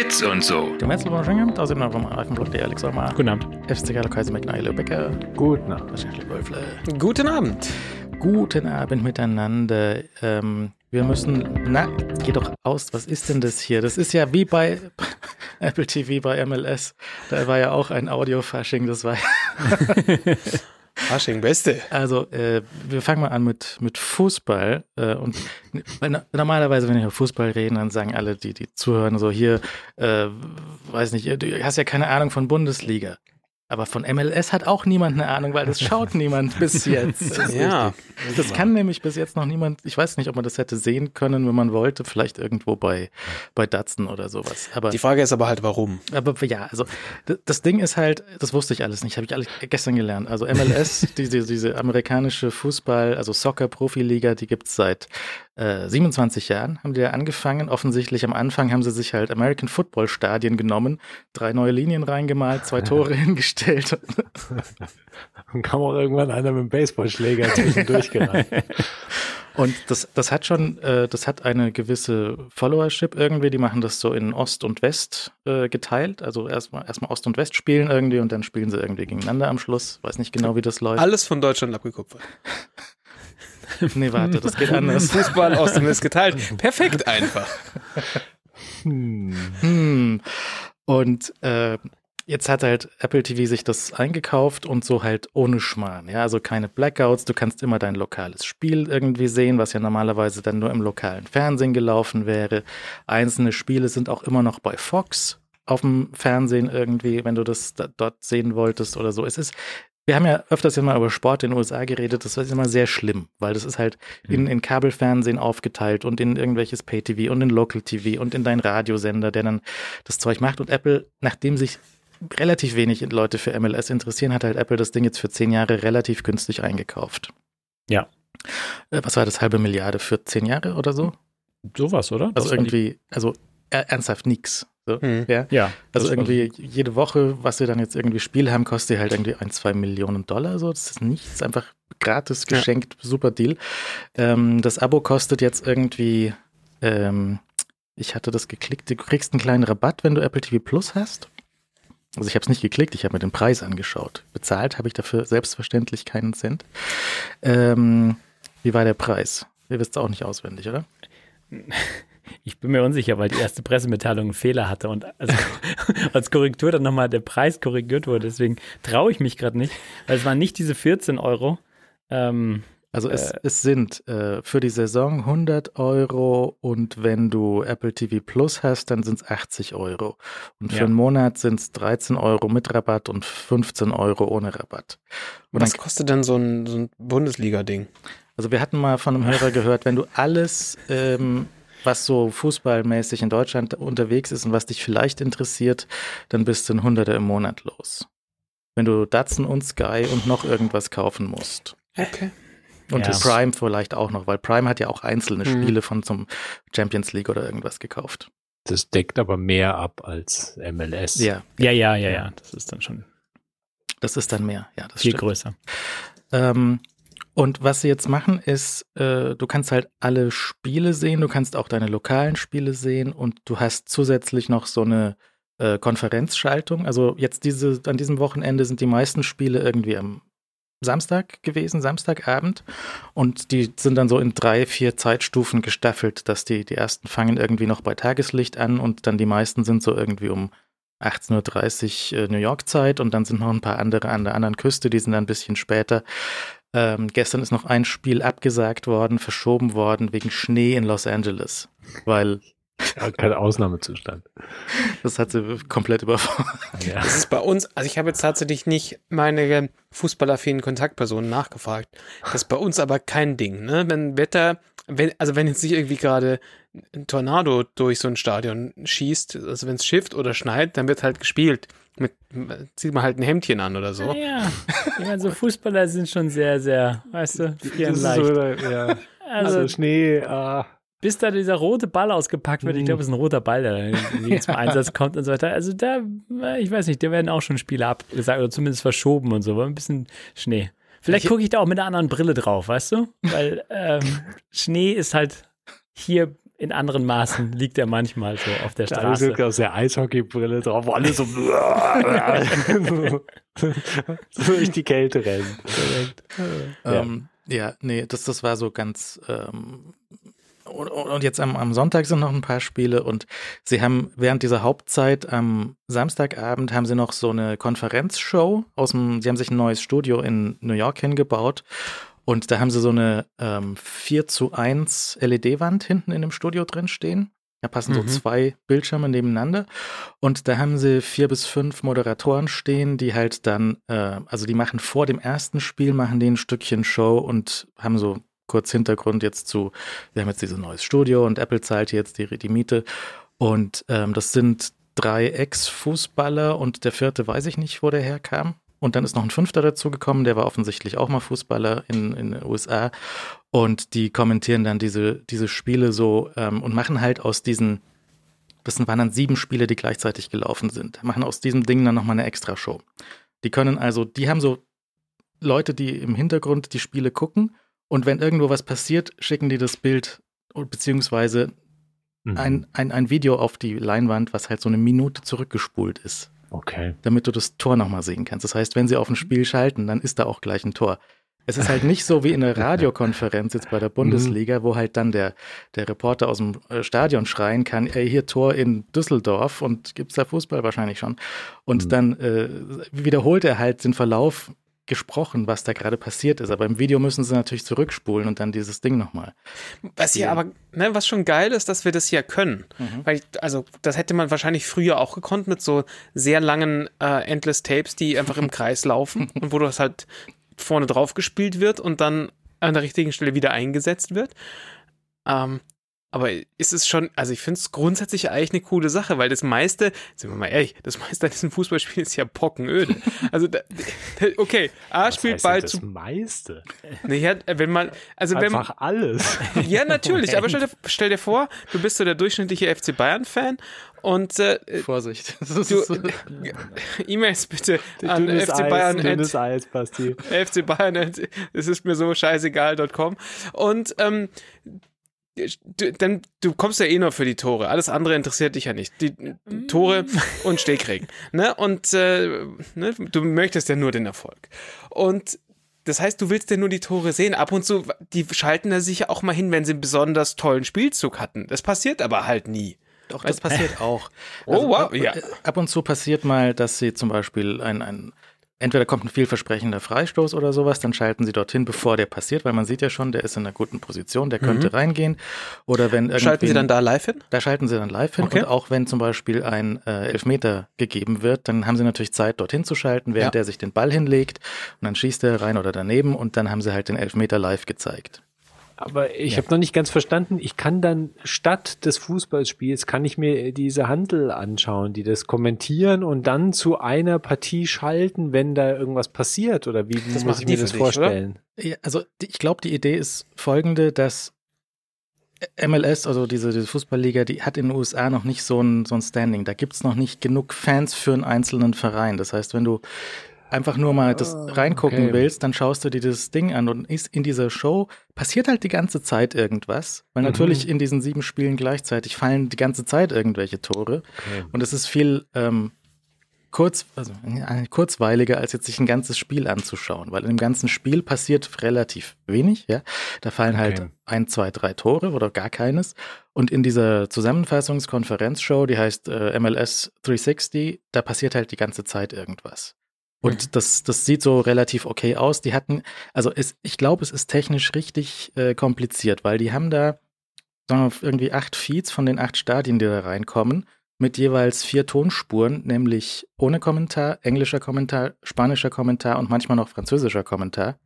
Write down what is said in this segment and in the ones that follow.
Bits und so. Dem herzlichen Willkommen, da sind wir vom Alpenblock, der Alex Sommer. Guten Abend. FC Carlo Kaiser McNeil Becker. Guten Abend. Guten Abend. Guten Abend miteinander. Ähm, wir müssen, na, geh doch aus, was ist denn das hier? Das ist ja wie bei Apple TV, bei MLS. Da war ja auch ein Audio-Fasching, das war Fasching, beste. Also, äh, wir fangen mal an mit, mit Fußball. Äh, und normalerweise, wenn wir über Fußball reden, dann sagen alle, die, die zuhören, so hier, äh, weiß nicht, du hast ja keine Ahnung von Bundesliga. Aber von MLS hat auch niemand eine Ahnung, weil das schaut niemand bis jetzt. Das ja. Das kann nämlich bis jetzt noch niemand, ich weiß nicht, ob man das hätte sehen können, wenn man wollte, vielleicht irgendwo bei, bei Datsen oder sowas. Aber, Die Frage ist aber halt, warum? aber ja, also das Ding ist halt, das wusste ich alles nicht, habe ich alles gestern gelernt. Also MLS, diese, diese amerikanische Fußball, also Soccer-Profiliga, die gibt's seit äh, 27 Jahren, haben die ja angefangen. Offensichtlich am Anfang haben sie sich halt American Football Stadien genommen, drei neue Linien reingemalt, zwei Tore hingestellt. Dann kam auch irgendwann einer mit dem Baseballschläger zwischendurch gerannt. Und das, das hat schon, äh, das hat eine gewisse Followership irgendwie. Die machen das so in Ost und West äh, geteilt. Also erstmal erstmal Ost und West spielen irgendwie und dann spielen sie irgendwie gegeneinander am Schluss. Weiß nicht genau, wie das läuft. Alles von Deutschland abgekupfert. Nee, warte, das geht anders. Fußball aus dem ist geteilt. Perfekt einfach. Hm. Hm. Und äh, jetzt hat halt Apple TV sich das eingekauft und so halt ohne Schmarrn. Ja, also keine Blackouts. Du kannst immer dein lokales Spiel irgendwie sehen, was ja normalerweise dann nur im lokalen Fernsehen gelaufen wäre. Einzelne Spiele sind auch immer noch bei Fox auf dem Fernsehen irgendwie, wenn du das da, dort sehen wolltest oder so. Es ist wir haben ja öfters ja mal über Sport in den USA geredet, das ist immer sehr schlimm, weil das ist halt in, in Kabelfernsehen aufgeteilt und in irgendwelches Pay-TV und in Local-TV und in deinen Radiosender, der dann das Zeug macht. Und Apple, nachdem sich relativ wenig Leute für MLS interessieren, hat halt Apple das Ding jetzt für zehn Jahre relativ günstig eingekauft. Ja. Äh, Was war das, halbe Milliarde für zehn Jahre oder so? Sowas, oder? Also irgendwie, also er- ernsthaft nix. So, Hm. ja. Ja. Also irgendwie jede Woche, was sie dann jetzt irgendwie Spiel haben, kostet halt irgendwie ein, zwei Millionen Dollar. So, das ist nichts, einfach gratis Ja. geschenkt, super Deal. Ähm, das Abo kostet jetzt irgendwie, ähm, ich hatte das geklickt, du kriegst einen kleinen Rabatt, wenn du Apple TV Plus hast. Also ich habe es nicht geklickt, ich habe mir den Preis angeschaut. Bezahlt habe ich dafür selbstverständlich keinen Cent. Ähm, wie war der Preis? Ihr wisst es auch nicht auswendig, oder? Ich bin mir unsicher, weil die erste Pressemitteilung einen Fehler hatte und als, als Korrektur dann nochmal der Preis korrigiert wurde. Deswegen traue ich mich gerade nicht, weil es waren nicht diese 14 Euro. Ähm, Also es, Äh. es sind äh, für die Saison 100 Euro und wenn du Apple TV Plus hast, dann sind es 80 Euro. Und für Ja. einen Monat sind es 13 Euro mit Rabatt und 15 Euro ohne Rabatt. Und Was dann, kostet denn so ein, so ein Bundesliga-Ding? also wir hatten mal von einem Hörer gehört, wenn du alles, ähm, was so fußballmäßig in Deutschland unterwegs ist und was dich vielleicht interessiert, dann bist du ein Hunderter im Monat los. Wenn du Datsun und Sky und noch irgendwas kaufen musst. Okay. Und Ja. die Prime vielleicht auch noch, weil Prime hat ja auch einzelne Mhm. Spiele von zum Champions League oder irgendwas gekauft. Das deckt aber mehr ab als MLS. Ja, ja, ja, ja, ja. Das ist dann schon das ist dann mehr. Ja, das viel stimmt. größer. Ähm, und was sie jetzt machen, ist, äh, du kannst halt alle Spiele sehen, du kannst auch deine lokalen Spiele sehen und du hast zusätzlich noch so eine äh, Konferenzschaltung. Also jetzt diese, an diesem Wochenende sind die meisten Spiele irgendwie am Samstag gewesen, Samstagabend. Und die sind dann so in drei, vier Zeitstufen gestaffelt, dass die, die ersten fangen irgendwie noch bei Tageslicht an und dann die meisten sind so irgendwie um 18.30 Uhr äh, New York Zeit und dann sind noch ein paar andere an der anderen Küste, die sind dann ein bisschen später. Ähm, gestern ist noch ein Spiel abgesagt worden, verschoben worden wegen Schnee in Los Angeles, weil Ja, kein Ausnahmezustand. das hat sie komplett überfordert. Ja. Das ist bei uns, also ich habe jetzt tatsächlich nicht meine fußballaffinen Kontaktpersonen nachgefragt. Das ist bei uns aber kein Ding, ne? Wenn Wetter, wenn, also wenn jetzt nicht irgendwie gerade ein Tornado durch so ein Stadion schießt, also wenn es schifft oder schneit, dann wird halt gespielt. Mit, zieht man halt ein Hemdchen an oder so. Ja, ich meine, so Fußballer sind schon sehr, sehr, weißt du, frieren leicht. so, ja. Also, Also Schnee, ah, bis da dieser rote Ball ausgepackt wird, ich glaube, es ist ein roter Ball, der dann zum Einsatz kommt und so weiter. Also da, ich weiß nicht, da werden auch schon Spiele abgesagt oder zumindest verschoben und so, weil ein bisschen Schnee. Vielleicht gucke ich da auch mit einer anderen Brille drauf, weißt du? Weil ähm, Schnee ist halt hier in anderen Maßen liegt er manchmal so auf der Da Straße. ist aus der Eishockeybrille drauf, wo alles so, so durch die Kälte rennen. Ja. Ähm, ja, nee, das, das war so ganz. Ähm, und, jetzt am, am Sonntag sind noch ein paar Spiele und sie haben während dieser Hauptzeit am Samstagabend haben sie noch so eine Konferenzshow aus dem, sie haben sich ein neues Studio in New York hingebaut und da haben sie so eine ähm, 4 zu 1 LED-Wand hinten in dem Studio drin stehen. Da passen so Mhm. zwei Bildschirme nebeneinander und da haben sie vier bis fünf Moderatoren stehen, die halt dann, äh, also die machen vor dem ersten Spiel, machen die ein Stückchen Show und haben so kurz Hintergrund jetzt zu, wir haben jetzt dieses neues Studio und Apple zahlt jetzt die, die Miete und ähm, das sind drei Ex-Fußballer und der vierte weiß ich nicht, wo der herkam. Und dann ist noch ein fünfter dazugekommen, der war offensichtlich auch mal Fußballer in, in den USA. Und die kommentieren dann diese, diese Spiele so ähm, und machen halt aus diesen, das waren dann sieben Spiele, die gleichzeitig gelaufen sind, machen aus diesem Ding dann nochmal eine Extra-Show. Die können also, die haben so Leute, die im Hintergrund die Spiele gucken und wenn irgendwo was passiert, schicken die das Bild beziehungsweise Mhm. ein, ein, ein Video auf die Leinwand, was halt so eine Minute zurückgespult ist, Okay. damit du das Tor nochmal sehen kannst. Das heißt, wenn sie auf ein Spiel schalten, dann ist da auch gleich ein Tor. Es ist halt nicht so wie in der Radiokonferenz jetzt bei der Bundesliga, wo halt dann der, der Reporter aus dem äh, Stadion schreien kann, ey, hier Tor in Düsseldorf und gibt's da Fußball wahrscheinlich schon. Und Mhm. dann äh, wiederholt er halt den Verlauf gesprochen, was da gerade passiert ist. Aber im Video müssen sie natürlich zurückspulen und dann dieses Ding nochmal. Was Ja. aber, ne, was schon geil ist, dass wir das ja können. Mhm. Weil, also, das hätte man wahrscheinlich früher auch gekonnt mit so sehr langen äh, Endless Tapes, die einfach im Kreis laufen und wo das halt vorne drauf gespielt wird und dann an der richtigen Stelle wieder eingesetzt wird. Ähm, aber ist es schon, also ich finde es grundsätzlich eigentlich eine coole Sache, weil das meiste, sind wir mal ehrlich, das meiste an diesem Fußballspiel ist ja pockenöde. Also, da, okay, A Was spielt Ball das zu. meiste. Naja, wenn man, also wenn man, Einfach alles. ja, natürlich, aber stell dir, stell dir vor, du bist so der durchschnittliche FC Bayern-Fan und äh, Vorsicht. Das du, so- E-Mails bitte an Dünnes FC Eis, Bayern, dünnes at, Eis, Basti. FC Bayern, es ist mir so scheißegal.com und ähm, du, dann, du kommst ja eh nur für die Tore. Alles andere interessiert dich ja nicht. Die Tore und Stehkriegen. Ne? Und äh, ne? du möchtest ja nur den Erfolg. Und das heißt, du willst ja nur die Tore sehen. Ab und zu, die schalten da sicher auch mal hin, wenn sie einen besonders tollen Spielzug hatten. Das passiert aber halt nie. Doch, das passiert auch. Also Oh, wow, ab, ja. äh, ab und zu passiert mal, dass sie zum Beispiel ein, ein entweder kommt ein vielversprechender Freistoß oder sowas, dann schalten sie dorthin, bevor der passiert, weil man sieht ja schon, der ist in einer guten Position, der könnte reingehen. Oder wenn Schalten sie dann da live hin? da schalten sie dann live hin Okay. und auch wenn zum Beispiel ein äh, Elfmeter gegeben wird, dann haben sie natürlich Zeit, dorthin zu schalten, während Ja. er sich den Ball hinlegt und dann schießt er rein oder daneben und dann haben sie halt den Elfmeter live gezeigt. Aber ich habe noch nicht ganz verstanden, ich kann dann statt des Fußballspiels, kann ich mir diese Handel anschauen, die das kommentieren und dann zu einer Partie schalten, wenn da irgendwas passiert? Oder wie Das muss ich mir das dich, vorstellen? Ja, also ich glaube, die Idee ist folgende, dass MLS, also diese, diese Fußballliga, die hat in den USA noch nicht so ein, so ein Standing. Da gibt's noch nicht genug Fans für einen einzelnen Verein. Das heißt, wenn du einfach nur mal das reingucken okay. willst, dann schaust du dir das Ding an und ist in dieser Show passiert halt die ganze Zeit irgendwas. Weil Mhm. natürlich in diesen sieben Spielen gleichzeitig fallen die ganze Zeit irgendwelche Tore. Okay. Und es ist viel ähm, kurz, also, äh, kurzweiliger, als jetzt sich ein ganzes Spiel anzuschauen, weil in dem ganzen Spiel passiert relativ wenig, ja. Da fallen halt Okay. ein, zwei, drei Tore oder gar keines. Und in dieser Zusammenfassungskonferenzshow, die heißt äh, MLS 360, da passiert halt die ganze Zeit irgendwas. Und das, das sieht so relativ okay aus. Die hatten, also es, ich glaube, es ist technisch richtig äh, kompliziert, weil die haben da wir, irgendwie acht Feeds von den acht Stadien, die da reinkommen, mit jeweils vier Tonspuren, nämlich ohne Kommentar, englischer Kommentar, spanischer Kommentar und manchmal noch französischer Kommentar.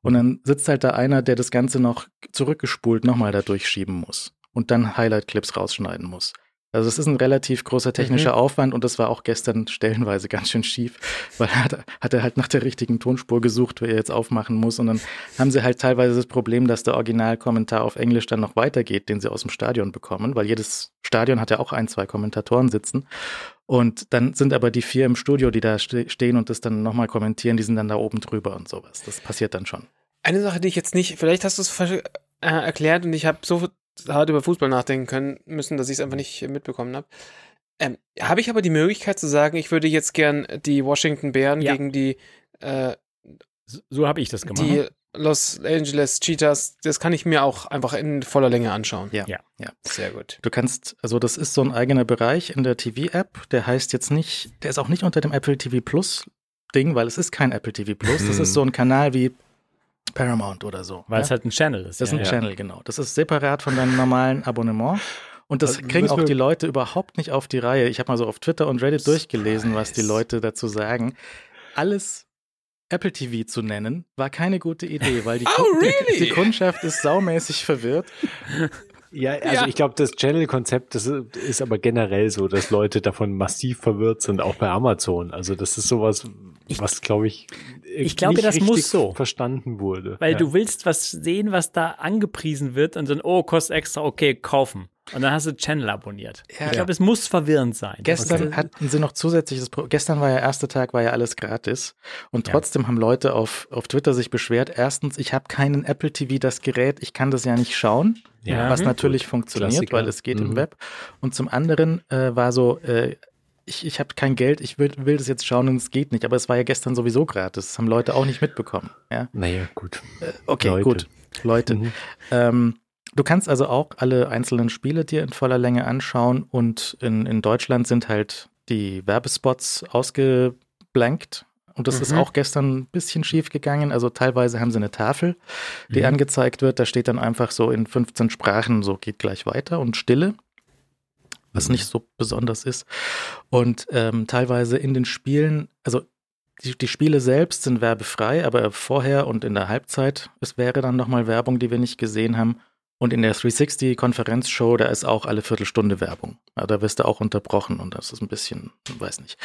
Und dann sitzt halt da einer, der das Ganze noch zurückgespult nochmal da durchschieben muss und dann Highlight-Clips rausschneiden muss. Also es ist ein relativ großer technischer Aufwand und das war auch gestern stellenweise ganz schön schief, weil er hat, hat er halt nach der richtigen Tonspur gesucht, wo er jetzt aufmachen muss und dann haben sie halt teilweise das Problem, dass der Originalkommentar auf Englisch dann noch weitergeht, den sie aus dem Stadion bekommen, weil jedes Stadion hat ja auch ein, zwei Kommentatoren sitzen und dann sind aber die vier im Studio, die da ste stehen und das dann nochmal kommentieren, die sind dann da oben drüber und sowas. Das passiert dann schon. Eine Sache, die ich jetzt nicht, vielleicht hast du es äh, erklärt und ich habe so hart über Fußball nachdenken können müssen, dass ich es einfach nicht mitbekommen habe. Ähm, habe ich aber die Möglichkeit zu sagen, ich würde jetzt gern die Washington Bären Ja. gegen die, äh, So, so habe ich das gemacht. die Los Angeles Cheetahs, das kann ich mir auch einfach in voller Länge anschauen. Ja, Ja. ja. Sehr gut. Du kannst, also das ist so ein eigener Bereich in der TV-App, der heißt jetzt nicht, der ist auch nicht unter dem Apple TV Plus Ding, weil es ist kein Apple TV Plus, das Mhm. ist so ein Kanal wie Paramount oder so. Weil ja? es halt ein Channel ist. Das ist ja. ein ja. Channel, genau. Das ist separat von deinem normalen Abonnement. Und das Also kriegen auch die Leute überhaupt nicht auf die Reihe. Ich habe mal so auf Twitter und Reddit durchgelesen, was die Leute dazu sagen. Alles Apple TV zu nennen, war keine gute Idee, weil die, Oh, really? die, die Kundschaft ist saumäßig verwirrt. Ja, also Ja. ich glaube, das Channel-Konzept, das ist aber generell so, dass Leute davon massiv verwirrt sind, auch bei Amazon. Also das ist sowas, was, glaube ich, Ich glaube, nicht das muss so. verstanden wurde. Weil ja. du willst was sehen, was da angepriesen wird und dann, oh, kostet extra, okay, kaufen. Und dann hast du Channel abonniert. Ja. ich glaube, es muss verwirrend sein. Gestern Okay. hatten sie noch zusätzliches, Pro gestern war ja erster Tag, war ja alles gratis. Und Ja. trotzdem haben Leute auf, auf Twitter sich beschwert. Erstens, ich habe keinen Apple TV, das Gerät, ich kann das ja nicht schauen. Ja, was mhm. natürlich funktioniert, Klassiker. weil es geht im Mhm. Web. Und zum anderen äh, war so, äh, ich, ich habe kein Geld, ich will, will das jetzt schauen und es geht nicht. Aber es war ja gestern sowieso gratis. Das haben Leute auch nicht mitbekommen. Ja? Naja, gut. Okay, Leute. gut. Leute. Mhm. Ähm, du kannst also auch alle einzelnen Spiele dir in voller Länge anschauen und in, in Deutschland sind halt die Werbespots ausgeblankt. Und das ist Mhm. auch gestern ein bisschen schief gegangen. Also teilweise haben sie eine Tafel, die Mhm. angezeigt wird. Da steht dann einfach so in 15 Sprachen, so geht gleich weiter und Stille, was nicht so besonders ist. Und ähm, teilweise in den Spielen, also die, die Spiele selbst sind werbefrei, aber vorher und in der Halbzeit, es wäre dann nochmal Werbung, die wir nicht gesehen haben. Und in der 360-Konferenzshow, da ist auch alle Viertelstunde Werbung. Ja, da wirst du auch unterbrochen und das ist ein bisschen, weiß nicht.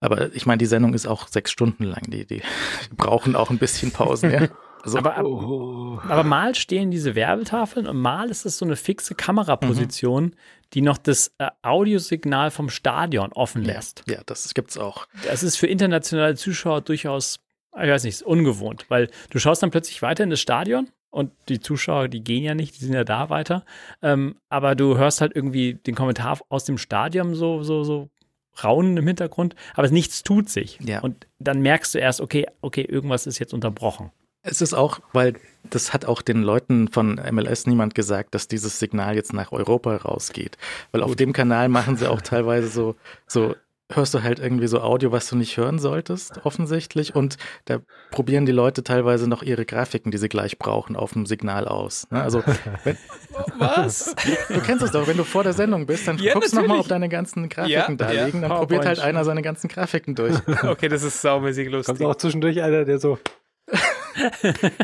Aber ich meine, die Sendung ist auch sechs Stunden lang. Die, die brauchen auch ein bisschen Pausen, ja. Also, aber, ab- Oh. aber mal stehen diese Werbetafeln und mal ist es so eine fixe Kameraposition, Mhm. die noch das äh, Audiosignal vom Stadion offen lässt. ja, das gibt's auch. Das ist für internationale Zuschauer durchaus, ich weiß nicht, ungewohnt, weil du schaust dann plötzlich weiter in das Stadion und die Zuschauer, die gehen ja nicht, die sind ja da weiter. Ähm, aber du hörst halt irgendwie den Kommentar aus dem Stadion so, so, so raunen im Hintergrund, aber nichts tut sich. Ja. Und dann merkst du erst, okay, okay, irgendwas ist jetzt unterbrochen. Es ist auch, weil das hat auch den Leuten von MLS niemand gesagt, dass dieses Signal jetzt nach Europa rausgeht. Weil auf dem Kanal machen sie auch teilweise so, so hörst du halt irgendwie so Audio, was du nicht hören solltest, offensichtlich. Und da probieren die Leute teilweise noch ihre Grafiken, die sie gleich brauchen, auf dem Signal aus. Ne? Also, wenn, Was? du kennst es doch, wenn du vor der Sendung bist, dann Ja, guckst du nochmal, ob deine ganzen Grafiken Ja, da ja. liegen. Dann PowerPoint. probiert halt einer seine ganzen Grafiken durch. Okay, das ist saumäßig lustig. Kommt auch zwischendurch einer, der so,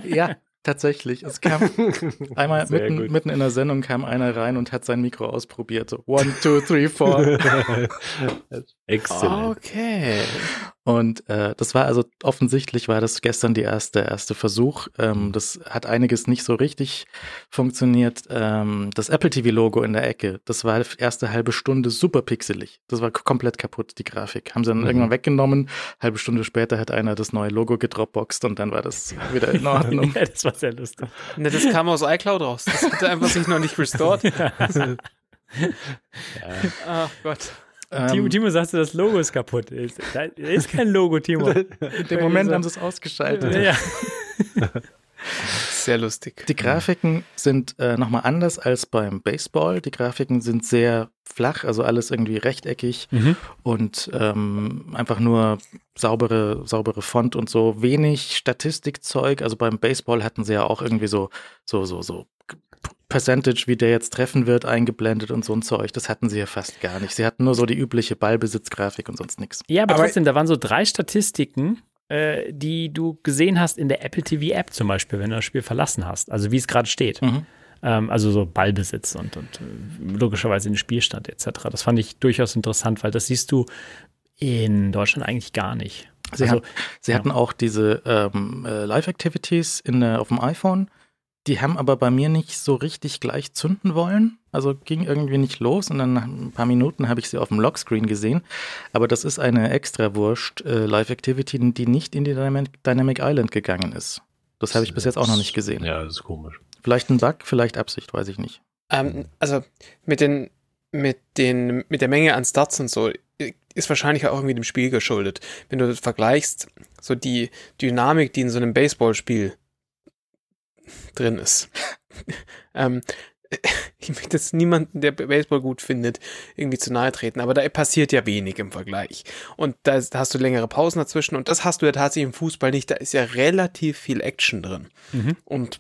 ja, tatsächlich. Es kam einmal mitten, mitten in der Sendung kam einer rein und hat sein Mikro ausprobiert. So, one, two, three, four. exzellent. Okay. Und äh, das war also offensichtlich war das gestern die erste erste Versuch. Ähm, das hat einiges nicht so richtig funktioniert. Ähm, das Apple TV Logo in der Ecke, das war die erste halbe Stunde super pixelig. Das war komplett kaputt die Grafik. Haben sie dann Mhm. irgendwann weggenommen. Halbe Stunde später hat einer das neue Logo gedropboxt und dann war das wieder in Ordnung. ja, das war sehr lustig. Ne, das kam aus iCloud raus. Das hatte einfach sich noch nicht restored. Ach Gott. Timo, Ähm, Timo sagte, das Logo ist kaputt. Ist- Da ist kein Logo, Timo. in dem Moment haben sie es ausgeschaltet. ja, ja. Sehr lustig. Die Grafiken sind äh, nochmal anders als beim Baseball. Die Grafiken sind sehr flach, also alles irgendwie rechteckig Mhm. und ähm, einfach nur saubere, saubere Font und so. Wenig Statistikzeug. Also beim Baseball hatten sie ja auch irgendwie so, so, so, so Percentage, wie der jetzt treffen wird, eingeblendet und so ein Zeug. Das hatten sie ja fast gar nicht. Sie hatten nur so die übliche Ballbesitzgrafik und sonst nichts. Ja, aber, Aber- trotzdem, da waren so drei Statistiken, äh, die du gesehen hast in der Apple TV App zum Beispiel, wenn du das Spiel verlassen hast. Also wie es gerade steht. Mhm. Ähm, also so Ballbesitz und, und äh, logischerweise den Spielstand etc. Das fand ich durchaus interessant, weil das siehst du in Deutschland eigentlich gar nicht. Sie, also, hat, sie ja. hatten auch diese ähm, äh, Live-Activities in der- auf dem iPhone. Die haben aber bei mir nicht so richtig gleich zünden wollen. Also ging irgendwie nicht los und dann nach ein paar Minuten habe ich sie auf dem Lockscreen gesehen. Aber das ist eine Extrawurst äh, Live-Activity, die nicht in die Dynamic, Dynamic Island gegangen ist. Das habe ich bis jetzt auch noch nicht gesehen. Ja, das ist komisch. Vielleicht ein Bug, vielleicht Absicht, weiß ich nicht. Ähm, also mit den, mit den, mit der Menge an Starts und so ist wahrscheinlich auch irgendwie dem Spiel geschuldet. Wenn du vergleichst, so die Dynamik, die in so einem Baseballspiel drin ist. ähm, ich möchte jetzt niemanden, der Baseball gut findet, irgendwie zu nahe treten, aber da passiert ja wenig im Vergleich. Und da, hast du längere Pausen dazwischen und das hast du ja tatsächlich im Fußball nicht. Da ist ja relativ viel Action drin. Mhm. Und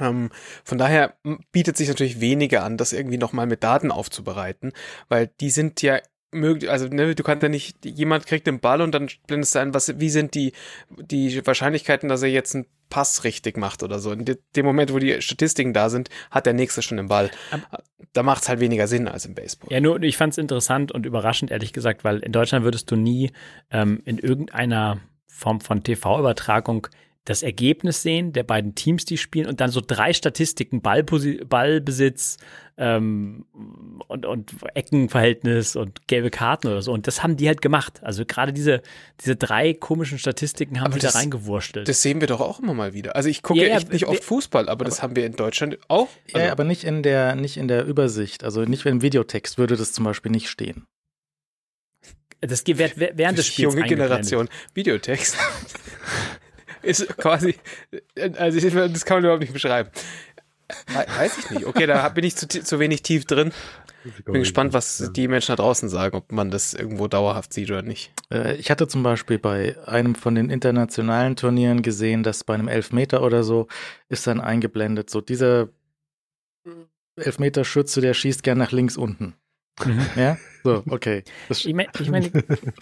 ähm, von daher bietet sich natürlich weniger an, das irgendwie nochmal mit Daten aufzubereiten, weil die sind ja möglich, also ne, du kannst ja nicht, jemand kriegt den Ball und dann blendest du ein, was, wie sind die, die Wahrscheinlichkeiten, dass er jetzt einen Pass richtig macht oder so. In dem Moment, wo die Statistiken da sind, hat der Nächste schon den Ball. Da macht es halt weniger Sinn als im Baseball. Ja, nur ich fand es interessant und überraschend, ehrlich gesagt, weil in Deutschland würdest du nie ähm, in irgendeiner Form von TV-Übertragung das Ergebnis sehen der beiden Teams, die spielen und dann so drei Statistiken, Ballposi Ballbesitz ähm, und, und Eckenverhältnis und gelbe Karten oder so. Und das haben die halt gemacht. Also gerade diese, diese drei komischen Statistiken haben aber sie das, da reingewurstelt. Das sehen wir doch auch immer mal wieder. Also ich gucke ja, echt nicht oft Fußball, aber, aber, das haben wir in Deutschland auch. Also ja, aber nicht in der, nicht in der Übersicht. Also nicht im Videotext würde das zum Beispiel nicht stehen. Das wird während des Spiels Junge Generation. Videotext. ist quasi, also das kann man überhaupt nicht beschreiben. Weiß ich nicht. Okay, da bin ich zu, zu wenig tief drin. Bin gespannt, was die Menschen da draußen sagen, ob man das irgendwo dauerhaft sieht oder nicht. Äh, ich hatte zum Beispiel bei einem von den internationalen Turnieren gesehen, dass bei einem Elfmeter oder so ist dann eingeblendet, so dieser Elfmeterschütze, der schießt gern nach links unten. Mhm. Ja, so, okay. Das ich meine, ich meine,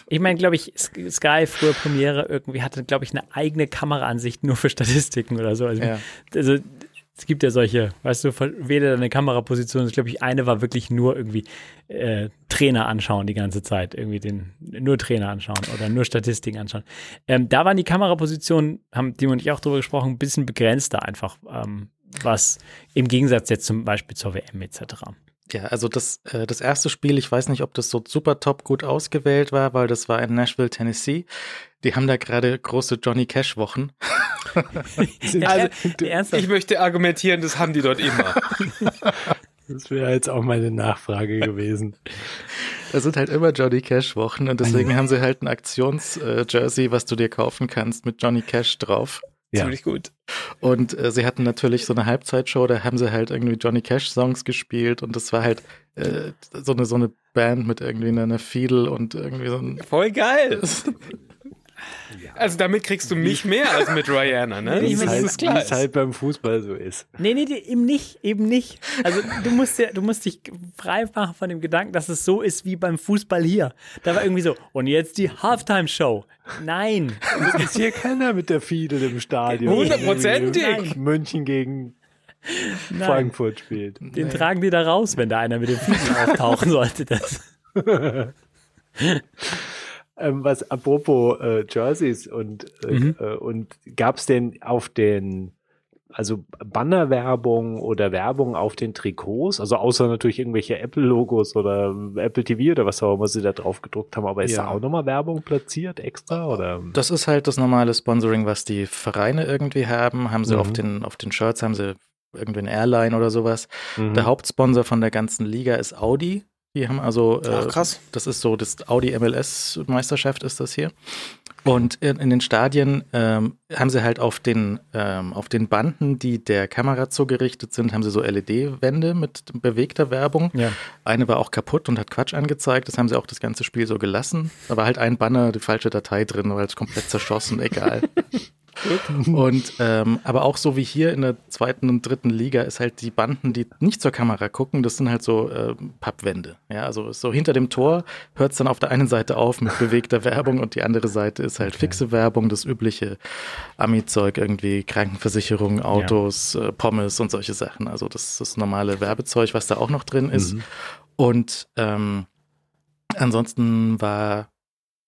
ich mein, glaube ich, Sky früher Premiere irgendwie hatte, glaube ich, eine eigene Kameraansicht nur für Statistiken oder so. Also, ja. also es gibt ja solche, weißt du, wähle deine Kameraposition. Ich glaube, ich eine war wirklich nur irgendwie äh, Trainer anschauen die ganze Zeit, irgendwie den nur Trainer anschauen oder nur Statistiken anschauen. Ähm, da waren die Kamerapositionen, haben die und ich auch drüber gesprochen, ein bisschen begrenzter einfach, ähm, was im Gegensatz jetzt zum Beispiel zur WM etc. Ja, also das, äh, das erste Spiel, ich weiß nicht, ob das so super top gut ausgewählt war, weil das war in Nashville, Tennessee. Die haben da gerade große Johnny Cash Wochen. also, ich möchte argumentieren, das haben die dort immer. Das wäre jetzt auch meine Nachfrage gewesen. Das sind halt immer Johnny Cash Wochen und deswegen haben sie halt ein Aktions-Jersey, äh, was du dir kaufen kannst mit Johnny Cash drauf. Ja. Ziemlich gut. Und äh, sie hatten natürlich so eine Halbzeitshow, da haben sie halt irgendwie Johnny Cash Songs gespielt und das war halt äh, so eine so eine Band mit irgendwie einer Fiedel und irgendwie so ein Voll geil. Also damit kriegst du mich mehr als mit Rihanna, ne? Halt, ist. Wie es halt beim Fußball so ist. Nee, nee, eben nicht, eben nicht. Also du musst ja, du musst dich frei machen von dem Gedanken, dass es so ist wie beim Fußball hier. Da war irgendwie so, und jetzt die Halftime-Show. Nein. Das ist hier keiner mit der Fiedel im Stadion. Hundertprozentig. München gegen Nein. Frankfurt spielt. Den Nein. tragen die da raus, wenn da einer mit dem Fiedel auftauchen sollte. Das. Ähm, was apropos äh, Jerseys und, äh, mhm. äh, und gab es denn auf den, also Bannerwerbung oder Werbung auf den Trikots, also außer natürlich irgendwelche Apple-Logos oder Apple TV oder was auch immer sie da drauf gedruckt haben, aber ist ja. da auch nochmal Werbung platziert extra oder? Das ist halt das normale Sponsoring, was die Vereine irgendwie haben, haben sie mhm. auf den, auf den Shirts haben sie irgendwie eine Airline oder sowas. Mhm. Der Hauptsponsor von der ganzen Liga ist Audi. Die haben also, äh, Ach, krass. das ist so, das Audi MLS Meisterschaft ist das hier. Und in, in den Stadien ähm, haben sie halt auf den, ähm, auf den Banden, die der Kamera zugerichtet sind, haben sie so LED-Wände mit bewegter Werbung. Ja. Eine war auch kaputt und hat Quatsch angezeigt. Das haben sie auch das ganze Spiel so gelassen. Da war halt ein Banner, die falsche Datei drin, war halt komplett zerschossen, egal. Und ähm, aber auch so wie hier in der zweiten und dritten Liga ist halt die Banden, die nicht zur Kamera gucken, das sind halt so äh, Pappwände. Ja, also so hinter dem Tor hört es dann auf der einen Seite auf mit bewegter Werbung und die andere Seite ist halt okay. fixe Werbung, das übliche Ami-Zeug, irgendwie Krankenversicherung, Autos, ja. äh, Pommes und solche Sachen. Also das ist das normale Werbezeug, was da auch noch drin ist. Mhm. Und ähm, ansonsten war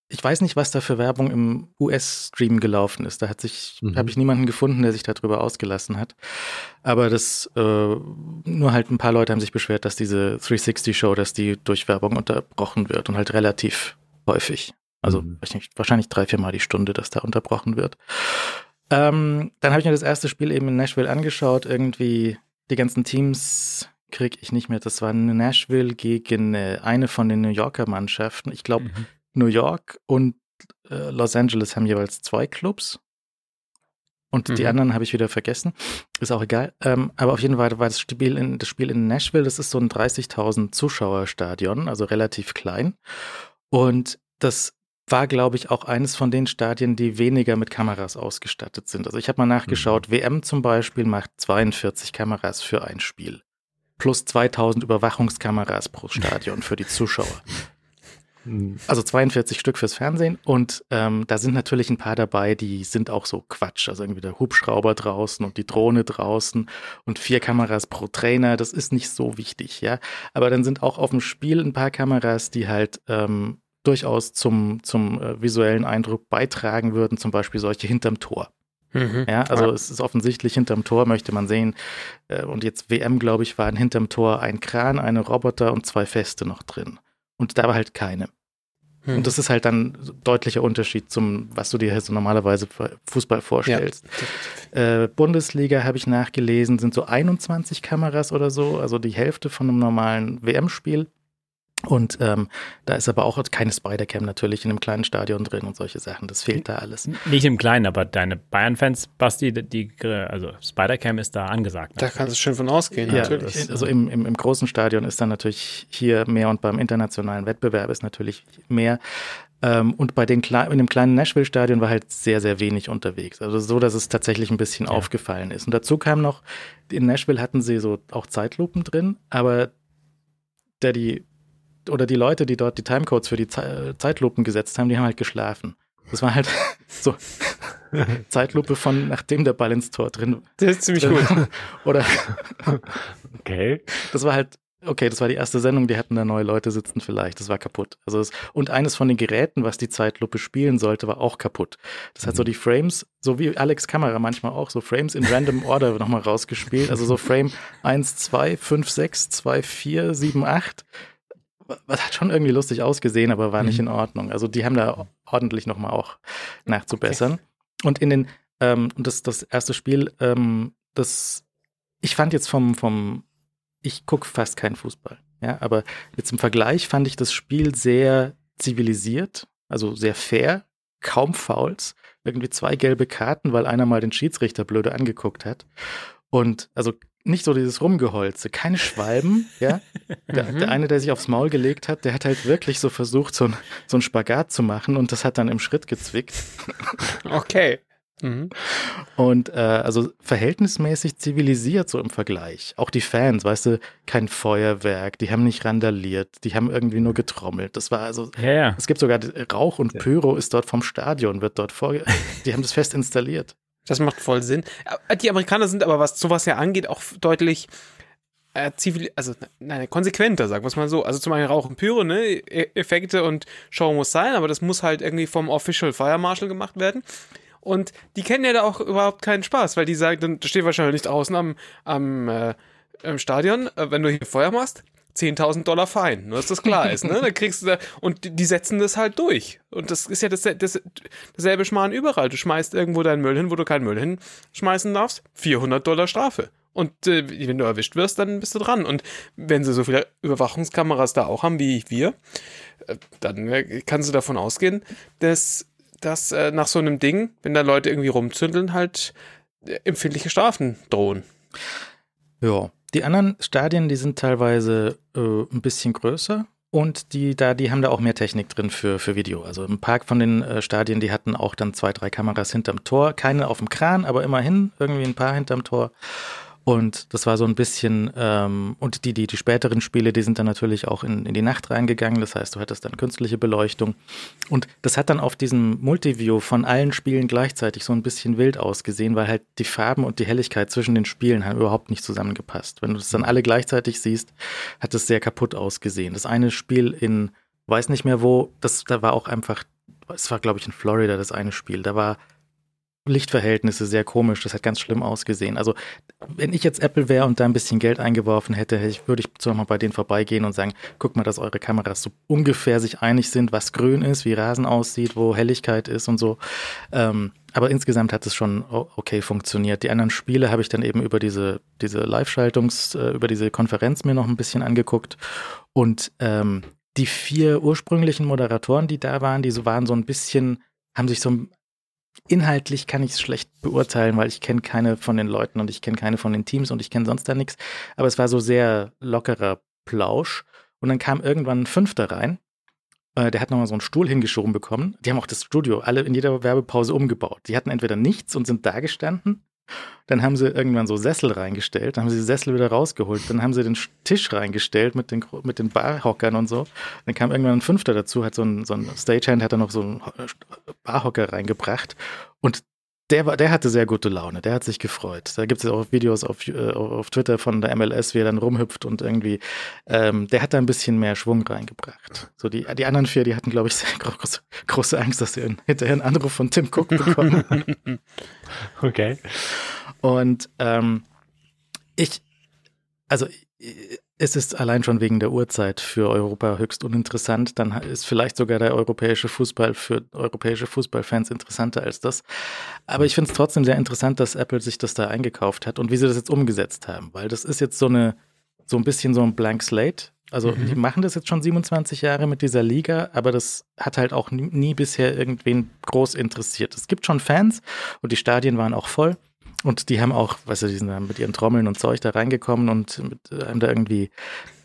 ich weiß nicht, was da für Werbung im US-Stream gelaufen ist. Da hat sich, mhm. habe ich niemanden gefunden, der sich darüber ausgelassen hat. Aber das, äh, nur halt ein paar Leute haben sich beschwert, dass diese 360-Show, dass die durch Werbung unterbrochen wird und halt relativ häufig. Also mhm. wahrscheinlich drei, vier Mal die Stunde, dass da unterbrochen wird. Ähm, dann habe ich mir das erste Spiel eben in Nashville angeschaut. Irgendwie die ganzen Teams kriege ich nicht mehr. Das war Nashville gegen äh, eine von den New Yorker Mannschaften. Ich glaube, mhm. New York und äh, Los Angeles haben jeweils zwei Clubs. Und mhm. die anderen habe ich wieder vergessen. Ist auch egal. Ähm, aber auf jeden Fall war das Spiel in, das Spiel in Nashville, das ist so ein 30.000 Zuschauerstadion, also relativ klein. Und das war, glaube ich, auch eines von den Stadien, die weniger mit Kameras ausgestattet sind. Also ich habe mal nachgeschaut, mhm. WM zum Beispiel macht 42 Kameras für ein Spiel. Plus 2000 Überwachungskameras pro Stadion für die Zuschauer. Also 42 Stück fürs Fernsehen und ähm, da sind natürlich ein paar dabei, die sind auch so Quatsch. Also irgendwie der Hubschrauber draußen und die Drohne draußen und vier Kameras pro Trainer, das ist nicht so wichtig, ja. Aber dann sind auch auf dem Spiel ein paar Kameras, die halt ähm, durchaus zum, zum äh, visuellen Eindruck beitragen würden, zum Beispiel solche hinterm Tor. Mhm. Ja, also ja. es ist offensichtlich hinterm Tor, möchte man sehen. Äh, und jetzt WM, glaube ich, waren hinterm Tor ein Kran, eine Roboter und zwei Feste noch drin. Und da war halt keine. Und das ist halt dann deutlicher Unterschied zum, was du dir so normalerweise Fußball vorstellst. Ja. Äh, Bundesliga habe ich nachgelesen, sind so 21 Kameras oder so, also die Hälfte von einem normalen WM-Spiel. Und ähm, da ist aber auch keine Spider-Cam natürlich in einem kleinen Stadion drin und solche Sachen. Das fehlt da alles. Nicht im Kleinen, aber deine Bayern-Fans, Basti, die, also Spider-Cam ist da angesagt. Natürlich. Da kannst du schön von ausgehen, ja, natürlich. Also im, im, im großen Stadion ist dann natürlich hier mehr und beim internationalen Wettbewerb ist natürlich mehr. Ähm, und bei den Kle in dem kleinen Nashville-Stadion war halt sehr, sehr wenig unterwegs. Also so, dass es tatsächlich ein bisschen ja. aufgefallen ist. Und dazu kam noch, in Nashville hatten sie so auch Zeitlupen drin, aber der die oder die Leute, die dort die Timecodes für die Zeitlupen gesetzt haben, die haben halt geschlafen. Das war halt so Zeitlupe von nachdem der Ball ins Tor drin. Das ist ziemlich gut. oder okay. Das war halt okay, das war die erste Sendung, die hatten da neue Leute sitzen vielleicht. Das war kaputt. Also es, und eines von den Geräten, was die Zeitlupe spielen sollte, war auch kaputt. Das mhm. hat so mhm. die Frames, so wie Alex Kamera manchmal auch, so Frames in random Order nochmal rausgespielt. Also so Frame 1, 2, 5, 6, 2, 4, 7, 8 was hat schon irgendwie lustig ausgesehen, aber war mhm. nicht in Ordnung. Also die haben da ordentlich nochmal auch nachzubessern. Okay. Und in den, ähm, das, das erste Spiel, ähm, das, ich fand jetzt vom, vom, ich gucke fast keinen Fußball. Ja, aber jetzt im Vergleich fand ich das Spiel sehr zivilisiert, also sehr fair, kaum Fouls, irgendwie zwei gelbe Karten, weil einer mal den Schiedsrichter blöde angeguckt hat. Und also nicht so dieses Rumgeholze, keine Schwalben, ja. Der, mhm. der, eine, der sich aufs Maul gelegt hat, der hat halt wirklich so versucht, so, ein, so einen Spagat zu machen und das hat dann im Schritt gezwickt. Okay. Mhm. Und äh, also verhältnismäßig zivilisiert so im Vergleich. Auch die Fans, weißt du, kein Feuerwerk, die haben nicht randaliert, die haben irgendwie nur getrommelt. Das war also, ja, ja. es gibt sogar Rauch und Pyro ist dort vom Stadion, wird dort vor, die haben das fest installiert. Das macht voll Sinn. Äh, die Amerikaner sind aber, was sowas ja angeht, auch deutlich äh, zivil, also nein, konsequenter, sagen wir es mal so. Also zum einen Rauchen Pyro, ne, e-, Effekte und Show muss sein, aber das muss halt irgendwie vom Official Fire Marshal gemacht werden. Und die kennen ja da auch überhaupt keinen Spaß, weil die sagen, dann steht wahrscheinlich nicht draußen am, am, äh, im Stadion, äh, wenn du hier Feuer machst, 10.000 Dollar Fein, nur dass das klar ist. Ne? Da kriegst du da, und die setzen das halt durch. Und das ist ja das, das, dasselbe Schmarrn überall. Du schmeißt irgendwo deinen Müll hin, wo du keinen Müll hinschmeißen darfst, 400 Dollar Strafe. Und äh, wenn du erwischt wirst, dann bist du dran. Und wenn sie so viele Überwachungskameras da auch haben wie wir, äh, dann äh, kannst du davon ausgehen, dass, dass äh, nach so einem Ding, wenn da Leute irgendwie rumzündeln, halt äh, empfindliche Strafen drohen. Ja, die anderen Stadien, die sind teilweise äh, ein bisschen größer und die da, die haben da auch mehr Technik drin für, für Video. Also ein paar von den äh, Stadien, die hatten auch dann zwei, drei Kameras hinterm Tor. Keine auf dem Kran, aber immerhin irgendwie ein paar hinterm Tor. Und das war so ein bisschen, ähm, und die, die, die späteren Spiele, die sind dann natürlich auch in, in die Nacht reingegangen. Das heißt, du hattest dann künstliche Beleuchtung. Und das hat dann auf diesem Multiview von allen Spielen gleichzeitig so ein bisschen wild ausgesehen, weil halt die Farben und die Helligkeit zwischen den Spielen haben überhaupt nicht zusammengepasst. Wenn du das dann alle gleichzeitig siehst, hat es sehr kaputt ausgesehen. Das eine Spiel in, weiß nicht mehr wo, das, da war auch einfach, es war glaube ich in Florida das eine Spiel, da war Lichtverhältnisse sehr komisch. Das hat ganz schlimm ausgesehen. Also, wenn ich jetzt Apple wäre und da ein bisschen Geld eingeworfen hätte, würde ich zwar mal bei denen vorbeigehen und sagen, guck mal, dass eure Kameras so ungefähr sich einig sind, was grün ist, wie Rasen aussieht, wo Helligkeit ist und so. Ähm, aber insgesamt hat es schon okay funktioniert. Die anderen Spiele habe ich dann eben über diese, diese Live-Schaltungs, äh, über diese Konferenz mir noch ein bisschen angeguckt. Und ähm, die vier ursprünglichen Moderatoren, die da waren, die so waren so ein bisschen, haben sich so inhaltlich kann ich es schlecht beurteilen, weil ich kenne keine von den Leuten und ich kenne keine von den Teams und ich kenne sonst da nichts. Aber es war so sehr lockerer Plausch. Und dann kam irgendwann ein Fünfter rein. Äh, der hat nochmal so einen Stuhl hingeschoben bekommen. Die haben auch das Studio alle in jeder Werbepause umgebaut. Die hatten entweder nichts und sind da gestanden dann haben sie irgendwann so Sessel reingestellt, dann haben sie die Sessel wieder rausgeholt, dann haben sie den Tisch reingestellt mit den, mit den Barhockern und so. Dann kam irgendwann ein Fünfter dazu, hat so ein, so ein Stagehand, hat da noch so einen Barhocker reingebracht und der, war, der hatte sehr gute Laune, der hat sich gefreut. Da gibt es auch Videos auf, äh, auf Twitter von der MLS, wie er dann rumhüpft und irgendwie, ähm, der hat da ein bisschen mehr Schwung reingebracht. So die, die anderen vier, die hatten, glaube ich, sehr große, große Angst, dass sie hinterher einen Anruf von Tim Cook bekommen. okay. Und ähm, ich, also es ist allein schon wegen der Uhrzeit für Europa höchst uninteressant. Dann ist vielleicht sogar der europäische Fußball für europäische Fußballfans interessanter als das. Aber ich finde es trotzdem sehr interessant, dass Apple sich das da eingekauft hat und wie sie das jetzt umgesetzt haben, weil das ist jetzt so eine so ein bisschen so ein Blank Slate. Also mhm. die machen das jetzt schon 27 Jahre mit dieser Liga, aber das hat halt auch nie, nie bisher irgendwen groß interessiert. Es gibt schon Fans und die Stadien waren auch voll. Und die haben auch, weißt du, die sind mit ihren Trommeln und Zeug da reingekommen und mit, haben da irgendwie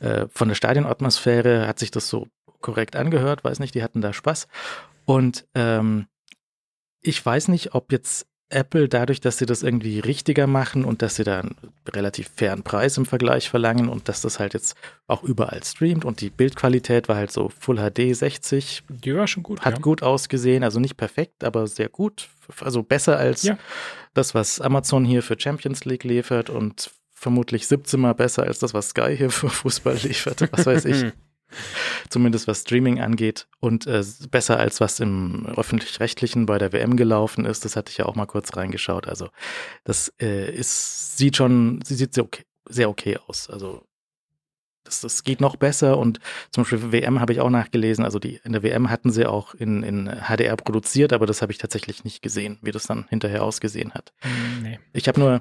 äh, von der Stadionatmosphäre hat sich das so korrekt angehört, weiß nicht, die hatten da Spaß. Und ähm, ich weiß nicht, ob jetzt Apple dadurch, dass sie das irgendwie richtiger machen und dass sie da einen relativ fairen Preis im Vergleich verlangen und dass das halt jetzt auch überall streamt und die Bildqualität war halt so Full HD 60. Die war schon gut. Hat ja. gut ausgesehen, also nicht perfekt, aber sehr gut. Also besser als ja. das, was Amazon hier für Champions League liefert und vermutlich 17 Mal besser als das, was Sky hier für Fußball liefert, was weiß ich. Zumindest was Streaming angeht. Und äh, besser als was im öffentlich-rechtlichen bei der WM gelaufen ist. Das hatte ich ja auch mal kurz reingeschaut. Also das äh, ist, sieht schon, sie sieht sehr okay, sehr okay aus. Also das, das geht noch besser und zum Beispiel WM habe ich auch nachgelesen. Also die in der WM hatten sie auch in, in HDR produziert, aber das habe ich tatsächlich nicht gesehen, wie das dann hinterher ausgesehen hat. Hm, nee. Ich habe nur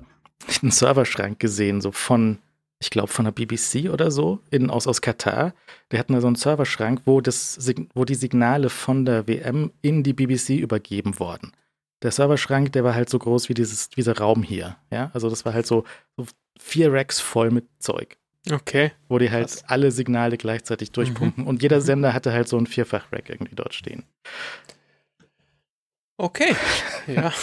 einen Serverschrank gesehen, so von ich glaube, von der BBC oder so, in, aus, aus Katar. Die hatten da so einen Serverschrank, wo, das, wo die Signale von der WM in die BBC übergeben wurden. Der Serverschrank, der war halt so groß wie dieses, dieser Raum hier. Ja, also das war halt so, so vier Racks voll mit Zeug. Okay. Wo die halt Was? alle Signale gleichzeitig durchpumpen. Mhm. Und jeder Sender hatte halt so ein Vierfach-Rack irgendwie dort stehen. Okay. Ja.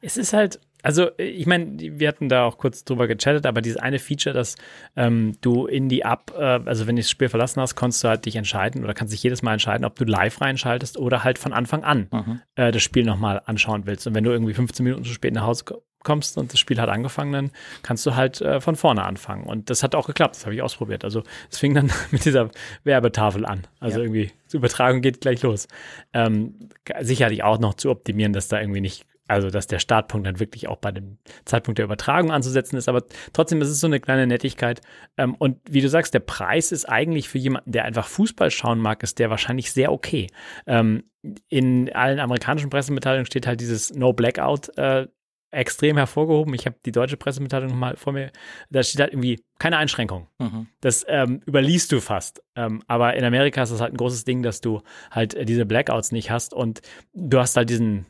es ist halt, also, ich meine, wir hatten da auch kurz drüber gechattet, aber dieses eine Feature, dass ähm, du in die App, äh, also wenn du das Spiel verlassen hast, konntest du halt dich entscheiden oder kannst dich jedes Mal entscheiden, ob du live reinschaltest oder halt von Anfang an mhm. äh, das Spiel nochmal anschauen willst. Und wenn du irgendwie 15 Minuten zu spät nach Hause kommst und das Spiel hat angefangen, dann kannst du halt äh, von vorne anfangen. Und das hat auch geklappt, das habe ich ausprobiert. Also es fing dann mit dieser Werbetafel an. Also ja. irgendwie, die Übertragung geht gleich los. Ähm, sicherlich auch noch zu optimieren, dass da irgendwie nicht also, dass der Startpunkt dann wirklich auch bei dem Zeitpunkt der Übertragung anzusetzen ist. Aber trotzdem ist es so eine kleine Nettigkeit. Ähm, und wie du sagst, der Preis ist eigentlich für jemanden, der einfach Fußball schauen mag, ist der wahrscheinlich sehr okay. Ähm, in allen amerikanischen Pressemitteilungen steht halt dieses No Blackout äh, extrem hervorgehoben. Ich habe die deutsche Pressemitteilung mal vor mir. Da steht halt irgendwie keine Einschränkung. Mhm. Das ähm, überliest du fast. Ähm, aber in Amerika ist das halt ein großes Ding, dass du halt äh, diese Blackouts nicht hast und du hast halt diesen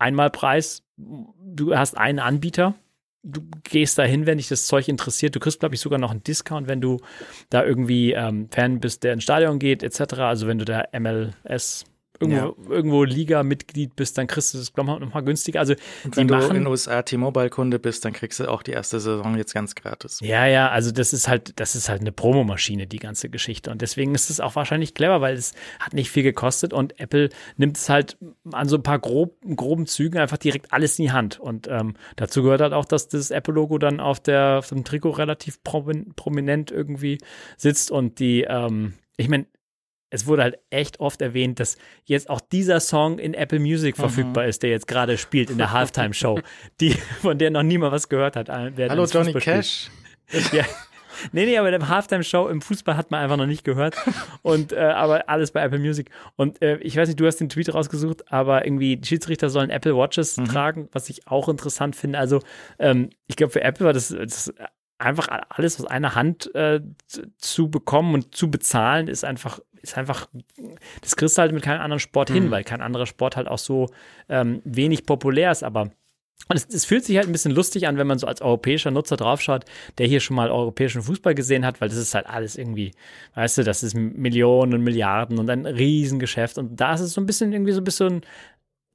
Einmalpreis. Du hast einen Anbieter. Du gehst dahin, wenn dich das Zeug interessiert. Du kriegst, glaube ich, sogar noch einen Discount, wenn du da irgendwie ähm, Fan bist, der ins Stadion geht, etc. Also wenn du der MLS irgendwo, ja. irgendwo Liga-Mitglied bist, dann kriegst du das, glaube ich, nochmal günstiger. Also, Und wenn du in den USA T-Mobile-Kunde bist, dann kriegst du auch die erste Saison jetzt ganz gratis. Ja, ja, also das ist halt, das ist halt eine Promomaschine, die ganze Geschichte. Und deswegen ist es auch wahrscheinlich clever, weil es hat nicht viel gekostet und Apple nimmt es halt an so ein paar grob, groben Zügen einfach direkt alles in die Hand. Und ähm, dazu gehört halt auch, dass das Apple-Logo dann auf, der, auf dem Trikot relativ prominent irgendwie sitzt und die, ähm, ich meine, es wurde halt echt oft erwähnt, dass jetzt auch dieser Song in Apple Music mhm. verfügbar ist, der jetzt gerade spielt in der Halftime-Show, die, von der noch niemand was gehört hat. Hallo Johnny Cash. ja. nee, nee, aber der Halftime-Show im Fußball hat man einfach noch nicht gehört. Und äh, aber alles bei Apple Music. Und äh, ich weiß nicht, du hast den Tweet rausgesucht, aber irgendwie die Schiedsrichter sollen Apple Watches mhm. tragen, was ich auch interessant finde. Also ähm, ich glaube, für Apple war das, das einfach alles aus einer Hand äh, zu bekommen und zu bezahlen, ist einfach, ist einfach, das kriegst du halt mit keinem anderen Sport mhm. hin, weil kein anderer Sport halt auch so ähm, wenig populär ist, aber und es, es, fühlt sich halt ein bisschen lustig an, wenn man so als europäischer Nutzer draufschaut, der hier schon mal europäischen Fußball gesehen hat, weil das ist halt alles irgendwie, weißt du, das ist Millionen und Milliarden und ein Riesengeschäft. Und da ist es so ein bisschen irgendwie so ein bisschen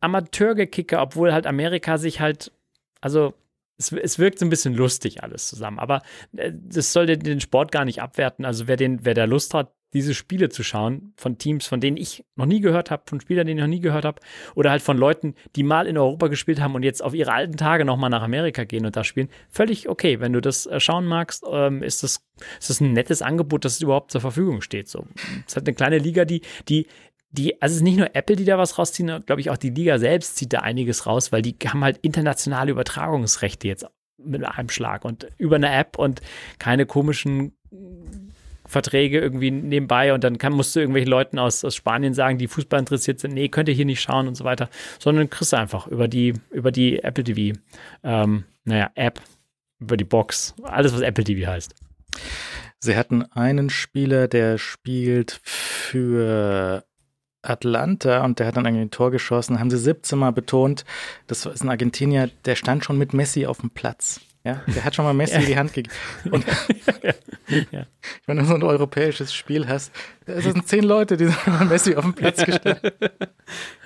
Amateurgekicker, obwohl halt Amerika sich halt, also es, es, wirkt so ein bisschen lustig alles zusammen. Aber äh, das soll den, den Sport gar nicht abwerten. Also wer, den, wer da Lust hat, diese Spiele zu schauen von Teams, von denen ich noch nie gehört habe, von Spielern, denen ich noch nie gehört habe, oder halt von Leuten, die mal in Europa gespielt haben und jetzt auf ihre alten Tage nochmal nach Amerika gehen und da spielen, völlig okay. Wenn du das äh, schauen magst, ähm, ist, das, ist das ein nettes Angebot, das überhaupt zur Verfügung steht. So, es ist halt eine kleine Liga, die, die die, also es ist nicht nur Apple, die da was rausziehen, glaube ich, auch die Liga selbst zieht da einiges raus, weil die haben halt internationale Übertragungsrechte jetzt mit einem Schlag und über eine App und keine komischen Verträge irgendwie nebenbei und dann kann, musst du irgendwelchen Leuten aus, aus Spanien sagen, die Fußball interessiert sind, nee, könnt ihr hier nicht schauen und so weiter, sondern kriegst du einfach über die, über die Apple TV, ähm, naja, App, über die Box, alles, was Apple TV heißt. Sie hatten einen Spieler, der spielt für Atlanta und der hat dann irgendwie ein Tor geschossen, haben sie 17 Mal betont, das ist ein Argentinier, der stand schon mit Messi auf dem Platz. Ja, der hat schon mal Messi ja. die Hand gegeben. Und wenn du so ein europäisches Spiel hast, das sind zehn Leute, die sind mal Messi auf dem Platz gestellt.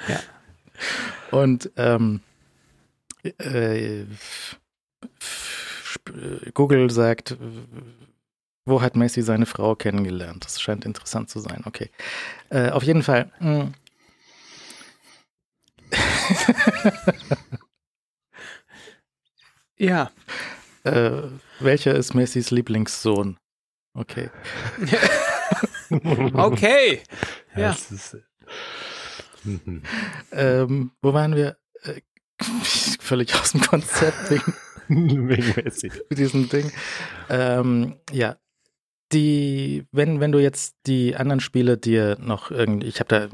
ja. Und ähm, äh, Google sagt, wo hat Messi seine Frau kennengelernt? Das scheint interessant zu sein. Okay. Äh, auf jeden Fall. Ja. Äh, welcher ist Messis Lieblingssohn? Okay. okay. Ja. Ist, ähm, wo waren wir? Äh, völlig aus dem Konzept wegen, wegen Messi. diesem Ding. Ähm, ja, die, wenn, wenn du jetzt die anderen Spiele dir noch irgendwie, ich habe da,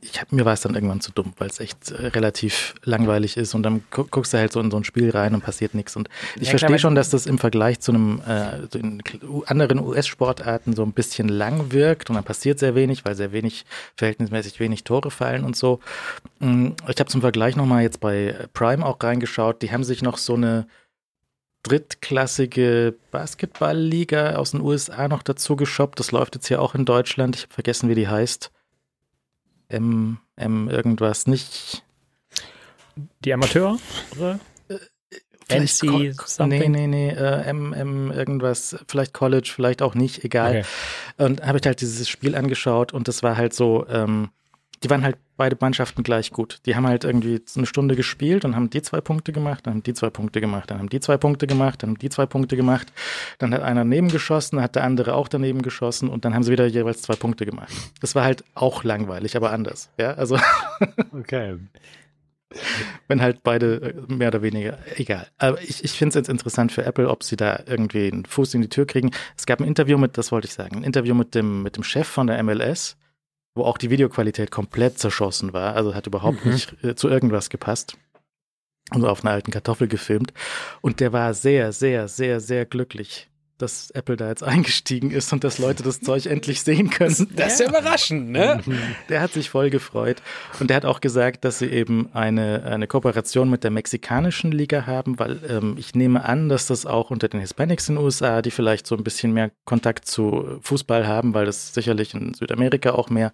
ich habe mir war es dann irgendwann zu dumm, weil es echt äh, relativ langweilig ist und dann gu guckst du halt so in so ein Spiel rein und passiert nichts. Und ich ja, verstehe schon, dass das im Vergleich zu einem äh, zu anderen US-Sportarten so ein bisschen lang wirkt und dann passiert sehr wenig, weil sehr wenig, verhältnismäßig wenig Tore fallen und so. Mm, ich habe zum Vergleich nochmal jetzt bei Prime auch reingeschaut, die haben sich noch so eine drittklassige Basketballliga aus den USA noch dazu geshoppt. Das läuft jetzt hier auch in Deutschland. Ich habe vergessen, wie die heißt. M, M irgendwas, nicht. Die Amateur? Oder? Äh, NC something? Nee, nee, nee, äh, M, M irgendwas, vielleicht College, vielleicht auch nicht, egal. Okay. Und habe ich halt dieses Spiel angeschaut und das war halt so, ähm, die waren halt beide Mannschaften gleich gut. Die haben halt irgendwie eine Stunde gespielt und haben die zwei Punkte gemacht, dann haben die zwei Punkte gemacht, dann haben die zwei Punkte gemacht, dann haben die zwei Punkte gemacht. Dann hat einer daneben geschossen, dann hat der andere auch daneben geschossen und dann haben sie wieder jeweils zwei Punkte gemacht. Das war halt auch langweilig, aber anders. Ja, also. okay. Wenn halt beide äh, mehr oder weniger, egal. Aber ich, ich finde es jetzt interessant für Apple, ob sie da irgendwie einen Fuß in die Tür kriegen. Es gab ein Interview mit, das wollte ich sagen, ein Interview mit dem, mit dem Chef von der MLS, wo auch die Videoqualität komplett zerschossen war. Also hat überhaupt mhm. nicht äh, zu irgendwas gepasst. Also auf einer alten Kartoffel gefilmt. Und der war sehr, sehr, sehr, sehr glücklich dass Apple da jetzt eingestiegen ist und dass Leute das Zeug endlich sehen können. Das ist ja überraschend, ne? Der hat sich voll gefreut. Und der hat auch gesagt, dass sie eben eine, eine Kooperation mit der mexikanischen Liga haben, weil ähm, ich nehme an, dass das auch unter den Hispanics in den USA, die vielleicht so ein bisschen mehr Kontakt zu Fußball haben, weil das sicherlich in Südamerika auch mehr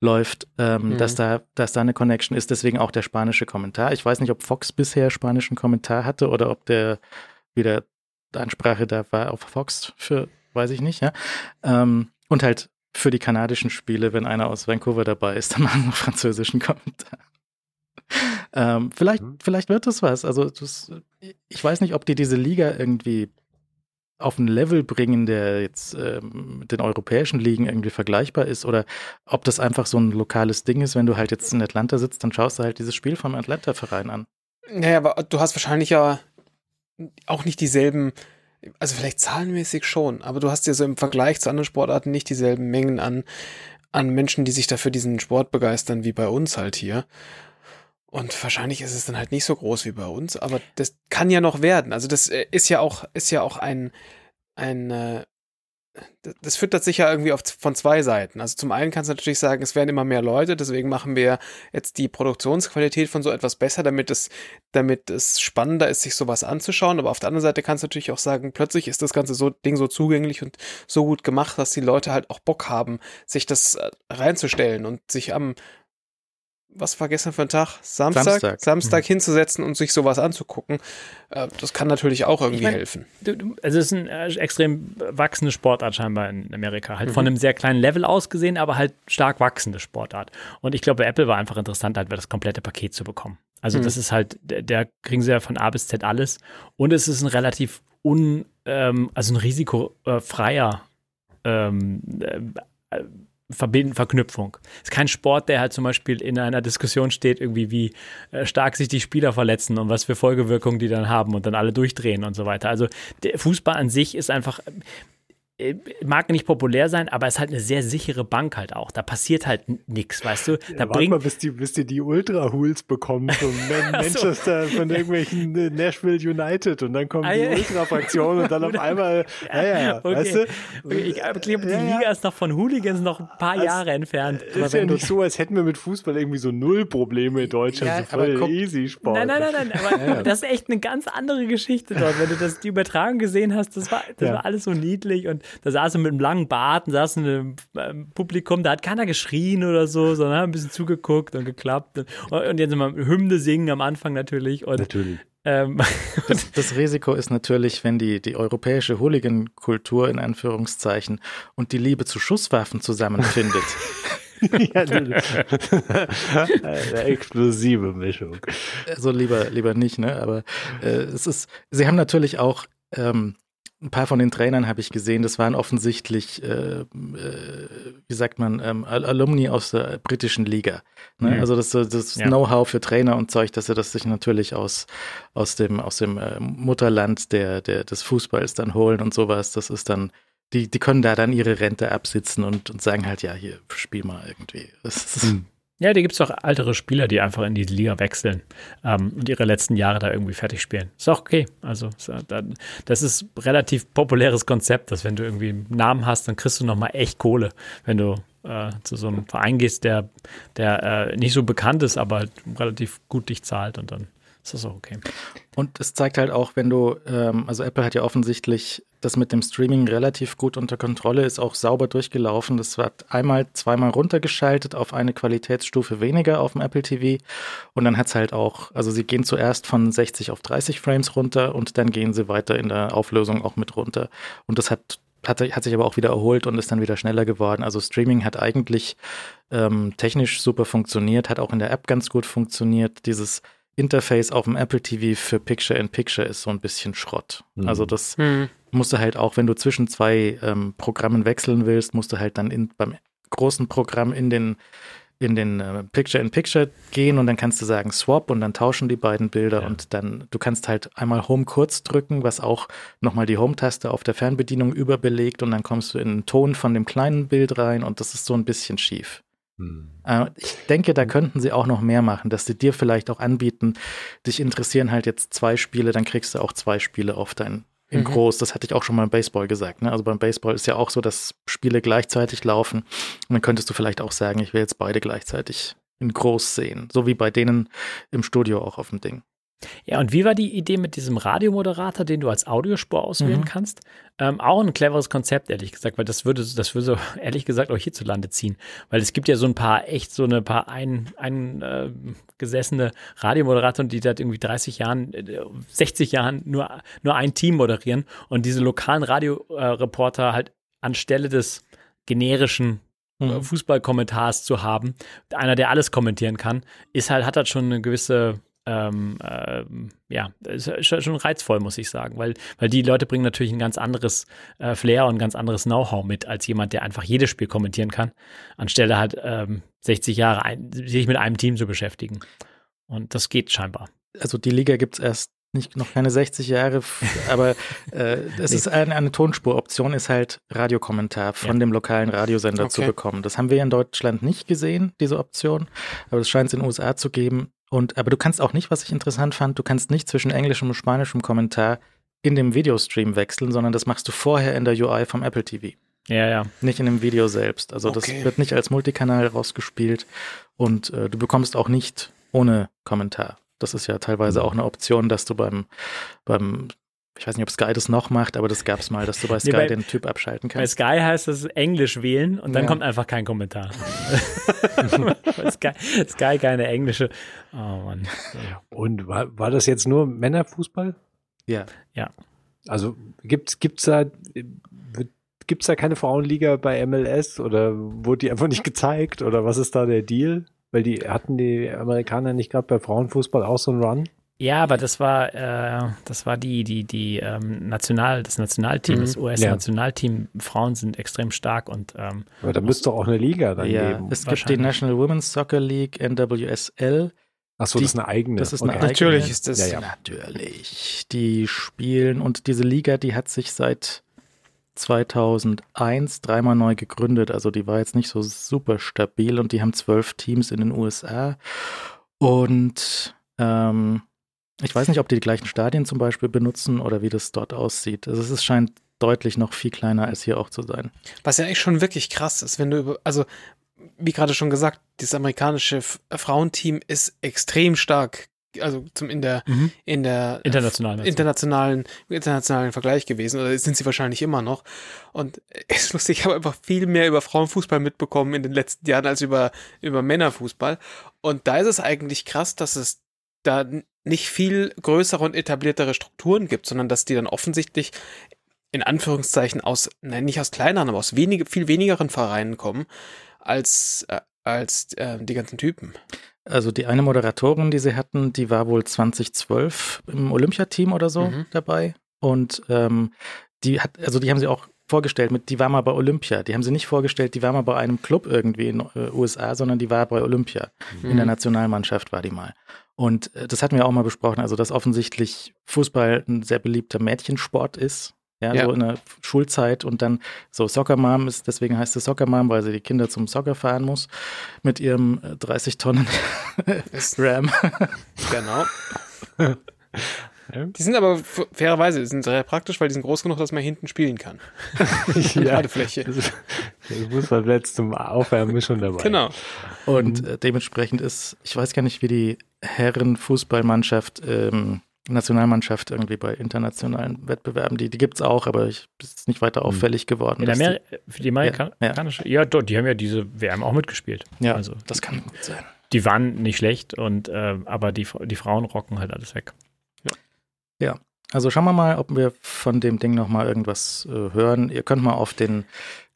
läuft, ähm, mhm. dass, da, dass da eine Connection ist. Deswegen auch der spanische Kommentar. Ich weiß nicht, ob Fox bisher spanischen Kommentar hatte oder ob der wieder Ansprache da war auf Fox für, weiß ich nicht, ja. Ähm, und halt für die kanadischen Spiele, wenn einer aus Vancouver dabei ist, dann machen wir französischen Kommentar. ähm, vielleicht, mhm. vielleicht wird das was. Also das, ich weiß nicht, ob die diese Liga irgendwie auf ein Level bringen, der jetzt ähm, mit den europäischen Ligen irgendwie vergleichbar ist oder ob das einfach so ein lokales Ding ist, wenn du halt jetzt in Atlanta sitzt, dann schaust du halt dieses Spiel vom Atlanta-Verein an. Naja, aber du hast wahrscheinlich ja auch nicht dieselben also vielleicht zahlenmäßig schon, aber du hast ja so im Vergleich zu anderen Sportarten nicht dieselben Mengen an, an Menschen, die sich dafür diesen Sport begeistern, wie bei uns halt hier. Und wahrscheinlich ist es dann halt nicht so groß wie bei uns, aber das kann ja noch werden. Also das äh, ist ja auch, ist ja auch ein, ein, äh, das führt das sicher irgendwie auf, von zwei Seiten. Also zum einen kannst du natürlich sagen, es werden immer mehr Leute, deswegen machen wir jetzt die Produktionsqualität von so etwas besser, damit es, damit es spannender ist, sich sowas anzuschauen. Aber auf der anderen Seite kannst du natürlich auch sagen, plötzlich ist das ganze so, Ding so zugänglich und so gut gemacht, dass die Leute halt auch Bock haben, sich das äh, reinzustellen und sich am was war gestern für ein Tag? Samstag? Samstag, Samstag mhm. hinzusetzen und sich sowas anzugucken. Äh, das kann natürlich auch irgendwie ich mein, helfen. Du, also es ist ein äh, extrem wachsende Sportart scheinbar in Amerika. Halt mhm. von einem sehr kleinen Level aus gesehen, aber halt stark wachsende Sportart. Und ich glaube, Apple war einfach interessant, halt das komplette Paket zu bekommen. Also mhm. das ist halt, der kriegen sie ja von A bis Z alles. Und es ist ein relativ un, ähm, also ein risikofreier ähm, äh, Verbinden, Verknüpfung. Ist kein Sport, der halt zum Beispiel in einer Diskussion steht, irgendwie wie äh, stark sich die Spieler verletzen und was für Folgewirkungen die dann haben und dann alle durchdrehen und so weiter. Also Fußball an sich ist einfach, mag nicht populär sein, aber es ist halt eine sehr sichere Bank halt auch. Da passiert halt nichts, weißt du? Da ja, bringt mal, bis die, bis die die Ultra-Hools bekommen von Manchester, so. von irgendwelchen äh, Nashville United und dann kommt ah, die Ultra-Fraktion und dann auf einmal, ja, ja, okay. weißt du? Okay, ich glaube, die Liga ist noch von Hooligans noch ein paar also, Jahre entfernt. Ist ja nicht so, als hätten wir mit Fußball irgendwie so null Probleme in Deutschland, so voll easy Sport. Nein, nein, nein, nein, aber das ist echt eine ganz andere Geschichte dort. Wenn du das die Übertragung gesehen hast, das war, das war alles so niedlich und da saßen mit einem langen Bart, saßen im Publikum, da hat keiner geschrien oder so, sondern haben ein bisschen zugegucckt und geklappt. Und, und jetzt immer Hymne singen am Anfang natürlich. Und, natürlich. Ähm, das, das, Risiko ist natürlich, wenn die, die europäische Hooligan-Kultur in Anführungszeichen und die Liebe zu Schusswaffen zusammenfindet. ja, eine explosive Mischung. Also lieber, lieber nicht, ne? Aber äh, es ist, sie haben natürlich auch ähm, ein paar von den Trainern habe ich gesehen, das waren offensichtlich, äh, äh, wie sagt man, ähm, Alumni aus der britischen Liga. Ne? Mhm. Also das, das ja. Know-how für Trainer und Zeug, dass sie das sich natürlich aus, aus dem, aus dem äh, Mutterland der, der, des Fußballs dann holen und sowas. Das ist dann, die, die können da dann ihre Rente absitzen und, und sagen halt, ja, hier, spiel mal irgendwie. Das ist, mhm. Ja, da gibt es doch ältere Spieler, die einfach in die Liga wechseln ähm, und ihre letzten Jahre da irgendwie fertig spielen. Ist auch okay. Also, das ist relativ populäres Konzept, dass wenn du irgendwie einen Namen hast, dann kriegst du nochmal echt Kohle, wenn du äh, zu so einem Verein gehst, der, der äh, nicht so bekannt ist, aber relativ gut dich zahlt und dann ist das auch okay. Und es zeigt halt auch, wenn du, ähm, also Apple hat ja offensichtlich das mit dem Streaming relativ gut unter Kontrolle, ist auch sauber durchgelaufen. Das wird einmal, zweimal runtergeschaltet auf eine Qualitätsstufe weniger auf dem Apple TV. Und dann hat es halt auch, also sie gehen zuerst von 60 auf 30 Frames runter und dann gehen sie weiter in der Auflösung auch mit runter. Und das hat hat, hat sich aber auch wieder erholt und ist dann wieder schneller geworden. Also Streaming hat eigentlich ähm, technisch super funktioniert, hat auch in der App ganz gut funktioniert. Dieses Interface auf dem Apple TV für Picture-in-Picture ist so ein bisschen Schrott. Mhm. Also das mhm. musst du halt auch, wenn du zwischen zwei ähm, Programmen wechseln willst, musst du halt dann in, beim großen Programm in den in den äh, Picture-in-Picture gehen und dann kannst du sagen Swap und dann tauschen die beiden Bilder ja. und dann, du kannst halt einmal Home kurz drücken, was auch nochmal die Home-Taste auf der Fernbedienung überbelegt und dann kommst du in den Ton von dem kleinen Bild rein und das ist so ein bisschen schief. Hm. Äh, ich denke, da könnten sie auch noch mehr machen, dass sie dir vielleicht auch anbieten, dich interessieren halt jetzt zwei Spiele, dann kriegst du auch zwei Spiele auf dein in mhm. groß. Das hatte ich auch schon mal beim Baseball gesagt. Ne? Also beim Baseball ist ja auch so, dass Spiele gleichzeitig laufen. Und dann könntest du vielleicht auch sagen, ich will jetzt beide gleichzeitig in groß sehen. So wie bei denen im Studio auch auf dem Ding. Ja, und wie war die Idee mit diesem Radiomoderator, den du als Audiospur auswählen mhm. kannst? Ähm, auch ein cleveres Konzept, ehrlich gesagt, weil das würde, das würde so, ehrlich gesagt auch hierzulande ziehen. Weil es gibt ja so ein paar, echt so eine paar eingesessene ein, äh, Radiomoderatoren, die seit irgendwie 30 Jahren, äh, 60 Jahren nur, nur ein Team moderieren und diese lokalen Radioreporter halt anstelle des generischen äh, mhm. Fußballkommentars zu haben, einer, der alles kommentieren kann, ist halt, hat halt schon eine gewisse ähm, ähm, ja, ist schon reizvoll, muss ich sagen, weil, weil die Leute bringen natürlich ein ganz anderes äh, Flair und ein ganz anderes Know-how mit, als jemand, der einfach jedes Spiel kommentieren kann, anstelle halt ähm, 60 Jahre ein, sich mit einem Team zu beschäftigen. Und das geht scheinbar. Also die Liga gibt es erst nicht, noch keine 60 Jahre, aber äh, es ist eine, eine Tonspuroption, ist halt Radiokommentar von Ja. dem lokalen Radiosender zu Okay. bekommen. Das haben wir in Deutschland nicht gesehen, diese Option, aber es scheint es in den USA zu geben. Und aber du kannst auch nicht, was ich interessant fand, du kannst nicht zwischen englischem und spanischem Kommentar in dem Videostream wechseln, sondern das machst du vorher in der UI vom Apple TV, Ja, ja. nicht in dem Video selbst. Also Okay. das wird nicht als Multikanal rausgespielt und äh, du bekommst auch nicht ohne Kommentar. Das ist ja teilweise auch eine Option, dass du beim, beim ich weiß nicht, ob Sky das noch macht, aber das gab es mal, dass du bei Sky bei- den Typ abschalten Bei kannst. Sky heißt es Englisch wählen und dann Ja. kommt einfach kein Kommentar. Bei Sky, Sky keine englische. Oh Mann. Und war, war das jetzt nur Männerfußball? Ja. Also gibt's gibt's da gibt's da keine Frauenliga bei MLS oder wurde die einfach nicht gezeigt oder was ist da der Deal? Weil die hatten die Amerikaner nicht gerade bei Frauenfußball auch so einen Run? Ja, aber das war, äh, das war die, die, die ähm, National, das Nationalteam, Mhm. das US-Nationalteam. Frauen sind extrem stark und ähm, Aber da müsste doch auch eine Liga dann ja, geben. es gibt die. National Women's Soccer League, NWSL. Achso, die- das ist eine eigene. Das ist eine Okay. eigene. Natürlich ist das. Ja, ja. Natürlich. Die spielen und diese Liga, die hat sich seit 2001 dreimal neu gegründet. Also die war jetzt nicht so super stabil und die haben zwölf Teams in den USA. Und ähm, ich weiß nicht, ob die die gleichen Stadien zum Beispiel benutzen oder wie das dort aussieht. Also es ist, scheint deutlich noch viel kleiner als hier auch zu sein. Was ja eigentlich schon wirklich krass ist, wenn du über, also wie gerade schon gesagt, dieses amerikanische Frauenteam ist extrem stark, also zum in der Mhm. in der international. meinst du? internationalen internationalen Vergleich gewesen oder sind sie wahrscheinlich immer noch und es ist lustig, ich habe einfach viel mehr über Frauenfußball mitbekommen in den letzten Jahren als über über Männerfußball und da ist es eigentlich krass, dass es da nicht viel größere und etabliertere Strukturen gibt, sondern dass die dann offensichtlich in Anführungszeichen aus, nein, nicht aus kleineren, aber aus wenige, viel wenigeren Vereinen kommen als, äh, als äh, die ganzen Typen. Also die eine Moderatorin, die sie hatten, die war wohl 2012 im Olympiateam oder so Mhm. dabei. Und ähm, die hat, also die haben sie auch vorgestellt mit, die war mal bei Olympia. Die haben sie nicht vorgestellt, die war mal bei einem Club irgendwie in äh, USA, sondern die war bei Olympia. In Mhm. der Nationalmannschaft war die mal. Und äh, das hatten wir auch mal besprochen, also dass offensichtlich Fußball ein sehr beliebter Mädchensport ist. Ja, Ja. so in der Schulzeit und dann so Soccer Mom ist, deswegen heißt es Soccer Mom, weil sie die Kinder zum Soccer fahren muss mit ihrem äh, 30 Tonnen Ist- Ram. Genau. Die sind aber fairerweise die sind sehr praktisch, weil die sind groß genug, dass man hinten spielen kann. ja, Ladefläche. das ist- der Fußballplatz zum Aufwärmen ist schon dabei. Genau. Und äh, dementsprechend ist, ich weiß gar nicht, wie die Herren-Fußballmannschaft, ähm, Nationalmannschaft irgendwie bei internationalen Wettbewerben, die, die gibt es auch, aber ich ist nicht weiter auffällig geworden. In dass die- Ameri für die amerikanische, ja, dort, die haben ja diese WM auch mitgespielt. ja, also das kann gut sein. die waren nicht schlecht und äh, aber die, die Frauen rocken halt alles weg. Also schauen wir mal, ob wir von dem Ding nochmal irgendwas äh, hören. Ihr könnt mal auf den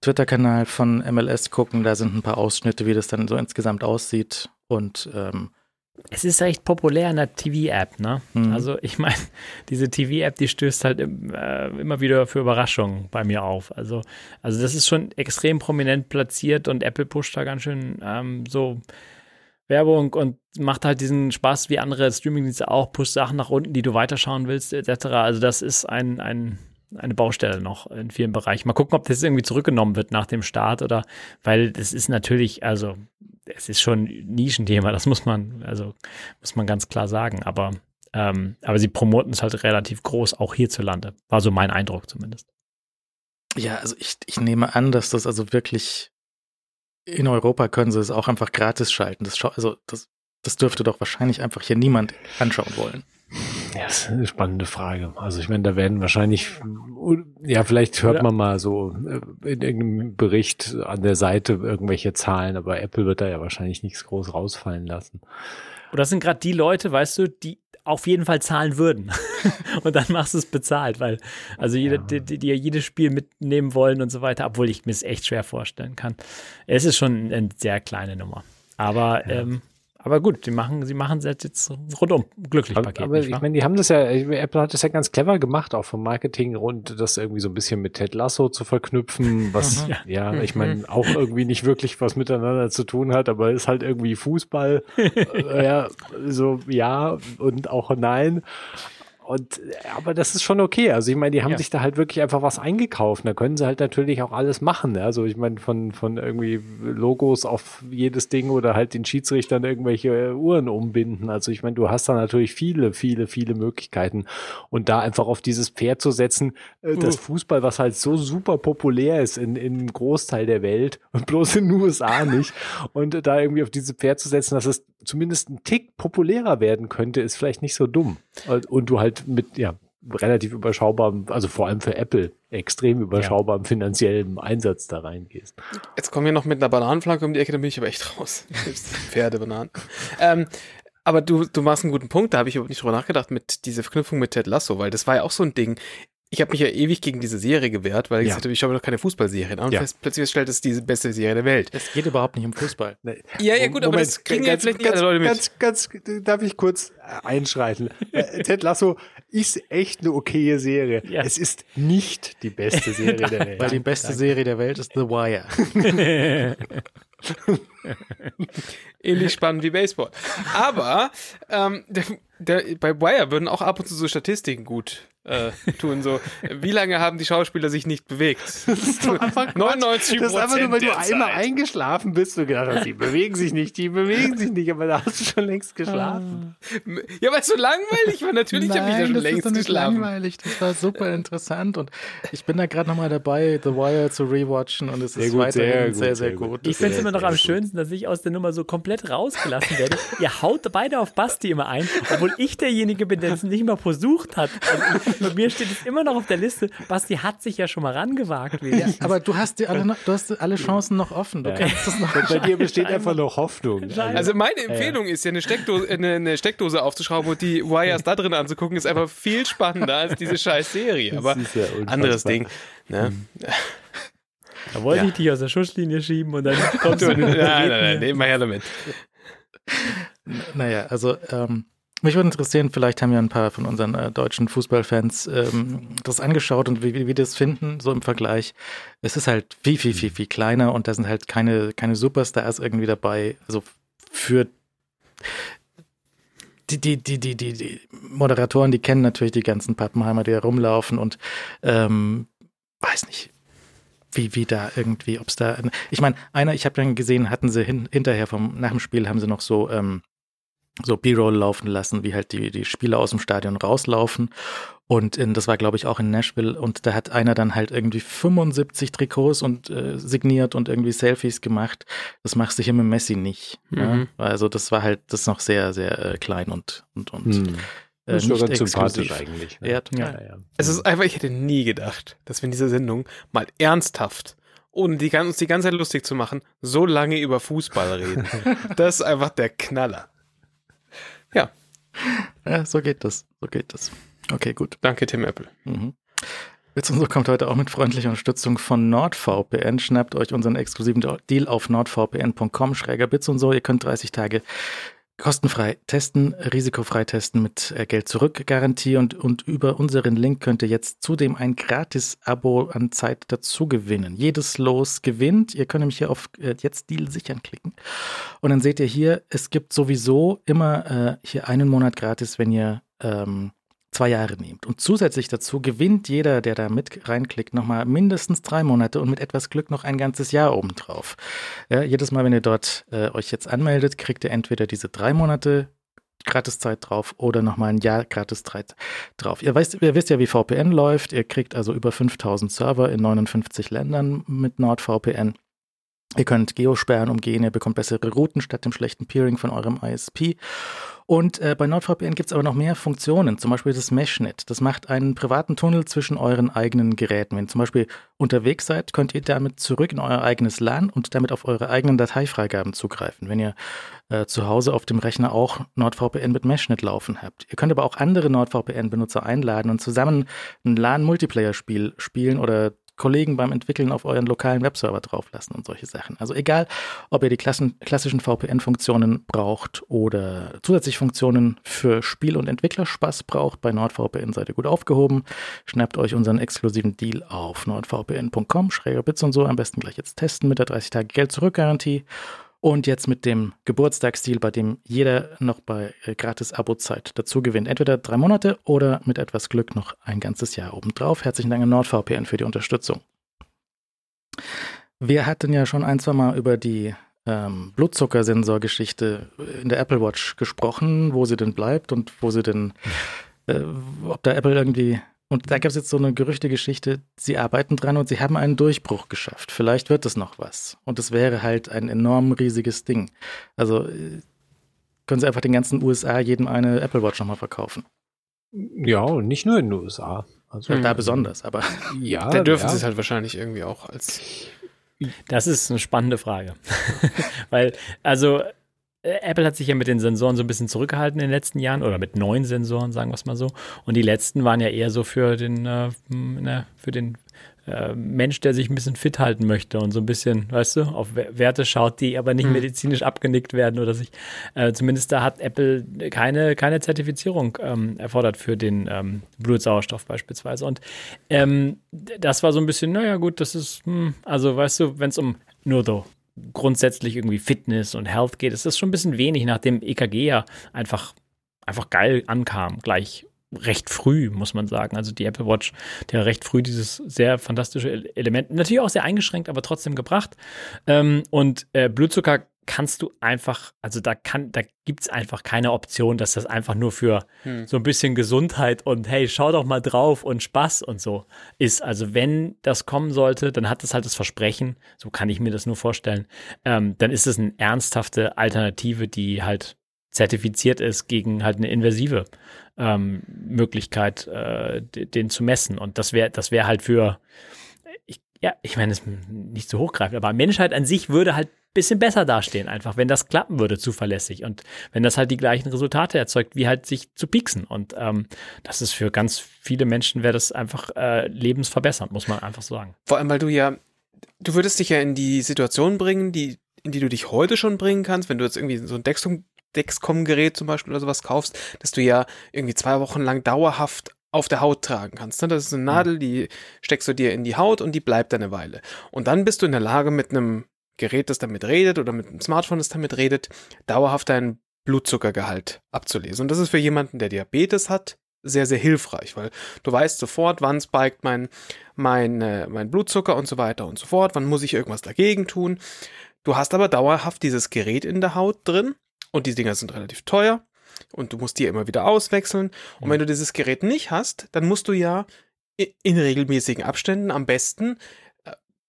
Twitter-Kanal von MLS gucken, da sind ein paar Ausschnitte, wie das dann so insgesamt aussieht. Und ähm, Es ist recht populär in der TV-App, ne? Mhm. Also ich meine, diese TV-App, die stößt halt im, äh, immer wieder für Überraschungen bei mir auf. Also, also das ist schon extrem prominent platziert und Apple pusht da ganz schön ähm, so Werbung und macht halt diesen Spaß wie andere Streamingdienste auch, pusht Sachen nach unten, die du weiterschauen willst, etc. Also das ist ein, ein eine Baustelle noch in vielen Bereichen. Mal gucken, ob das irgendwie zurückgenommen wird nach dem Start oder, weil das ist natürlich, also es ist schon ein Nischenthema, das muss man, also muss man ganz klar sagen. Aber, ähm, aber sie promoten es halt relativ groß, auch hierzulande. War so mein Eindruck zumindest. ja, also ich, ich nehme an, dass das also wirklich in Europa können sie es auch einfach gratis schalten. Das, also das, das dürfte doch wahrscheinlich einfach hier niemand anschauen wollen. Ja, das ist eine spannende Frage. Also ich meine, da werden wahrscheinlich, ja, vielleicht hört Ja. man mal so äh, in irgendeinem Bericht an der Seite irgendwelche Zahlen, aber Apple wird da ja wahrscheinlich nichts groß rausfallen lassen. Und das sind gerade die Leute, weißt du, die auf jeden Fall zahlen würden. und dann machst du es bezahlt, weil, also jede, Ja. die, die, die ja jedes Spiel mitnehmen wollen und so weiter, obwohl ich mir es echt schwer vorstellen kann. Es ist schon eine sehr kleine Nummer. Aber, ähm, aber gut, sie machen, sie machen es jetzt rundum glücklich Aber, Paket. aber nicht ich meine, die haben das ja, Apple hat das ja ganz clever gemacht, auch vom Marketing rund, das irgendwie so ein bisschen mit Ted Lasso zu verknüpfen, was Mhm. ja, ich meine, auch irgendwie nicht wirklich was miteinander zu tun hat, aber ist halt irgendwie Fußball. äh, ja, so ja und auch nein. Und, aber das ist schon okay. Also ich meine, die haben ja. sich da halt wirklich einfach was eingekauft. Da können sie halt natürlich auch alles machen. Ne? Also ich meine, von, von irgendwie Logos auf jedes Ding oder halt den Schiedsrichtern irgendwelche Uhren umbinden. Also ich meine, du hast da natürlich viele, viele, viele Möglichkeiten. Und da einfach auf dieses Pferd zu setzen, äh, das Fußball, was halt so super populär ist in, in einem Großteil der Welt und bloß in den USA nicht. Und da irgendwie auf dieses Pferd zu setzen, dass es zumindest ein Tick populärer werden könnte, ist vielleicht nicht so dumm. Und, du halt mit, ja, relativ überschaubarem, also vor allem für Apple, extrem überschaubarem ja. finanziellen Einsatz da reingehst. Jetzt kommen wir noch mit einer Bananenflanke um die Ecke, da bin ich aber echt raus. Pferdebananen. ähm, aber du, du machst einen guten Punkt, da habe ich überhaupt nicht drüber nachgedacht mit dieser Verknüpfung mit Ted Lasso, weil das war ja auch so ein Ding ich habe mich ja ewig gegen diese Serie gewehrt, weil ich ja. gesagt habe, ich schaue mir noch keine Fußballserien an und ja. fest, plötzlich festgestellt, das ist die beste Serie der Welt. Es geht überhaupt nicht um Fußball. Nee. Ja, ja, gut, Moment, aber das kriegen ganz, ja vielleicht nicht alle Leute mit. Ganz, ganz, darf ich kurz einschreiten? Äh, Ted Lasso ist echt eine okaye Serie. Ja. Es ist nicht die beste Serie der Welt. Weil die beste Danke. Serie der Welt ist The Wire. Ähnlich spannend wie Baseball. Aber ähm, der, der, bei Wire würden auch ab und zu so Statistiken gut äh, tun. So, wie lange haben die Schauspieler sich nicht bewegt? Das ist doch einfach 99 Das ist einfach nur, weil du einmal eingeschlafen bist und gedacht hast, die bewegen sich nicht, die bewegen sich nicht, aber da hast du schon längst geschlafen. Ja, weil es so langweilig war. Natürlich habe ich da schon das längst ist nicht geschlafen. langweilig. Das war super interessant und ich bin da gerade nochmal dabei, The Wire zu rewatchen und es ist gut, weiterhin sehr, sehr, gut. Sehr gut. Ich finde es immer noch am schönsten, dass ich aus der Nummer so komplett rausgelassen werde. Ihr haut beide auf Basti immer ein, obwohl ich derjenige bin, der es nicht mal versucht hat. Also bei mir steht es immer noch auf der Liste. Basti hat sich ja schon mal rangewagt. Ja, aber du hast, dir alle, noch, du hast alle Chancen noch offen. Du ja. kannst das noch Bei dir besteht einfach noch Hoffnung. Also meine Empfehlung ist ja, eine Steckdose, eine, eine Steckdose aufzuschrauben und die Wires da drin anzugucken, ist einfach viel spannender als diese scheiß Serie. Aber ja anderes Ding. Ne? Da wollte ja. ich dich aus der Schusslinie schieben und dann kommst du. nein, nein, nein, nehmen wir her damit. Naja, also ähm, mich würde interessieren, vielleicht haben ja ein paar von unseren äh, deutschen Fußballfans ähm, das angeschaut und wie, wie, wie das finden, so im Vergleich. Es ist halt viel, viel, viel, viel kleiner und da sind halt keine, keine Superstars irgendwie dabei. Also für die, die, die, die, die, die Moderatoren, die kennen natürlich die ganzen Pappenheimer, die da rumlaufen und ähm, weiß nicht, wie, wie da irgendwie, ob es da. Ich meine, einer, ich habe dann gesehen, hatten sie hin, hinterher vom, nach dem Spiel haben sie noch so ähm, so B-Roll laufen lassen, wie halt die, die Spieler aus dem Stadion rauslaufen. Und in, das war, glaube ich, auch in Nashville. Und da hat einer dann halt irgendwie 75 Trikots und äh, signiert und irgendwie Selfies gemacht. Das machst du hier mit Messi nicht. Mhm. Ja? Also das war halt, das noch sehr, sehr äh, klein und, und, und mhm. Äh, das ist nicht sympathisch eigentlich. Ne? Ja, ja. Ja, ja. Es ist einfach, ich hätte nie gedacht, dass wir in dieser Sendung mal ernsthaft ohne die, uns die ganze Zeit lustig zu machen, so lange über Fußball reden. das ist einfach der Knaller. Ja. Ja, so geht das. So geht das. Okay, gut. Danke, Tim Apple. Mhm. Witz und so kommt heute auch mit freundlicher Unterstützung von NordVPN. Schnappt euch unseren exklusiven Deal auf nordvpn.com, schräger Bits und so. Ihr könnt 30 Tage Kostenfrei testen, risikofrei testen mit äh, Geld zurück Garantie und, und über unseren Link könnt ihr jetzt zudem ein Gratis-Abo an Zeit dazu gewinnen. Jedes Los gewinnt. Ihr könnt nämlich hier auf äh, jetzt Deal sichern klicken und dann seht ihr hier, es gibt sowieso immer äh, hier einen Monat gratis, wenn ihr ähm, zwei Jahre nehmt. Und zusätzlich dazu gewinnt jeder, der da mit reinklickt, nochmal mindestens drei Monate und mit etwas Glück noch ein ganzes Jahr obendrauf. Ja, jedes Mal, wenn ihr dort äh, euch jetzt anmeldet, kriegt ihr entweder diese drei Monate Gratiszeit drauf oder nochmal ein Jahr Gratiszeit drauf. Ihr, weißt, ihr wisst ja, wie VPN läuft. Ihr kriegt also über 5000 Server in 59 Ländern mit NordVPN. Ihr könnt Geosperren umgehen, ihr bekommt bessere Routen statt dem schlechten Peering von eurem ISP. Und äh, bei NordVPN gibt es aber noch mehr Funktionen, zum Beispiel das Meshnet. Das macht einen privaten Tunnel zwischen euren eigenen Geräten. Wenn ihr zum Beispiel unterwegs seid, könnt ihr damit zurück in euer eigenes LAN und damit auf eure eigenen Dateifreigaben zugreifen. Wenn ihr äh, zu Hause auf dem Rechner auch NordVPN mit Meshnet laufen habt. Ihr könnt aber auch andere NordVPN-Benutzer einladen und zusammen ein LAN-Multiplayer-Spiel spielen oder Kollegen beim Entwickeln auf euren lokalen Webserver drauflassen und solche Sachen. Also egal, ob ihr die Klassen, klassischen VPN-Funktionen braucht oder zusätzlich Funktionen für Spiel- und Entwicklerspaß braucht, bei NordVPN seid ihr gut aufgehoben. Schnappt euch unseren exklusiven Deal auf nordvpn.com, schräger Bits und so. Am besten gleich jetzt testen mit der 30 Und jetzt mit dem Geburtstagsdeal, bei dem jeder noch bei äh, Gratis-Abo-Zeit dazu gewinnt. Entweder drei Monate oder mit etwas Glück noch ein ganzes Jahr obendrauf. Herzlichen Dank an NordVPN für die Unterstützung. Wir hatten ja schon ein, zwei Mal über die ähm, Blutzuckersensor-Geschichte in der Apple Watch gesprochen, wo sie denn bleibt und wo sie denn, äh, ob da Apple irgendwie und da gab es jetzt so eine Gerüchtegeschichte, sie arbeiten dran und sie haben einen Durchbruch geschafft. Vielleicht wird es noch was. Und es wäre halt ein enorm riesiges Ding. Also äh, können sie einfach den ganzen USA jedem eine Apple Watch nochmal verkaufen. Ja, und nicht nur in den USA. Also ja, da besonders, aber. Ja, da dürfen ja. sie es halt wahrscheinlich irgendwie auch als. Das ist eine spannende Frage. Weil, also Apple hat sich ja mit den Sensoren so ein bisschen zurückgehalten in den letzten Jahren oder mit neuen Sensoren, sagen wir es mal so. Und die letzten waren ja eher so für den, äh, für den äh, Mensch, der sich ein bisschen fit halten möchte und so ein bisschen, weißt du, auf Werte schaut, die aber nicht hm. medizinisch abgenickt werden oder sich. Äh, zumindest da hat Apple keine, keine Zertifizierung ähm, erfordert für den ähm, Blutsauerstoff beispielsweise. Und ähm, das war so ein bisschen, naja, gut, das ist, hm, also weißt du, wenn es um nur so grundsätzlich irgendwie Fitness und Health geht, ist das schon ein bisschen wenig, nachdem EKG ja einfach, einfach geil ankam, gleich recht früh, muss man sagen. Also die Apple Watch, die hat recht früh dieses sehr fantastische Element, natürlich auch sehr eingeschränkt, aber trotzdem gebracht. Ähm, und äh, Blutzucker kannst du einfach, also da kann, da gibt es einfach keine Option, dass das einfach nur für hm. so ein bisschen Gesundheit und hey, schau doch mal drauf und Spaß und so ist. Also wenn das kommen sollte, dann hat es halt das Versprechen, so kann ich mir das nur vorstellen, ähm, dann ist es eine ernsthafte Alternative, die halt zertifiziert ist gegen halt eine invasive ähm, Möglichkeit, äh, den zu messen. Und das wäre, das wäre halt für, ich, ja, ich meine, es ist nicht so hochgreifend, aber Menschheit an sich würde halt bisschen besser dastehen, einfach, wenn das klappen würde, zuverlässig. Und wenn das halt die gleichen Resultate erzeugt, wie halt sich zu pieksen. Und ähm, das ist für ganz viele Menschen, wäre das einfach äh, lebensverbessernd, muss man einfach sagen. Vor allem, weil du ja, du würdest dich ja in die Situation bringen, die, in die du dich heute schon bringen kannst, wenn du jetzt irgendwie so ein Dexcom, Dexcom-Gerät zum Beispiel oder sowas kaufst, dass du ja irgendwie zwei Wochen lang dauerhaft auf der Haut tragen kannst. Ne? Das ist eine Nadel, die steckst du dir in die Haut und die bleibt eine Weile. Und dann bist du in der Lage, mit einem Gerät, das damit redet oder mit einem Smartphone, das damit redet, dauerhaft deinen Blutzuckergehalt abzulesen. Und das ist für jemanden, der Diabetes hat, sehr, sehr hilfreich, weil du weißt sofort, wann spiked mein, mein, mein Blutzucker und so weiter und so fort, wann muss ich irgendwas dagegen tun. Du hast aber dauerhaft dieses Gerät in der Haut drin und die Dinger sind relativ teuer und du musst die immer wieder auswechseln. Und wenn du dieses Gerät nicht hast, dann musst du ja in regelmäßigen Abständen am besten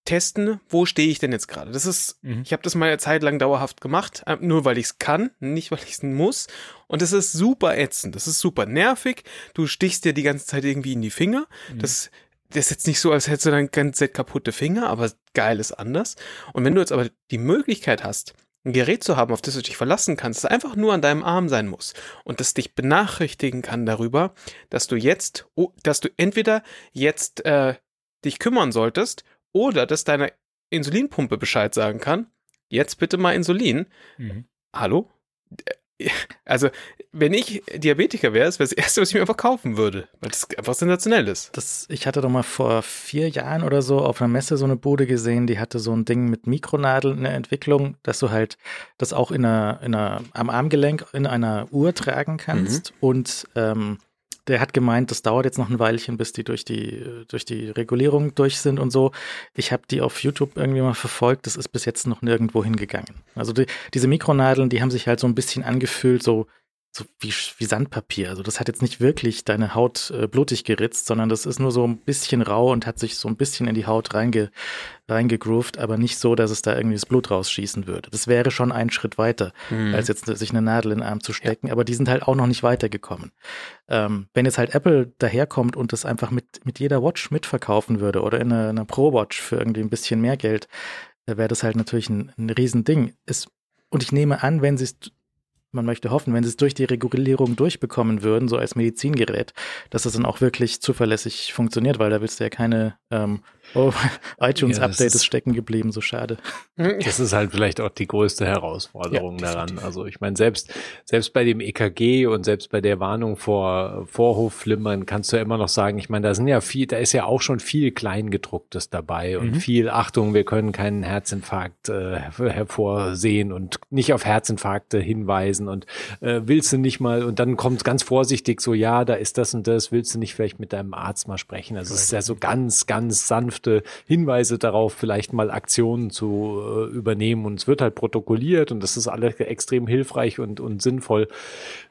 testen, wo stehe ich denn jetzt gerade. Das ist, mhm. ich habe das mal eine Zeit lang dauerhaft gemacht, äh, nur weil ich es kann, nicht weil ich es muss. Und das ist super ätzend, das ist super nervig. Du stichst dir die ganze Zeit irgendwie in die Finger. Mhm. Das, das ist jetzt nicht so, als hättest du dann ganz kaputte Finger, aber geil ist anders. Und wenn du jetzt aber die Möglichkeit hast, ein Gerät zu haben, auf das du dich verlassen kannst, das einfach nur an deinem Arm sein muss und das dich benachrichtigen kann darüber, dass du jetzt, dass du entweder jetzt äh, dich kümmern solltest oder dass deine Insulinpumpe Bescheid sagen kann, jetzt bitte mal Insulin. Mhm. Hallo? Also, wenn ich Diabetiker wäre, das wäre das Erste, was ich mir einfach kaufen würde, weil das einfach sensationell ist. Das, ich hatte doch mal vor vier Jahren oder so auf einer Messe so eine Bude gesehen, die hatte so ein Ding mit Mikronadeln in der Entwicklung, dass du halt das auch in einer, in einer, am Armgelenk in einer Uhr tragen kannst mhm. und ähm, der hat gemeint, das dauert jetzt noch ein Weilchen, bis die durch die, durch die Regulierung durch sind und so. Ich habe die auf YouTube irgendwie mal verfolgt, das ist bis jetzt noch nirgendwo hingegangen. Also die, diese Mikronadeln, die haben sich halt so ein bisschen angefühlt, so so wie, wie Sandpapier. Also das hat jetzt nicht wirklich deine Haut äh, blutig geritzt, sondern das ist nur so ein bisschen rau und hat sich so ein bisschen in die Haut reinge, reingegroovt, aber nicht so, dass es da irgendwie das Blut rausschießen würde. Das wäre schon ein Schritt weiter, mhm. als jetzt sich eine Nadel in den Arm zu stecken, ja. aber die sind halt auch noch nicht weitergekommen. Ähm, wenn jetzt halt Apple daherkommt und das einfach mit, mit jeder Watch mitverkaufen würde oder in einer, einer Pro-Watch für irgendwie ein bisschen mehr Geld, äh, wäre das halt natürlich ein, ein Riesending. Es, und ich nehme an, wenn sie es man möchte hoffen, wenn sie es durch die Regulierung durchbekommen würden, so als Medizingerät, dass es dann auch wirklich zuverlässig funktioniert, weil da willst du ja keine ähm, Oh, iTunes-Update ja, ist, ist stecken geblieben, so schade. Das ist halt vielleicht auch die größte Herausforderung ja, daran. Also ich meine, selbst, selbst bei dem EKG und selbst bei der Warnung vor Vorhofflimmern kannst du ja immer noch sagen, ich meine, da sind ja viel, da ist ja auch schon viel Kleingedrucktes dabei und mhm. viel Achtung, wir können keinen Herzinfarkt äh, hervorsehen und nicht auf Herzinfarkte hinweisen und äh, willst du nicht mal, und dann kommt ganz vorsichtig so, ja, da ist das und das, willst du nicht vielleicht mit deinem Arzt mal sprechen? Also es ist ja so ganz, ganz sanfte Hinweise darauf, vielleicht mal Aktionen zu äh, übernehmen und es wird halt protokolliert und das ist alles extrem hilfreich und, und sinnvoll.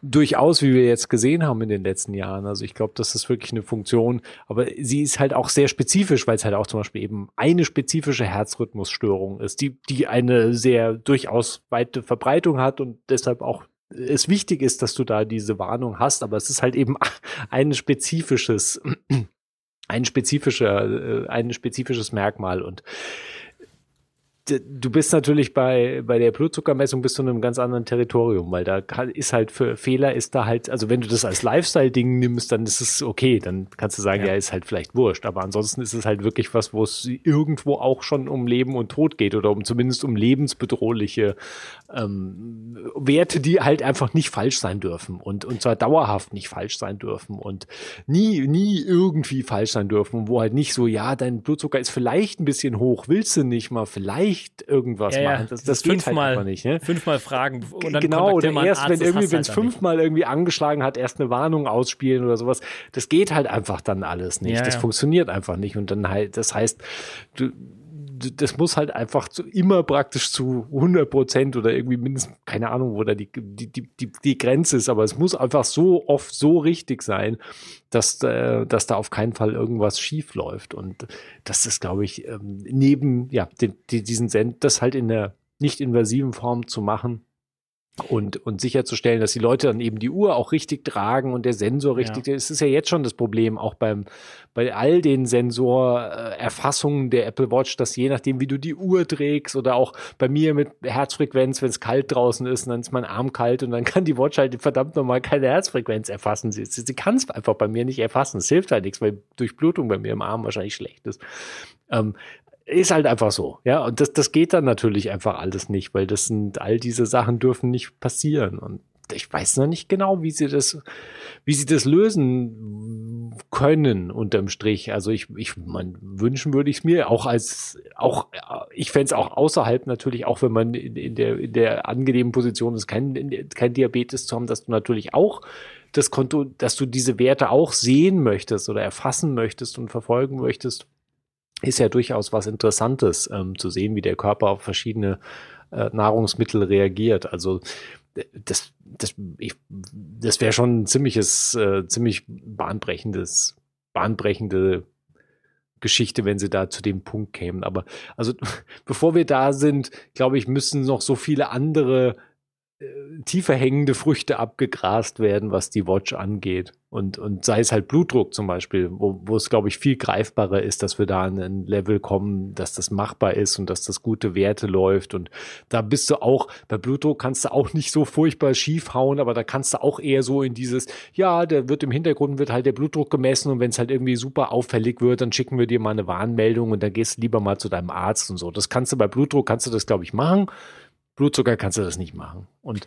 Durchaus, wie wir jetzt gesehen haben in den letzten Jahren. Also ich glaube, das ist wirklich eine Funktion, aber sie ist halt auch sehr spezifisch, weil es halt auch zum Beispiel eben eine spezifische Herzrhythmusstörung ist, die, die eine sehr durchaus weite Verbreitung hat und deshalb auch es wichtig ist, dass du da diese Warnung hast, aber es ist halt eben ein spezifisches, ein spezifischer, äh, ein spezifisches Merkmal. Und du bist natürlich bei, bei der Blutzuckermessung bist du in einem ganz anderen Territorium, weil da kann, ist halt für Fehler ist da halt, also wenn du das als Lifestyle-Ding nimmst, dann ist es okay, dann kannst du sagen, ja. ja. ist halt vielleicht wurscht, aber ansonsten ist es halt wirklich was, wo es irgendwo auch schon um Leben und Tod geht oder um zumindest um lebensbedrohliche ähm, Werte, die halt einfach nicht falsch sein dürfen und, und zwar dauerhaft nicht falsch sein dürfen und nie, nie irgendwie falsch sein dürfen, wo halt nicht so, ja, dein Blutzucker ist vielleicht ein bisschen hoch, willst du nicht mal, vielleicht nicht irgendwas ja, machen. Das, das, das geht halt einfach nicht. Ne? Fünfmal fragen. Und dann genau, oder erst, wenn irgendwie, wenn es halt fünfmal nicht. irgendwie angeschlagen hat, erst eine Warnung ausspielen oder sowas. Das geht halt einfach dann alles nicht. Ja, das funktioniert einfach nicht. Und dann halt, das heißt, du, das muss halt einfach zu, immer praktisch zu 100 Prozent oder irgendwie mindestens, keine Ahnung, wo da die, die, die, die Grenze ist, aber es muss einfach so oft so richtig sein, dass, äh, dass da auf keinen Fall irgendwas schief läuft. Und das ist, glaube ich, ähm, neben, ja, den, die, diesen Send, das halt in der nicht invasiven Form zu machen, und, und sicherzustellen, dass die Leute dann eben die Uhr auch richtig tragen und der Sensor richtig. Ja. Es ist ja jetzt schon das Problem, auch beim, bei all den Sensorerfassungen der Apple Watch, dass je nachdem, wie du die Uhr trägst oder auch bei mir mit Herzfrequenz, wenn es kalt draußen ist, dann ist mein Arm kalt und dann kann die Watch halt verdammt nochmal keine Herzfrequenz erfassen. Sie, sie, sie kann es einfach bei mir nicht erfassen. Es hilft halt nichts, weil Durchblutung bei mir im Arm wahrscheinlich schlecht ist. Ähm, ist halt einfach so, ja. Und das, das geht dann natürlich einfach alles nicht, weil das sind, all diese Sachen dürfen nicht passieren. Und ich weiß noch nicht genau, wie sie das, wie sie das lösen können unterm Strich. Also ich, ich mein, wünschen würde ich es mir auch als, auch, ich fände es auch außerhalb natürlich, auch wenn man in, in, der, in der angenehmen Position ist, kein, kein Diabetes zu haben, dass du natürlich auch das Konto, dass du diese Werte auch sehen möchtest oder erfassen möchtest und verfolgen möchtest ist ja durchaus was Interessantes ähm, zu sehen, wie der Körper auf verschiedene äh, Nahrungsmittel reagiert. Also das, das, ich, das wäre schon ein ziemliches, äh, ziemlich bahnbrechendes, bahnbrechende Geschichte, wenn sie da zu dem Punkt kämen. Aber also bevor wir da sind, glaube ich, müssen noch so viele andere tiefer hängende Früchte abgegrast werden, was die Watch angeht. Und, und sei es halt Blutdruck zum Beispiel, wo, wo es, glaube ich, viel greifbarer ist, dass wir da an ein Level kommen, dass das machbar ist und dass das gute Werte läuft. Und da bist du auch, bei Blutdruck kannst du auch nicht so furchtbar schief hauen, aber da kannst du auch eher so in dieses, ja, der wird im Hintergrund wird halt der Blutdruck gemessen und wenn es halt irgendwie super auffällig wird, dann schicken wir dir mal eine Warnmeldung und dann gehst du lieber mal zu deinem Arzt und so. Das kannst du bei Blutdruck, kannst du das, glaube ich, machen. Blutzucker kannst du das nicht machen. Und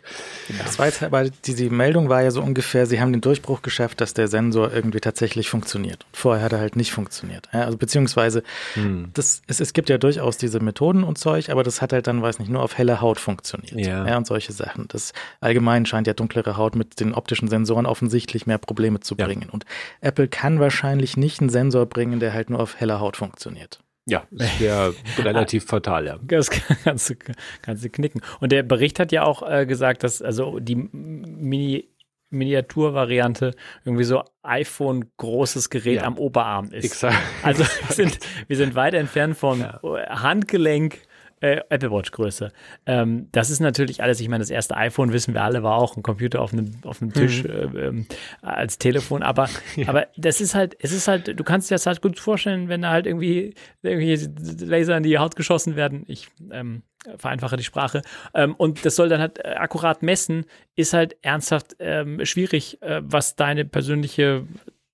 das war jetzt, aber die, die Meldung war ja so ungefähr, sie haben den Durchbruch geschafft, dass der Sensor irgendwie tatsächlich funktioniert. Vorher hat er halt nicht funktioniert. Ja, also beziehungsweise hm. das, es, es gibt ja durchaus diese Methoden und Zeug, aber das hat halt dann, weiß nicht, nur auf helle Haut funktioniert. Ja. ja und solche Sachen. Das allgemein scheint ja dunklere Haut mit den optischen Sensoren offensichtlich mehr Probleme zu bringen. Ja. Und Apple kann wahrscheinlich nicht einen Sensor bringen, der halt nur auf heller Haut funktioniert. Ja, das wäre relativ fatal, ja. Das kannst du, kannst du knicken. Und der Bericht hat ja auch äh, gesagt, dass also die Mini Miniaturvariante irgendwie so iPhone großes Gerät ja. am Oberarm ist. Exakt. Also wir sind, wir sind weit entfernt vom ja. Handgelenk äh, Apple Watch Größe. Ähm, das ist natürlich alles, ich meine, das erste iPhone, wissen wir alle, war auch ein Computer auf einem, auf einem Tisch mhm. äh, ähm, als Telefon, aber, ja. aber das ist halt, es ist halt, du kannst dir das halt gut vorstellen, wenn da halt irgendwie, irgendwie Laser in die Haut geschossen werden. Ich ähm, vereinfache die Sprache. Ähm, und das soll dann halt äh, akkurat messen, ist halt ernsthaft ähm, schwierig, äh, was deine persönliche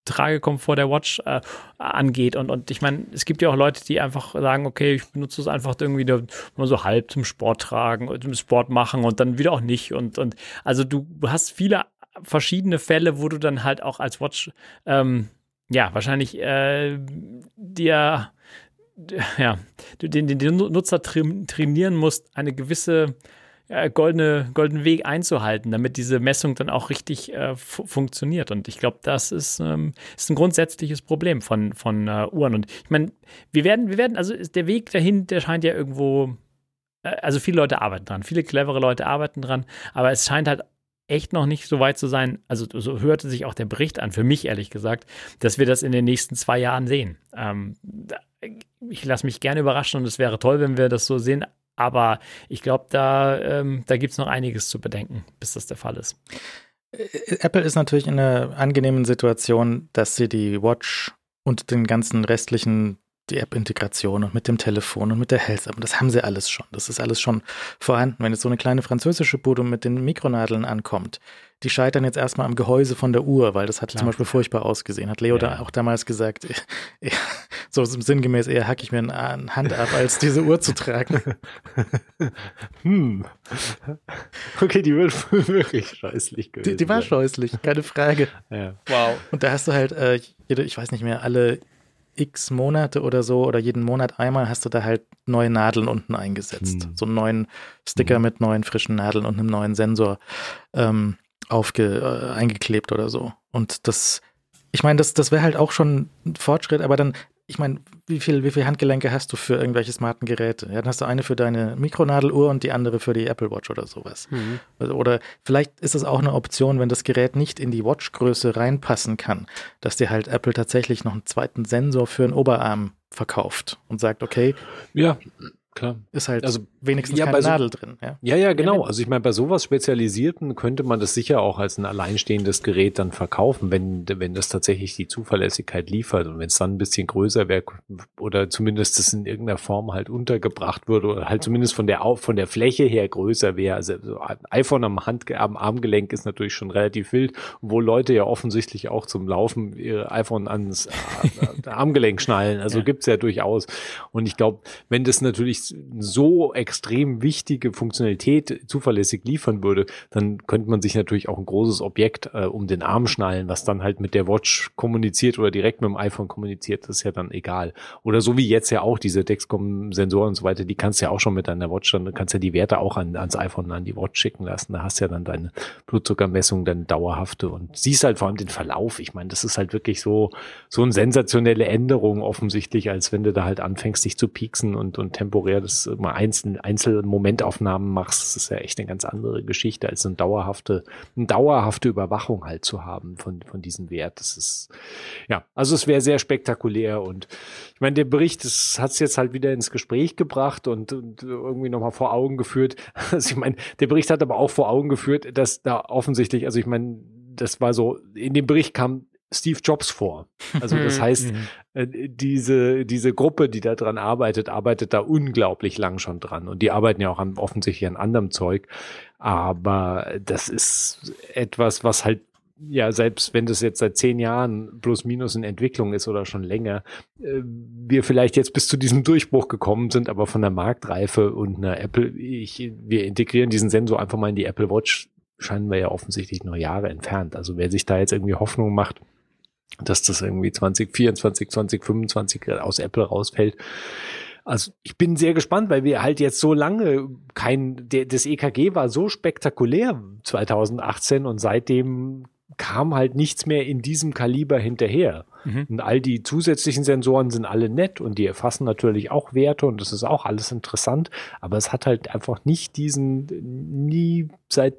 Tragekomfort der Watch äh, angeht. Und, und ich meine, es gibt ja auch Leute, die einfach sagen, okay, ich benutze es einfach irgendwie nur so halb zum Sport tragen, zum Sport machen und dann wieder auch nicht. Und, und also du hast viele verschiedene Fälle, wo du dann halt auch als Watch ähm, ja wahrscheinlich äh, dir ja, den, den, den Nutzer trainieren musst, eine gewisse äh, goldene, goldenen Weg einzuhalten, damit diese Messung dann auch richtig äh, funktioniert. Und ich glaube, das ist, ähm, ist ein grundsätzliches Problem von, von äh, Uhren. Und ich meine, wir werden, wir werden, also der Weg dahin, der scheint ja irgendwo, äh, also viele Leute arbeiten dran, viele clevere Leute arbeiten dran, aber es scheint halt echt noch nicht so weit zu sein, also so hörte sich auch der Bericht an, für mich ehrlich gesagt, dass wir das in den nächsten zwei Jahren sehen. Ähm, ich lasse mich gerne überraschen und es wäre toll, wenn wir das so sehen, aber ich glaube, da, ähm, da gibt es noch einiges zu bedenken, bis das der Fall ist. Äh, Apple ist natürlich in einer angenehmen Situation, dass sie die Watch und den ganzen restlichen die App-Integration und mit dem Telefon und mit der Health App. Das haben sie alles schon. Das ist alles schon vorhanden. Wenn jetzt so eine kleine französische Bude mit den Mikronadeln ankommt, die scheitern jetzt erstmal am Gehäuse von der Uhr, weil das hat Klar. zum Beispiel furchtbar ausgesehen. Hat Leo ja. da auch damals gesagt, so sinngemäß eher hacke ich mir eine Hand ab, als diese Uhr zu tragen. hm. Okay, die wird wirklich scheußlich gewesen. Die, die war scheußlich, keine Frage. Ja. Wow. Und da hast du halt, äh, jede, ich weiß nicht mehr, alle x Monate oder so oder jeden Monat einmal hast du da halt neue Nadeln unten eingesetzt. Hm. So einen neuen Sticker hm. mit neuen frischen Nadeln und einem neuen Sensor ähm, aufge, äh, eingeklebt oder so. Und das, ich meine, das, das wäre halt auch schon ein Fortschritt, aber dann ich meine, wie viel, wie viel Handgelenke hast du für irgendwelche smarten Geräte? Ja, dann hast du eine für deine Mikronadeluhr und die andere für die Apple Watch oder sowas. Mhm. Also, oder vielleicht ist es auch eine Option, wenn das Gerät nicht in die Watchgröße reinpassen kann, dass dir halt Apple tatsächlich noch einen zweiten Sensor für einen Oberarm verkauft und sagt, okay, ja, klar. Ist halt also wenigstens ja, keine so, Nadel drin. Ja, ja, ja genau. Also ich meine, bei sowas Spezialisierten könnte man das sicher auch als ein alleinstehendes Gerät dann verkaufen, wenn, wenn das tatsächlich die Zuverlässigkeit liefert und wenn es dann ein bisschen größer wäre oder zumindest das in irgendeiner Form halt untergebracht würde oder halt zumindest von der von der Fläche her größer wäre. Also ein iPhone am Hand am Armgelenk ist natürlich schon relativ wild, wo Leute ja offensichtlich auch zum Laufen ihr iPhone ans Armgelenk schnallen. Also ja. gibt's ja durchaus. Und ich glaube, wenn das natürlich so extrem wichtige Funktionalität zuverlässig liefern würde, dann könnte man sich natürlich auch ein großes Objekt äh, um den Arm schnallen, was dann halt mit der Watch kommuniziert oder direkt mit dem iPhone kommuniziert, das ist ja dann egal. Oder so wie jetzt ja auch diese Dexcom-Sensoren und so weiter, die kannst du ja auch schon mit deiner Watch, dann kannst ja die Werte auch an, ans iPhone, an die Watch schicken lassen. Da hast ja dann deine Blutzuckermessung, deine dauerhafte und siehst halt vor allem den Verlauf. Ich meine, das ist halt wirklich so, so eine sensationelle Änderung offensichtlich, als wenn du da halt anfängst, dich zu pieksen und, und temporär das mal einzeln Einzelmomentaufnahmen machst, das ist ja echt eine ganz andere Geschichte, als eine dauerhafte, eine dauerhafte Überwachung halt zu haben von, von diesem Wert. Das ist, ja, also es wäre sehr spektakulär und ich meine, der Bericht, das hat es jetzt halt wieder ins Gespräch gebracht und, und irgendwie nochmal vor Augen geführt. Also ich meine, der Bericht hat aber auch vor Augen geführt, dass da offensichtlich, also ich meine, das war so, in dem Bericht kam Steve Jobs vor. Also das heißt, mhm. äh, diese, diese Gruppe, die da dran arbeitet, arbeitet da unglaublich lang schon dran. Und die arbeiten ja auch an, offensichtlich an anderem Zeug. Aber das ist etwas, was halt, ja, selbst wenn das jetzt seit zehn Jahren plus minus in Entwicklung ist oder schon länger, äh, wir vielleicht jetzt bis zu diesem Durchbruch gekommen sind, aber von der Marktreife und einer Apple, ich, wir integrieren diesen Sensor einfach mal in die Apple Watch, scheinen wir ja offensichtlich noch Jahre entfernt. Also wer sich da jetzt irgendwie Hoffnung macht, dass das irgendwie 2024, 2025 aus Apple rausfällt. Also ich bin sehr gespannt, weil wir halt jetzt so lange kein, der, das EKG war so spektakulär 2018 und seitdem kam halt nichts mehr in diesem Kaliber hinterher. Mhm. Und all die zusätzlichen Sensoren sind alle nett und die erfassen natürlich auch Werte und das ist auch alles interessant, aber es hat halt einfach nicht diesen, nie seit,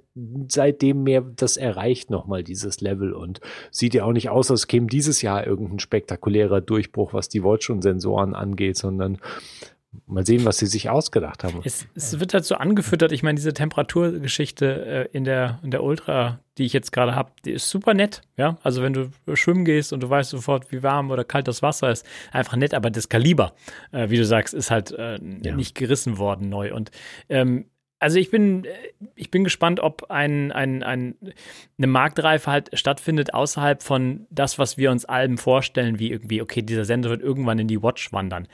seitdem mehr das erreicht nochmal dieses Level und sieht ja auch nicht aus, als käme dieses Jahr irgendein spektakulärer Durchbruch, was die Watch und Sensoren angeht, sondern Mal sehen, was sie sich ausgedacht haben. Es, es wird halt so angefüttert. Ich meine, diese Temperaturgeschichte äh, in, der, in der Ultra, die ich jetzt gerade habe, die ist super nett. Ja, also wenn du schwimmen gehst und du weißt sofort, wie warm oder kalt das Wasser ist, einfach nett. Aber das Kaliber, äh, wie du sagst, ist halt äh, ja. nicht gerissen worden neu. Und ähm, also ich bin, äh, ich bin gespannt, ob ein, ein, ein, eine Marktreife halt stattfindet außerhalb von das, was wir uns Alben vorstellen, wie irgendwie, okay, dieser Sender wird irgendwann in die Watch wandern.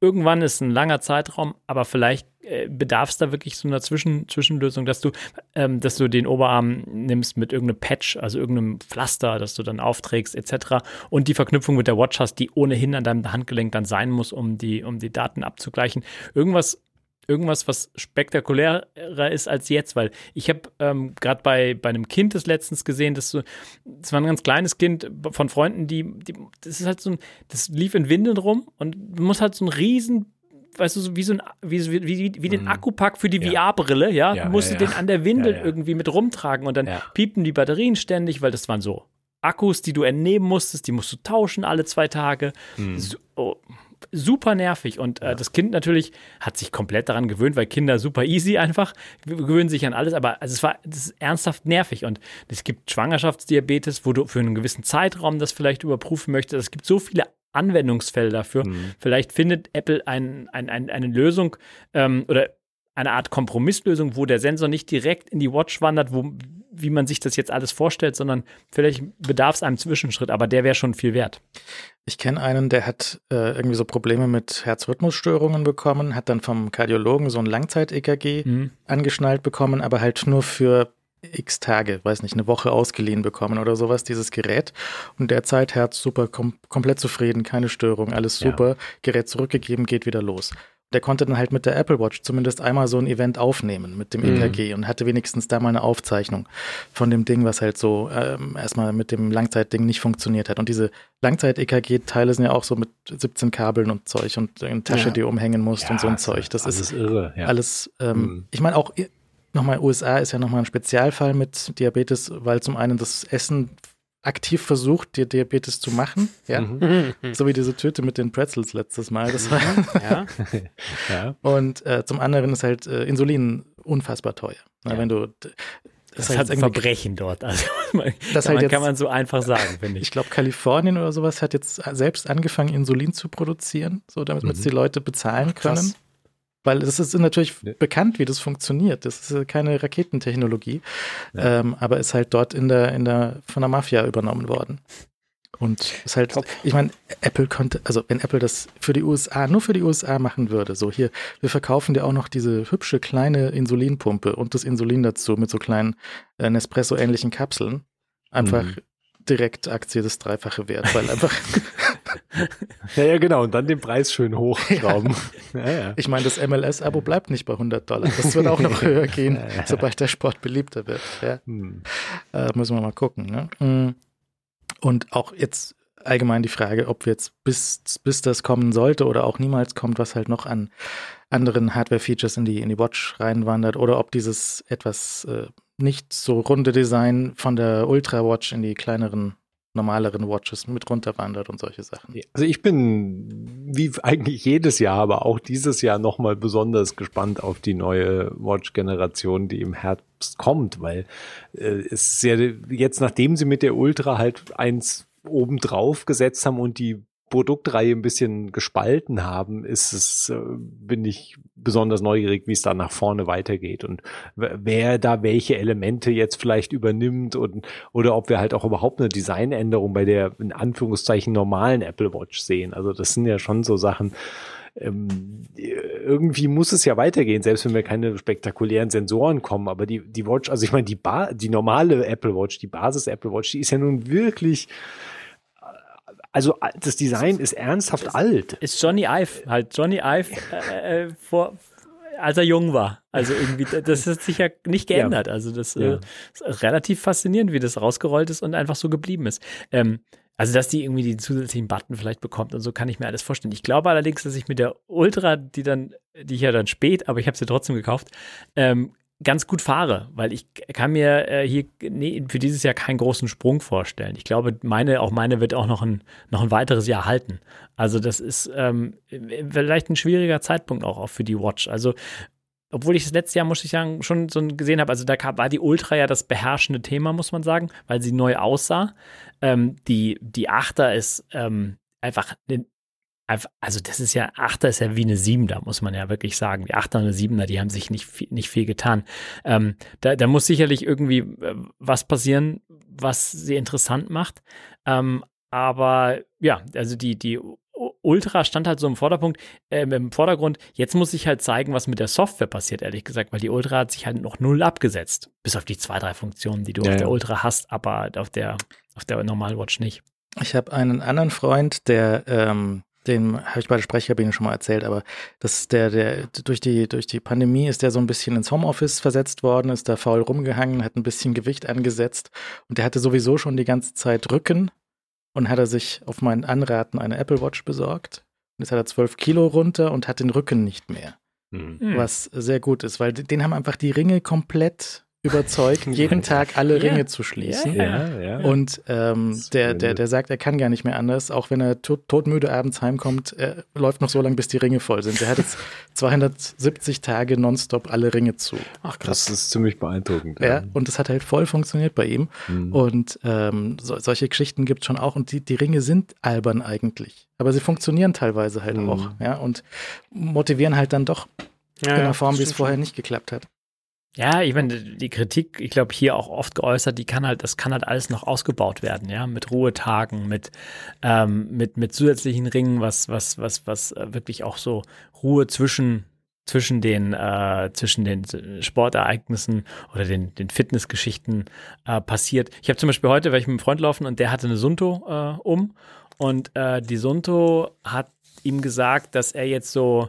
Irgendwann ist ein langer Zeitraum, aber vielleicht äh, bedarf es da wirklich so einer Zwischen Zwischenlösung, dass du, ähm, dass du den Oberarm nimmst mit irgendeinem Patch, also irgendeinem Pflaster, das du dann aufträgst, etc. Und die Verknüpfung mit der Watch hast, die ohnehin an deinem Handgelenk dann sein muss, um die, um die Daten abzugleichen. Irgendwas irgendwas, was spektakulärer ist als jetzt, weil ich habe ähm, gerade bei, bei einem Kind das letztens gesehen, das, so, das war ein ganz kleines Kind von Freunden, die, die, das ist halt so ein, das lief in Windeln rum und muss halt so ein riesen weißt du, so wie so ein, wie, wie, wie, wie den mhm. Akkupack für die ja. VR-Brille, ja, ja, musst ja, du den an der Windel irgendwie mit rumtragen und dann piepten die Batterien ständig, weil das waren so Akkus, die du entnehmen musstest, die musst du tauschen alle zwei Tage. Mhm. So, oh, super nervig. Und äh, das Kind natürlich hat sich komplett daran gewöhnt, weil Kinder super easy einfach gewöhnen sich an alles. Aber also es war das ist ernsthaft nervig. Und es gibt Schwangerschaftsdiabetes, wo du für einen gewissen Zeitraum das vielleicht überprüfen möchtest. Es gibt so viele Anwendungsfälle dafür. Mhm. Vielleicht findet Apple ein, ein, ein, eine Lösung ähm, oder eine Art Kompromisslösung, wo der Sensor nicht direkt in die Watch wandert, wo, wie man sich das jetzt alles vorstellt, sondern vielleicht bedarf es einem Zwischenschritt, aber der wäre schon viel wert. Ich kenne einen, der hat äh, irgendwie so Probleme mit Herzrhythmusstörungen bekommen, hat dann vom Kardiologen so ein Langzeit-EKG mhm. angeschnallt bekommen, aber halt nur für x Tage, weiß nicht, eine Woche ausgeliehen bekommen oder sowas, dieses Gerät. Und derzeit Herz super, kom komplett zufrieden, keine Störung, alles super, ja. Gerät zurückgegeben, geht wieder los der konnte dann halt mit der Apple Watch zumindest einmal so ein Event aufnehmen mit dem mhm. EKG und hatte wenigstens da mal eine Aufzeichnung von dem Ding, was halt so ähm, erstmal mit dem Langzeitding nicht funktioniert hat. Und diese Langzeit-EKG-Teile sind ja auch so mit 17 Kabeln und Zeug und eine Tasche, ja. die umhängen musst ja, und so ein Zeug. Das ist irre. Ja. Alles, ähm, mhm. ich meine auch nochmal, USA ist ja nochmal ein Spezialfall mit Diabetes, weil zum einen das Essen aktiv versucht, dir Diabetes zu machen. Ja. Mhm. So wie diese Tüte mit den Pretzels letztes Mal. Das war ja. ja. Und äh, zum anderen ist halt äh, Insulin unfassbar teuer. Ja. Wenn du das, das ist halt ein Verbrechen dort. Also man, das kann, halt jetzt, kann man so einfach sagen, finde ich. Ich glaube, Kalifornien oder sowas hat jetzt selbst angefangen, Insulin zu produzieren, so damit mhm. die Leute bezahlen können. Weil es ist natürlich ja. bekannt, wie das funktioniert. Das ist keine Raketentechnologie, ja. ähm, aber ist halt dort in der, in der, von der Mafia übernommen worden. Und ist halt, Top. ich meine, Apple konnte, also wenn Apple das für die USA, nur für die USA machen würde, so hier, wir verkaufen dir auch noch diese hübsche kleine Insulinpumpe und das Insulin dazu mit so kleinen äh, Nespresso-ähnlichen Kapseln. Einfach mhm. direkt Aktie das Dreifache wert, weil einfach ja, ja, genau. Und dann den Preis schön hochschrauben. Ja, ja. Ich meine, das MLS-Abo bleibt nicht bei 100 Dollar. Das wird auch noch höher gehen, sobald der Sport beliebter wird. Hm. Äh, müssen wir mal gucken. Ne? Hm. Und auch jetzt allgemein die Frage, ob jetzt bis, bis das kommen sollte oder auch niemals kommt, was halt noch an anderen Hardware-Features in die, in die Watch reinwandert oder ob dieses etwas äh, nicht so runde Design von der Ultra Watch in die kleineren normaleren Watches mit runterwandert und solche Sachen. Also ich bin wie eigentlich jedes Jahr, aber auch dieses Jahr nochmal besonders gespannt auf die neue Watch-Generation, die im Herbst kommt, weil äh, es ist ja jetzt, nachdem sie mit der Ultra halt eins obendrauf gesetzt haben und die Produktreihe ein bisschen gespalten haben, ist es, äh, bin ich besonders neugierig, wie es da nach vorne weitergeht und wer da welche Elemente jetzt vielleicht übernimmt und oder ob wir halt auch überhaupt eine Designänderung bei der in Anführungszeichen normalen Apple Watch sehen. Also das sind ja schon so Sachen, ähm, irgendwie muss es ja weitergehen, selbst wenn wir keine spektakulären Sensoren kommen. Aber die, die Watch, also ich meine, die, ba die normale Apple Watch, die Basis Apple Watch, die ist ja nun wirklich also das Design ist ernsthaft ist, alt. Ist Johnny Ive, halt Johnny Ive äh, äh, vor, als er jung war. Also irgendwie, das hat sich ja nicht geändert. Ja. Also das ja. äh, ist relativ faszinierend, wie das rausgerollt ist und einfach so geblieben ist. Ähm, also, dass die irgendwie den zusätzlichen Button vielleicht bekommt und so kann ich mir alles vorstellen. Ich glaube allerdings, dass ich mit der Ultra, die dann, die ich ja dann spät, aber ich habe sie trotzdem gekauft, ähm, ganz gut fahre, weil ich kann mir äh, hier nee, für dieses Jahr keinen großen Sprung vorstellen. Ich glaube, meine, auch meine wird auch noch ein, noch ein weiteres Jahr halten. Also das ist ähm, vielleicht ein schwieriger Zeitpunkt auch, auch für die Watch. Also obwohl ich das letzte Jahr, muss ich sagen, schon so gesehen habe, also da war die Ultra ja das beherrschende Thema, muss man sagen, weil sie neu aussah. Ähm, die, die Achter ist ähm, einfach eine also das ist ja, Achter ist ja wie eine Sieben, da muss man ja wirklich sagen. Die Achter und eine Siebener, die haben sich nicht viel, nicht viel getan. Ähm, da, da muss sicherlich irgendwie äh, was passieren, was sie interessant macht. Ähm, aber ja, also die, die Ultra stand halt so im Vorderpunkt, äh, im Vordergrund. Jetzt muss ich halt zeigen, was mit der Software passiert, ehrlich gesagt, weil die Ultra hat sich halt noch null abgesetzt. Bis auf die zwei, drei Funktionen, die du ja, auf der Ultra hast, aber auf der, auf der Normalwatch nicht. Ich habe einen anderen Freund, der, ähm, den habe ich bei der Sprechkabine schon mal erzählt, aber das der, der durch die, durch die Pandemie ist der so ein bisschen ins Homeoffice versetzt worden, ist da faul rumgehangen, hat ein bisschen Gewicht angesetzt und der hatte sowieso schon die ganze Zeit Rücken und hat er sich auf meinen Anraten eine Apple Watch besorgt. Und jetzt hat er 12 Kilo runter und hat den Rücken nicht mehr. Mhm. Was sehr gut ist, weil den haben einfach die Ringe komplett überzeugt, jeden Tag alle ja. Ringe zu schließen. Ja, ja, und ähm, der, der, der sagt, er kann gar nicht mehr anders, auch wenn er tot, todmüde abends heimkommt, er läuft noch so lange, bis die Ringe voll sind. Er hat jetzt 270 Tage nonstop alle Ringe zu. Ach krass. Das ist ziemlich beeindruckend. Ja, und das hat halt voll funktioniert bei ihm. Mhm. Und ähm, so, solche Geschichten gibt es schon auch. Und die, die Ringe sind albern eigentlich. Aber sie funktionieren teilweise halt mhm. auch. Ja, und motivieren halt dann doch in einer Form, wie es vorher nicht geklappt hat. Ja, ich meine, die Kritik, ich glaube, hier auch oft geäußert, die kann halt, das kann halt alles noch ausgebaut werden, ja, mit Ruhetagen, mit, ähm, mit, mit zusätzlichen Ringen, was, was, was, was äh, wirklich auch so Ruhe zwischen, zwischen den, äh, zwischen den Sportereignissen oder den, den Fitnessgeschichten äh, passiert. Ich habe zum Beispiel heute, weil ich mit einem Freund laufen und der hatte eine Sunto äh, um und äh, die Sunto hat ihm gesagt, dass er jetzt so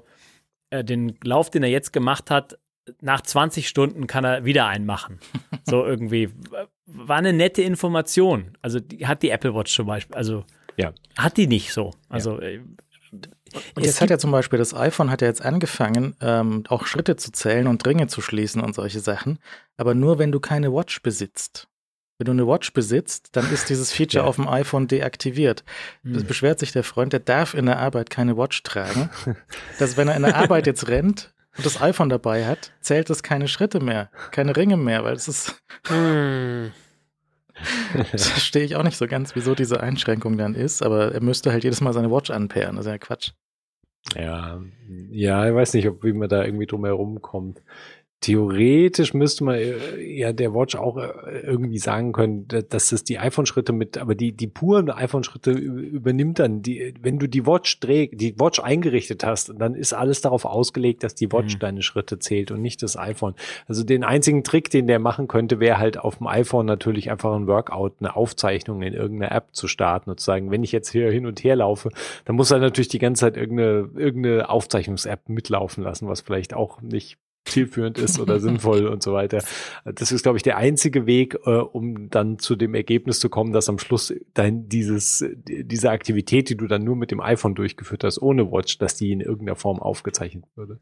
äh, den Lauf, den er jetzt gemacht hat, nach 20 Stunden kann er wieder einen machen. So irgendwie. War eine nette Information. Also die hat die Apple Watch zum Beispiel. Also ja. hat die nicht so. Also ja. Äh, und jetzt hat ja zum Beispiel das iPhone hat ja jetzt angefangen, ähm, auch Schritte zu zählen und Ringe zu schließen und solche Sachen. Aber nur wenn du keine Watch besitzt. Wenn du eine Watch besitzt, dann ist dieses Feature ja. auf dem iPhone deaktiviert. Das hm. beschwert sich der Freund, der darf in der Arbeit keine Watch tragen. dass wenn er in der Arbeit jetzt rennt, und das iPhone dabei hat, zählt es keine Schritte mehr, keine Ringe mehr, weil es ist. Hm. das verstehe ich auch nicht so ganz, wieso diese Einschränkung dann ist, aber er müsste halt jedes Mal seine Watch anpairen. Das ist ja Quatsch. Ja, ja, ich weiß nicht, ob wie man da irgendwie drum herum kommt theoretisch müsste man äh, ja der Watch auch äh, irgendwie sagen können, dass es die iPhone-Schritte mit, aber die, die puren iPhone-Schritte übernimmt dann, die, wenn du die Watch trägst, die Watch eingerichtet hast, dann ist alles darauf ausgelegt, dass die Watch mhm. deine Schritte zählt und nicht das iPhone. Also den einzigen Trick, den der machen könnte, wäre halt auf dem iPhone natürlich einfach ein Workout, eine Aufzeichnung in irgendeiner App zu starten und zu sagen, wenn ich jetzt hier hin und her laufe, dann muss er natürlich die ganze Zeit irgendeine, irgendeine Aufzeichnungs-App mitlaufen lassen, was vielleicht auch nicht zielführend ist oder sinnvoll und so weiter. Das ist, glaube ich, der einzige Weg, äh, um dann zu dem Ergebnis zu kommen, dass am Schluss dein dieses diese Aktivität, die du dann nur mit dem iPhone durchgeführt hast, ohne Watch, dass die in irgendeiner Form aufgezeichnet würde.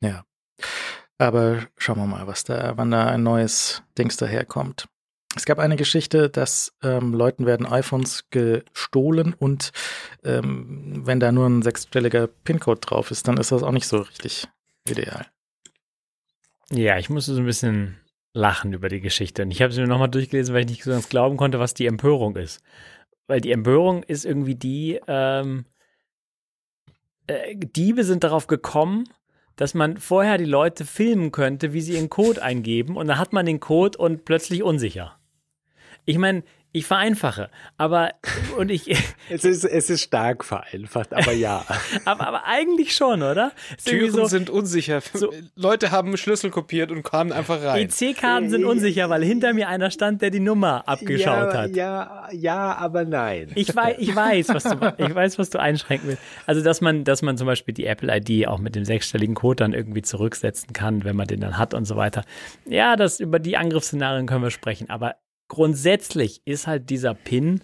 Ja. Aber schauen wir mal, was da, wann da ein neues Dings daherkommt. Es gab eine Geschichte, dass ähm, Leuten werden iPhones gestohlen und ähm, wenn da nur ein sechsstelliger PIN-Code drauf ist, dann ist das auch nicht so richtig ideal. Ja, ich musste so ein bisschen lachen über die Geschichte. Und ich habe sie mir nochmal durchgelesen, weil ich nicht so ganz glauben konnte, was die Empörung ist. Weil die Empörung ist irgendwie die, ähm, äh, Diebe sind darauf gekommen, dass man vorher die Leute filmen könnte, wie sie ihren Code eingeben und dann hat man den Code und plötzlich unsicher. Ich meine, ich vereinfache, aber und ich. es ist es ist stark vereinfacht, aber ja. aber, aber eigentlich schon, oder? Türen so, sind unsicher. So, Leute haben Schlüssel kopiert und kamen einfach rein. EC-Karten sind unsicher, weil hinter mir einer stand, der die Nummer abgeschaut ja, hat. Ja, ja, aber nein. Ich weiß, ich weiß, was du, ich weiß, was du einschränken willst. Also dass man, dass man zum Beispiel die Apple ID auch mit dem sechsstelligen Code dann irgendwie zurücksetzen kann, wenn man den dann hat und so weiter. Ja, das über die Angriffsszenarien können wir sprechen, aber grundsätzlich ist halt dieser Pin,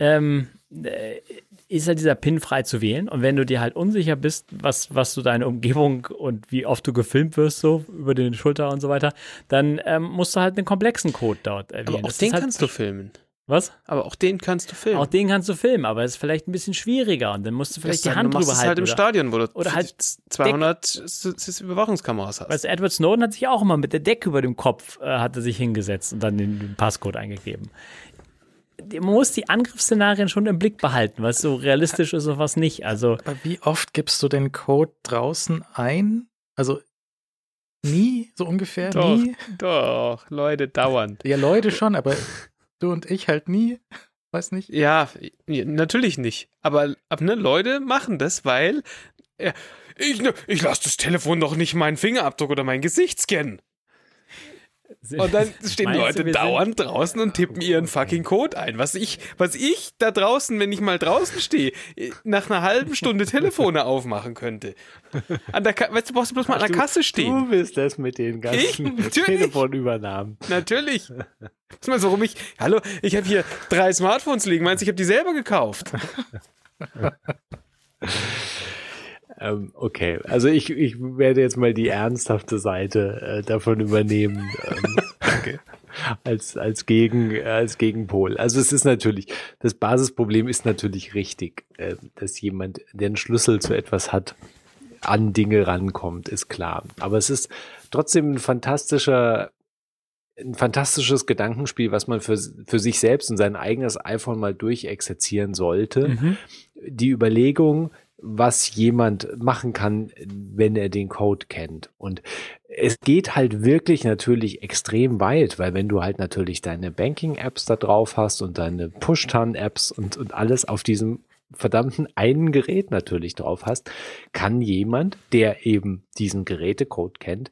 ähm, äh, ist halt dieser Pin frei zu wählen. Und wenn du dir halt unsicher bist, was, was du deine Umgebung und wie oft du gefilmt wirst, so über den Schulter und so weiter, dann ähm, musst du halt einen komplexen Code dort erwähnen. Aber auch das den halt kannst du filmen. Was? Aber auch den kannst du filmen. Auch den kannst du filmen, aber es ist vielleicht ein bisschen schwieriger und dann musst du vielleicht das die Hand drüber halten. halt im oder, Stadion, wo du oder halt 200 Überwachungskameras hast. Weißt du, Edward Snowden hat sich auch immer mit der Decke über dem Kopf äh, hat er sich hingesetzt und dann den, den Passcode eingegeben. man muss die Angriffsszenarien schon im Blick behalten, was so realistisch ist und was nicht. Also, Aber wie oft gibst du den Code draußen ein? Also nie, so ungefähr, Doch. nie. Doch, Leute, dauernd. Ja, Leute schon, aber du und ich halt nie. Weiß nicht. Ja, ja, natürlich nicht. Aber, aber ne, Leute machen das, weil äh, ich, ne, ich lasse das Telefon doch nicht meinen Fingerabdruck oder mein Gesicht scannen. Und dann stehen du, Leute sind- dauernd draußen und tippen ihren fucking Code ein. Was ich, was ich da draußen, wenn ich mal draußen stehe, nach einer halben Stunde Telefone aufmachen könnte. An der Ka weißt du, brauchst du bloß mal an der Kasse stehen. Du bist das mit den ganzen. Telefonübernahmen. Natürlich. Meinst du, warum ich. Hallo, ich habe hier drei Smartphones liegen. Meinst du, ich habe die selber gekauft? Ähm, okay, also ich, ich werde jetzt mal die ernsthafte Seite äh, davon übernehmen. Ähm, Danke. als, als, Gegen, als Gegenpol. Also es ist natürlich, das Basisproblem ist natürlich richtig, äh, dass jemand, der einen Schlüssel zu etwas hat, an Dinge rankommt, ist klar. Aber es ist trotzdem ein fantastischer, ein fantastisches Gedankenspiel, was man für, für sich selbst und sein eigenes iPhone mal durchexerzieren sollte. Mhm. Die Überlegung, was jemand machen kann, wenn er den Code kennt. Und es geht halt wirklich natürlich extrem weit, weil wenn du halt natürlich deine Banking-Apps da drauf hast und deine Push-Tan-Apps und, und alles auf diesem verdammten einen Gerät natürlich drauf hast, kann jemand, der eben diesen Gerätecode kennt,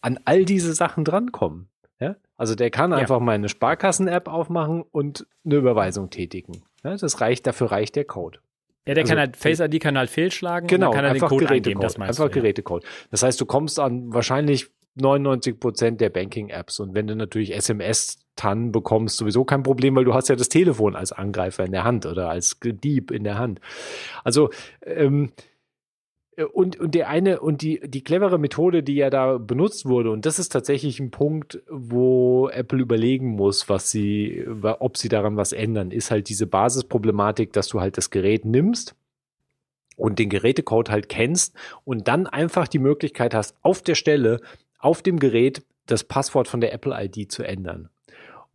an all diese Sachen drankommen. Ja? Also der kann Ja. einfach mal eine Sparkassen-App aufmachen und eine Überweisung tätigen. Ja, das reicht, dafür reicht der Code. Ja, der Also, kann halt Face ID kann halt fehlschlagen Genau, kann er den einfach Code Gerätecode. eingeben, das meinst einfach du. Ja. Gerätecode. Das heißt, du kommst an wahrscheinlich 99 Prozent der Banking-Apps und wenn du natürlich SMS-TAN bekommst, sowieso kein Problem, weil du hast ja das Telefon als Angreifer in der Hand oder als Dieb in der Hand. Also ähm, und, und der eine und die, die clevere Methode, die ja da benutzt wurde, und das ist tatsächlich ein Punkt, wo Apple überlegen muss, was sie, ob sie daran was ändern, ist halt diese Basisproblematik, dass du halt das Gerät nimmst und den Gerätecode halt kennst und dann einfach die Möglichkeit hast, auf der Stelle, auf dem Gerät das Passwort von der Apple ID zu ändern.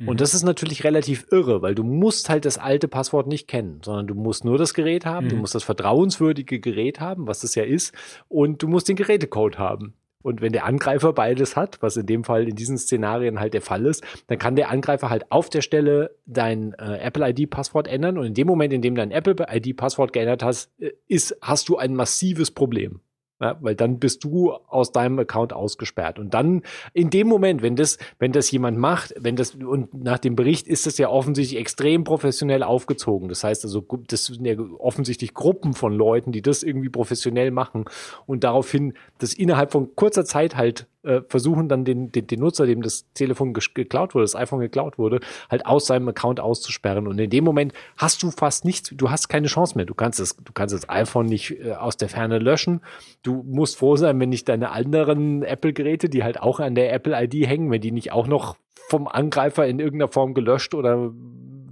Mhm. Und das ist natürlich relativ irre, weil du musst halt das alte Passwort nicht kennen, sondern du musst nur das Gerät haben, du Mhm. musst das vertrauenswürdige Gerät haben, was es ja ist, und du musst den Gerätecode haben. Und wenn der Angreifer beides hat, was in dem Fall in diesen Szenarien halt der Fall ist, dann kann der Angreifer halt auf der Stelle dein äh, Apple ID-Passwort ändern. Und in dem Moment, in dem dein Apple ID-Passwort geändert hast, äh, ist, hast du ein massives Problem. Ja, weil dann bist du aus deinem Account ausgesperrt. Und dann in dem Moment, wenn das, wenn das jemand macht, wenn das, und nach dem Bericht ist das ja offensichtlich extrem professionell aufgezogen. Das heißt also, das sind ja offensichtlich Gruppen von Leuten, die das irgendwie professionell machen und daraufhin das innerhalb von kurzer Zeit halt äh, versuchen, dann den, den, den Nutzer, dem das Telefon geklaut wurde, das iPhone geklaut wurde, halt aus seinem Account auszusperren. Und in dem Moment hast du fast nichts, du hast keine Chance mehr. Du kannst das, du kannst das iPhone nicht äh, aus der Ferne löschen. Du musst froh sein, wenn nicht deine anderen Apple-Geräte, die halt auch an der Apple-ID hängen, wenn die nicht auch noch vom Angreifer in irgendeiner Form gelöscht oder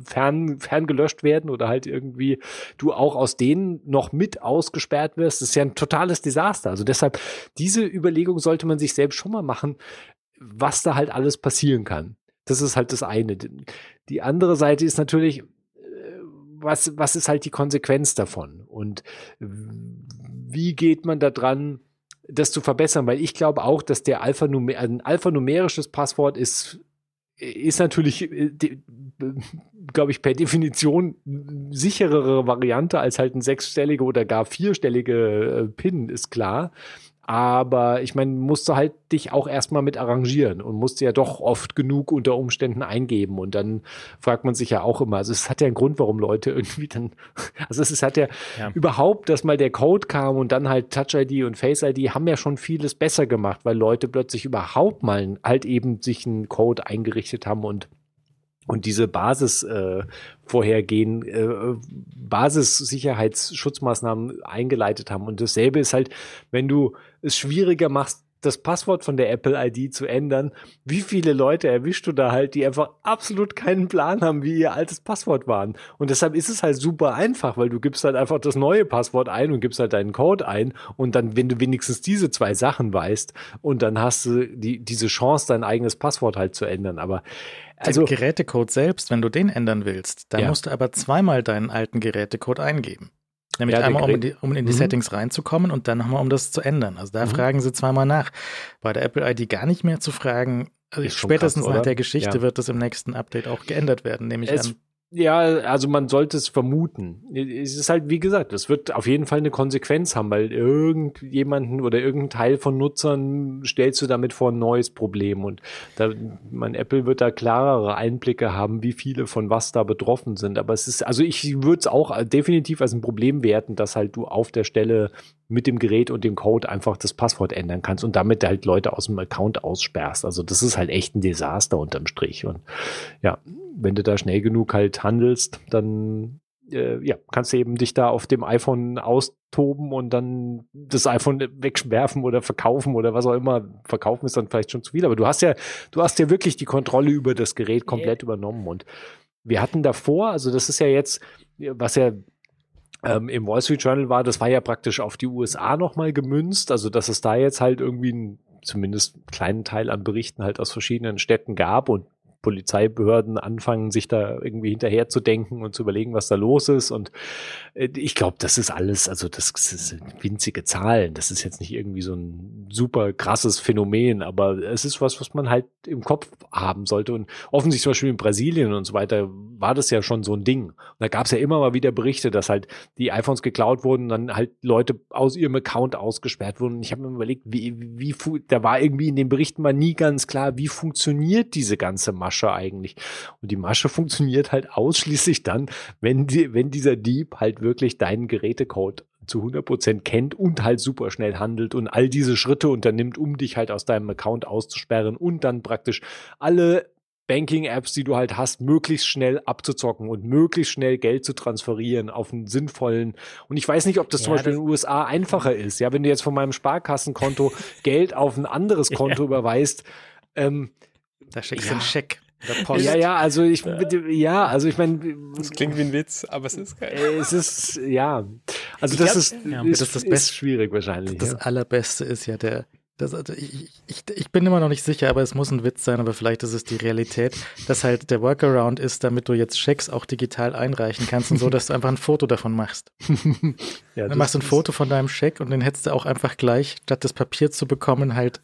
fern, fern gelöscht werden oder halt irgendwie du auch aus denen noch mit ausgesperrt wirst. Das ist ja ein totales Desaster. Also deshalb, diese Überlegung sollte man sich selbst schon mal machen, was da halt alles passieren kann. Das ist halt das eine. Die andere Seite ist natürlich, äh, was, was ist halt die Konsequenz davon? Und wie geht man da dran, das zu verbessern? Weil ich glaube auch, dass der Alphanumer ein alphanumerisches Passwort ist, ist natürlich, glaube ich, per Definition sicherere Variante als halt ein sechsstellige oder gar vierstellige äh, PIN, ist klar. Aber ich meine, musst du halt dich auch erstmal mit arrangieren und musst ja doch oft genug unter Umständen eingeben. Und dann fragt man sich ja auch immer, also es hat ja einen Grund, warum Leute irgendwie dann, also es hat ja, Ja. überhaupt, dass mal der Code kam und dann halt Touch ID und Face ID haben ja schon vieles besser gemacht, weil Leute plötzlich überhaupt mal halt eben sich einen Code eingerichtet haben und und diese Basis äh, vorhergehen, äh, Basissicherheitsschutzmaßnahmen eingeleitet haben. Und dasselbe ist halt, wenn du es schwieriger machst, das Passwort von der Apple ID zu ändern, wie viele Leute erwischst du da halt, die einfach absolut keinen Plan haben, wie ihr altes Passwort waren. Und deshalb ist es halt super einfach, weil du gibst halt einfach das neue Passwort ein und gibst halt deinen Code ein und dann, wenn du wenigstens diese zwei Sachen weißt und dann hast du die, diese Chance, dein eigenes Passwort halt zu ändern. Aber also, den Gerätecode selbst, wenn du den ändern willst, dann ja. musst du aber zweimal deinen alten Gerätecode eingeben. Nämlich ja, einmal, um in, die, um in die mhm. Settings reinzukommen und dann nochmal, um das zu ändern. Also da mhm. fragen sie zweimal nach. Bei der Apple ID gar nicht mehr zu fragen, also spätestens krass, nach der Geschichte ja. wird das im nächsten Update auch geändert werden, nehme ich es, an. Ja, also man sollte es vermuten. Es ist halt, wie gesagt, es wird auf jeden Fall eine Konsequenz haben, weil irgendjemanden oder irgendein Teil von Nutzern stellst du damit vor ein neues Problem. Und da, mein Apple wird da klarere Einblicke haben, wie viele von was da betroffen sind. Aber es ist, also ich würde es auch definitiv als ein Problem werten, dass halt du auf der Stelle mit dem Gerät und dem Code einfach das Passwort ändern kannst und damit halt Leute aus dem Account aussperrst. Also das ist halt echt ein Desaster unterm Strich. Und ja, wenn du da schnell genug halt handelst, dann äh, ja, kannst du eben dich da auf dem iPhone austoben und dann das iPhone wegwerfen oder verkaufen oder was auch immer. Verkaufen ist dann vielleicht schon zu viel, aber du hast ja, du hast ja wirklich die Kontrolle über das Gerät komplett yeah. übernommen und wir hatten davor, also das ist ja jetzt, was ja ähm, im Wall Street Journal war, das war ja praktisch auf die USA nochmal gemünzt, also dass es da jetzt halt irgendwie ein zumindest kleinen Teil an Berichten halt aus verschiedenen Städten gab und Polizeibehörden anfangen, sich da irgendwie hinterher zu denken und zu überlegen, was da los ist. Und äh, ich glaube, das ist alles, also das, sind winzige Zahlen. Das ist jetzt nicht irgendwie so ein super krasses Phänomen, aber es ist was, was man halt im Kopf haben sollte. Und offensichtlich zum Beispiel in Brasilien und so weiter war das ja schon so ein Ding. Und da gab es ja immer mal wieder Berichte, dass halt die iPhones geklaut wurden dann halt Leute aus ihrem Account ausgesperrt wurden. Und ich habe mir überlegt, wie, wie, da war irgendwie in den Berichten mal nie ganz klar, wie funktioniert diese ganze Masche Masche eigentlich. Und die Masche funktioniert halt ausschließlich dann, wenn, die, wenn dieser Dieb halt wirklich deinen Gerätecode zu 100% kennt und halt super schnell handelt und all diese Schritte unternimmt, um dich halt aus deinem Account auszusperren und dann praktisch alle Banking-Apps, die du halt hast, möglichst schnell abzuzocken und möglichst schnell Geld zu transferieren auf einen sinnvollen. Und ich weiß nicht, ob das ja, zum Beispiel das in den USA einfacher ist. Ja, wenn du jetzt von meinem Sparkassenkonto Geld auf ein anderes Konto ja. überweist, ähm, da schickst du ja. einen Scheck. Ja, ja, also ich, ja, also ich meine. Das klingt wie ein Witz, aber es ist geil. Äh, es ist, ja. Also das, glaub, ist, ja, ist, das ist, das ist schwierig wahrscheinlich. Das ja. Allerbeste ist ja der, das, also ich, ich, ich, bin immer noch nicht sicher, aber es muss ein Witz sein, aber vielleicht ist es die Realität, dass halt der Workaround ist, damit du jetzt Schecks auch digital einreichen kannst und so, dass du einfach ein Foto davon machst. ja, Dann machst du ein Foto von deinem Scheck und den hättest du auch einfach gleich, statt das Papier zu bekommen, halt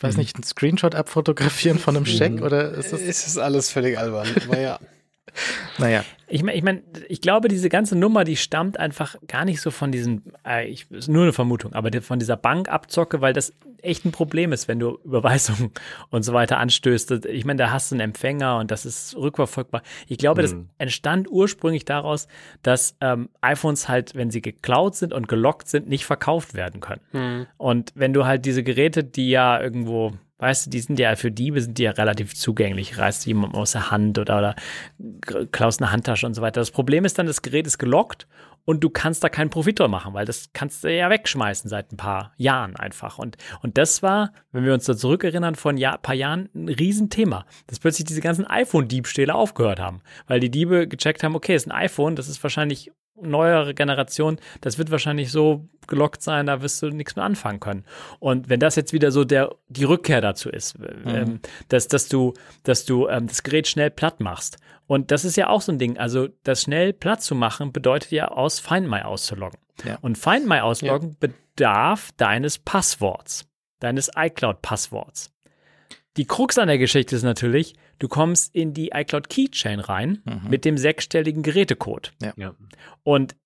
weiß nicht, einen Screenshot abfotografieren von einem Scheck mhm. oder ist das? Es ist alles völlig albern, aber ja. Naja. Ich meine, ich, mein, ich glaube, diese ganze Nummer, die stammt einfach gar nicht so von diesen, äh, ich, ist nur eine Vermutung, aber von dieser Bankabzocke, weil das echt ein Problem ist, wenn du Überweisungen und so weiter anstößt. Ich meine, da hast du einen Empfänger und das ist rückverfolgbar. Ich glaube, mhm. das entstand ursprünglich daraus, dass ähm, iPhones halt, wenn sie geklaut sind und gelockt sind, nicht verkauft werden können. Mhm. Und wenn du halt diese Geräte, die ja irgendwo Weißt du, die sind ja für Diebe sind die ja relativ zugänglich. Reißt jemand aus der Hand oder, oder klaust eine Handtasche und so weiter. Das Problem ist dann, das Gerät ist gelockt und du kannst da keinen Profit machen, weil das kannst du ja wegschmeißen seit ein paar Jahren einfach. Und, und das war, wenn wir uns da zurückerinnern, vor ein Jahr, paar Jahren ein Riesenthema, dass plötzlich diese ganzen iPhone-Diebstähle aufgehört haben, weil die Diebe gecheckt haben, okay, ist ein iPhone, das ist wahrscheinlich neuere Generation, das wird wahrscheinlich so gelockt sein, da wirst du nichts mehr anfangen können. Und wenn das jetzt wieder so der, die Rückkehr dazu ist, mhm. ähm, dass, dass du, dass du ähm, das Gerät schnell platt machst. Und das ist ja auch so ein Ding. Also, das schnell platt zu machen, bedeutet ja aus Find My auszuloggen. Ja. Und Find My ausloggen ja. bedarf deines Passworts, deines iCloud-Passworts. Die Krux an der Geschichte ist natürlich, du kommst in die iCloud Keychain rein mhm. mit dem sechsstelligen Gerätecode. Ja. ja. Und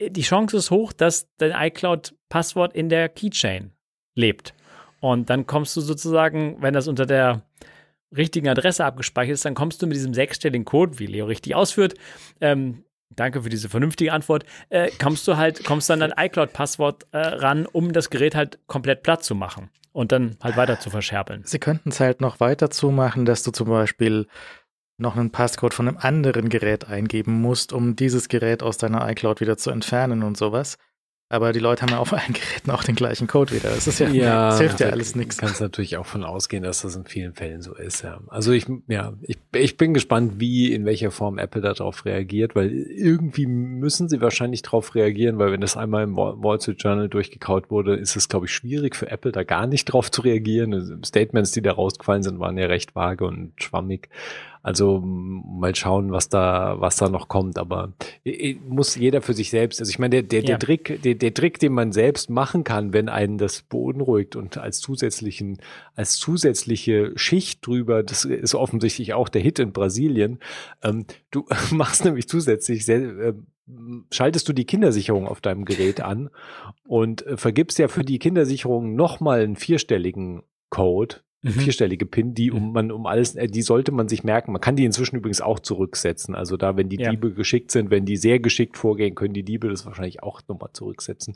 die Chance ist hoch, dass dein iCloud-Passwort in der Keychain lebt. Und dann kommst du sozusagen, wenn das unter der richtigen Adresse abgespeichert ist, dann kommst du mit diesem sechsstelligen Code, wie Leo richtig ausführt, ähm, danke für diese vernünftige Antwort, äh, kommst du halt, kommst dann dein iCloud-Passwort äh, ran, um das Gerät halt komplett platt zu machen und dann halt weiter zu verscherbeln. Sie könnten es halt noch weiter zumachen, dass du zum Beispiel noch einen Passcode von einem anderen Gerät eingeben musst, um dieses Gerät aus deiner iCloud wieder zu entfernen und sowas. Aber die Leute haben ja auf allen Geräten auch den gleichen Code wieder. Das ist ja, Ja, das hilft ja alles nichts. Kannst natürlich auch von ausgehen, dass das in vielen Fällen so ist. Ja. Also ich, ja, ich, ich bin gespannt, wie in welcher Form Apple darauf reagiert, weil irgendwie müssen sie wahrscheinlich darauf reagieren, weil wenn das einmal im Wall Street Journal durchgekaut wurde, ist es, glaube ich, schwierig für Apple da gar nicht drauf zu reagieren. Statements, die da rausgefallen sind, waren ja recht vage und schwammig. Also mal schauen, was da, was da noch kommt. Aber muss jeder für sich selbst. Also ich meine, der, der, der Ja. Trick, der, der Trick, den man selbst machen kann, wenn einen das beunruhigt und als zusätzlichen, als zusätzliche Schicht drüber, das ist offensichtlich auch der Hit in Brasilien. Ähm, du machst nämlich zusätzlich sel- ähm, schaltest du die Kindersicherung auf deinem Gerät an und äh, vergibst ja für die Kindersicherung nochmal einen vierstelligen Code, Mhm. vierstellige PIN, die um man um alles, äh, die sollte man sich merken. Man kann die inzwischen übrigens auch zurücksetzen. Also da, wenn die Ja. Diebe geschickt sind, wenn die sehr geschickt vorgehen, können die Diebe das wahrscheinlich auch nochmal zurücksetzen.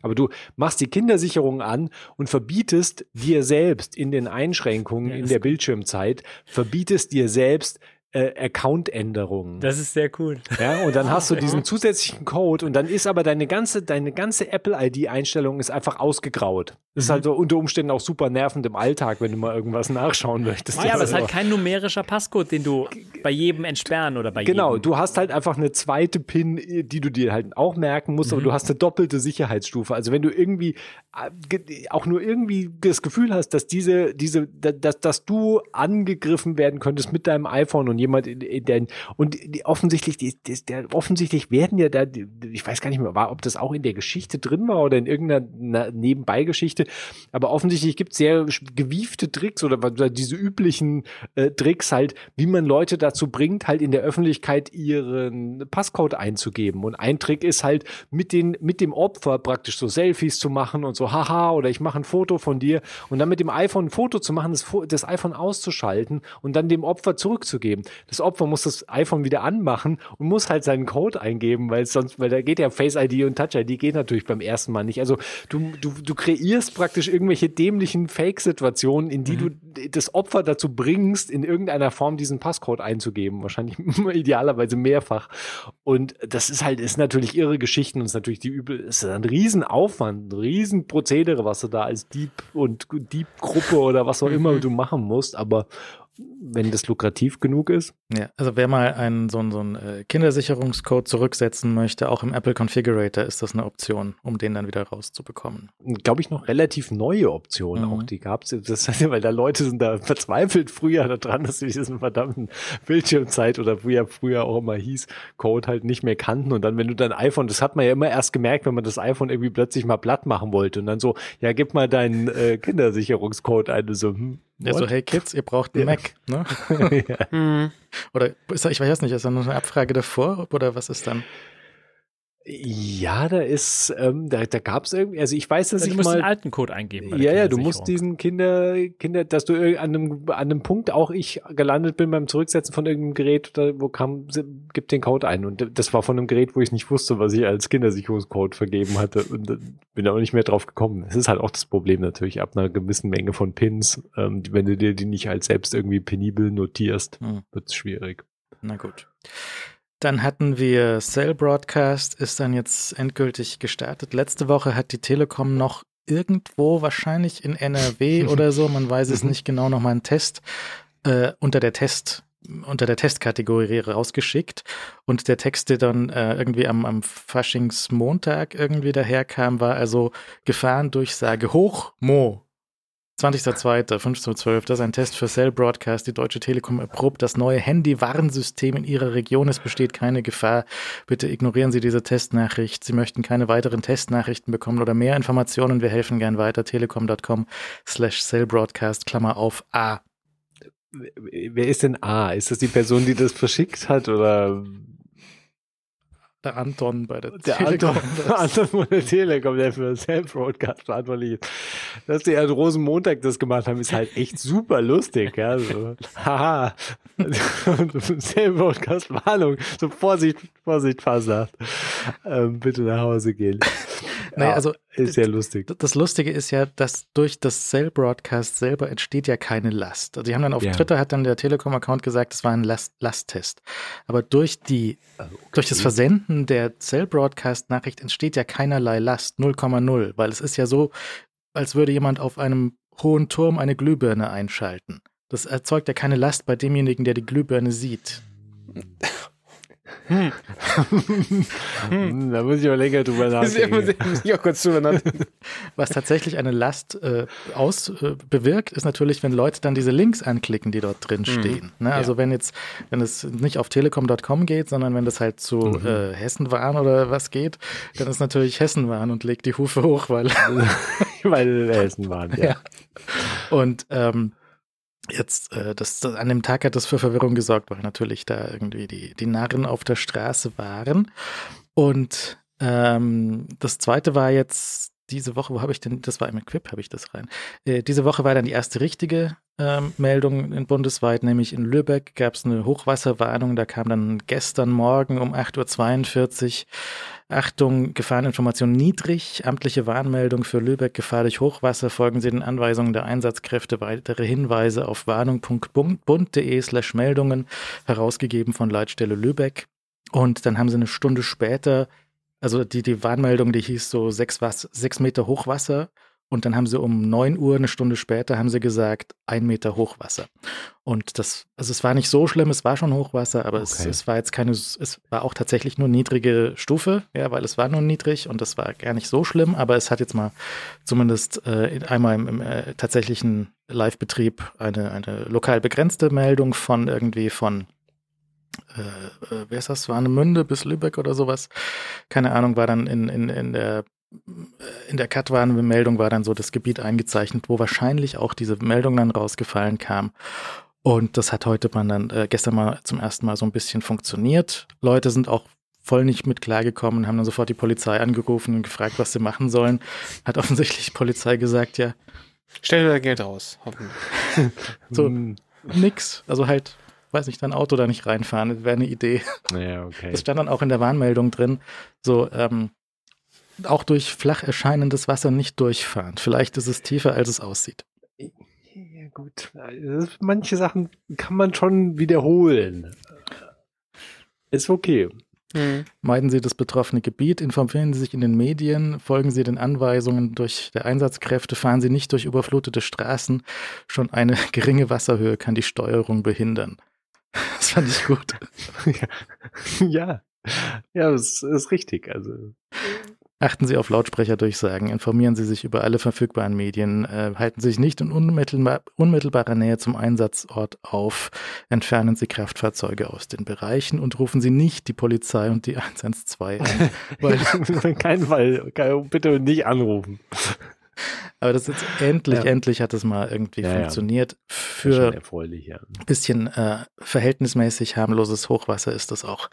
Aber du machst die Kindersicherung an und verbietest dir selbst in den Einschränkungen Ja, in der. Bildschirmzeit, verbietest dir selbst äh, Account-Änderungen. Das ist sehr cool. Ja, und dann hast du diesen zusätzlichen Code und dann ist aber deine ganze, deine ganze Apple-ID-Einstellung ist einfach ausgegraut. Das ist Mhm. halt so unter Umständen auch super nervend im Alltag, wenn du mal irgendwas nachschauen möchtest. Ja, aber es ist Also- halt kein numerischer Passcode, den du bei jedem entsperren oder bei Genau, jedem. du hast halt einfach eine zweite PIN, die du dir halt auch merken musst, Mhm. aber du hast eine doppelte Sicherheitsstufe. Also wenn du irgendwie äh, auch nur irgendwie das Gefühl hast, dass diese, diese, da- dass, dass du angegriffen werden könntest mit deinem iPhone und jemand in, in den, und die, offensichtlich, die, die, der, offensichtlich werden ja da, ich weiß gar nicht mehr, war, ob das auch in der Geschichte drin war oder in irgendeiner Nebenbeigeschichte, aber offensichtlich gibt es sehr gewiefte Tricks oder diese üblichen äh, Tricks halt, wie man Leute dazu bringt, halt in der Öffentlichkeit ihren Passcode einzugeben. Und ein Trick ist halt, mit, den, mit dem Opfer praktisch so Selfies zu machen und so, haha, oder ich mache ein Foto von dir und dann mit dem iPhone ein Foto zu machen, das, das iPhone auszuschalten und dann dem Opfer zurückzugeben. Das Opfer muss das iPhone wieder anmachen und muss halt seinen Code eingeben, weil sonst, weil da geht ja Face ID und Touch ID geht natürlich beim ersten Mal nicht. Also du, du, du kreierst praktisch irgendwelche dämlichen Fake-Situationen, in die du das Opfer dazu bringst, in irgendeiner Form diesen Passcode einzugeben. Wahrscheinlich idealerweise mehrfach. Und das ist halt, ist natürlich irre Geschichten und ist natürlich die übel, ist ein Riesenaufwand, ein Riesenprozedere, was du da als Dieb und Diebgruppe oder was auch immer du machen musst. Aber wenn das lukrativ genug ist. Ja, also wer mal einen so einen, so einen äh, Kindersicherungscode zurücksetzen möchte, auch im Apple Configurator ist das eine Option, um den dann wieder rauszubekommen. glaube ich, noch relativ neue Optionen Mhm. auch. Die gab es, weil da Leute sind da verzweifelt früher daran, dass sie diesen verdammten Bildschirmzeit oder wie er früher auch immer hieß, Code halt nicht mehr kannten. Und dann, wenn du dein iPhone, das hat man ja immer erst gemerkt, wenn man das iPhone irgendwie plötzlich mal platt machen wollte. Und dann so, ja, gib mal deinen äh, Kindersicherungscode ein. Und so, hm, Ja, so, hey Kids, ihr braucht einen Ja. Mac, ne? ja. Hm. Oder ich weiß nicht, ist da noch eine Abfrage davor oder was ist dann? Ja, da ist, ähm, da, da gab es irgendwie, also ich weiß, dass du ich musst mal. den alten Code eingeben. Ja, ja, du musst diesen Kinder, Kinder, dass du an einem, an einem Punkt auch ich gelandet bin beim Zurücksetzen von irgendeinem Gerät, da, wo kam, gib den Code ein. Und das war von einem Gerät, wo ich nicht wusste, was ich als Kindersicherungscode vergeben hatte. Und bin auch nicht mehr drauf gekommen. Es ist halt auch das Problem natürlich, ab einer gewissen Menge von Pins, ähm, wenn du dir die nicht als selbst irgendwie penibel notierst, Hm. wird es schwierig. Na gut. Dann hatten wir Cell Broadcast, ist dann jetzt endgültig gestartet. Letzte Woche hat die Telekom noch irgendwo, wahrscheinlich in NRW oder so, man weiß es Mhm. nicht genau, nochmal einen Test äh, unter der Test unter der Testkategorie rausgeschickt und der Text, der dann äh, irgendwie am, am Faschingsmontag irgendwie daherkam, war also Gefahrendurchsage hoch, Mo. 20.02., 15.12. Das ist ein Test für Cell Broadcast. Die Deutsche Telekom erprobt das neue Handy-Warnsystem in Ihrer Region. Es besteht keine Gefahr. Bitte ignorieren Sie diese Testnachricht. Sie möchten keine weiteren Testnachrichten bekommen oder mehr Informationen. Wir helfen gern weiter. Telekom.com slash Cell Broadcast, Klammer auf A. Wer ist denn A? Ist das die Person, die das verschickt hat oder Der Anton bei der, Der Anton, Telekom. Anton von der Telekom, der für Self-Broadcast verantwortlich ist. Dass die an Rosenmontag das gemacht haben, ist halt echt super lustig. Ja, so. Haha. Self-Broadcast-Warnung. So Vorsicht, Vorsicht, Fassnacht. Ähm, bitte nach Hause gehen. Naja, also ist sehr lustig. Das Lustige ist ja, dass durch das Cell-Broadcast selber entsteht ja keine Last. Also die haben dann auf Ja. Twitter hat dann der Telekom-Account gesagt, es war ein Last Lasttest. Aber durch die, durch das Versenden der Cell-Broadcast-Nachricht entsteht ja keinerlei Last, 0,0, weil es ist ja so, als würde jemand auf einem hohen Turm eine Glühbirne einschalten. Das erzeugt ja keine Last bei demjenigen, der die Glühbirne sieht. Hm, da muss ich aber länger drüber nachdenken. muss ich auch kurz drüber nachdenken. Was tatsächlich eine Last äh, aus äh, bewirkt, ist natürlich, wenn Leute dann diese Links anklicken, die dort drin stehen. Ne? Also wenn jetzt, wenn es nicht auf telekom.com geht, sondern wenn das halt zu äh, Hessenwahn oder was geht, dann ist natürlich Hessenwahn und legt die Hufe hoch, weil Weil wir Essen waren. Ja. Ja. Und ähm, jetzt, äh, das, das, an dem Tag hat das für Verwirrung gesorgt, weil natürlich da irgendwie die, die Narren auf der Straße waren. Und ähm, das zweite war jetzt diese Woche, wo habe ich denn, das war im Equip, habe ich das rein. Äh, diese Woche war dann die erste richtige ähm, Meldung in bundesweit, nämlich in Lübeck gab es eine Hochwasserwarnung, da kam dann gestern Morgen um 8.42 Uhr Achtung, Gefahreninformation niedrig, amtliche Warnmeldung für Lübeck, Gefahr durch Hochwasser, folgen Sie den Anweisungen der Einsatzkräfte, weitere Hinweise auf warnung.bund.de slash Meldungen, herausgegeben von Leitstelle Lübeck. Und dann haben sie eine Stunde später, also die, die Warnmeldung, die hieß so sechs, Was sechs Meter Hochwasser. Und dann haben sie um neun Uhr, eine Stunde später, haben sie gesagt, ein Meter Hochwasser. Und das, also es war nicht so schlimm, es war schon Hochwasser, aber es, Okay. es war jetzt keine, es war auch tatsächlich nur niedrige Stufe, ja, weil es war nur niedrig und das war gar nicht so schlimm, aber es hat jetzt mal zumindest äh, in- einmal im, im äh, tatsächlichen Live-Betrieb eine, eine lokal begrenzte Meldung von irgendwie von äh, äh, wer ist das, Warnemünde bis Lübeck oder sowas. Keine Ahnung, war dann in, in, in der in der Cut-Warnmeldung war dann so das Gebiet eingezeichnet, wo wahrscheinlich auch diese Meldung dann rausgefallen kam. Und das hat heute man dann äh, gestern mal zum ersten Mal so ein bisschen funktioniert. Leute sind auch voll nicht mit klargekommen, haben dann sofort die Polizei angerufen und gefragt, was sie machen sollen. Hat offensichtlich die Polizei gesagt, ja, Stell dir Geld raus, hoffentlich. So. Hm, nix. Also halt, weiß nicht, dein Auto da nicht reinfahren, das wäre eine Idee. Ja, okay. Das stand dann auch in der Warnmeldung drin, so ähm, auch durch flach erscheinendes Wasser nicht durchfahren. Vielleicht ist es tiefer, als es aussieht. Ja, gut. Also, Manche Sachen kann man schon wiederholen. Ist okay. Hm. Meiden Sie das betroffene Gebiet, informieren Sie sich in den Medien, folgen Sie den Anweisungen durch der Einsatzkräfte, fahren Sie nicht durch überflutete Straßen. Schon eine geringe Wasserhöhe kann die Steuerung behindern. Das fand ich gut. ja. Ja, das ist richtig. Also, Achten Sie auf Lautsprecherdurchsagen, informieren Sie sich über alle verfügbaren Medien, äh, halten Sie sich nicht in unmittelbar, unmittelbarer Nähe zum Einsatzort auf, entfernen Sie Kraftfahrzeuge aus den Bereichen und rufen Sie nicht die Polizei und die 112 an. Weil, in keinem Fall. Bitte nicht anrufen. Aber das ist jetzt endlich, Ja. endlich hat es mal irgendwie Ja, funktioniert. Für ein bisschen äh, verhältnismäßig harmloses Hochwasser ist das auch,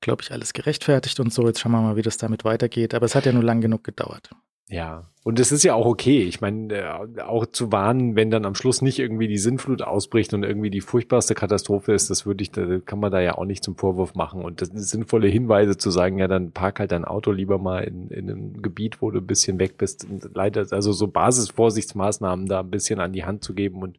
glaube ich, alles gerechtfertigt und so. Jetzt schauen wir mal, wie das damit weitergeht. Aber es hat ja nur lang genug gedauert. Ja, und es ist ja auch okay. Ich meine, äh, auch zu warnen, wenn dann am Schluss nicht irgendwie die Sintflut ausbricht und irgendwie die furchtbarste Katastrophe ist, das würde ich, da kann man da ja auch nicht zum Vorwurf machen. Und das sinnvolle Hinweise zu sagen, ja, dann park halt dein Auto lieber mal in, in einem Gebiet, wo du ein bisschen weg bist. Leider, also so Basisvorsichtsmaßnahmen da ein bisschen an die Hand zu geben und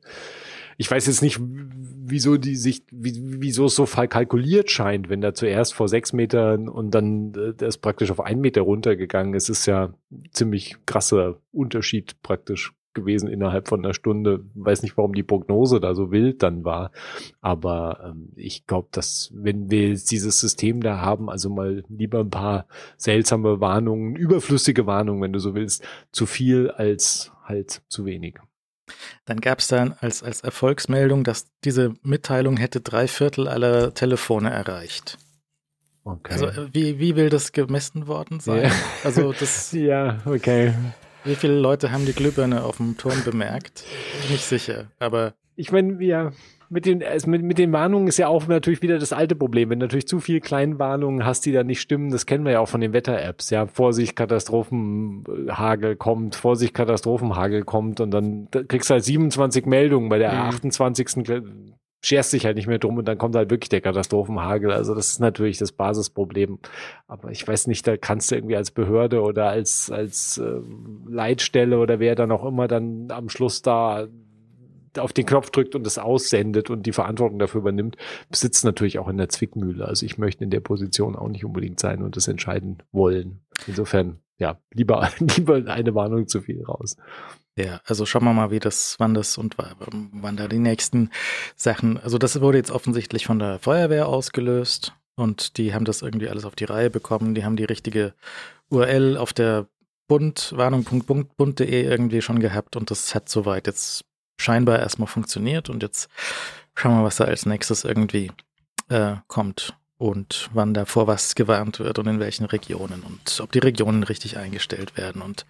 ich weiß jetzt nicht, wieso die sich, wie, wieso es so fall kalkuliert scheint, wenn da zuerst vor sechs Metern und dann äh, das praktisch auf einen Meter runtergegangen ist, ist ja ziemlich krasser Unterschied praktisch gewesen innerhalb von einer Stunde. Weiß nicht, warum die Prognose da so wild dann war, aber ähm, ich glaube, dass wenn wir dieses System da haben, also mal lieber ein paar seltsame Warnungen, überflüssige Warnungen, wenn du so willst, zu viel als halt zu wenig. Dann gab es dann als, als Erfolgsmeldung, dass diese Mitteilung hätte drei Viertel aller Telefone erreicht. Okay. Also äh, wie, wie will das gemessen worden sein? Ja. Also das, ja, okay. wie viele Leute haben die Glühbirne auf dem Turm bemerkt? Nicht sicher, aber Ich meine, ja, mit den, also mit, mit den Warnungen ist ja auch natürlich wieder das alte Problem. Wenn du natürlich zu viel Kleinwarnungen hast, die da nicht stimmen, das kennen wir ja auch von den Wetter-Apps. Ja, Vorsicht, Katastrophenhagel kommt, Vorsicht, Katastrophenhagel kommt und dann kriegst du halt 27 Meldungen. Bei der Mhm. 28. scherst dich halt nicht mehr drum und dann kommt halt wirklich der Katastrophenhagel. Also das ist natürlich das Basisproblem. Aber ich weiß nicht, da kannst du irgendwie als Behörde oder als, als äh, Leitstelle oder wer dann auch immer dann am Schluss da auf den Knopf drückt und es aussendet und die Verantwortung dafür übernimmt, sitzt natürlich auch in der Zwickmühle. Also ich möchte in der Position auch nicht unbedingt sein und das entscheiden wollen. Insofern, ja, lieber, lieber eine Warnung zu viel raus. Ja, also schauen wir mal, wie das, wann das und wann da die nächsten Sachen. Also das wurde jetzt offensichtlich von der Feuerwehr ausgelöst und die haben das irgendwie alles auf die Reihe bekommen. Die haben die richtige URL auf der Bund, warnung.bund.de irgendwie schon gehabt und das hat soweit jetzt scheinbar erstmal funktioniert und jetzt schauen wir, was da als nächstes irgendwie äh, kommt und wann davor was gewarnt wird und in welchen Regionen und ob die Regionen richtig eingestellt werden. Und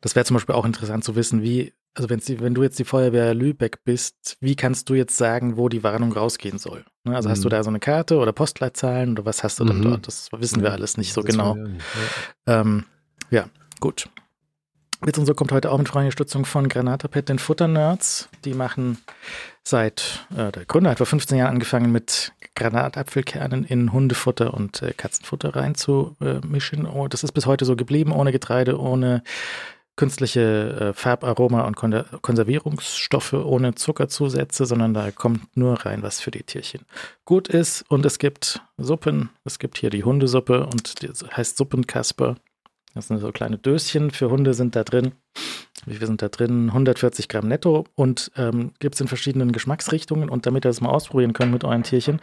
das wäre zum Beispiel auch interessant zu wissen, wie, also wenn, du jetzt die Feuerwehr Lübeck bist, wie kannst du jetzt sagen, wo die Warnung rausgehen soll? Ne, also mhm. hast du mhm. da so eine Karte oder Postleitzahlen oder was hast du dann mhm. dort? Das wissen wir alles nicht so genau. Nicht, ja. Ähm, ja, gut. Witz und so kommt heute auch mit Freundestützung von Granatapet, den Futternerds. Die machen seit, äh, der Gründer hat vor 15 Jahren angefangen mit Granatapfelkernen in Hundefutter und äh, Katzenfutter reinzumischen. Äh, oh, das ist bis heute so geblieben, ohne Getreide, ohne künstliche äh, Farbaroma und Kon Konservierungsstoffe, ohne Zuckerzusätze, sondern da kommt nur rein, was für die Tierchen gut ist. Und es gibt Suppen. Es gibt hier die Hundesuppe und die heißt Suppenkasper. Das sind so kleine Döschen für Hunde sind da drin. Wie viel sind da drin? 140 Gramm netto und ähm, gibt es in verschiedenen Geschmacksrichtungen. Und damit ihr das mal ausprobieren könnt mit euren Tierchen,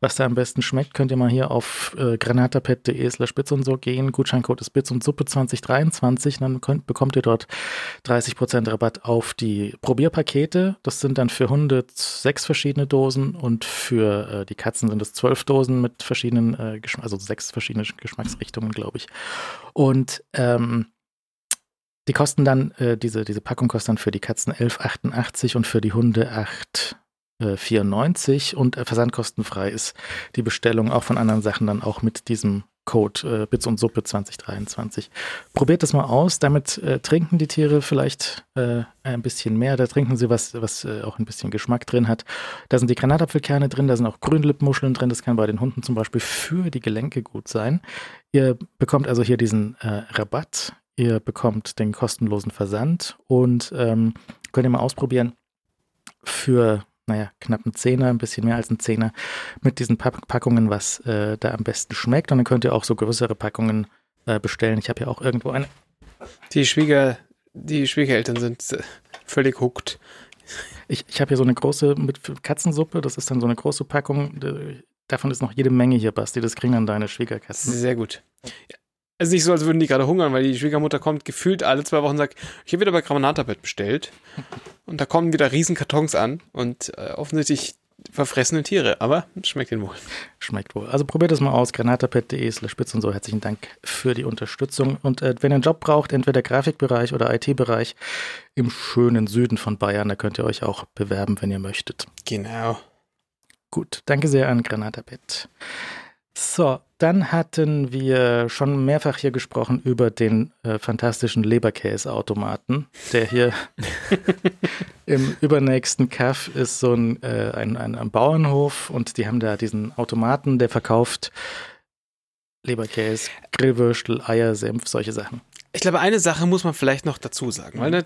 was da am besten schmeckt, könnt ihr mal hier auf äh, granatapet.de slash Bits und so gehen. Gutscheincode ist Bits und Suppe 2023. Dann könnt, bekommt ihr dort 30% Rabatt auf die Probierpakete. Das sind dann für Hunde sechs verschiedene Dosen und für äh, die Katzen sind es zwölf Dosen mit verschiedenen, äh, also sechs verschiedene Geschmacksrichtungen, glaube ich. Und ähm, die kosten dann, äh, diese, diese Packung kostet dann für die Katzen 11,88 und für die Hunde 8,94 äh, und äh, versandkostenfrei ist die Bestellung auch von anderen Sachen dann auch mit diesem Code äh, Bits und Suppe 2023. Probiert das mal aus, damit äh, trinken die Tiere vielleicht äh, ein bisschen mehr, da trinken sie was, was äh, auch ein bisschen Geschmack drin hat. Da sind die Granatapfelkerne drin, da sind auch Grünlippmuscheln drin, das kann bei den Hunden zum Beispiel für die Gelenke gut sein. Ihr bekommt also hier diesen Rabatt Ihr bekommt den kostenlosen Versand und ähm, könnt ihr mal ausprobieren für, naja, knapp einen Zehner, ein bisschen mehr als einen Zehner mit diesen Pack Packungen, was äh, da am besten schmeckt. Und dann könnt ihr auch so größere Packungen äh, bestellen. Ich habe ja auch irgendwo eine. Die Schwieger, die Schwiegereltern sind äh, völlig hooked. Ich, ich habe hier so eine große mit Katzensuppe, das ist dann so eine große Packung. Davon ist noch jede Menge hier, Basti. Das kriegen dann deine Schwiegerkatzen. Sehr gut. Es ist nicht so, als würden die gerade hungern, weil die Schwiegermutter kommt gefühlt alle zwei Wochen und sagt, ich habe wieder bei Granatapet bestellt. Und da kommen wieder riesen Kartons an und äh, offensichtlich verfressene Tiere, aber schmeckt ihnen wohl. Schmeckt wohl. Also probiert es mal aus, granatapet.de slash spitz und so. Herzlichen Dank für die Unterstützung. Und äh, wenn ihr einen Job braucht, entweder Grafikbereich oder IT-Bereich im schönen Süden von Bayern, da könnt ihr euch auch bewerben, wenn ihr möchtet. Genau. Gut, danke sehr an Granatapet. So, dann hatten wir schon mehrfach hier gesprochen über den äh, fantastischen Leberkäseautomaten, der hier im übernächsten Kaff ist so ein, äh, ein, ein, ein, Bauernhof und die haben da diesen Automaten, der verkauft Leberkäse, Grillwürstel, Eier, Senf, solche Sachen. Ich glaube, eine Sache muss man vielleicht noch dazu sagen, weil ne,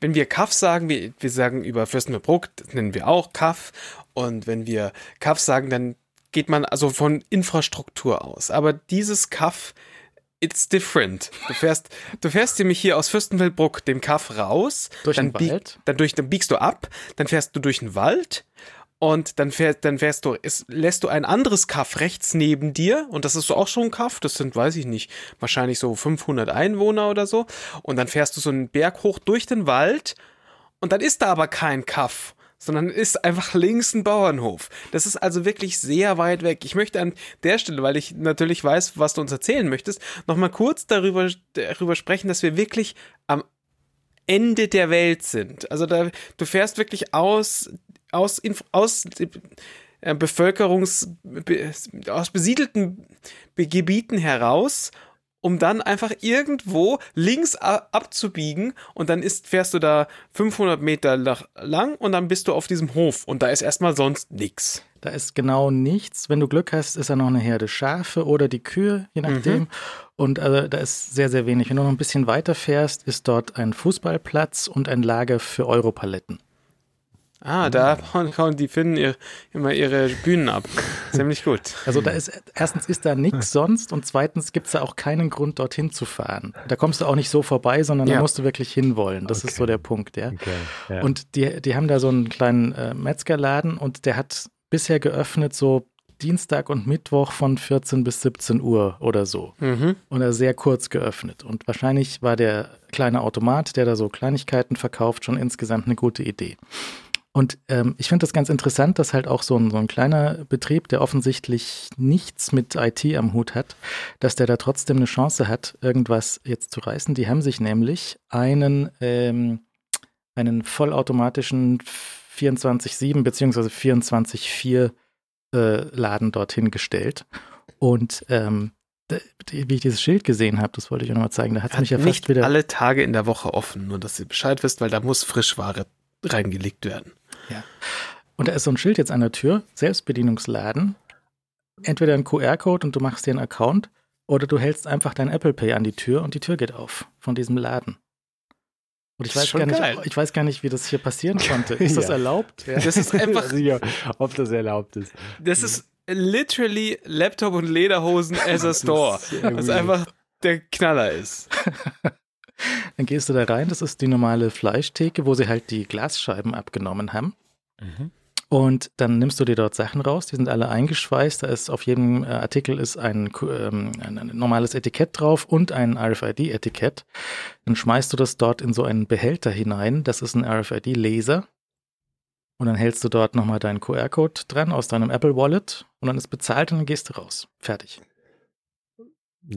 wenn wir Kaff sagen, wir, wir sagen über Fürstenberg, das nennen wir auch Kaff und wenn wir Kaff sagen, dann geht man also von Infrastruktur aus. Aber dieses Kaff, it's different. Du fährst, du fährst nämlich hier aus Fürstenfeldbruck dem Kaff raus. Durch den Wald? Dann, durch, dann biegst du ab, dann fährst du durch den Wald und dann fährst, dann fährst du, ist, lässt du ein anderes Kaff rechts neben dir und das ist so auch schon ein Kaff, das sind, weiß ich nicht, wahrscheinlich so 500 Einwohner oder so und dann fährst du so einen Berg hoch durch den Wald und dann ist da aber kein Kaff sondern ist einfach links ein Bauernhof. Das ist also wirklich sehr weit weg. Ich möchte an der Stelle, weil ich natürlich weiß, was du uns erzählen möchtest, nochmal kurz darüber, darüber sprechen, dass wir wirklich am Ende der Welt sind. Also da, du fährst wirklich aus, aus, aus äh, Bevölkerungs, aus besiedelten Gebieten heraus um dann einfach irgendwo links abzubiegen und dann ist, fährst du da 500 Meter lang und dann bist du auf diesem Hof und da ist erstmal sonst nichts. Da ist genau nichts. Wenn du Glück hast, ist da noch eine Herde Schafe oder die Kühe, je nachdem. Mhm. Und also, da ist sehr, sehr wenig. Wenn du noch ein bisschen weiter fährst, ist dort ein Fußballplatz und ein Lager für Europaletten. Ah, da hauen die Finnen ihr, immer ihre Bühnen ab. Ziemlich gut. Also da ist, erstens ist da nichts sonst und zweitens gibt es da auch keinen Grund, dorthin zu fahren. Da kommst du auch nicht so vorbei, sondern ja. da musst du wirklich hinwollen. Das okay. ist so der Punkt, ja. Okay. ja. Und die, die haben da so einen kleinen äh, Metzgerladen und der hat bisher geöffnet so Dienstag und Mittwoch von 14 bis 17 Uhr oder so. Mhm. Und er sehr kurz geöffnet. Und wahrscheinlich war der kleine Automat, der da so Kleinigkeiten verkauft, schon insgesamt eine gute Idee. Und ähm, ich finde das ganz interessant, dass halt auch so ein, so ein kleiner Betrieb, der offensichtlich nichts mit IT am Hut hat, dass der da trotzdem eine Chance hat, irgendwas jetzt zu reißen. Die haben sich nämlich einen, ähm, einen vollautomatischen 24-7 beziehungsweise 24-4 äh, Laden dorthin gestellt. Und ähm, wie ich dieses Schild gesehen habe, das wollte ich auch nochmal zeigen, da hat es mich ja fast nicht wieder. alle Tage in der Woche offen, nur dass ihr Bescheid wisst, weil da muss Frischware reingelegt werden. Ja. Und da ist so ein Schild jetzt an der Tür, Selbstbedienungsladen. Entweder ein QR-Code und du machst dir einen Account oder du hältst einfach dein Apple Pay an die Tür und die Tür geht auf von diesem Laden. Und ich weiß, gar nicht, ich weiß gar nicht, wie das hier passieren konnte. Ist ja. das erlaubt? Ja. Das ist einfach. sicher, ob das erlaubt ist. Das ist literally Laptop und Lederhosen as a store. Was einfach der Knaller ist. Dann gehst du da rein, das ist die normale Fleischtheke, wo sie halt die Glasscheiben abgenommen haben. Mhm. Und dann nimmst du dir dort Sachen raus, die sind alle eingeschweißt. Da ist auf jedem äh, Artikel ist ein, ähm, ein normales Etikett drauf und ein RFID-Etikett. Dann schmeißt du das dort in so einen Behälter hinein. Das ist ein RFID-Laser. Und dann hältst du dort nochmal deinen QR-Code dran aus deinem Apple Wallet und dann ist bezahlt und dann gehst du raus. Fertig.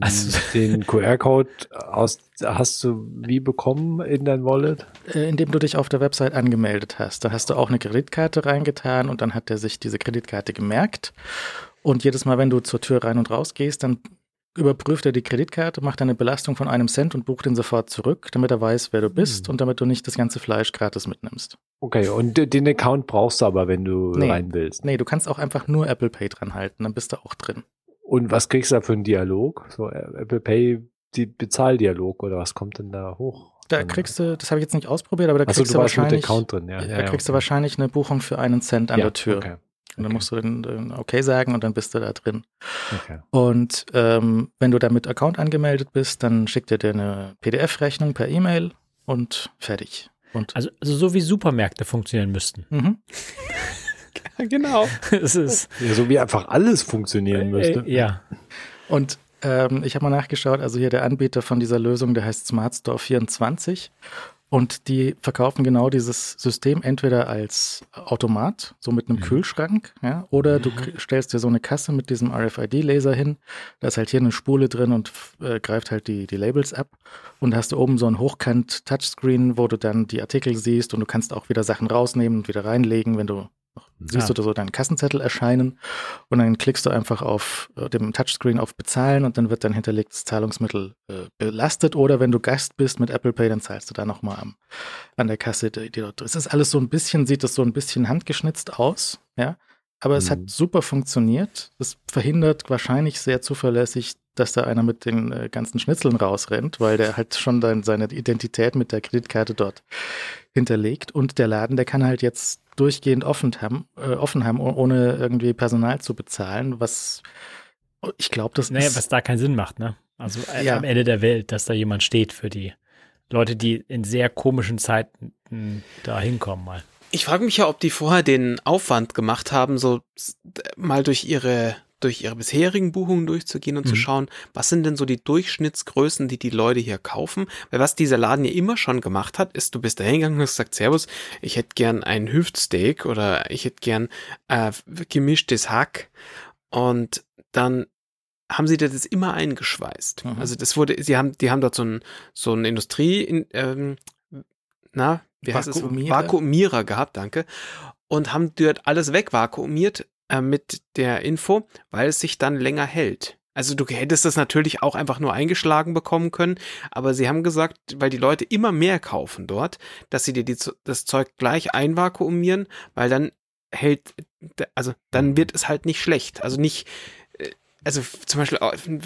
Also, den QR-Code hast du wie bekommen in dein Wallet? Äh, indem du dich auf der Website angemeldet hast. Da hast du auch eine Kreditkarte reingetan und dann hat er sich diese Kreditkarte gemerkt. Und jedes Mal, wenn du zur Tür rein und raus gehst, dann überprüft er die Kreditkarte, macht eine Belastung von einem Cent und bucht ihn sofort zurück, damit er weiß, wer du bist mhm. und damit du nicht das ganze Fleisch gratis mitnimmst. Okay, und den Account brauchst du aber, wenn du nee, rein willst. Nee, du kannst auch einfach nur Apple Pay dran halten, dann bist du auch drin. Und was kriegst du da für einen Dialog? So Apple Pay, die Bezahldialog oder was kommt denn da hoch? Da kriegst du, das habe ich jetzt nicht ausprobiert, aber da kriegst du, du wahrscheinlich, Account drin, ja. Da ja, kriegst okay. du wahrscheinlich eine Buchung für einen Cent an ja, der Tür. Okay. Und dann musst du dann okay sagen und dann bist du da drin. Okay. Und ähm, wenn du da mit Account angemeldet bist, dann schickt er dir eine PDF-Rechnung per E-Mail und fertig. Und also, also so wie Supermärkte funktionieren müssten. Mhm. genau. es ist ja, so wie einfach alles funktionieren müsste. Äh, ja. Und ähm, ich habe mal nachgeschaut, also hier der Anbieter von dieser Lösung, der heißt Smart Store 24 und die verkaufen genau dieses System entweder als Automat, so mit einem mhm. Kühlschrank, ja, oder du mhm. stellst dir so eine Kasse mit diesem RFID-Laser hin. Da ist halt hier eine Spule drin und äh, greift halt die, die Labels ab. Und hast du oben so ein Hochkant-Touchscreen, wo du dann die Artikel siehst und du kannst auch wieder Sachen rausnehmen und wieder reinlegen, wenn du siehst ja. du so deinen Kassenzettel erscheinen und dann klickst du einfach auf äh, dem Touchscreen auf Bezahlen und dann wird dein hinterlegtes Zahlungsmittel äh, belastet oder wenn du Gast bist mit Apple Pay, dann zahlst du da nochmal an der Kasse. Die, die dort, es ist alles so ein bisschen, sieht das so ein bisschen handgeschnitzt aus, ja, aber mhm. es hat mhm. super funktioniert. Es verhindert wahrscheinlich sehr zuverlässig, dass da einer mit den äh, ganzen Schnitzeln rausrennt, weil der halt schon dann seine Identität mit der Kreditkarte dort hinterlegt und der Laden, der kann halt jetzt durchgehend offen haben, äh, offen haben, ohne irgendwie Personal zu bezahlen, was ich glaube, das naja, ist. was da keinen Sinn macht, ne? Also äh, ja. am Ende der Welt, dass da jemand steht für die Leute, die in sehr komischen Zeiten da hinkommen mal. Ich frage mich ja, ob die vorher den Aufwand gemacht haben, so mal durch ihre durch ihre bisherigen Buchungen durchzugehen und mhm. zu schauen, was sind denn so die Durchschnittsgrößen, die die Leute hier kaufen. Weil was dieser Laden ja immer schon gemacht hat, ist, du bist da hingegangen und hast gesagt, Servus, ich hätte gern ein Hüftsteak oder ich hätte gern äh, gemischtes Hack. Und dann haben sie das immer eingeschweißt. Mhm. Also das wurde, sie haben, die haben dort so ein, so ein Industrie, in, ähm, na, wie heißt es? Vakuumierer gehabt, danke. Und haben dort alles wegvakuumiert äh, mit der Info, weil es sich dann länger hält. Also du hättest das natürlich auch einfach nur eingeschlagen bekommen können, aber sie haben gesagt, weil die Leute immer mehr kaufen dort, dass sie dir die, das Zeug gleich einvakuumieren, weil dann hält, also dann wird es halt nicht schlecht. Also nicht, äh, also zum Beispiel,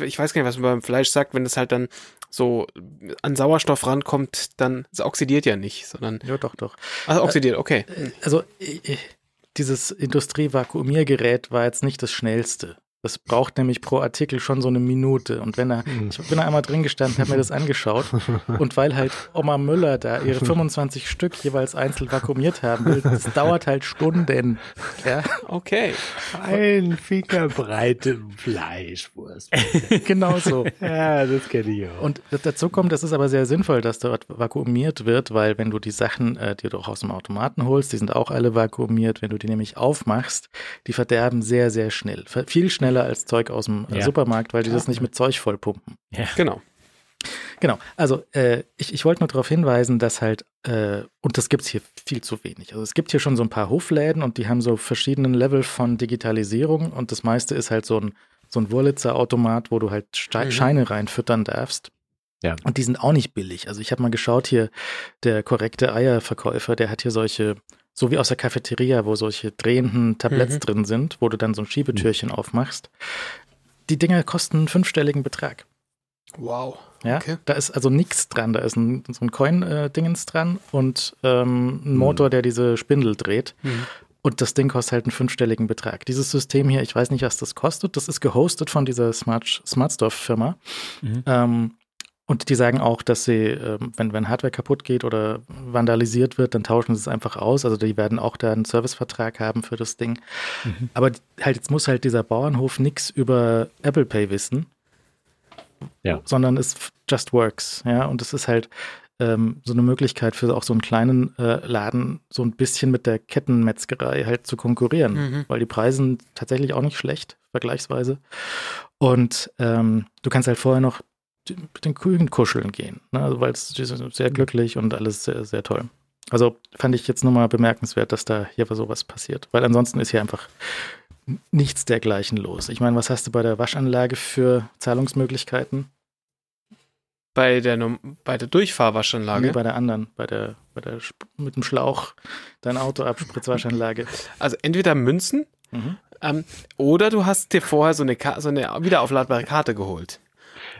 ich weiß gar nicht, was man beim Fleisch sagt, wenn es halt dann so an Sauerstoff rankommt, dann es oxidiert ja nicht, sondern. Ja, doch, doch. Also oxidiert, okay. Äh, also dieses Industrievakuumiergerät war jetzt nicht das schnellste. Das braucht nämlich pro Artikel schon so eine Minute. Und wenn er, hm. ich bin da einmal drin gestanden, habe mir das angeschaut. Und weil halt Oma Müller da ihre 25 Stück jeweils einzeln vakuumiert haben will, das dauert halt Stunden. Ja. Okay. Ein Fingerbreite Fleischwurst. genau so. Ja, das kenne ich auch. Und dazu kommt, das ist aber sehr sinnvoll, dass dort vakuumiert wird, weil wenn du die Sachen, äh, die du auch aus dem Automaten holst, die sind auch alle vakuumiert. Wenn du die nämlich aufmachst, die verderben sehr, sehr schnell. Viel schneller schneller als Zeug aus dem äh, ja. Supermarkt, weil die das nicht mit Zeug vollpumpen. Ja. Genau. Genau, also äh, ich, ich wollte nur darauf hinweisen, dass halt, äh, und das gibt es hier viel zu wenig. Also es gibt hier schon so ein paar Hofläden und die haben so verschiedene Level von Digitalisierung und das meiste ist halt so ein, so ein Wurlitzer-Automat, wo du halt Ste mhm. Scheine reinfüttern darfst. Ja. Und die sind auch nicht billig. Also ich habe mal geschaut hier, der korrekte Eierverkäufer, der hat hier solche so wie aus der Cafeteria, wo solche drehenden Tabletts mhm. drin sind, wo du dann so ein Schiebetürchen mhm. aufmachst. Die Dinger kosten einen fünfstelligen Betrag. Wow. Ja, okay. da ist also nichts dran. Da ist ein, so ein Coin-Dingens dran und ähm, ein Motor, mhm. der diese Spindel dreht. Mhm. Und das Ding kostet halt einen fünfstelligen Betrag. Dieses System hier, ich weiß nicht, was das kostet. Das ist gehostet von dieser Smart, Smartstuff-Firma. Mhm. Ähm, und die sagen auch, dass sie, ähm, wenn, wenn Hardware kaputt geht oder vandalisiert wird, dann tauschen sie es einfach aus. Also die werden auch da einen Servicevertrag haben für das Ding. Mhm. Aber halt, jetzt muss halt dieser Bauernhof nichts über Apple Pay wissen. Ja. Sondern es just works. Ja, und es ist halt ähm, so eine Möglichkeit für auch so einen kleinen äh, Laden, so ein bisschen mit der Kettenmetzgerei halt zu konkurrieren. Mhm. Weil die Preise sind tatsächlich auch nicht schlecht, vergleichsweise. Und ähm, du kannst halt vorher noch mit den Kühen kuscheln gehen, ne? also, weil es sind sehr glücklich und alles sehr, sehr toll. Also fand ich jetzt nochmal bemerkenswert, dass da hier sowas passiert, weil ansonsten ist hier einfach nichts dergleichen los. Ich meine, was hast du bei der Waschanlage für Zahlungsmöglichkeiten? Bei der, bei der Durchfahrwaschanlage? Nee, bei der anderen, bei der, bei der mit dem Schlauch dein Auto abspritzwaschanlage. Also entweder Münzen mhm. ähm, oder du hast dir vorher so eine, so eine wiederaufladbare Karte geholt.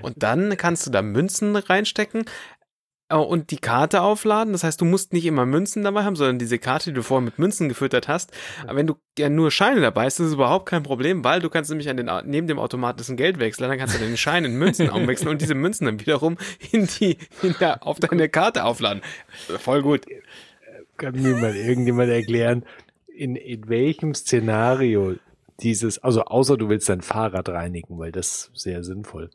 Und dann kannst du da Münzen reinstecken äh, und die Karte aufladen. Das heißt, du musst nicht immer Münzen dabei haben, sondern diese Karte, die du vorher mit Münzen gefüttert hast. Aber wenn du ja nur Scheine dabei hast, ist das überhaupt kein Problem, weil du kannst nämlich an den, neben dem automatischen Geld wechseln, dann kannst du den Schein in Münzen umwechseln und diese Münzen dann wiederum in die, in der, auf deine Karte aufladen. Voll gut. Kann mir mal irgendjemand erklären, in, in welchem Szenario dieses, also außer du willst dein Fahrrad reinigen, weil das sehr sinnvoll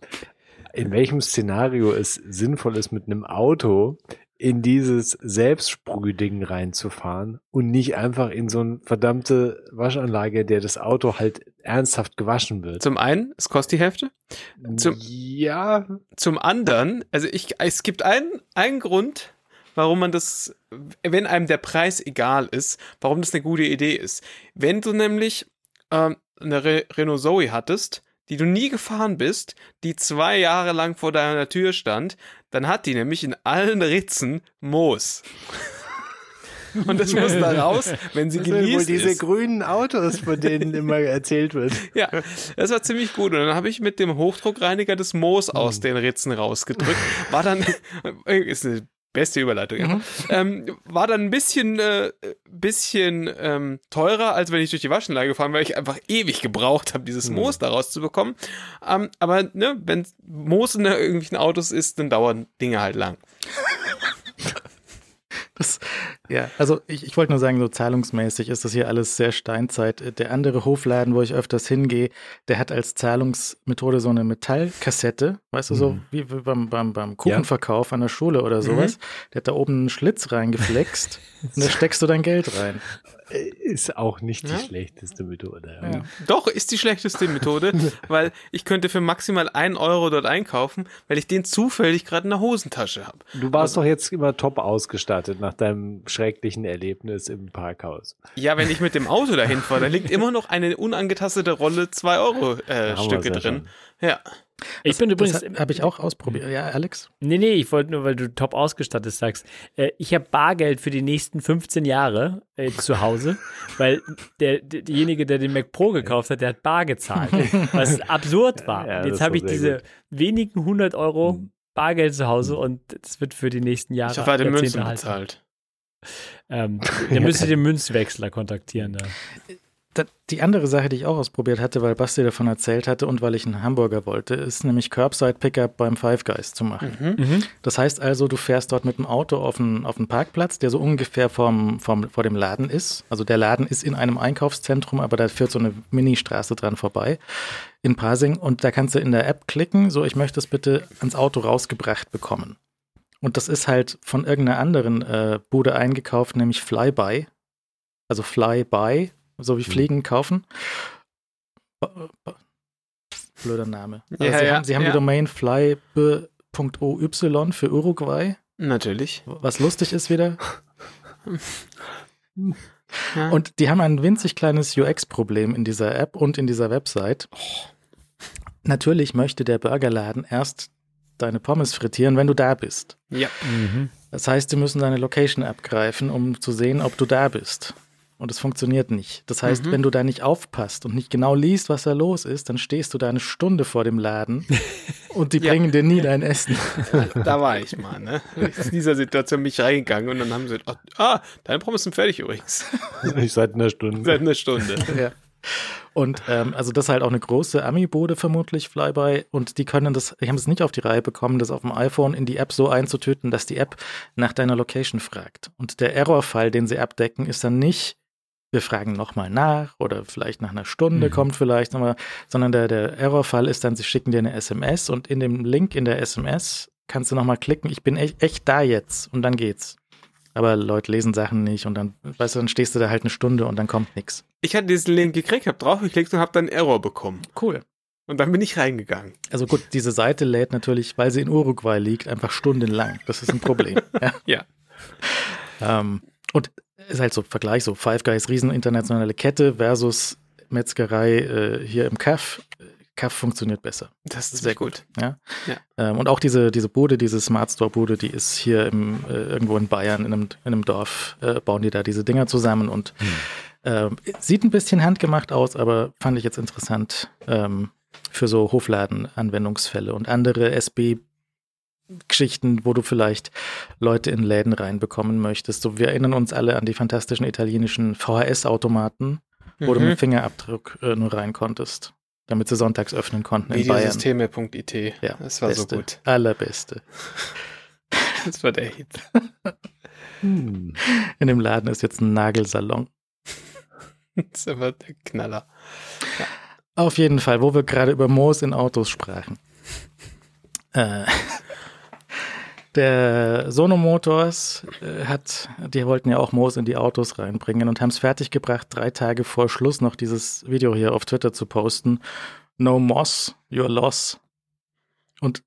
in welchem Szenario es sinnvoll ist, mit einem Auto in dieses Selbstsprühding reinzufahren und nicht einfach in so eine verdammte Waschanlage, der das Auto halt ernsthaft gewaschen wird. Zum einen, es kostet die Hälfte. Zum, ja. Zum anderen, also ich, es gibt einen, einen Grund, warum man das, wenn einem der Preis egal ist, warum das eine gute Idee ist. Wenn du nämlich ähm, eine Re Renault Zoe hattest, die du nie gefahren bist, die zwei Jahre lang vor deiner Tür stand, dann hat die nämlich in allen Ritzen Moos. Und das muss da raus, wenn sie das geleast wohl diese ist. grünen Autos, von denen immer erzählt wird. Ja, das war ziemlich gut. Und dann habe ich mit dem Hochdruckreiniger das Moos aus hm. den Ritzen rausgedrückt. War dann, ist eine Beste Überleitung, ja. Mhm. Ähm, war dann ein bisschen, äh, bisschen ähm, teurer, als wenn ich durch die Waschanlage gefahren, weil ich einfach ewig gebraucht habe, dieses mhm. Moos mhm. daraus zu bekommen. Ähm, aber ne, wenn Moos in irgendwelchen Autos ist, dann dauern Dinge halt lang. Das, ja, also ich, ich wollte nur sagen, so zahlungsmäßig ist das hier alles sehr Steinzeit. Der andere Hofladen, wo ich öfters hingehe, der hat als Zahlungsmethode so eine Metallkassette, weißt du, so mhm. wie beim, beim, beim Kuchenverkauf ja. an der Schule oder sowas. Mhm. Der hat da oben einen Schlitz reingeflext und da steckst du dein Geld rein. Ist auch nicht die Ja. schlechteste Methode. Ja. Doch, ist die schlechteste Methode, weil ich könnte für maximal einen Euro dort einkaufen, weil ich den zufällig gerade in der Hosentasche habe. Du warst doch jetzt immer top ausgestattet nach deinem schrecklichen Erlebnis im Parkhaus. Ja, wenn ich mit dem Auto dahin fahre, da liegt immer noch eine unangetastete Rolle 2 Euro äh, Stücke drin. Ja. Ich bin übrigens. Das habe ich auch ausprobiert. Ja, Alex? Nee, nee, ich wollte nur, weil du top ausgestattet sagst. Äh, ich habe Bargeld für die nächsten 15 Jahre äh, zu Hause, weil der, der, derjenige, der den Mac Pro gekauft hat, der hat bar gezahlt, was absurd war. Ja, jetzt das habe ich diese gut. wenigen 100 Euro Mhm. Bargeld zu Hause und das wird für die nächsten Jahre Ich habe weiter Jahrzehnte Münzen halten. bezahlt. Ähm, dann müsst ihr den Münzwechsler kontaktieren. Da. Die andere Sache, die ich auch ausprobiert hatte, weil Basti davon erzählt hatte und weil ich einen Hamburger wollte, ist nämlich Curbside Pickup beim Five Guys zu machen. Mhm. Das heißt also, du fährst dort mit dem Auto auf einen, auf einen Parkplatz, der so ungefähr vorm, vorm, vor dem Laden ist. Also der Laden ist in einem Einkaufszentrum, aber da führt so eine Ministraße dran vorbei in Pasing und da kannst du in der App klicken, so ich möchte es bitte ans Auto rausgebracht bekommen. Und das ist halt von irgendeiner anderen äh, Bude eingekauft, nämlich Flyby. Also Flyby, so wie Fliegen kaufen. Ba- ba- Blöder Name. Ja, sie, ja, haben, sie haben ja. die Domain flybe.oy für Uruguay, Natürlich. was lustig ist wieder. Ja. Und die haben ein winzig kleines UX-Problem in dieser App und in dieser Website. Natürlich möchte der Burgerladen erst deine Pommes frittieren, wenn du da bist. ja. Mhm. Das heißt, sie müssen deine Location abgreifen, um zu sehen, ob du da bist. Und es funktioniert nicht. Das heißt, Mhm. wenn du da nicht aufpasst und nicht genau liest, was da los ist, dann stehst du da eine Stunde vor dem Laden und die Ja. bringen dir nie dein Essen. Da war ich mal, ne? In dieser Situation bin ich reingegangen und dann haben sie gesagt, ah, deine Pommes sind fertig übrigens. Ich seit einer Stunde. Seit einer Stunde. ja. Und ähm, also das ist halt auch eine große Ami-Bude vermutlich, Flyby. Und die können das, die haben es nicht auf die Reihe bekommen, das auf dem iPhone in die App so einzutöten, dass die App nach deiner Location fragt. Und der Errorfall, den sie abdecken, ist dann nicht, wir fragen nochmal nach oder vielleicht nach einer Stunde Mhm. kommt vielleicht nochmal, sondern der, der Errorfall ist dann, sie schicken dir eine SMS und in dem Link in der SMS kannst du nochmal klicken, ich bin echt, echt da jetzt und dann geht's. Aber Leute lesen Sachen nicht und dann, weißt du, dann stehst du da halt eine Stunde und dann kommt nichts. Ich hatte diesen Link gekriegt, hab draufgeklickt und hab dann einen Error bekommen. Cool. Und dann bin ich reingegangen. Also gut, diese Seite lädt natürlich, weil sie in Uruguay liegt, einfach stundenlang. Das ist ein Problem. ja. Ja. Ähm, und ist halt so Vergleich, so Five Guys, riesen internationale Kette versus Metzgerei äh, hier im Kaff. Kaff funktioniert besser. Das ist Sehr sehr gut. Ja. Ja. Ähm, und auch diese, diese Bude, diese Smart Store Bude, die ist hier im, äh, irgendwo in Bayern, in einem, in einem Dorf, äh, bauen die da diese Dinger zusammen und ähm, sieht ein bisschen handgemacht aus, aber fand ich jetzt interessant ähm, für so Hofladen-Anwendungsfälle und andere SB Geschichten, wo du vielleicht Leute in Läden reinbekommen möchtest. So, wir erinnern uns alle an die fantastischen italienischen VHS-Automaten, wo du mit Mhm. Fingerabdruck äh, nur rein konntest, damit sie sonntags öffnen konnten. Videosysteme.it. Ja, das war so beste, gut. Allerbeste. Das war der Hit. Hm. In dem Laden ist jetzt ein Nagelsalon. Das war der Knaller. Auf jeden Fall, wo wir gerade über Moos in Autos sprachen. Äh, der Sono Motors äh, hat, die wollten ja auch Moos in die Autos reinbringen und haben es fertiggebracht, drei Tage vor Schluss noch dieses Video hier auf Twitter zu posten. No Moss, your loss. Und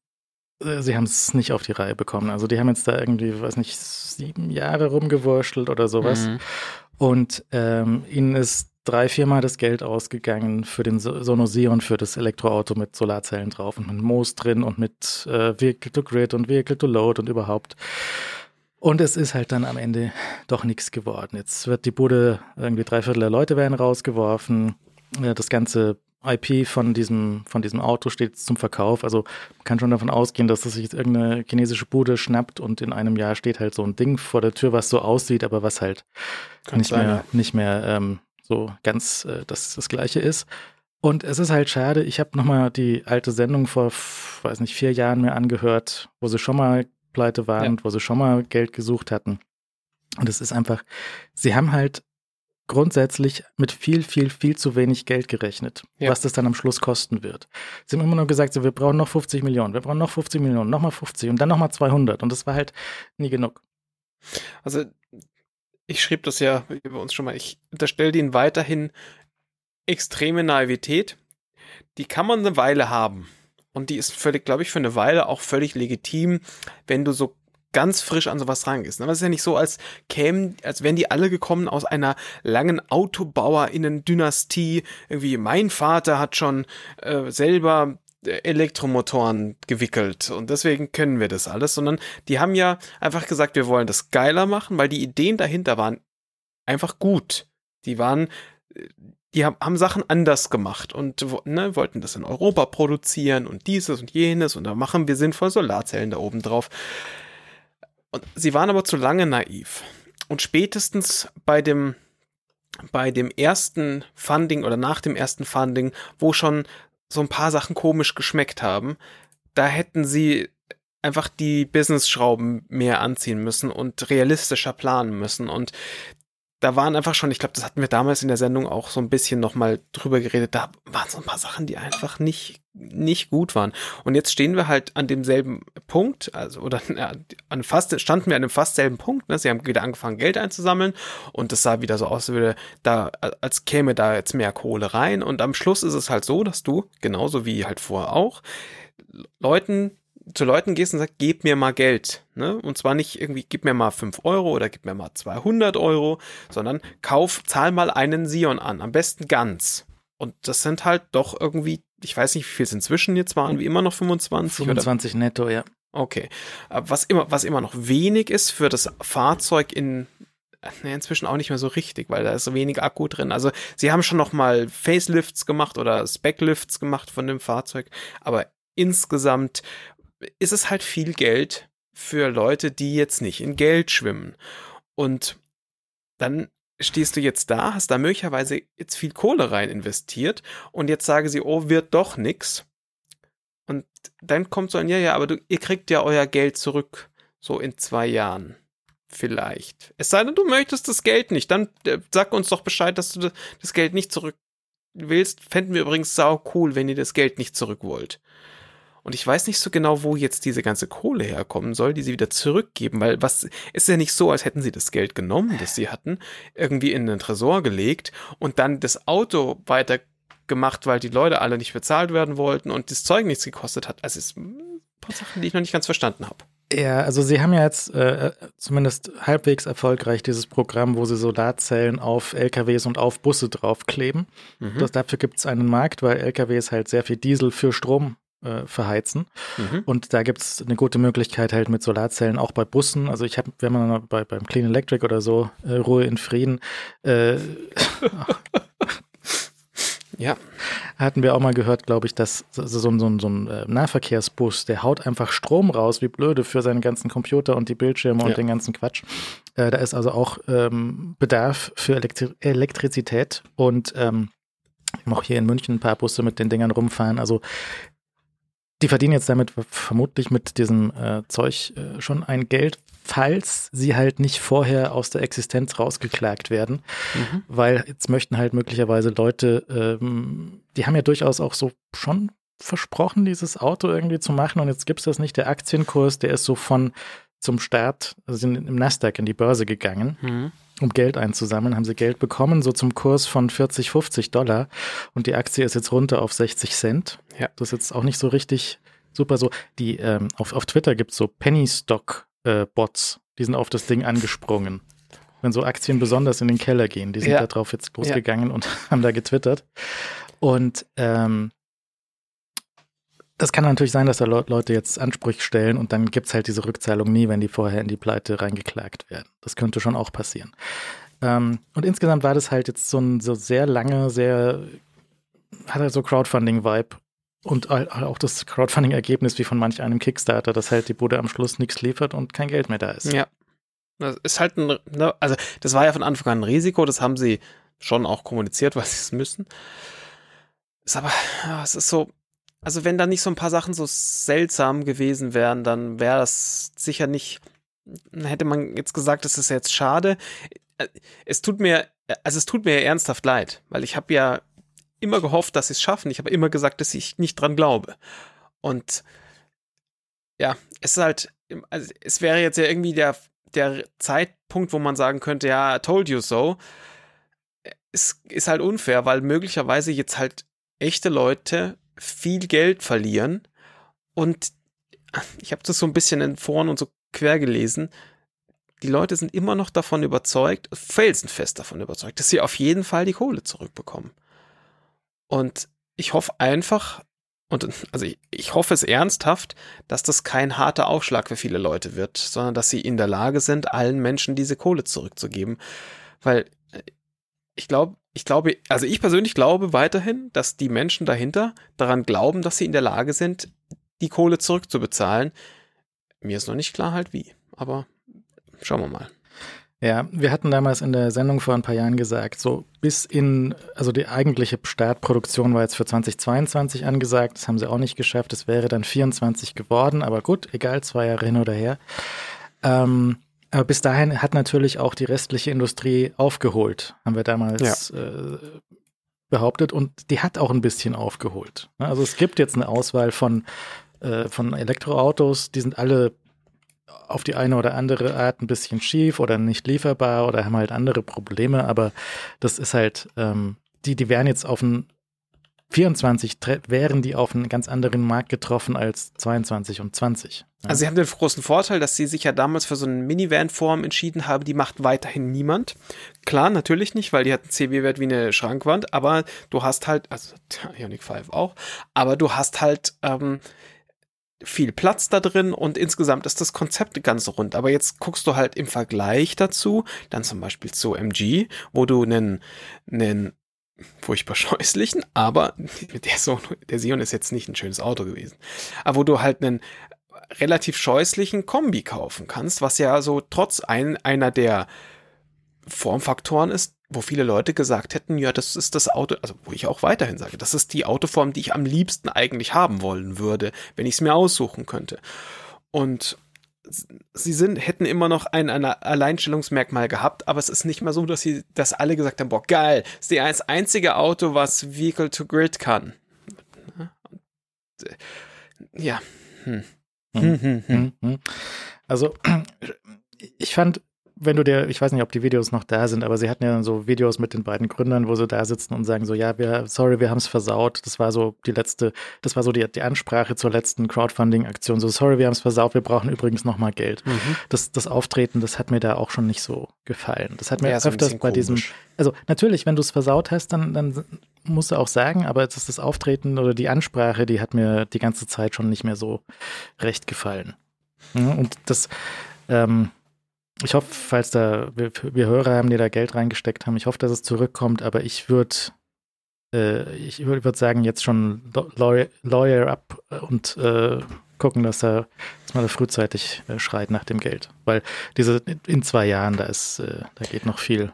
äh, sie haben es nicht auf die Reihe bekommen. Also die haben jetzt da irgendwie, weiß nicht, sieben Jahre rumgewurschtelt oder sowas. Mhm. Und ähm, ihnen ist drei, viermal das Geld ausgegangen für den So- Sono Sion, für das Elektroauto mit Solarzellen drauf und mit Moos drin und mit äh, Vehicle to Grid und Vehicle to Load und überhaupt. Und es ist halt dann am Ende doch nichts geworden. Jetzt wird die Bude, irgendwie drei Viertel der Leute werden rausgeworfen. Das ganze IP von diesem, von diesem Auto steht zum Verkauf. Also man kann schon davon ausgehen, dass das sich jetzt irgendeine chinesische Bude schnappt und in einem Jahr steht halt so ein Ding vor der Tür, was so aussieht, aber was halt nicht sein, mehr, nicht mehr ähm, so ganz äh, das, das Gleiche ist. Und es ist halt schade, ich habe nochmal die alte Sendung vor, weiß nicht, vier Jahren mir angehört, wo sie schon mal pleite waren Ja. und wo sie schon mal Geld gesucht hatten. Und es ist einfach, sie haben halt grundsätzlich mit viel, viel, viel zu wenig Geld gerechnet, Ja. was das dann am Schluss kosten wird. Sie haben immer nur gesagt, so, wir brauchen noch 50 Millionen, wir brauchen noch 50 Millionen, nochmal 50 und dann nochmal 200 und das war halt nie genug. Also ich schrieb das ja über uns schon mal, ich unterstelle denen weiterhin extreme Naivität. Die kann man eine Weile haben. Und die ist völlig, glaube ich, für eine Weile auch völlig legitim, wenn du so ganz frisch an sowas rangehst. Aber es ist ja nicht so, als kämen, als wären die alle gekommen aus einer langen Autobauerinnen-Dynastie. Irgendwie mein Vater hat schon äh, selber Elektromotoren gewickelt und deswegen können wir das alles, sondern die haben ja einfach gesagt, wir wollen das geiler machen, weil die Ideen dahinter waren einfach gut. Die waren, die haben, haben Sachen anders gemacht und ne, wollten das in Europa produzieren und dieses und jenes und da machen wir sinnvoll Solarzellen da oben drauf. Und sie waren aber zu lange naiv. Und spätestens bei dem bei dem ersten Funding oder nach dem ersten Funding, wo schon so ein paar Sachen komisch geschmeckt haben, da hätten sie einfach die Business-Schrauben mehr anziehen müssen und realistischer planen müssen. Und da waren einfach schon, ich glaube, das hatten wir damals in der Sendung auch so ein bisschen nochmal drüber geredet, da waren so ein paar Sachen, die einfach nicht, nicht gut waren. Und jetzt stehen wir halt an demselben Punkt, also, oder ja, an fast, standen wir an dem fast selben Punkt, ne? Sie haben wieder angefangen, Geld einzusammeln und es sah wieder so aus, als würde da, als käme da jetzt mehr Kohle rein. Und am Schluss ist es halt so, dass du, genauso wie halt vorher auch, Leuten zu Leuten gehst und sagst, gib mir mal Geld. Ne? Und zwar nicht irgendwie, gib mir mal 5 Euro oder gib mir mal 200 Euro, sondern kauf, zahl mal einen Sion an. Am besten ganz. Und das sind halt doch irgendwie, ich weiß nicht, wie viel es inzwischen jetzt waren, wie immer noch 25. 25 oder? netto, ja. Okay. Was immer, was immer noch wenig ist für das Fahrzeug in, inzwischen auch nicht mehr so richtig, weil da ist so wenig Akku drin. Also sie haben schon noch mal Facelifts gemacht oder Specklifts gemacht von dem Fahrzeug, aber insgesamt ist es halt viel Geld für Leute, die jetzt nicht in Geld schwimmen. Und dann stehst du jetzt da, hast da möglicherweise jetzt viel Kohle rein investiert und jetzt sagen sie, oh, wird doch nix. Und dann kommt so ein, ja, ja, aber du, ihr kriegt ja euer Geld zurück, so in zwei Jahren. Vielleicht. Es sei denn, du möchtest das Geld nicht, dann äh, sag uns doch Bescheid, dass du das Geld nicht zurück willst. Fänden wir übrigens sau cool, wenn ihr das Geld nicht zurück wollt. Und ich weiß nicht so genau, wo jetzt diese ganze Kohle herkommen soll, die sie wieder zurückgeben, weil was ist ja nicht so, als hätten sie das Geld genommen, das sie hatten, irgendwie in den Tresor gelegt und dann das Auto weiter gemacht, weil die Leute alle nicht bezahlt werden wollten und das Zeug nichts gekostet hat. Also es ist ein paar Sachen, die ich noch nicht ganz verstanden habe. Ja, also sie haben ja jetzt äh, zumindest halbwegs erfolgreich dieses Programm, wo sie Solarzellen auf LKWs und auf Busse draufkleben. Mhm. Das, dafür gibt es einen Markt, weil LKWs halt sehr viel Diesel für Strom äh, verheizen. Mhm. Und da gibt es eine gute Möglichkeit halt mit Solarzellen auch bei Bussen. Also ich habe, wenn man bei, beim Clean Electric oder so, äh, Ruhe in Frieden, äh, ja. Hatten wir auch mal gehört, glaube ich, dass so, so, so, so ein äh, Nahverkehrsbus, der haut einfach Strom raus, wie blöde, für seine ganzen Computer und die Bildschirme ja. und den ganzen Quatsch. Äh, da ist also auch ähm, Bedarf für Elektri Elektrizität und ähm, auch hier in München ein paar Busse mit den Dingern rumfahren. Also die verdienen jetzt damit vermutlich mit diesem äh, Zeug äh, schon ein Geld, falls sie halt nicht vorher aus der Existenz rausgeklagt werden. Mhm. Weil jetzt möchten halt möglicherweise Leute, ähm, die haben ja durchaus auch so schon versprochen, dieses Auto irgendwie zu machen und jetzt gibt es das nicht. Der Aktienkurs, der ist so von zum Start, also sind im Nasdaq in die Börse gegangen. Mhm um Geld einzusammeln, haben sie Geld bekommen, so zum Kurs von 40, 50 Dollar. Und die Aktie ist jetzt runter auf 60 Cent. Ja. Das ist jetzt auch nicht so richtig super so. Die, ähm, auf, auf Twitter gibt es so Penny Stock äh, Bots, die sind auf das Ding angesprungen. Wenn so Aktien besonders in den Keller gehen, die sind ja. da drauf jetzt losgegangen ja. und haben da getwittert. Und ähm, das kann natürlich sein, dass da Leute jetzt Ansprüche stellen und dann gibt es halt diese Rückzahlung nie, wenn die vorher in die Pleite reingeklagt werden. Das könnte schon auch passieren. Ähm, und insgesamt war das halt jetzt so ein so sehr lange, sehr, hat halt so Crowdfunding-Vibe und auch das Crowdfunding-Ergebnis wie von manch einem Kickstarter, dass halt die Bude am Schluss nichts liefert und kein Geld mehr da ist. Ja. Das ist halt ein, ne, also das war ja von Anfang an ein Risiko, das haben sie schon auch kommuniziert, weil sie es müssen. Ist aber, ja, es ist so, also wenn da nicht so ein paar Sachen so seltsam gewesen wären, dann wäre das sicher nicht, hätte man jetzt gesagt, das ist jetzt schade. Es tut mir, also es tut mir ernsthaft leid, weil ich habe ja immer gehofft, dass sie es schaffen. Ich habe immer gesagt, dass ich nicht dran glaube. Und ja, es ist halt, also es wäre jetzt ja irgendwie der, der Zeitpunkt, wo man sagen könnte, ja, told you so, ist, ist halt unfair, weil möglicherweise jetzt halt echte Leute viel Geld verlieren und ich habe das so ein bisschen in Foren und so quer gelesen. Die Leute sind immer noch davon überzeugt, felsenfest davon überzeugt, dass sie auf jeden Fall die Kohle zurückbekommen. Und ich hoffe einfach, und also ich, ich hoffe es ernsthaft, dass das kein harter Aufschlag für viele Leute wird, sondern dass sie in der Lage sind, allen Menschen diese Kohle zurückzugeben. Weil ich glaube, ich glaube, also ich persönlich glaube weiterhin, dass die Menschen dahinter daran glauben, dass sie in der Lage sind, die Kohle zurückzubezahlen. Mir ist noch nicht klar halt wie, aber schauen wir mal. Ja, wir hatten damals in der Sendung vor ein paar Jahren gesagt, so bis in, also die eigentliche Startproduktion war jetzt für 2022 angesagt, das haben sie auch nicht geschafft, es wäre dann 24 geworden, aber gut, egal, zwei Jahre hin oder her. Ähm, aber bis dahin hat natürlich auch die restliche Industrie aufgeholt, haben wir damals ja. äh, behauptet und die hat auch ein bisschen aufgeholt. Ne? Also es gibt jetzt eine Auswahl von, äh, von Elektroautos, die sind alle auf die eine oder andere Art ein bisschen schief oder nicht lieferbar oder haben halt andere Probleme, aber das ist halt, ähm, die, die wären jetzt auf ein 24 wären die auf einen ganz anderen Markt getroffen als 22 und 20. Ja. Also sie haben den großen Vorteil, dass sie sich ja damals für so eine Minivan-Form entschieden haben, die macht weiterhin niemand. Klar, natürlich nicht, weil die hat einen CW-Wert wie eine Schrankwand, aber du hast halt, also Ioniq 5 auch, aber du hast halt ähm, viel Platz da drin und insgesamt ist das Konzept ganz rund. Aber jetzt guckst du halt im Vergleich dazu, dann zum Beispiel zu MG, wo du einen, einen furchtbar scheußlichen, aber der, so, der Sion ist jetzt nicht ein schönes Auto gewesen. Aber wo du halt einen relativ scheußlichen Kombi kaufen kannst, was ja so trotz ein, einer der Formfaktoren ist, wo viele Leute gesagt hätten, ja, das ist das Auto, also wo ich auch weiterhin sage, das ist die Autoform, die ich am liebsten eigentlich haben wollen würde, wenn ich es mir aussuchen könnte. Und sie sind, hätten immer noch ein, ein Alleinstellungsmerkmal gehabt, aber es ist nicht mal so, dass sie, dass alle gesagt haben, boah, geil, ist das einzige Auto, was Vehicle to Grid kann. Ja. Hm. Hm, hm, hm. hm. Also, ich fand wenn du dir, ich weiß nicht, ob die Videos noch da sind, aber sie hatten ja so Videos mit den beiden Gründern, wo sie da sitzen und sagen so, ja, wir, sorry, wir haben es versaut. Das war so die letzte, das war so die, die Ansprache zur letzten Crowdfunding-Aktion. So, sorry, wir haben es versaut, wir brauchen übrigens nochmal Geld. Mhm. Das, das Auftreten, das hat mir da auch schon nicht so gefallen. Das hat mir ja, öfters bei diesem, also natürlich, wenn du es versaut hast, dann, dann musst du auch sagen, aber ist das Auftreten oder die Ansprache, die hat mir die ganze Zeit schon nicht mehr so recht gefallen. Und das, ähm, ich hoffe, falls da wir, wir, Hörer haben, die da Geld reingesteckt haben, ich hoffe, dass es zurückkommt, aber ich würde äh, ich würde sagen, jetzt schon Lawyer, Lawyer up und äh, gucken, dass er jetzt mal frühzeitig äh, schreit nach dem Geld. Weil diese in zwei Jahren, da ist, äh, da geht noch viel.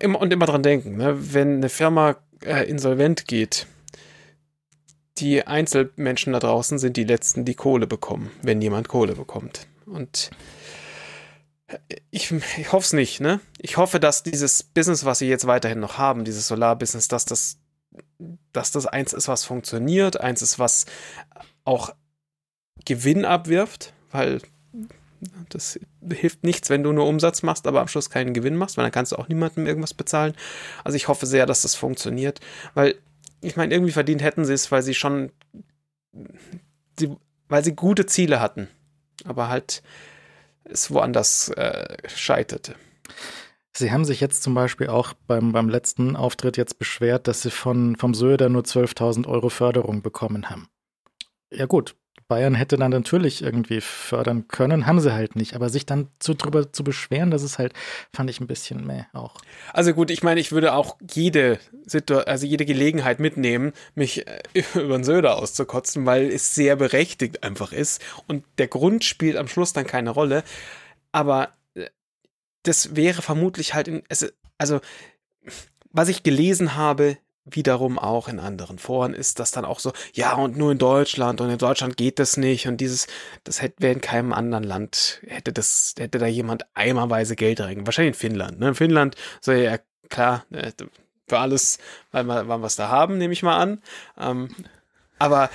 Immer, und immer dran denken, ne? wenn eine Firma äh, insolvent geht, die Einzelmenschen da draußen sind die letzten, die Kohle bekommen, wenn jemand Kohle bekommt. Und ich, ich hoffe es nicht, ne? Ich hoffe, dass dieses Business, was sie jetzt weiterhin noch haben, dieses Solar-Business, dass das, dass das eins ist, was funktioniert, eins ist, was auch Gewinn abwirft, weil das hilft nichts, wenn du nur Umsatz machst, aber am Schluss keinen Gewinn machst, weil dann kannst du auch niemandem irgendwas bezahlen. Also ich hoffe sehr, dass das funktioniert, weil ich meine, irgendwie verdient hätten sie es, weil sie schon, sie, weil sie gute Ziele hatten, aber halt es woanders äh, scheiterte. Sie haben sich jetzt zum Beispiel auch beim, beim letzten Auftritt jetzt beschwert, dass Sie von, vom Söder nur 12.000 Euro Förderung bekommen haben. Ja gut, Bayern hätte dann natürlich irgendwie fördern können, haben sie halt nicht. Aber sich dann zu, drüber zu beschweren, das ist halt, fand ich ein bisschen mehr auch. Also gut, ich meine, ich würde auch jede, also jede Gelegenheit mitnehmen, mich äh, über den Söder auszukotzen, weil es sehr berechtigt einfach ist. Und der Grund spielt am Schluss dann keine Rolle. Aber äh, das wäre vermutlich halt in, also was ich gelesen habe, wiederum auch in anderen Foren ist das dann auch so, ja, und nur in Deutschland und in Deutschland geht das nicht und dieses, das hätte wäre in keinem anderen Land, hätte das, hätte da jemand eimerweise Geld rein. Wahrscheinlich in Finnland, ne? In Finnland, so ja, klar, äh, für alles, weil wir, weil wir es da haben, nehme ich mal an. Ähm, Aber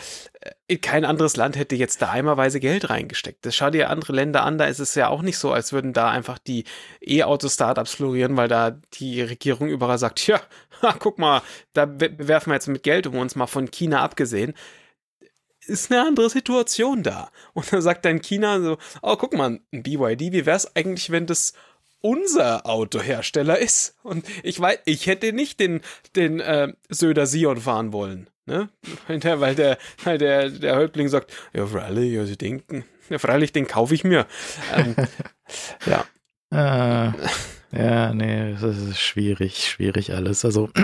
äh, kein anderes Land hätte jetzt da eimerweise Geld reingesteckt. Das schau dir andere Länder an, da ist es ja auch nicht so, als würden da einfach die E-Auto-Startups florieren, weil da die Regierung überall sagt, ja, guck mal, da werfen wir jetzt mit Geld um uns mal von China abgesehen ist eine andere Situation da. Und dann sagt dann China so, oh, guck mal, ein BYD, wie wäre es eigentlich, wenn das unser Autohersteller ist? Und ich weiß, ich hätte nicht den, den äh, Söder Sion fahren wollen. Ne? Weil der, weil der, weil der, der Häuptling sagt, ja, freilich, ja, sie denken, ja, freilich, den kaufe ich mir. Ähm, ja. Äh, ja, nee, das ist schwierig, schwierig alles. Also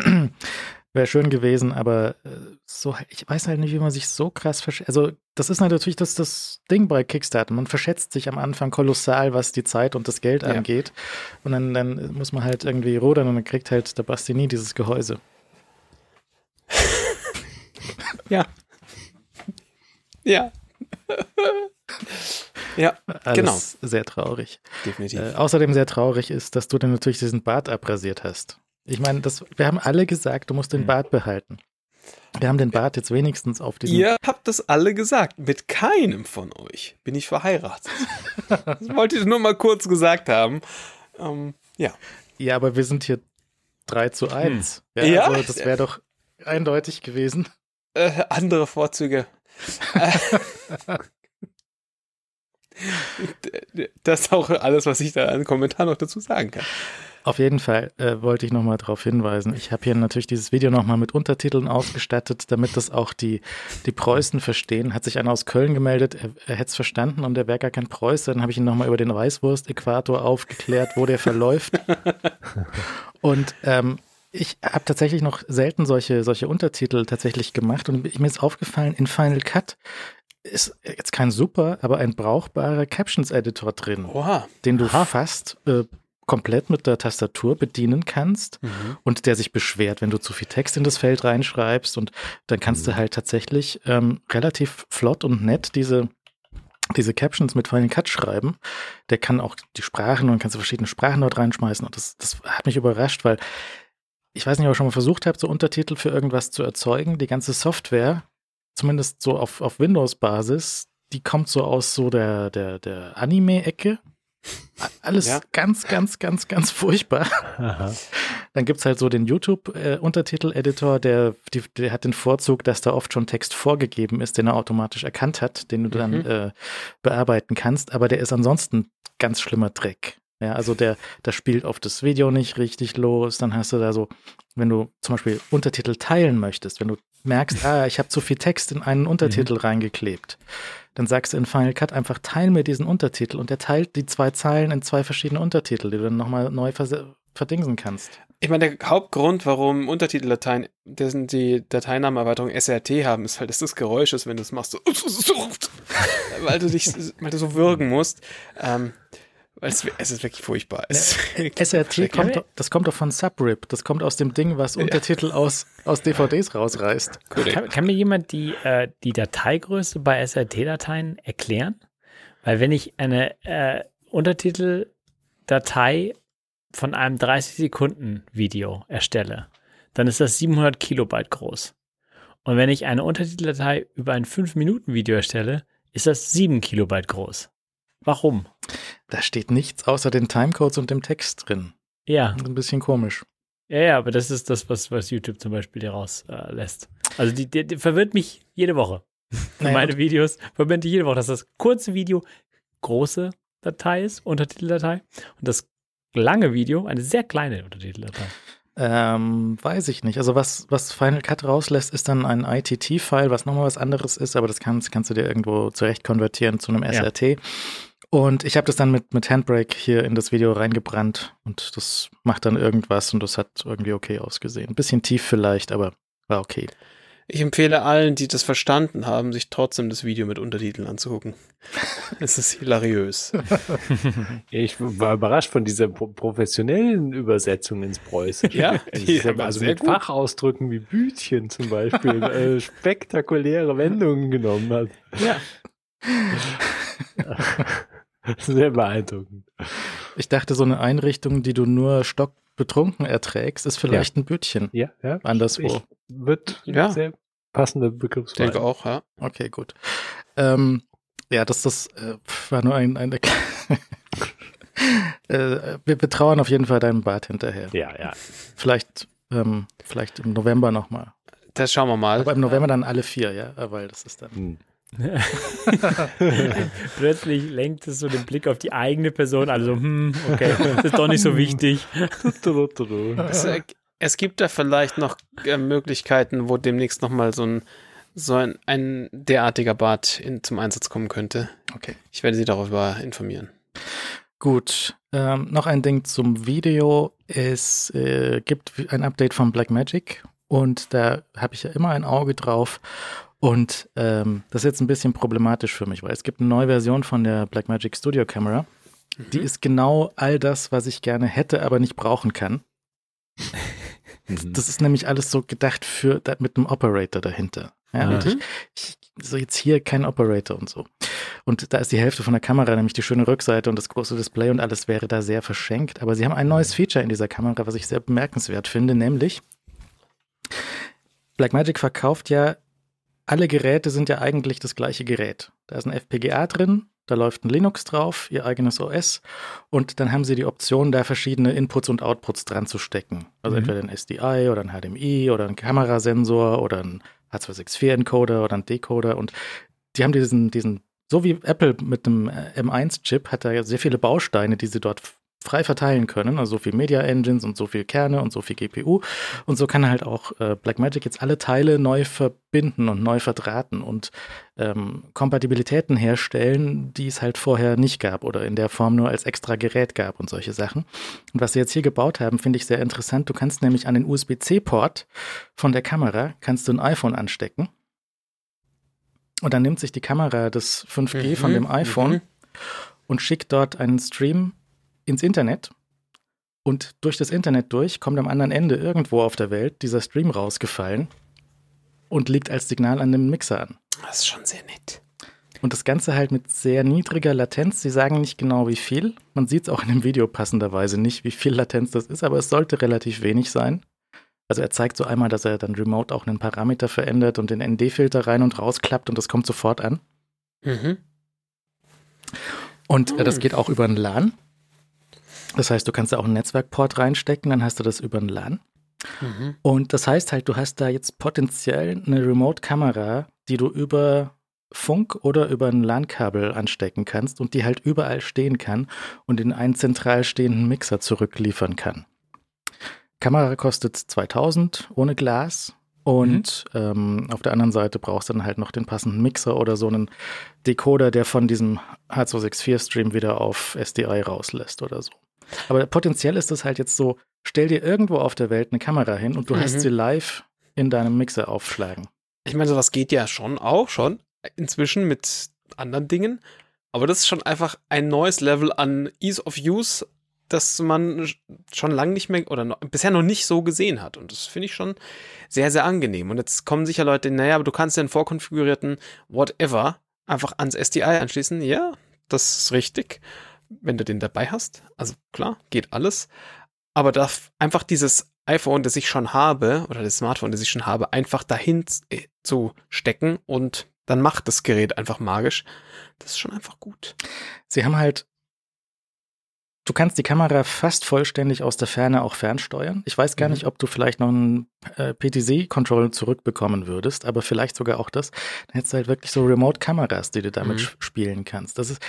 Wäre schön gewesen, aber äh, so, ich weiß halt nicht, wie man sich so krass verschätzt. Also, das ist natürlich das, das Ding bei Kickstarter. Man verschätzt sich am Anfang kolossal, was die Zeit und das Geld ja. angeht. Und dann, dann muss man halt irgendwie rudern und dann kriegt halt der Basti nie dieses Gehäuse. ja. Ja. ja, Alles genau. Sehr traurig. Definitiv. Äh, außerdem sehr traurig ist, dass du dann natürlich diesen Bart abrasiert hast. Ich meine, das, wir haben alle gesagt, du musst den hm. Bart behalten. Wir haben den Bart jetzt wenigstens auf diesem. Ihr habt das alle gesagt. Mit keinem von euch bin ich verheiratet. das wollte ich nur mal kurz gesagt haben. Ähm, ja. Ja, aber wir sind hier 3 zu 1. Hm. Ja, ja, also das wäre doch eindeutig gewesen. Äh, andere Vorzüge. das ist auch alles, was ich da an Kommentar noch dazu sagen kann. Auf jeden Fall äh, wollte ich nochmal darauf hinweisen. Ich habe hier natürlich dieses Video nochmal mit Untertiteln ausgestattet, damit das auch die, die Preußen verstehen. Hat sich einer aus Köln gemeldet, er, er hätte es verstanden und er wäre gar kein Preuße. Dann habe ich ihn nochmal über den Weißwurst-Äquator aufgeklärt, wo der verläuft. und ähm, ich habe tatsächlich noch selten solche, solche Untertitel tatsächlich gemacht und mir ist aufgefallen, in Final Cut ist jetzt kein super, aber ein brauchbarer Captions-Editor drin, Oha. den du Aha. fast äh, komplett mit der Tastatur bedienen kannst mhm. und der sich beschwert, wenn du zu viel Text in das Feld reinschreibst und dann kannst mhm. du halt tatsächlich ähm, relativ flott und nett diese diese Captions mit Final Cut schreiben. Der kann auch die Sprachen und kannst du verschiedene Sprachen dort reinschmeißen und das, das hat mich überrascht, weil ich weiß nicht, ob ihr schon mal versucht habt, so Untertitel für irgendwas zu erzeugen. Die ganze Software, zumindest so auf, auf Windows-Basis, die kommt so aus so der, der, der Anime-Ecke. Alles ja. ganz, ganz, ganz, ganz furchtbar. Aha. Dann gibt es halt so den YouTube-Untertitel-Editor, der, der hat den Vorzug, dass da oft schon Text vorgegeben ist, den er automatisch erkannt hat, den du dann mhm. äh, bearbeiten kannst. Aber der ist ansonsten ganz schlimmer Dreck. Ja, also der, der spielt auf das Video nicht richtig los. Dann hast du da so, wenn du zum Beispiel Untertitel teilen möchtest, wenn du merkst, ah, ich habe zu viel Text in einen Untertitel mhm. reingeklebt, dann sagst du in Final Cut einfach, teil mir diesen Untertitel und er teilt die zwei Zeilen in zwei verschiedene Untertitel, die du dann nochmal neu verdingsen kannst. Ich meine, der Hauptgrund, warum Untertiteldateien, dessen die Dateinamenerweiterung SRT haben, ist halt, dass das Geräusch ist, wenn du es machst, so, weil du dich, weil du so würgen musst. Ähm, es, es, ist wirklich furchtbar. Es SRT kommt, das kommt doch von Subrip. Das kommt aus dem Ding, was Untertitel ja. aus, aus DVDs rausreißt. Kann, kann, mir jemand die, äh, die Dateigröße bei SRT-Dateien erklären? Weil wenn ich eine äh, Untertiteldatei von einem 30 Sekunden Video erstelle, dann ist das 700 Kilobyte groß. Und wenn ich eine Untertiteldatei über ein 5 Minuten Video erstelle, ist das 7 Kilobyte groß. Warum? Da steht nichts außer den Timecodes und dem Text drin. Ja. ein bisschen komisch. Ja, ja, aber das ist das, was, was YouTube zum Beispiel hier rauslässt. Äh, also die, die, die, verwirrt mich jede Woche. Naja, meine Videos verwirrt mich jede Woche, dass das kurze Video große Datei ist, Untertiteldatei, und das lange Video eine sehr kleine Untertiteldatei. Ähm, weiß ich nicht. Also was, was Final Cut rauslässt, ist dann ein ITT-File, was nochmal was anderes ist, aber das kannst, kannst du dir irgendwo zurecht konvertieren zu einem SRT. Ja. Und ich habe das dann mit, mit Handbrake hier in das Video reingebrannt und das macht dann irgendwas und das hat irgendwie okay ausgesehen. Ein bisschen tief vielleicht, aber war okay. Ich empfehle allen, die das verstanden haben, sich trotzdem das Video mit Untertiteln anzugucken. es ist hilariös. ich war überrascht von dieser pro professionellen Übersetzung ins Preußische. Ja, die also, also mit gut. Fachausdrücken wie Bütchen zum Beispiel äh, spektakuläre Wendungen genommen hat. Ja. Sehr beeindruckend. Ich dachte, so eine Einrichtung, die du nur stockbetrunken erträgst, ist vielleicht ja. ein Bütchen. Ja, ja. Anderswo. Ich wird ja. sehr passende Ich Begriffswahl. denke auch, ja. Okay, gut. Ähm, ja, das, das äh, war nur ein, eine. äh, wir betrauern auf jeden Fall deinen Bart hinterher. Ja, ja. Vielleicht, ähm, vielleicht im November nochmal. Das schauen wir mal. Aber im November dann alle vier, ja, weil das ist dann. Hm. Plötzlich lenkt es so den Blick auf die eigene Person, also, hm, okay, das ist doch nicht so wichtig. Es, äh, es gibt da vielleicht noch äh, Möglichkeiten, wo demnächst nochmal so ein, so ein, ein derartiger Bart in, zum Einsatz kommen könnte. Okay. Ich werde Sie darüber informieren. Gut. Ähm, noch ein Ding zum Video. Es äh, gibt ein Update von Blackmagic und da habe ich ja immer ein Auge drauf. Und ähm, das ist jetzt ein bisschen problematisch für mich, weil es gibt eine neue Version von der Blackmagic Studio Camera. Die ist genau all das, was ich gerne hätte, aber nicht brauchen kann. Mhm. Das ist nämlich alles so gedacht für mit einem Operator dahinter. Ja, Mhm. und ich, ich, so jetzt hier kein Operator und so. Und da ist die Hälfte von der Kamera, nämlich die schöne Rückseite und das große Display und alles wäre da sehr verschenkt. Aber sie haben ein neues Feature in dieser Kamera, was ich sehr bemerkenswert finde, nämlich Blackmagic verkauft ja, alle Geräte sind ja eigentlich das gleiche Gerät. Da ist ein FPGA drin, da läuft ein Linux drauf, ihr eigenes OS und dann haben sie die Option, da verschiedene Inputs und Outputs dran zu stecken. Also Mhm. entweder ein SDI oder ein HDMI oder ein Kamerasensor oder ein H264-Encoder oder ein Decoder und die haben diesen, diesen, so wie Apple mit dem äh, M1-Chip hat da ja sehr viele Bausteine, die sie dort frei verteilen können, also so viel Media Engines und so viel Kerne und so viel GPU und so kann halt auch äh, Blackmagic jetzt alle Teile neu verbinden und neu verdrahten und ähm, Kompatibilitäten herstellen, die es halt vorher nicht gab oder in der Form nur als extra Gerät gab und solche Sachen. Und was sie jetzt hier gebaut haben, finde ich sehr interessant. Du kannst nämlich an den USB-C-Port von der Kamera kannst du ein iPhone anstecken und dann nimmt sich die Kamera des 5G von Mhm, dem iPhone mhm. und schickt dort einen Stream ins Internet. Und durch das Internet durch kommt am anderen Ende irgendwo auf der Welt dieser Stream rausgefallen und liegt als Signal an dem Mixer an. Das ist schon sehr nett. Und das Ganze halt mit sehr niedriger Latenz. Sie sagen nicht genau wie viel. Man sieht es auch in dem Video passenderweise nicht, wie viel Latenz das ist, aber es sollte relativ wenig sein. Also er zeigt so einmal, dass er dann remote auch einen Parameter verändert und den ND-Filter rein und rausklappt und das kommt sofort an. Mhm. Und äh, das Hm. geht auch über ein LAN. Das heißt, du kannst da auch einen Netzwerkport reinstecken, dann hast du das über ein LAN. Mhm. Und das heißt halt, du hast da jetzt potenziell eine Remote-Kamera, die du über Funk oder über ein LAN-Kabel anstecken kannst und die halt überall stehen kann und in einen zentral stehenden Mixer zurückliefern kann. Kamera kostet 2000 ohne Glas und ähm, auf der anderen Seite brauchst du dann halt noch den passenden Mixer oder so einen Decoder, der von diesem H264-Stream wieder auf SDI rauslässt oder so. Aber potenziell ist das halt jetzt so, stell dir irgendwo auf der Welt eine Kamera hin und du Mhm. hast sie live in deinem Mixer aufschlagen. Ich meine, sowas geht ja schon auch schon inzwischen mit anderen Dingen. Aber das ist schon einfach ein neues Level an Ease of Use, das man schon lange nicht mehr oder noch, bisher noch nicht so gesehen hat. Und das finde ich schon sehr, sehr angenehm. Und jetzt kommen sicher Leute, naja, aber du kannst den vorkonfigurierten Whatever einfach ans SDI anschließen. Ja, das ist richtig. Wenn du den dabei hast. Also klar, geht alles. Aber da einfach dieses iPhone, das ich schon habe, oder das Smartphone, das ich schon habe, einfach dahin äh, zu stecken und dann macht das Gerät einfach magisch. Das ist schon einfach gut. Sie haben halt, du kannst die Kamera fast vollständig aus der Ferne auch fernsteuern. Ich weiß gar Mhm. nicht, ob du vielleicht noch einen äh, PTZ-Control zurückbekommen würdest, aber vielleicht sogar auch das. Dann hättest du halt wirklich so Remote-Kameras, die du damit Mhm. spielen kannst. Das ist,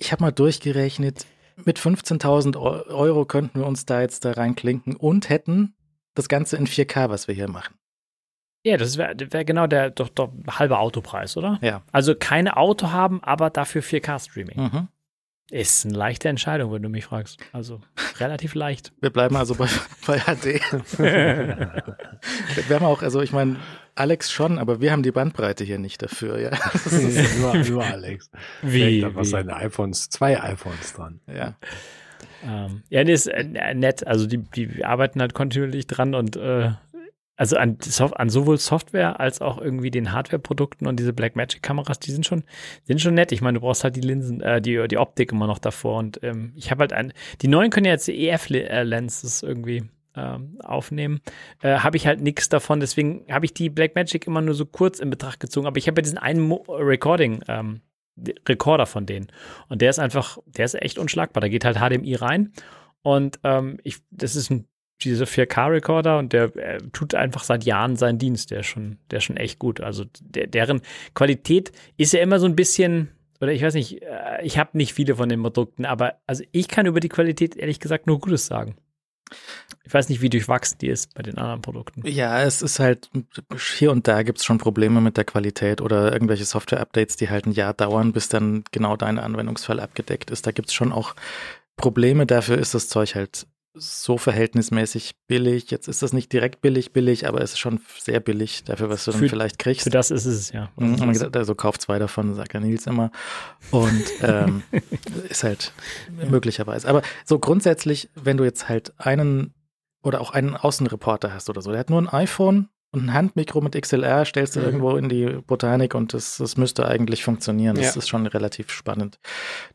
ich habe mal durchgerechnet, mit 15.000 Eu- Euro könnten wir uns da jetzt da reinklinken und hätten das Ganze in 4K, was wir hier machen. Ja, das wäre wär genau der doch, doch halbe Autopreis, oder? Ja. Also keine Auto haben, aber dafür 4K-Streaming. Mhm. Ist eine leichte Entscheidung, wenn du mich fragst. Also relativ leicht. Wir bleiben also bei, bei HD. Wir haben auch, also ich meine, Alex schon, aber wir haben die Bandbreite hier nicht dafür, ja. Das ist, nur, nur Alex. Wie? Da einfach seine iPhones, zwei iPhones dran. ja. Ähm, ja, nee, ist äh, nett. Also die, die arbeiten halt kontinuierlich dran und äh, also an, an sowohl Software als auch irgendwie den Hardware-Produkten und diese Blackmagic-Kameras, die sind schon, sind schon nett. Ich meine, du brauchst halt die Linsen, äh, die, die Optik immer noch davor. Und ähm, ich habe halt ein, die neuen können ja jetzt EF-Lenses irgendwie. Äh, ähm, aufnehmen, äh, habe ich halt nichts davon. Deswegen habe ich die Blackmagic immer nur so kurz in Betracht gezogen. Aber ich habe ja diesen einen Mo Recording, ähm, Rekorder von denen. Und der ist einfach, der ist echt unschlagbar. Da geht halt HDMI rein. Und ähm, ich, das ist ein dieser 4K-Recorder und der äh, tut einfach seit Jahren seinen Dienst. Der ist schon, der ist schon echt gut. Also der, deren Qualität ist ja immer so ein bisschen, oder ich weiß nicht, äh, ich habe nicht viele von den Produkten, aber also ich kann über die Qualität ehrlich gesagt nur Gutes sagen. Ich weiß nicht, wie durchwachsen die ist bei den anderen Produkten. Ja, es ist halt, hier und da gibt es schon Probleme mit der Qualität oder irgendwelche Software-Updates, die halt ein Jahr dauern, bis dann genau dein Anwendungsfall abgedeckt ist. Da gibt es schon auch Probleme. Dafür ist das Zeug halt so verhältnismäßig billig. Jetzt ist das nicht direkt billig, billig, aber es ist schon sehr billig dafür, was du dann vielleicht kriegst. Für das ist es, ja. Mhm, also kauf zwei davon, sagt der Nils immer. Und ähm, ist halt möglicherweise. Aber so grundsätzlich, wenn du jetzt halt einen oder auch einen Außenreporter hast oder so, der hat nur ein iPhone und ein Handmikro mit XLR stellst du mhm. irgendwo in die Botanik und das, das müsste eigentlich funktionieren. Das ja. ist schon relativ spannend.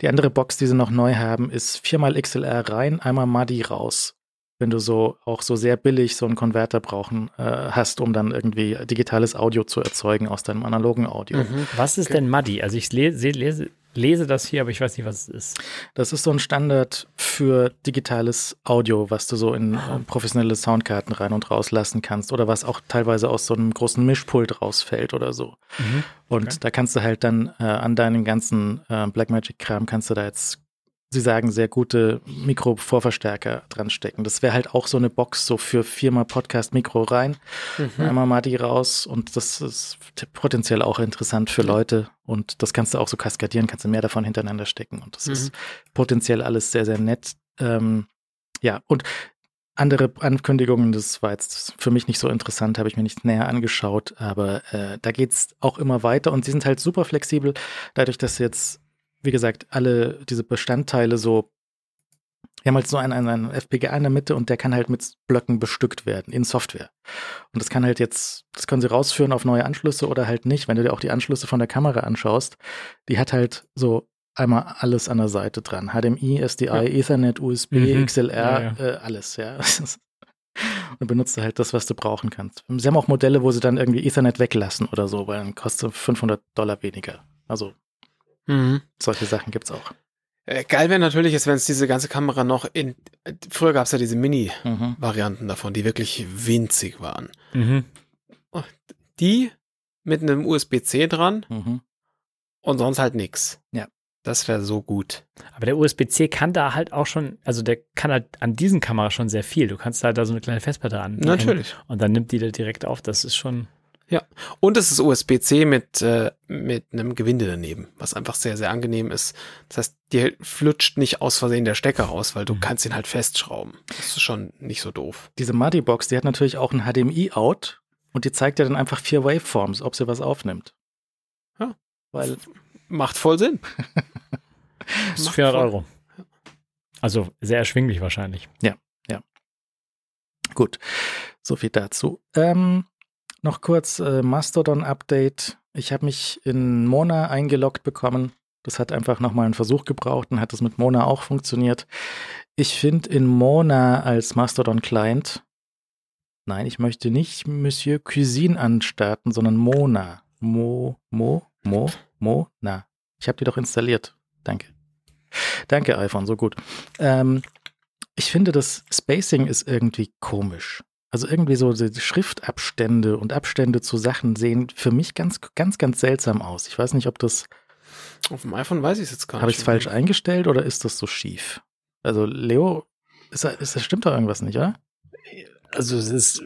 Die andere Box, die sie noch neu haben, ist viermal XLR rein, einmal MADI raus. Wenn du so auch so sehr billig so einen Konverter brauchen äh, hast, um dann irgendwie digitales Audio zu erzeugen aus deinem analogen Audio. Mhm. Was ist okay. denn MADI? Also ich lese, lese, lese das hier, aber ich weiß nicht, was es ist. Das ist so ein Standard für digitales Audio, was du so in ah. professionelle Soundkarten rein und raus lassen kannst oder was auch teilweise aus so einem großen Mischpult rausfällt oder so. Mhm. Und okay. da kannst du halt dann äh, an deinem ganzen äh, Blackmagic-Kram kannst du da jetzt Sie sagen, sehr gute Mikro-Vorverstärker dran stecken. Das wäre halt auch so eine Box, so für viermal Podcast-Mikro rein, mhm. einmal mal die raus und das ist potenziell auch interessant für Leute und das kannst du auch so kaskadieren, kannst du mehr davon hintereinander stecken und das mhm. ist potenziell alles sehr, sehr nett. Ähm, ja, und andere Ankündigungen, das war jetzt für mich nicht so interessant, habe ich mir nicht näher angeschaut, aber äh, da geht's auch immer weiter und sie sind halt super flexibel, dadurch, dass sie jetzt wie gesagt, alle diese Bestandteile so, wir haben halt so einen, einen FPGA in der Mitte und der kann halt mit Blöcken bestückt werden in Software. Und das kann halt jetzt, das können sie rausführen auf neue Anschlüsse oder halt nicht. Wenn du dir auch die Anschlüsse von der Kamera anschaust, die hat halt so einmal alles an der Seite dran. HDMI, SDI, ja. Ethernet, USB, mhm. XLR, ja, ja. Äh, alles, ja. und benutzt halt das, was du brauchen kannst. Sie haben auch Modelle, wo sie dann irgendwie Ethernet weglassen oder so, weil dann kostet 500 Dollar weniger. Also Mhm. Solche Sachen gibt es auch. Äh, geil wäre natürlich, wenn es diese ganze Kamera noch in. Früher gab es ja diese Mini-Varianten mhm. davon, die wirklich winzig waren. Mhm. Die mit einem USB-C dran mhm. und sonst halt nix. Ja. Das wäre so gut. Aber der USB-C kann da halt auch schon, also der kann halt an diesen Kameras schon sehr viel. Du kannst halt da so eine kleine Festplatte an. Natürlich. Und dann nimmt die da direkt auf. Das ist schon. Ja, und es ist USB-C mit, äh, mit einem Gewinde daneben, was einfach sehr, sehr angenehm ist. Das heißt, dir flutscht nicht aus Versehen der Stecker raus, weil du mhm. kannst ihn halt festschrauben. Das ist schon nicht so doof. Diese Muddy-Box, die hat natürlich auch ein HDMI-Out und die zeigt dir dann einfach vier Waveforms, ob sie was aufnimmt. Ja. Weil. Macht voll Sinn. das ist 400 voll. Euro. Also sehr erschwinglich wahrscheinlich. Ja, ja. Gut. So viel dazu. Ähm, noch kurz äh, Mastodon-Update. Ich habe mich in Mona eingeloggt bekommen. Das hat einfach nochmal einen Versuch gebraucht und hat das mit Mona auch funktioniert. Ich finde in Mona als Mastodon-Client, nein, ich möchte nicht Monsieur Cuisine anstarten, sondern Mona. Mo, Mo, Mo, Mo, na. Ich habe die doch installiert. Danke. Danke, iPhone, so gut. Ähm, ich finde, das Spacing ist irgendwie komisch. Also irgendwie so die Schriftabstände und Abstände zu Sachen sehen für mich ganz, ganz, ganz seltsam aus. Ich weiß nicht, ob das. Auf dem iPhone weiß ich es jetzt gar nicht. Habe ich es falsch eingestellt oder ist das so schief? Also, Leo, ist, ist, stimmt da irgendwas nicht, oder? Also es ist,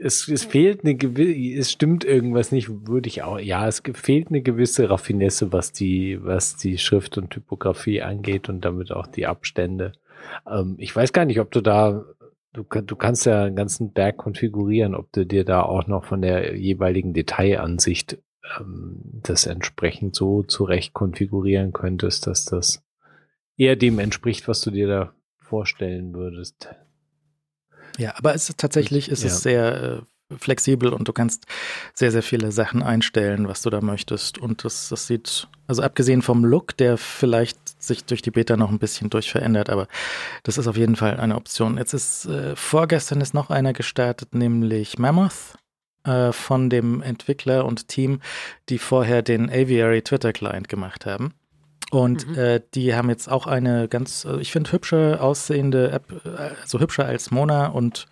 es, es fehlt eine gewisse, es stimmt irgendwas nicht, würde ich auch, ja, es fehlt eine gewisse Raffinesse, was die, was die Schrift und Typografie angeht und damit auch die Abstände. Ähm, ich weiß gar nicht, ob du da Du, du kannst ja einen ganzen Berg konfigurieren, ob du dir da auch noch von der jeweiligen Detailansicht ähm, das entsprechend so zurecht konfigurieren könntest, dass das eher dem entspricht, was du dir da vorstellen würdest. Ja, aber es ist tatsächlich ist ja. es sehr äh, flexibel und du kannst sehr, sehr viele Sachen einstellen, was du da möchtest. Und das, das sieht, also abgesehen vom Look, der vielleicht sich durch die Beta noch ein bisschen durchverändert, aber das ist auf jeden Fall eine Option. Jetzt ist äh, vorgestern ist noch einer gestartet, nämlich Mammoth äh, von dem Entwickler und Team, die vorher den Aviary Twitter Client gemacht haben. Und mhm. äh, die haben jetzt auch eine ganz, äh, ich finde, hübsche aussehende App, so also hübscher als Mona und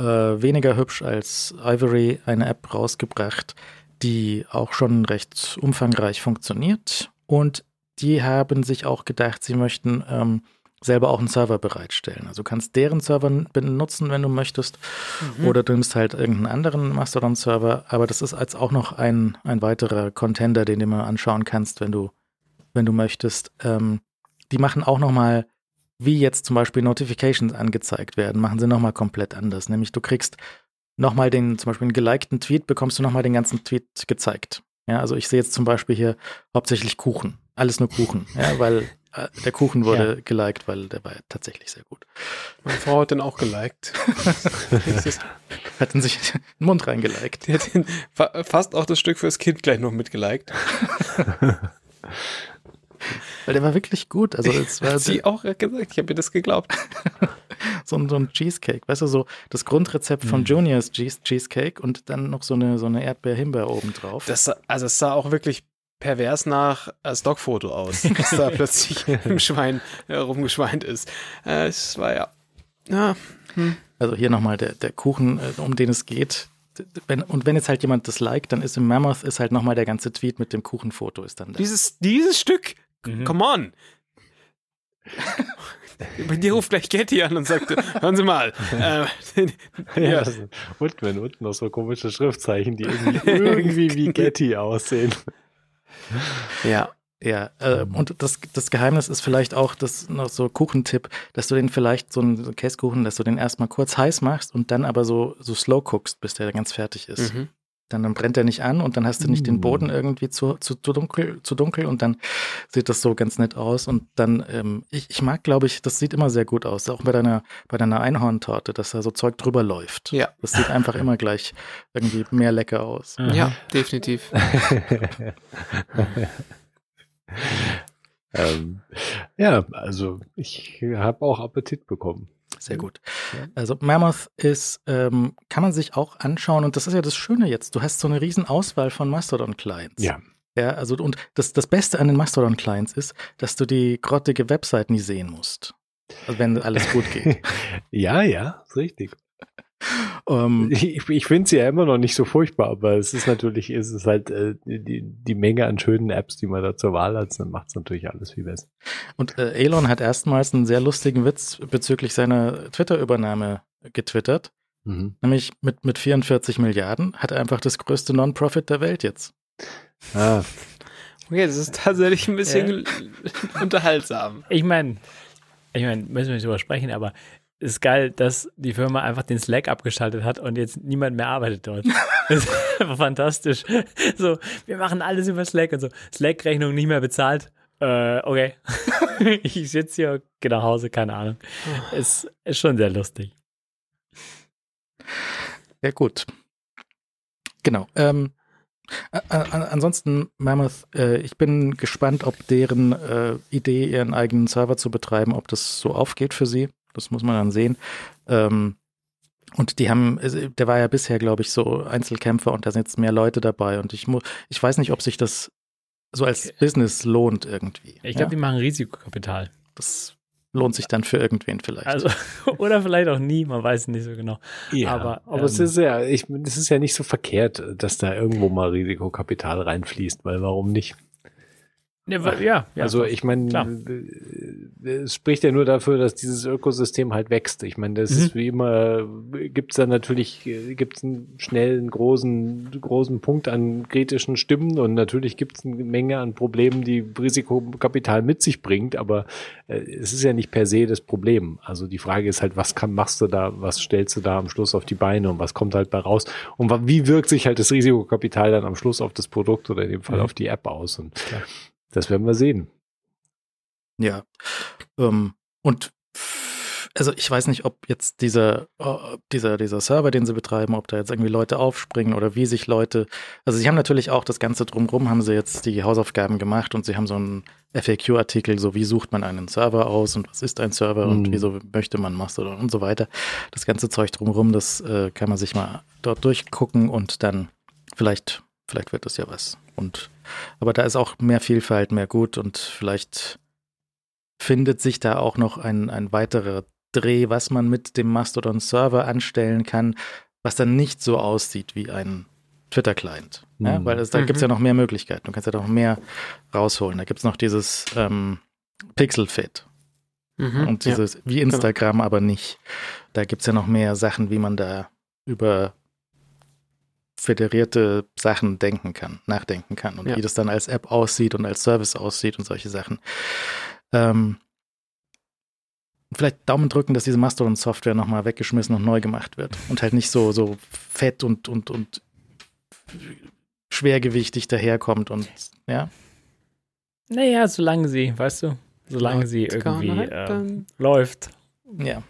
äh, weniger hübsch als Ivory, eine App rausgebracht, die auch schon recht umfangreich funktioniert. Und die haben sich auch gedacht, sie möchten ähm, selber auch einen Server bereitstellen. Also du kannst deren Server benutzen, wenn du möchtest, mhm. oder du nimmst halt irgendeinen anderen Mastodon-Server. Aber das ist als auch noch ein, ein weiterer Contender, den du mal anschauen kannst, wenn du, wenn du möchtest. Ähm, die machen auch noch mal, wie jetzt zum Beispiel Notifications angezeigt werden, machen sie noch mal komplett anders. Nämlich du kriegst noch mal den, zum Beispiel einen gelikten Tweet, bekommst du noch mal den ganzen Tweet gezeigt. Ja, also ich sehe jetzt zum Beispiel hier hauptsächlich Kuchen. Alles nur Kuchen, ja, weil äh, der Kuchen wurde ja. geliked, weil der war tatsächlich sehr gut. Meine Frau hat den auch geliked. hat in sich den Mund reingeliked. Die hat den, fast auch das Stück fürs Kind gleich noch mitgeliked. Weil der war wirklich gut. Also das war sie auch gesagt, ich habe mir das geglaubt. so, ein, so ein Cheesecake, weißt du, so das Grundrezept von mhm. Juniors Cheesecake und dann noch so eine, so eine Erdbeer-Himbeer oben drauf. Das, also es sah auch wirklich pervers nach äh, Stockfoto aus, dass da plötzlich im Schwein äh, rumgeschweint ist. Äh, es war ja. ja hm. Also hier nochmal der, der Kuchen, äh, um den es geht. Wenn, und wenn jetzt halt jemand das liked, dann ist im Mammoth ist halt nochmal der ganze Tweet mit dem Kuchenfoto ist dann da. Dieses, dieses Stück, mhm. come on. Bei dir ruft gleich Getty an und sagt, hören Sie mal. Äh, ja, ja. Und wenn unten noch so komische Schriftzeichen, die irgendwie, irgendwie wie Getty aussehen. Ja. Ja, äh, mhm. und das, das Geheimnis ist vielleicht auch, das noch so Kuchentipp, dass du den vielleicht so einen Käsekuchen, dass du den erstmal kurz heiß machst und dann aber so, so slow guckst, bis der ganz fertig ist. Mhm dann, dann brennt er nicht an und dann hast du nicht den Boden mm. irgendwie zu, zu, zu, dunkel, zu dunkel und dann sieht das so ganz nett aus. Und dann, ähm, ich, ich mag, glaube ich, das sieht immer sehr gut aus, auch bei deiner, bei deiner Einhorntorte, dass da so Zeug drüber läuft. Ja. Das sieht einfach immer gleich irgendwie mehr lecker aus. Ja, definitiv. ähm, ja, also ich habe auch Appetit bekommen. Sehr gut. Also Mammoth ist, ähm, kann man sich auch anschauen und das ist ja das Schöne jetzt. Du hast so eine riesen Auswahl von Mastodon-Clients. Ja. Ja, also und das, das Beste an den Mastodon-Clients ist, dass du die grottige Website nie sehen musst. Also wenn alles gut geht. ja, ja, ist richtig. Um, ähm, ich ich finde sie ja immer noch nicht so furchtbar, aber es ist natürlich, es ist halt äh, die, die Menge an schönen Apps, die man da zur Wahl hat, dann macht es natürlich alles viel besser. Und äh, Elon hat erstmals einen sehr lustigen Witz bezüglich seiner Twitter-Übernahme getwittert. Mhm. Nämlich mit, mit 44 Milliarden hat er einfach das größte Non-Profit der Welt jetzt. Ah. Okay, das ist tatsächlich ein bisschen ja. unterhaltsam. Ich meine, ich meine, müssen wir nicht drüber sprechen, aber ist geil, dass die Firma einfach den Slack abgeschaltet hat und jetzt niemand mehr arbeitet dort. das ist fantastisch. So, wir machen alles über Slack und so. Slack-Rechnung nicht mehr bezahlt. Äh, okay. ich sitze hier, gehe nach Hause, keine Ahnung. Es ist schon sehr lustig. Ja, gut. Genau. Ähm, ansonsten, Mammoth, äh, ich bin gespannt, ob deren äh, Idee, ihren eigenen Server zu betreiben, ob das so aufgeht für sie. Das muss man dann sehen. Ähm, und die haben, der war ja bisher, glaube ich, so Einzelkämpfer und da sind jetzt mehr Leute dabei. Und ich muss, ich weiß nicht, ob sich das so als Business lohnt irgendwie. Ich glaube, ja? die machen Risikokapital. Das lohnt sich dann für irgendwen vielleicht. Also, oder vielleicht auch nie, man weiß nicht so genau. Ja, aber, aber ähm, es ist ja, ich, es ist ja nicht so verkehrt, dass da irgendwo mal Risikokapital reinfließt, weil warum nicht? Ja, ja, ja, Also ich meine, äh, es spricht ja nur dafür, dass dieses Ökosystem halt wächst. Ich meine, das mhm. ist wie immer, gibt es da natürlich, gibt es einen schnellen, großen, großen Punkt an kritischen Stimmen und natürlich gibt es eine Menge an Problemen, die Risikokapital mit sich bringt, aber äh, es ist ja nicht per se das Problem. Also die Frage ist halt, was kann, machst du da, was stellst du da am Schluss auf die Beine und was kommt halt bei raus und wie wirkt sich halt das Risikokapital dann am Schluss auf das Produkt oder in dem Fall mhm. auf die App aus und Klar. Das werden wir sehen. Ja. Ähm, und also ich weiß nicht, ob jetzt dieser, oh, dieser, dieser Server, den sie betreiben, ob da jetzt irgendwie Leute aufspringen oder wie sich Leute, also sie haben natürlich auch das Ganze drumrum, haben sie jetzt die Hausaufgaben gemacht und sie haben so einen FAQ-Artikel, so wie sucht man einen Server aus und was ist ein Server und Mhm. wieso möchte man Mastodon und so weiter. Das ganze Zeug drumrum, das äh, kann man sich mal dort durchgucken und dann vielleicht, vielleicht wird das ja was. Und aber da ist auch mehr Vielfalt, mehr gut und vielleicht findet sich da auch noch ein, ein weiterer Dreh, was man mit dem Mastodon-Server anstellen kann, was dann nicht so aussieht wie ein Twitter-Client. Ja, Mhm. weil es, da Mhm. gibt es ja noch mehr Möglichkeiten. Du kannst ja noch mehr rausholen. Da gibt es noch dieses ähm, Pixel-Fit Mhm. und ja. dieses wie Instagram, aber nicht. Da gibt es ja noch mehr Sachen, wie man da über föderierte Sachen denken kann, nachdenken kann und Ja. wie das dann als App aussieht und als Service aussieht und solche Sachen. Ähm, vielleicht Daumen drücken, dass diese Mastodon-Software nochmal weggeschmissen und neu gemacht wird und halt nicht so, so fett und, und, und schwergewichtig daherkommt und ja. Naja, solange sie, weißt du, solange sie irgendwie äh, läuft. Ja.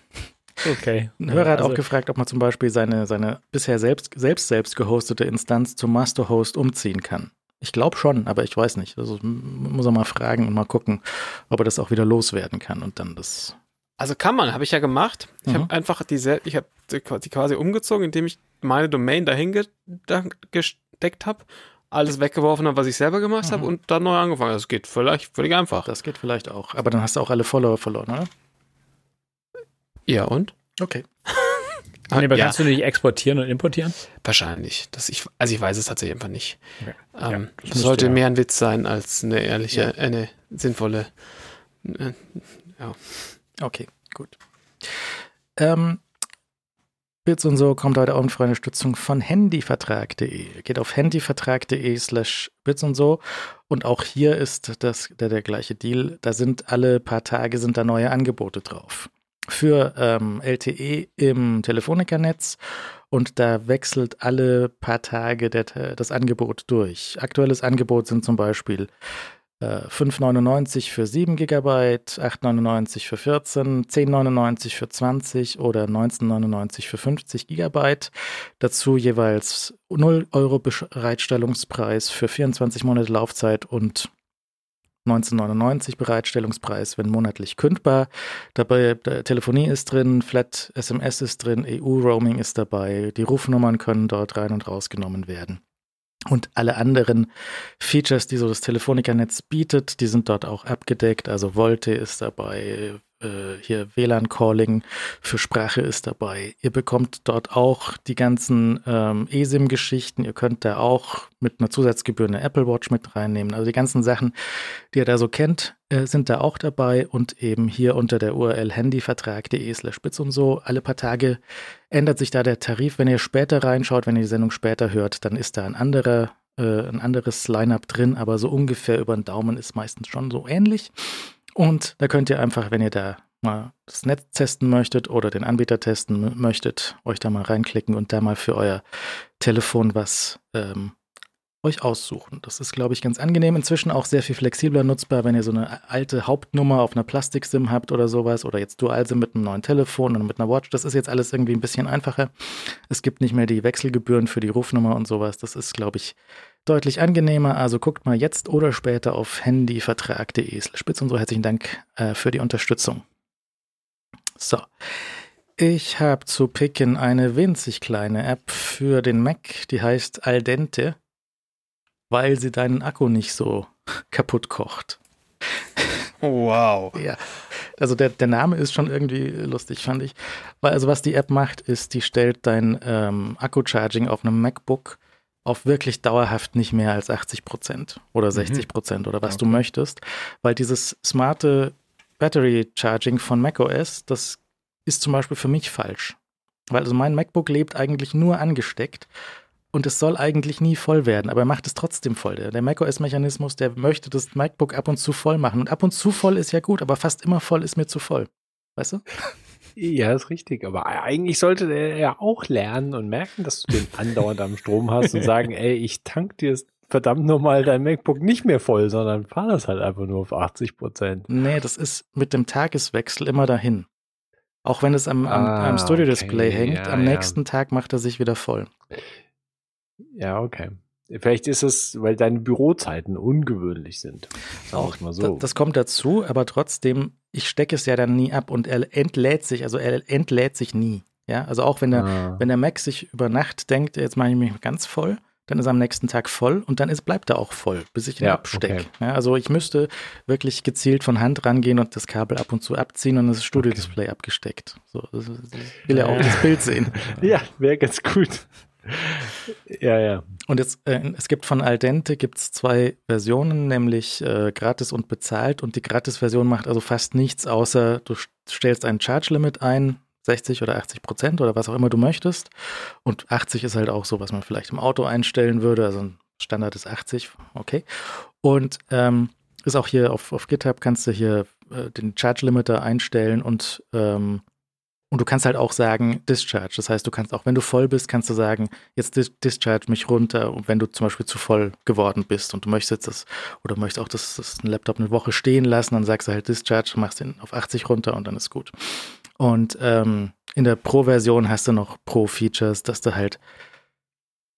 Okay. Ein Hörer hat Also, auch gefragt, ob man zum Beispiel seine, seine bisher selbst, selbst selbst gehostete Instanz zum Masterhost umziehen kann. Ich glaube schon, aber ich weiß nicht. Also muss er mal fragen und mal gucken, ob er das auch wieder loswerden kann und dann das. Also kann man, habe ich ja gemacht. Ich Mhm. habe einfach diese, ich habe die quasi umgezogen, indem ich meine Domain dahin ge da gesteckt habe, alles weggeworfen habe, was ich selber gemacht habe Mhm. und dann neu angefangen. Das geht völlig, völlig einfach. Das geht vielleicht auch. Aber dann hast du auch alle Follower verloren, oder? Ja und? Okay. nee, aber ja, kannst du nicht exportieren und importieren? wahrscheinlich. Das ich, also ich weiß es tatsächlich einfach nicht. Okay. Ähm, Ja, das sollte ja- mehr ein Witz sein als eine ehrliche, Ja. eine sinnvolle. äh, Okay, gut. Ähm, Bits und so kommt heute auch für Unterstützung von handyvertrag.de. Geht auf handyvertrag.de slash bits und so. Und auch hier ist das der, der gleiche Deal. Da sind alle paar Tage sind da neue Angebote drauf. Für ähm, LTE im Telefonikernetz und da wechselt alle paar Tage der, das Angebot durch. Aktuelles Angebot sind zum Beispiel äh, 5,99 für 7 GB, 8,99 für 14, 10,99 für 20 oder 19,99 für 50 GB. Dazu jeweils 0 Euro Bereitstellungspreis für 24 Monate Laufzeit und 19,99 Bereitstellungspreis, wenn monatlich kündbar. Dabei der Telefonie ist drin, Flat SMS ist drin, EU-Roaming ist dabei, die Rufnummern können dort rein und rausgenommen werden. Und alle anderen Features, die so das Telefonikernetz bietet, die sind dort auch abgedeckt. Also Volte ist dabei, äh, hier WLAN-Calling für Sprache ist dabei. Ihr bekommt dort auch die ganzen ähm, eSIM-Geschichten. Ihr könnt da auch mit einer Zusatzgebühr eine Apple Watch mit reinnehmen. Also die ganzen Sachen, die ihr da so kennt, äh, sind da auch dabei und eben hier unter der URL handyvertrag.de slash spitz und so. Alle paar Tage ändert sich da der Tarif. Wenn ihr später reinschaut, wenn ihr die Sendung später hört, dann ist da ein anderer, äh, ein anderes Line-up drin, aber so ungefähr über den Daumen ist meistens schon so ähnlich. Und da könnt ihr einfach, wenn ihr da mal das Netz testen möchtet oder den Anbieter testen möchtet, euch da mal reinklicken und da mal für euer Telefon was ähm, euch aussuchen. Das ist, glaube ich, ganz angenehm. Inzwischen auch sehr viel flexibler nutzbar, wenn ihr so eine alte Hauptnummer auf einer Plastik-SIM habt oder sowas oder jetzt Dual-SIM mit einem neuen Telefon oder mit einer Watch. Das ist jetzt alles irgendwie ein bisschen einfacher. Es gibt nicht mehr die Wechselgebühren für die Rufnummer und sowas. Das ist, glaube ich, deutlich angenehmer. Also guckt mal jetzt oder später auf handyvertrag.de spitz und so. Herzlichen Dank äh, für die Unterstützung. So. Ich habe zu picken eine winzig kleine App für den Mac, die heißt Aldente, weil sie deinen Akku nicht so kaputt kocht. Wow. Ja, also der, der Name ist schon irgendwie lustig, fand ich. Weil also was die App macht, ist, die stellt dein ähm, Akku-Charging auf einem MacBook auf wirklich dauerhaft nicht mehr als 80 Prozent oder 60 Prozent oder was du Okay. möchtest. Weil dieses smarte Battery Charging von macOS, das ist zum Beispiel für mich falsch. Weil also mein MacBook lebt eigentlich nur angesteckt und es soll eigentlich nie voll werden, aber er macht es trotzdem voll. Der, der macOS-Mechanismus, der möchte das MacBook ab und zu voll machen. Und ab und zu voll ist ja gut, aber fast immer voll ist mir zu voll. Weißt du? Ja, ist richtig. Aber eigentlich sollte der ja auch lernen und merken, dass du den andauernd am Strom hast und sagen, ey, ich tank dir verdammt nochmal dein MacBook nicht mehr voll, sondern fahr das halt einfach nur auf 80 Prozent. Nee, das ist mit dem Tageswechsel immer dahin. Auch wenn es am, am, Ah, am Studio-Display okay, hängt, ja, am ja. nächsten Tag macht er sich wieder voll. Ja, okay. Vielleicht ist es, weil deine Bürozeiten ungewöhnlich sind. Auch mal so. das kommt dazu, aber trotzdem, ich stecke es ja dann nie ab und er entlädt sich, also er entlädt sich nie. Ja, also auch wenn der, Ah. wenn der Mac sich über Nacht denkt, jetzt mache ich mich ganz voll, dann ist er am nächsten Tag voll und dann ist, bleibt er auch voll, bis ich ihn Ja, abstecke. okay. Ja, also ich müsste wirklich gezielt von Hand rangehen und das Kabel ab und zu abziehen und das Studio-Display abgesteckt. So, das, das, will ja auch das Bild sehen. Ja, wäre ganz gut. Ja, ja. Und jetzt, äh, es gibt von Aldente gibt's zwei Versionen, nämlich äh, gratis und bezahlt. Und die Gratis-Version macht also fast nichts, außer du st- stellst ein Charge-Limit ein, 60 oder 80 Prozent oder was auch immer du möchtest. Und 80 ist halt auch so, was man vielleicht im Auto einstellen würde. Also ein Standard ist 80, okay. Und ähm, ist auch hier auf, auf GitHub kannst du hier äh, den Charge-Limiter einstellen und ähm, und du kannst halt auch sagen, Discharge. Das heißt, du kannst auch, wenn du voll bist, kannst du sagen, jetzt dis discharge mich runter. Und wenn du zum Beispiel zu voll geworden bist und du möchtest jetzt das, oder möchtest auch das, das ein Laptop eine Woche stehen lassen, dann sagst du halt Discharge, machst den auf 80 runter und dann ist gut. Und ähm, in der Pro-Version hast du noch Pro-Features, dass du halt,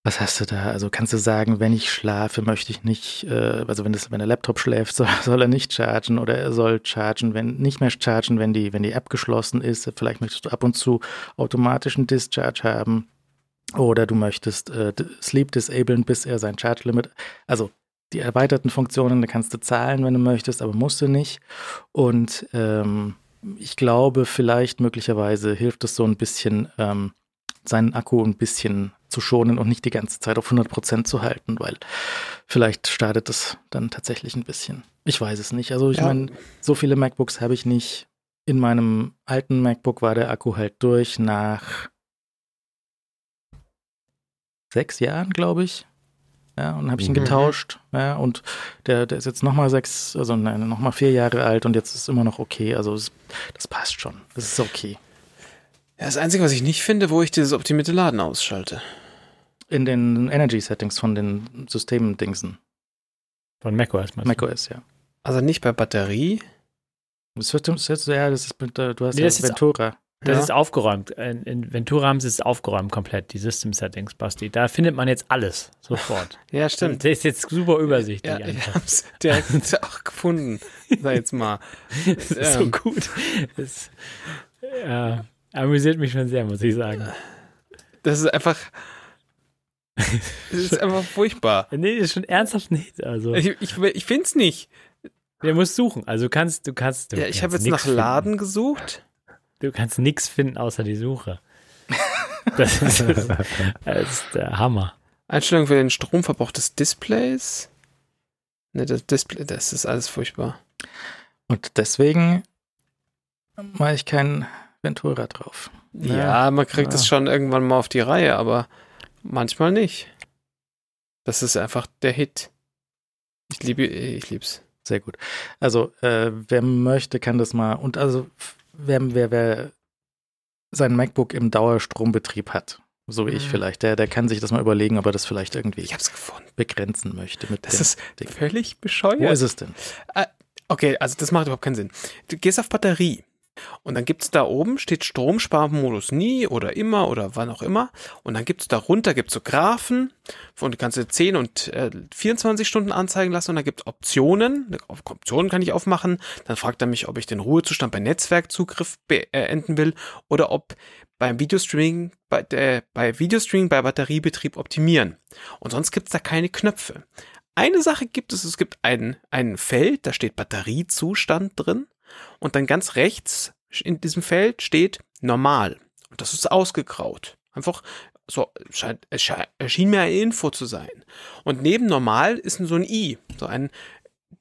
was hast du da? Also kannst du sagen, wenn ich schlafe, möchte ich nicht, äh, also wenn, das, wenn der Laptop schläft, soll, soll er nicht chargen oder er soll chargen, wenn nicht mehr chargen, wenn die, wenn die App geschlossen ist. Vielleicht möchtest du ab und zu automatischen Discharge haben oder du möchtest äh, Sleep disablen, bis er sein Charge Limit, also die erweiterten Funktionen, da kannst du zahlen, wenn du möchtest, aber musst du nicht. Und ähm, ich glaube, vielleicht möglicherweise hilft es so ein bisschen, ähm, seinen Akku ein bisschen zu schonen und nicht die ganze Zeit auf 100% zu halten, weil vielleicht startet es dann tatsächlich ein bisschen. Ich weiß es nicht. Also ich Ja. meine, so viele MacBooks habe ich nicht. In meinem alten MacBook war der Akku halt durch nach sechs Jahren, glaube ich. Ja, und habe ich ihn Mhm. getauscht. Ja, und der, der ist jetzt nochmal sechs, also nein, nochmal vier Jahre alt und jetzt ist immer noch okay. Also es, das passt schon. Das ist okay. Ja, das Einzige, was ich nicht finde, wo ich dieses optimierte Laden ausschalte. In den Energy Settings von den Systemdingsen. Von macOS meinst du? macOS, ja. Also nicht bei Batterie. Das wird das jetzt, ja, das ist mit, äh, du hast Nee, ja das ist- Ventura. Das Ja. ist aufgeräumt. In, in Ventura haben sie es aufgeräumt komplett, die System Settings, Basti. Da findet man jetzt alles sofort. Ja, stimmt. Der ist jetzt super übersichtlich. Ja, ich hab's direkt auch gefunden. Sag jetzt mal. Das ist so Ähm. gut. Das ja, amüsiert mich schon sehr, muss ich sagen. Das ist einfach. Das ist einfach furchtbar. Nee, das ist schon ernsthaft ein Hit. Also, Ich, ich, ich finde es nicht. der muss suchen. Also, du kannst, du kannst. Du Ja, ich habe jetzt nach Laden gesucht. Du kannst nichts finden außer die Suche. Das ist, das ist der Hammer. Einstellung für den Stromverbrauch des Displays. Ne, das Display, das ist alles furchtbar. Und deswegen mache ich kein Ventura drauf. Ja, man kriegt ja. es schon irgendwann mal auf die Reihe, aber manchmal nicht. Das ist einfach der Hit. Ich liebe, ich lieb's. Sehr gut. Also, äh, wer möchte, kann das mal. Und also, wer, wer, wer sein MacBook im Dauerstrombetrieb hat, so wie ich Mhm. vielleicht, der, der kann sich das mal überlegen, ob er das vielleicht irgendwie Ich hab's gefunden. begrenzen möchte. Mit Das ist Ding. völlig Wo bescheuert. ist es denn? Okay, also das macht überhaupt keinen Sinn. Du gehst auf Batterie und dann gibt's da oben, steht Stromsparmodus nie oder immer oder wann auch immer. Und dann gibt's darunter gibt's so Graphen und du kannst dir 10 und äh, 24 Stunden anzeigen lassen und dann gibt's Optionen. Auf Optionen kann ich aufmachen. Dann fragt er mich, ob ich den Ruhezustand bei Netzwerkzugriff beenden will oder ob beim Videostreaming bei, äh, bei Videostreaming bei Batteriebetrieb optimieren. Und sonst gibt's da keine Knöpfe. Eine Sache gibt es, es gibt ein, ein Feld, da steht Batteriezustand drin und dann ganz rechts in diesem Feld steht normal. Und das ist ausgegraut. Einfach so, scheint, erschien mir eine Info zu sein. Und neben normal ist so ein i, so ein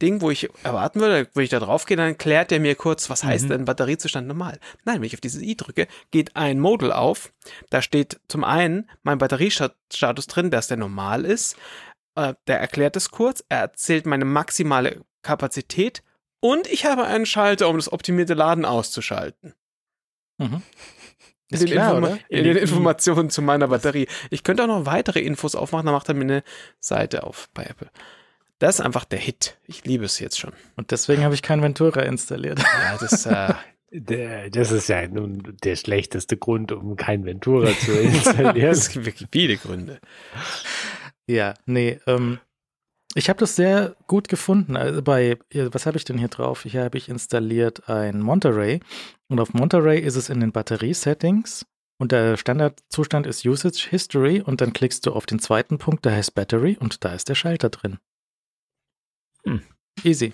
Ding, wo ich erwarten würde, wenn ich da drauf gehe, dann klärt er mir kurz, was heißt Mhm. denn Batteriezustand normal? Nein, wenn ich auf dieses i drücke, geht ein Modal auf. Da steht zum einen mein Batteriestatus drin, dass der normal ist. Äh, der erklärt es kurz. Er erzählt meine maximale Kapazität und ich habe einen Schalter, um das optimierte Laden auszuschalten. Mhm. In Ist den, klar, Informa oder? in den Informationen zu meiner Batterie. Ich könnte auch noch weitere Infos aufmachen, dann macht er mir eine Seite auf bei Apple. Das ist einfach der Hit. Ich liebe es jetzt schon. Und deswegen habe ich kein Ventura installiert. Ja, das, äh, Der, das ist ja nun der schlechteste Grund, um kein Ventura zu installieren. Es gibt wirklich viele Gründe. Ja, nee, ähm, ich habe das sehr gut gefunden. Also bei, was habe ich denn hier drauf? Hier habe ich installiert ein Monterey und auf Monterey ist es in den Batterie-Settings und der Standardzustand ist Usage History und dann klickst du auf den zweiten Punkt, der heißt Battery und da ist der Schalter drin. Hm. Easy.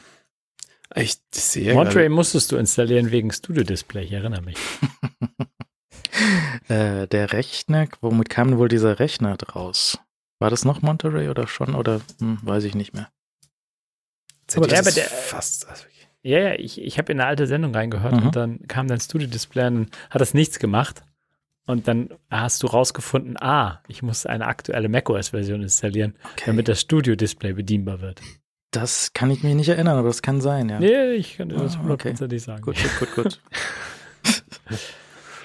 Ich sehe Monterey gerade- musstest du installieren wegen Studio-Display, ich erinnere mich. äh, der Rechner, womit kam denn wohl dieser Rechner draus? War das noch Monterey oder schon? Oder hm, weiß ich nicht mehr. aber Ja, das aber ist der- fast. also Ja, ja, ich, ich habe in eine alte Sendung reingehört Mhm. und dann kam dein Studio-Display und hat das nichts gemacht. Und dann hast du rausgefunden, ah, ich muss eine aktuelle macOS-Version installieren, Okay. damit das Studio-Display bedienbar wird. Das kann ich mich nicht erinnern, aber das kann sein, ja. Nee, ich kann dir das Ah, okay. hundertprozentig sagen. Gut, gut, gut, gut.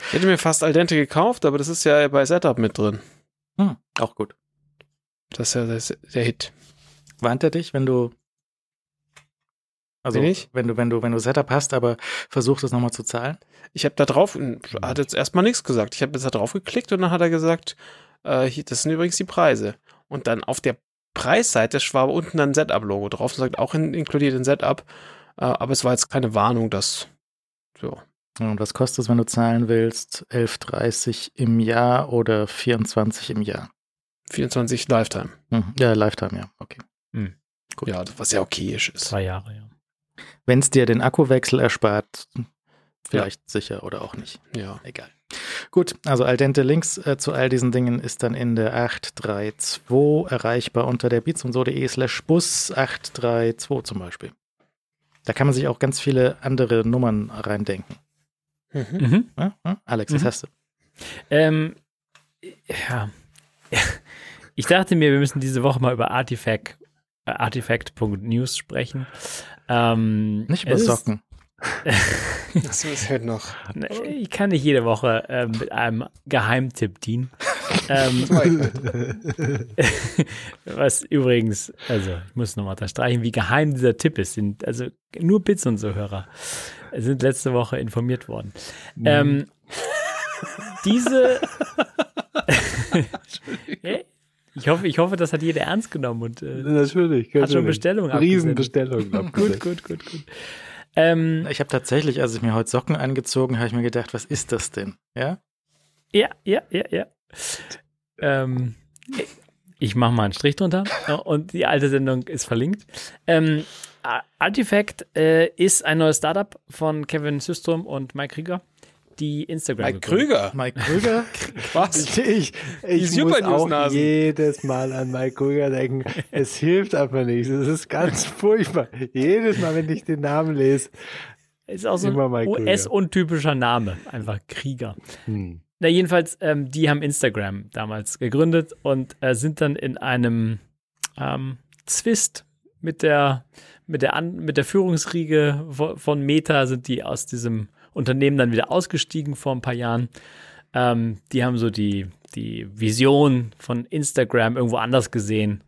Ich hätte mir fast Al dente gekauft, aber das ist ja bei Setup mit drin. Hm, auch gut. Das ist ja der Hit. Warnt er dich, wenn du. Also, wenn du, wenn du, wenn du Setup hast, aber versuchst es nochmal zu zahlen? Ich habe da drauf, er hat jetzt erstmal nichts gesagt. Ich habe jetzt da drauf geklickt und dann hat er gesagt, äh, hier, das sind übrigens die Preise. Und dann auf der Preisseite war unten dann ein Setup-Logo drauf und sagt auch in, inkludiert ein Setup. Äh, aber es war jetzt keine Warnung, dass so. Und was kostet es, wenn du zahlen willst? 11,30 im Jahr oder 24 im Jahr? 24 Lifetime. Mhm. Ja, Lifetime, ja. Okay. Gut. Ja, was ja okayisch ist. Zwei Jahre, ja. Wenn es dir den Akkuwechsel erspart, vielleicht sicher oder auch nicht. Ja. Egal. Gut, also Al dente Links äh, zu all diesen Dingen ist dann in der 832 erreichbar unter der beatsundso.de slash bus 832 zum Beispiel. Da kann man sich auch ganz viele andere Nummern reindenken. Mhm. Mhm. Ja? Ja? Alex, was Mhm. hast du? Ähm, ja. Ich dachte mir, wir müssen diese Woche mal über Artifact, äh, Artifact.news sprechen. Ähm, Nicht über Socken. Das ist halt noch. Ne, Ich kann nicht jede Woche ähm, mit einem Geheimtipp dienen. ähm, was übrigens, also ich muss nochmal unterstreichen, wie geheim dieser Tipp ist. Sind, also nur Bits und so Hörer sind letzte Woche informiert worden. Ähm, diese ich hoffe, ich hoffe, das hat jeder ernst genommen und äh, Natürlich. hat schon Bestellungen. Riesenbestellungen Gut, gut, gut, gut. Ähm, Ich habe tatsächlich, als ich mir heute Socken angezogen habe, ich mir gedacht, was ist das denn? Ja? Ja, ja, ja, ja. Ähm, ich mache mal einen Strich drunter und die alte Sendung ist verlinkt. Ähm, A- Artifact äh, ist ein neues Startup von Kevin Systrom und Mike Krieger, die Instagram Mike gegründet- Krüger. Mike Krüger? Was? Ich, ich Die muss Super auch jedes Mal an Mike Krüger denken. Es hilft einfach nichts. Es ist ganz furchtbar. Jedes Mal, wenn ich den Namen lese. ist auch so ein. US-untypischer Name, einfach Krieger. Hm. Na, jedenfalls, ähm, die haben Instagram damals gegründet und äh, sind dann in einem ähm, Zwist mit der, mit der, An mit der Führungsriege von, von Meta sind die aus diesem Unternehmen dann wieder ausgestiegen vor ein paar Jahren. Ähm, die haben so die, die Vision von Instagram irgendwo anders gesehen.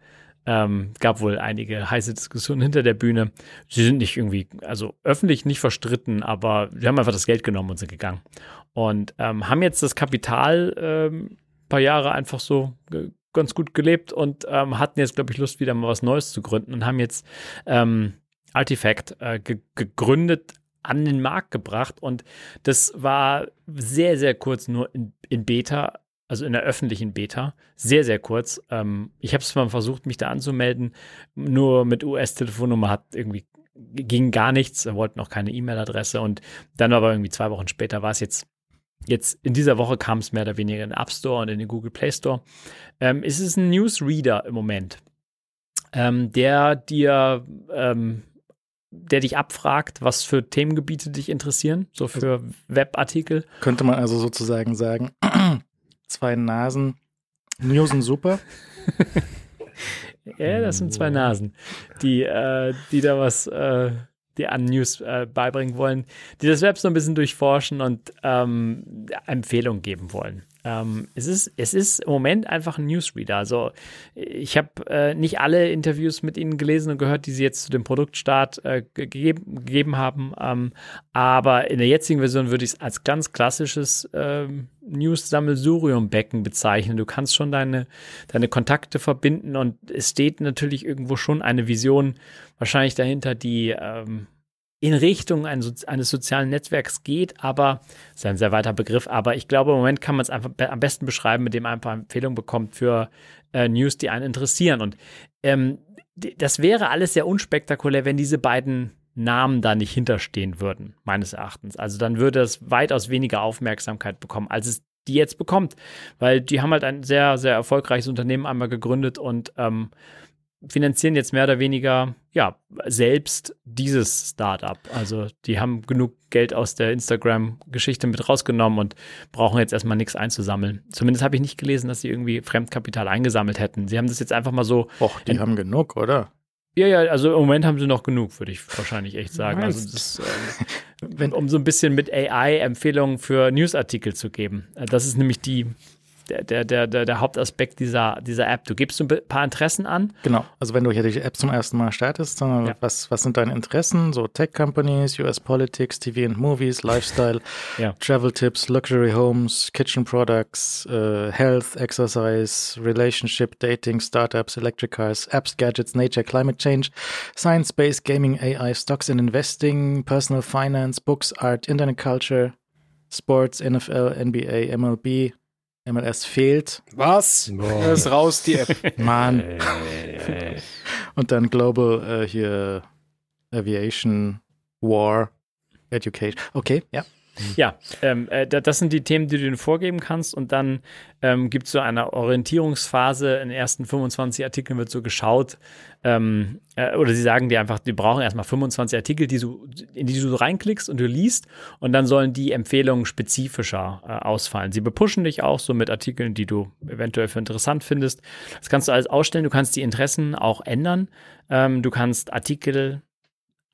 Ähm, gab wohl einige heiße Diskussionen hinter der Bühne. Sie sind nicht irgendwie, also öffentlich nicht verstritten, aber sie haben einfach das Geld genommen und sind gegangen. Und ähm, haben jetzt das Kapital ähm, paar Jahre einfach so ganz gut gelebt und ähm, hatten jetzt, glaube ich, Lust, wieder mal was Neues zu gründen und haben jetzt ähm, Artifact äh, ge gegründet, an den Markt gebracht. Und das war sehr, sehr kurz nur in, in Beta, also in der öffentlichen Beta. Sehr, sehr kurz. Ähm, ich habe es mal versucht, mich da anzumelden. Nur mit US-Telefonnummer hat irgendwie ging gar nichts. Er wollte noch keine E-Mail-Adresse. Und dann aber irgendwie zwei Wochen später war es jetzt Jetzt in dieser Woche kam es mehr oder weniger in den App Store und in den Google Play Store. Ähm, es ist ein Newsreader im Moment, ähm, der dir, ähm, der dich abfragt, was für Themengebiete dich interessieren, so für Webartikel. Könnte man also sozusagen sagen, zwei Nasen, Newsen super. Ja, das sind zwei Nasen, die, äh, die da was, äh, die an News äh, beibringen wollen, die das Web so ein bisschen durchforschen und ähm, Empfehlungen geben wollen. Ähm, es, ist, es ist im Moment einfach ein Newsreader. Also ich habe äh, nicht alle Interviews mit ihnen gelesen und gehört, die sie jetzt zu dem Produktstart äh, gegeben, gegeben haben. Ähm, aber in der jetzigen Version würde ich es als ganz klassisches ähm, News-Sammelsurium-Becken bezeichnen. Du kannst schon deine, deine Kontakte verbinden und es steht natürlich irgendwo schon eine Vision wahrscheinlich dahinter, die ähm, in Richtung eines, sozialen Netzwerks geht, aber das ist ein sehr weiter Begriff, aber ich glaube, im Moment kann man es einfach am besten beschreiben, mit dem man ein paar Empfehlungen bekommt für äh, News, die einen interessieren. Und ähm, das wäre alles sehr unspektakulär, wenn diese beiden Namen da nicht hinterstehen würden, meines Erachtens. Also dann würde es weitaus weniger Aufmerksamkeit bekommen, als es die jetzt bekommt, weil die haben halt ein sehr, sehr erfolgreiches Unternehmen einmal gegründet und ähm, finanzieren jetzt mehr oder weniger ja selbst dieses Startup. Also die haben genug Geld aus der Instagram-Geschichte mit rausgenommen und brauchen jetzt erstmal nichts einzusammeln. Zumindest habe ich nicht gelesen, dass sie irgendwie Fremdkapital eingesammelt hätten. Sie haben das jetzt einfach mal so. Och, die haben genug, oder? Ja, ja, also im Moment haben sie noch genug, würde ich wahrscheinlich echt sagen. Also das, ähm, um so ein bisschen mit AI Empfehlungen für Newsartikel zu geben. Das ist nämlich die der, der, der, der Hauptaspekt dieser, dieser App. Du gibst ein paar Interessen an. Genau. Also wenn du hier die App zum ersten Mal startest, ja. was, was sind deine Interessen? So Tech Companies, US Politics, TV and Movies, Lifestyle, ja. Travel Tips, Luxury Homes, Kitchen Products, uh, Health, Exercise, Relationship, Dating, Startups, Electric Cars, Apps, Gadgets, Nature, Climate Change, Science, Space, Gaming, AI, Stocks and Investing, Personal Finance, Books, Art, Internet Culture, Sports, NFL, NBA, MLB, MLS fehlt. Was? Boah. Ist raus, die App. Mann. Und dann Global äh, hier Aviation, War, Education. Okay, ja. Ja, ähm, äh, das sind die Themen, die du dir vorgeben kannst. Und dann ähm, gibt es so eine Orientierungsphase. In den ersten 25 Artikeln wird so geschaut. Ähm, äh, oder sie sagen dir einfach, die brauchen erstmal 25 Artikel, die du, in die du reinklickst und du liest. Und dann sollen die Empfehlungen spezifischer äh, ausfallen. Sie bepushen dich auch so mit Artikeln, die du eventuell für interessant findest. Das kannst du alles ausstellen. Du kannst die Interessen auch ändern. Ähm, du kannst Artikel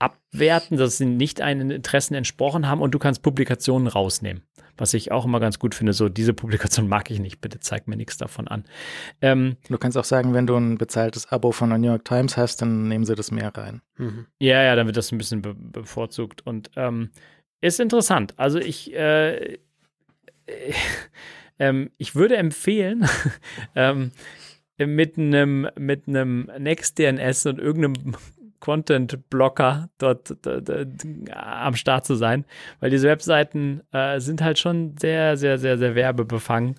abwerten, dass sie nicht einen Interessen entsprochen haben und du kannst Publikationen rausnehmen. Was ich auch immer ganz gut finde, so diese Publikation mag ich nicht, bitte zeig mir nichts davon an. Ähm, du kannst auch sagen, wenn du ein bezahltes Abo von der New York Times hast, dann nehmen sie das mehr rein. Mhm. Ja, ja, dann wird das ein bisschen be bevorzugt und ähm, ist interessant. Also ich, äh, äh, äh, ich würde empfehlen, ähm, mit einem mit einem NextDNS und irgendeinem Content-Blocker dort am Start zu sein, weil diese Webseiten äh, sind halt schon sehr, sehr, sehr, sehr werbebefangen.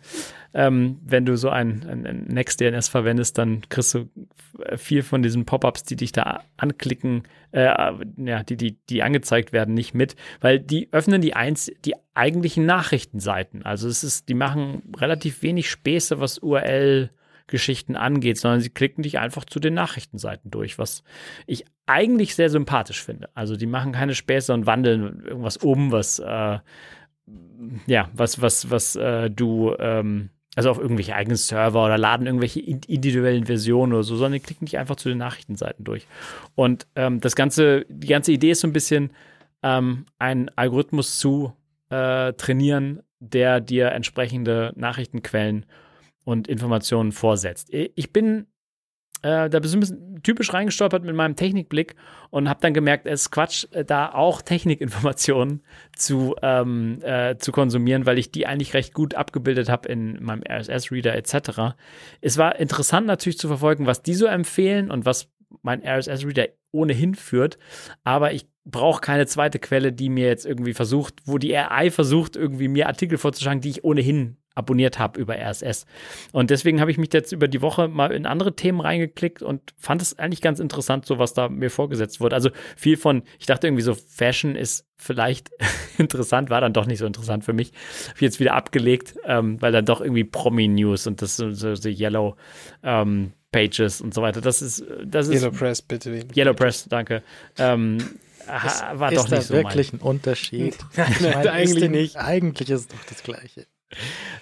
Ähm, wenn du so ein, ein Next.dns verwendest, dann kriegst du viel von diesen Pop-ups, die dich da anklicken, äh, ja, die, die, die angezeigt werden, nicht mit, weil die öffnen die eins, die eigentlichen Nachrichtenseiten. Also es ist, die machen relativ wenig Späße, was URL Geschichten angeht, sondern sie klicken dich einfach zu den Nachrichtenseiten durch, was ich eigentlich sehr sympathisch finde. Also die machen keine Späße und wandeln irgendwas um, was äh, ja, was, was, was äh, du ähm, also auf irgendwelche eigenen Server oder laden irgendwelche individuellen Versionen oder so, sondern die klicken dich einfach zu den Nachrichtenseiten durch. Und ähm, das ganze, die ganze Idee ist so ein bisschen, ähm, einen Algorithmus zu äh, trainieren, der dir entsprechende Nachrichtenquellen und Informationen vorsetzt. Ich bin äh, da ein bisschen typisch reingestolpert mit meinem Technikblick und habe dann gemerkt, es ist Quatsch, äh, da auch Technikinformationen zu, ähm, äh, zu konsumieren, weil ich die eigentlich recht gut abgebildet habe in meinem RSS-Reader etc. Es war interessant natürlich zu verfolgen, was die so empfehlen und was mein RSS-Reader ohnehin führt, aber ich brauche keine zweite Quelle, die mir jetzt irgendwie versucht, wo die AI versucht, irgendwie mir Artikel vorzuschlagen, die ich ohnehin abonniert habe über RSS. Und deswegen habe ich mich jetzt über die Woche mal in andere Themen reingeklickt und fand es eigentlich ganz interessant, so was da mir vorgesetzt wurde. Also viel von, ich dachte irgendwie so, Fashion ist vielleicht interessant, war dann doch nicht so interessant für mich. Habe ich jetzt wieder abgelegt, ähm, weil dann doch irgendwie Promi-News und das so, so Yellow ähm, Pages und so weiter. Das ist, das ist. Yellow Press, bitte. Yellow Press, danke. Ähm, war ist doch nicht so wirklich mein. ein Unterschied? ich meine, eigentlich nicht. Eigentlich ist es doch das Gleiche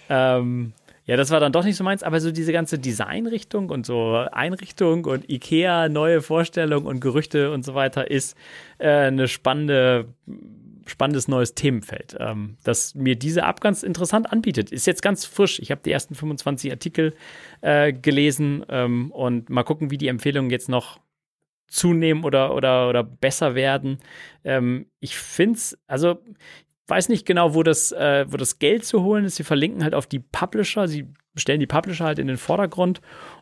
ähm, ja, das war dann doch nicht so meins, aber so diese ganze Designrichtung und so Einrichtung und Ikea, neue Vorstellungen und Gerüchte und so weiter ist äh, eine spannende spannendes neues Themenfeld, ähm, das mir diese App ganz interessant anbietet. Ist jetzt ganz frisch. Ich habe die ersten 25 Artikel äh, gelesen ähm, und mal gucken, wie die Empfehlungen jetzt noch zunehmen oder, oder, oder besser werden. Ähm, ich finde es, also weiß nicht genau, wo das, äh, wo das Geld zu holen ist. Sie verlinken halt auf die Publisher, sie stellen die Publisher halt in den Vordergrund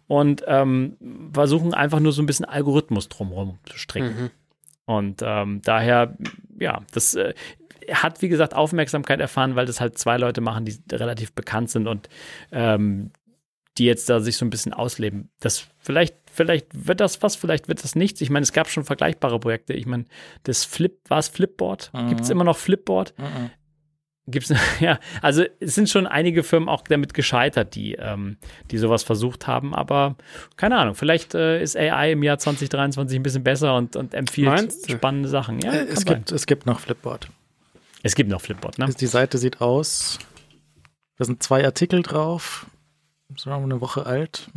und ähm, versuchen einfach nur so ein bisschen Algorithmus drumherum zu stricken. Mhm. Und ähm, daher, ja, das äh, hat, wie gesagt, Aufmerksamkeit erfahren, weil das halt zwei Leute machen, die relativ bekannt sind und ähm, die jetzt da sich so ein bisschen ausleben. Das vielleicht, vielleicht wird das was, vielleicht wird das nichts. Ich meine, es gab schon vergleichbare Projekte. Ich meine, das Flip, war es Flipboard? Mhm. Gibt es immer noch Flipboard? Mhm. Gibt's, ja, also es sind schon einige Firmen auch damit gescheitert, die, ähm, die sowas versucht haben, aber keine Ahnung, vielleicht äh, ist AI im Jahr 2023 ein bisschen besser und, und empfiehlt spannende Sachen. Ja, äh, es, gibt, es gibt noch Flipboard. Es gibt noch Flipboard, ne? Die Seite sieht aus, da sind zwei Artikel drauf, so eine Woche alt.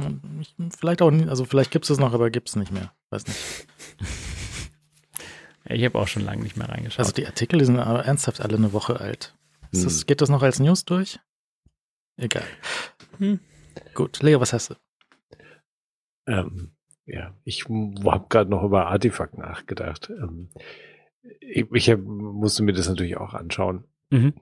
Vielleicht auch nicht, also vielleicht gibt es es noch, aber gibt es nicht mehr. Weiß nicht. ich habe auch schon lange nicht mehr reingeschaut. Also die Artikel, die sind aber ernsthaft alle eine Woche alt. Hm. Das, geht das noch als News durch? Egal. Hm. Gut, Leo, was hast du? Ähm, ja, ich habe gerade noch über Artefakt nachgedacht. Ähm, ich, ich hab, musste mir das natürlich auch anschauen. Mhm.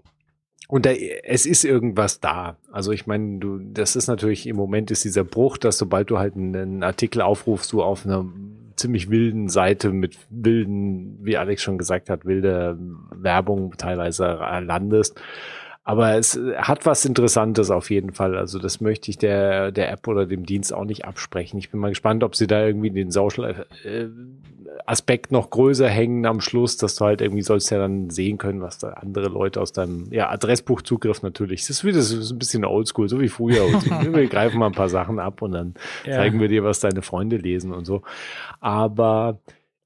Und da, es ist irgendwas da. Also ich meine, du, das ist natürlich im Moment ist dieser Bruch, dass sobald du halt einen Artikel aufrufst, du auf einer ziemlich wilden Seite mit wilden, wie Alex schon gesagt hat, wilde Werbung teilweise landest. Aber es hat was Interessantes auf jeden Fall. Also das möchte ich der, der App oder dem Dienst auch nicht absprechen. Ich bin mal gespannt, ob sie da irgendwie den Social äh, Aspekt noch größer hängen am Schluss, dass du halt irgendwie sollst ja dann sehen können, was da andere Leute aus deinem ja, Adressbuchzugriff natürlich. Das ist wieder so ein bisschen oldschool, so wie früher. wir greifen mal ein paar Sachen ab und dann ja. zeigen wir dir, was deine Freunde lesen und so. Aber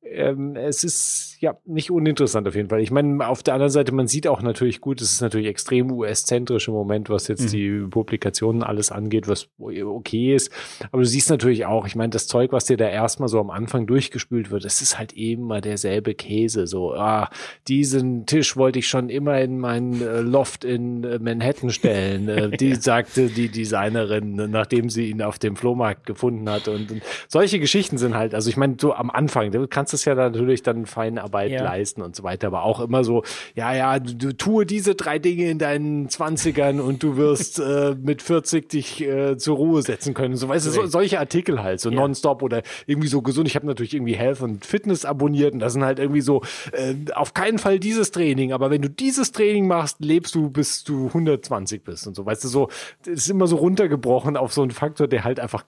ähm, es ist ja nicht uninteressant auf jeden Fall. Ich meine, auf der anderen Seite, man sieht auch natürlich gut, es ist natürlich extrem US-zentrisch im Moment, was jetzt mhm. die Publikationen alles angeht, was okay ist. Aber du siehst natürlich auch, ich meine, das Zeug, was dir da erstmal so am Anfang durchgespült wird, das ist halt eben mal derselbe Käse. So, ah, diesen Tisch wollte ich schon immer in mein äh, Loft in äh, Manhattan stellen. Äh, die sagte die Designerin, nachdem sie ihn auf dem Flohmarkt gefunden hat. Und, und solche Geschichten sind halt, also ich meine, so am Anfang, du kannst es ja natürlich dann fein Arbeit ja. leisten und so weiter. Aber auch immer so, ja, ja, du, du tue diese drei Dinge in deinen Zwanzigern und du wirst äh, mit 40 dich äh, zur Ruhe setzen können. So, weißt du, so, solche Artikel halt, so ja. nonstop oder irgendwie so gesund. Ich habe natürlich irgendwie Health und Fitness abonniert und das sind halt irgendwie so, äh, auf keinen Fall dieses Training, aber wenn du dieses Training machst, lebst du bis du 120 bist und so. Weißt du, so, das ist immer so runtergebrochen auf so einen Faktor, der halt einfach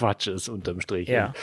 Quatsch ist unterm Strich. Ja.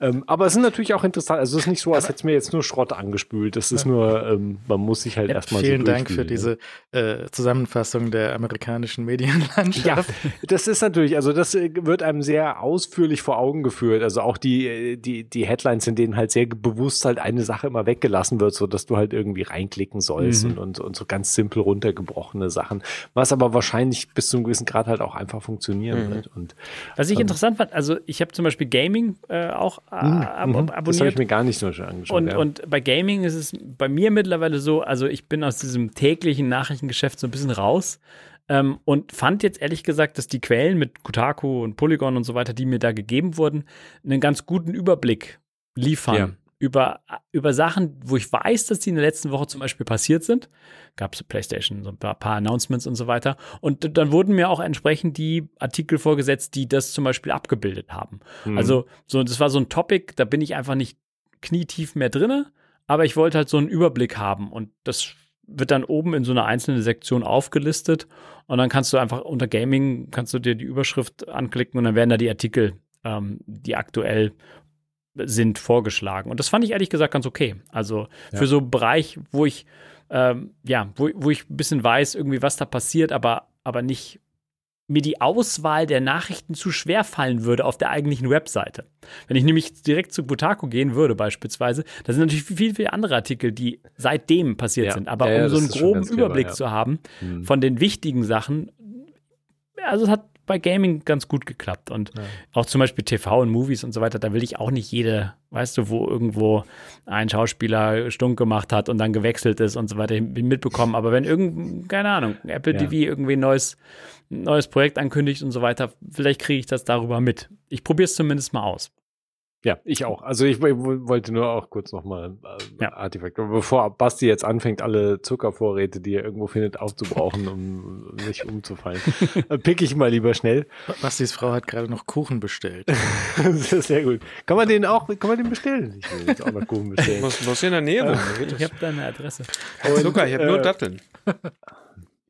Ähm, aber es sind natürlich auch interessant. Also es ist nicht so, als hätte es mir jetzt nur Schrott angespült. Es ist nur, ähm, man muss sich halt ja, erstmal Vielen so Dank für diese äh, Zusammenfassung der amerikanischen Medienlandschaft. Ja, das ist natürlich, also das äh, wird einem sehr ausführlich vor Augen geführt. Also auch die, äh, die, die Headlines, in denen halt sehr bewusst halt eine Sache immer weggelassen wird, so dass du halt irgendwie reinklicken sollst mhm. und, und, und so ganz simpel runtergebrochene Sachen. Was aber wahrscheinlich bis zu einem gewissen Grad halt auch einfach funktionieren mhm. wird. Und, Was ich ähm, interessant fand, also ich habe zum Beispiel Gaming äh, auch äh, ab mhm. abonniert. Das habe ich mir gar nicht so schon angeschaut. Und, ja. und bei Gaming ist es bei mir mittlerweile so, also ich bin aus diesem täglichen Nachrichtengeschäft so ein bisschen raus. Ähm, und fand jetzt ehrlich gesagt, dass die Quellen mit Kotaku und Polygon und so weiter, die mir da gegeben wurden, einen ganz guten Überblick liefern. Ja über, über Sachen, wo ich weiß, dass die in der letzten Woche zum Beispiel passiert sind. Gab es PlayStation, so ein paar, paar, Announcements und so weiter. Und dann wurden mir auch entsprechend die Artikel vorgesetzt, die das zum Beispiel abgebildet haben. Mhm. Also, so, das war so ein Topic, da bin ich einfach nicht knietief mehr drinne, aber ich wollte halt so einen Überblick haben und das wird dann oben in so einer einzelnen Sektion aufgelistet und dann kannst du einfach unter Gaming kannst du dir die Überschrift anklicken und dann werden da die Artikel, ähm, die aktuell sind vorgeschlagen. Und das fand ich ehrlich gesagt ganz okay. Also ja. für so einen Bereich, wo ich, ähm, ja, wo, wo ich ein bisschen weiß, irgendwie, was da passiert, aber, aber nicht mir die Auswahl der Nachrichten zu schwer fallen würde auf der eigentlichen Webseite. Wenn ich nämlich direkt zu Butaku gehen würde, beispielsweise, da sind natürlich viel, viel andere Artikel, die seitdem passiert ja. sind. Aber ja, um so einen groben Überblick clever, zu haben mhm. von den wichtigen Sachen, also es hat bei Gaming ganz gut geklappt. Und ja. auch zum Beispiel TV und Movies und so weiter, da will ich auch nicht jede, weißt du, wo irgendwo ein Schauspieler stunk gemacht hat und dann gewechselt ist und so weiter mitbekommen. Aber wenn irgend, keine Ahnung, Apple ja. TV irgendwie ein neues, neues Projekt ankündigt und so weiter, vielleicht kriege ich das darüber mit. Ich probiere es zumindest mal aus. Ja, ich auch. Also ich wollte nur auch kurz nochmal äh, ja. Artefakt. Bevor Basti jetzt anfängt, alle Zuckervorräte, die er irgendwo findet, aufzubrauchen, um nicht umzufallen, äh, pick ich mal lieber schnell. Bastis Frau hat gerade noch Kuchen bestellt. das ist sehr gut. Kann man den auch, kann man den bestellen? Ich will jetzt auch noch Kuchen bestellen. Was, was in der Nähe wohnen? ich habe deine Adresse. Und, Zucker, ich habe äh, nur Datteln.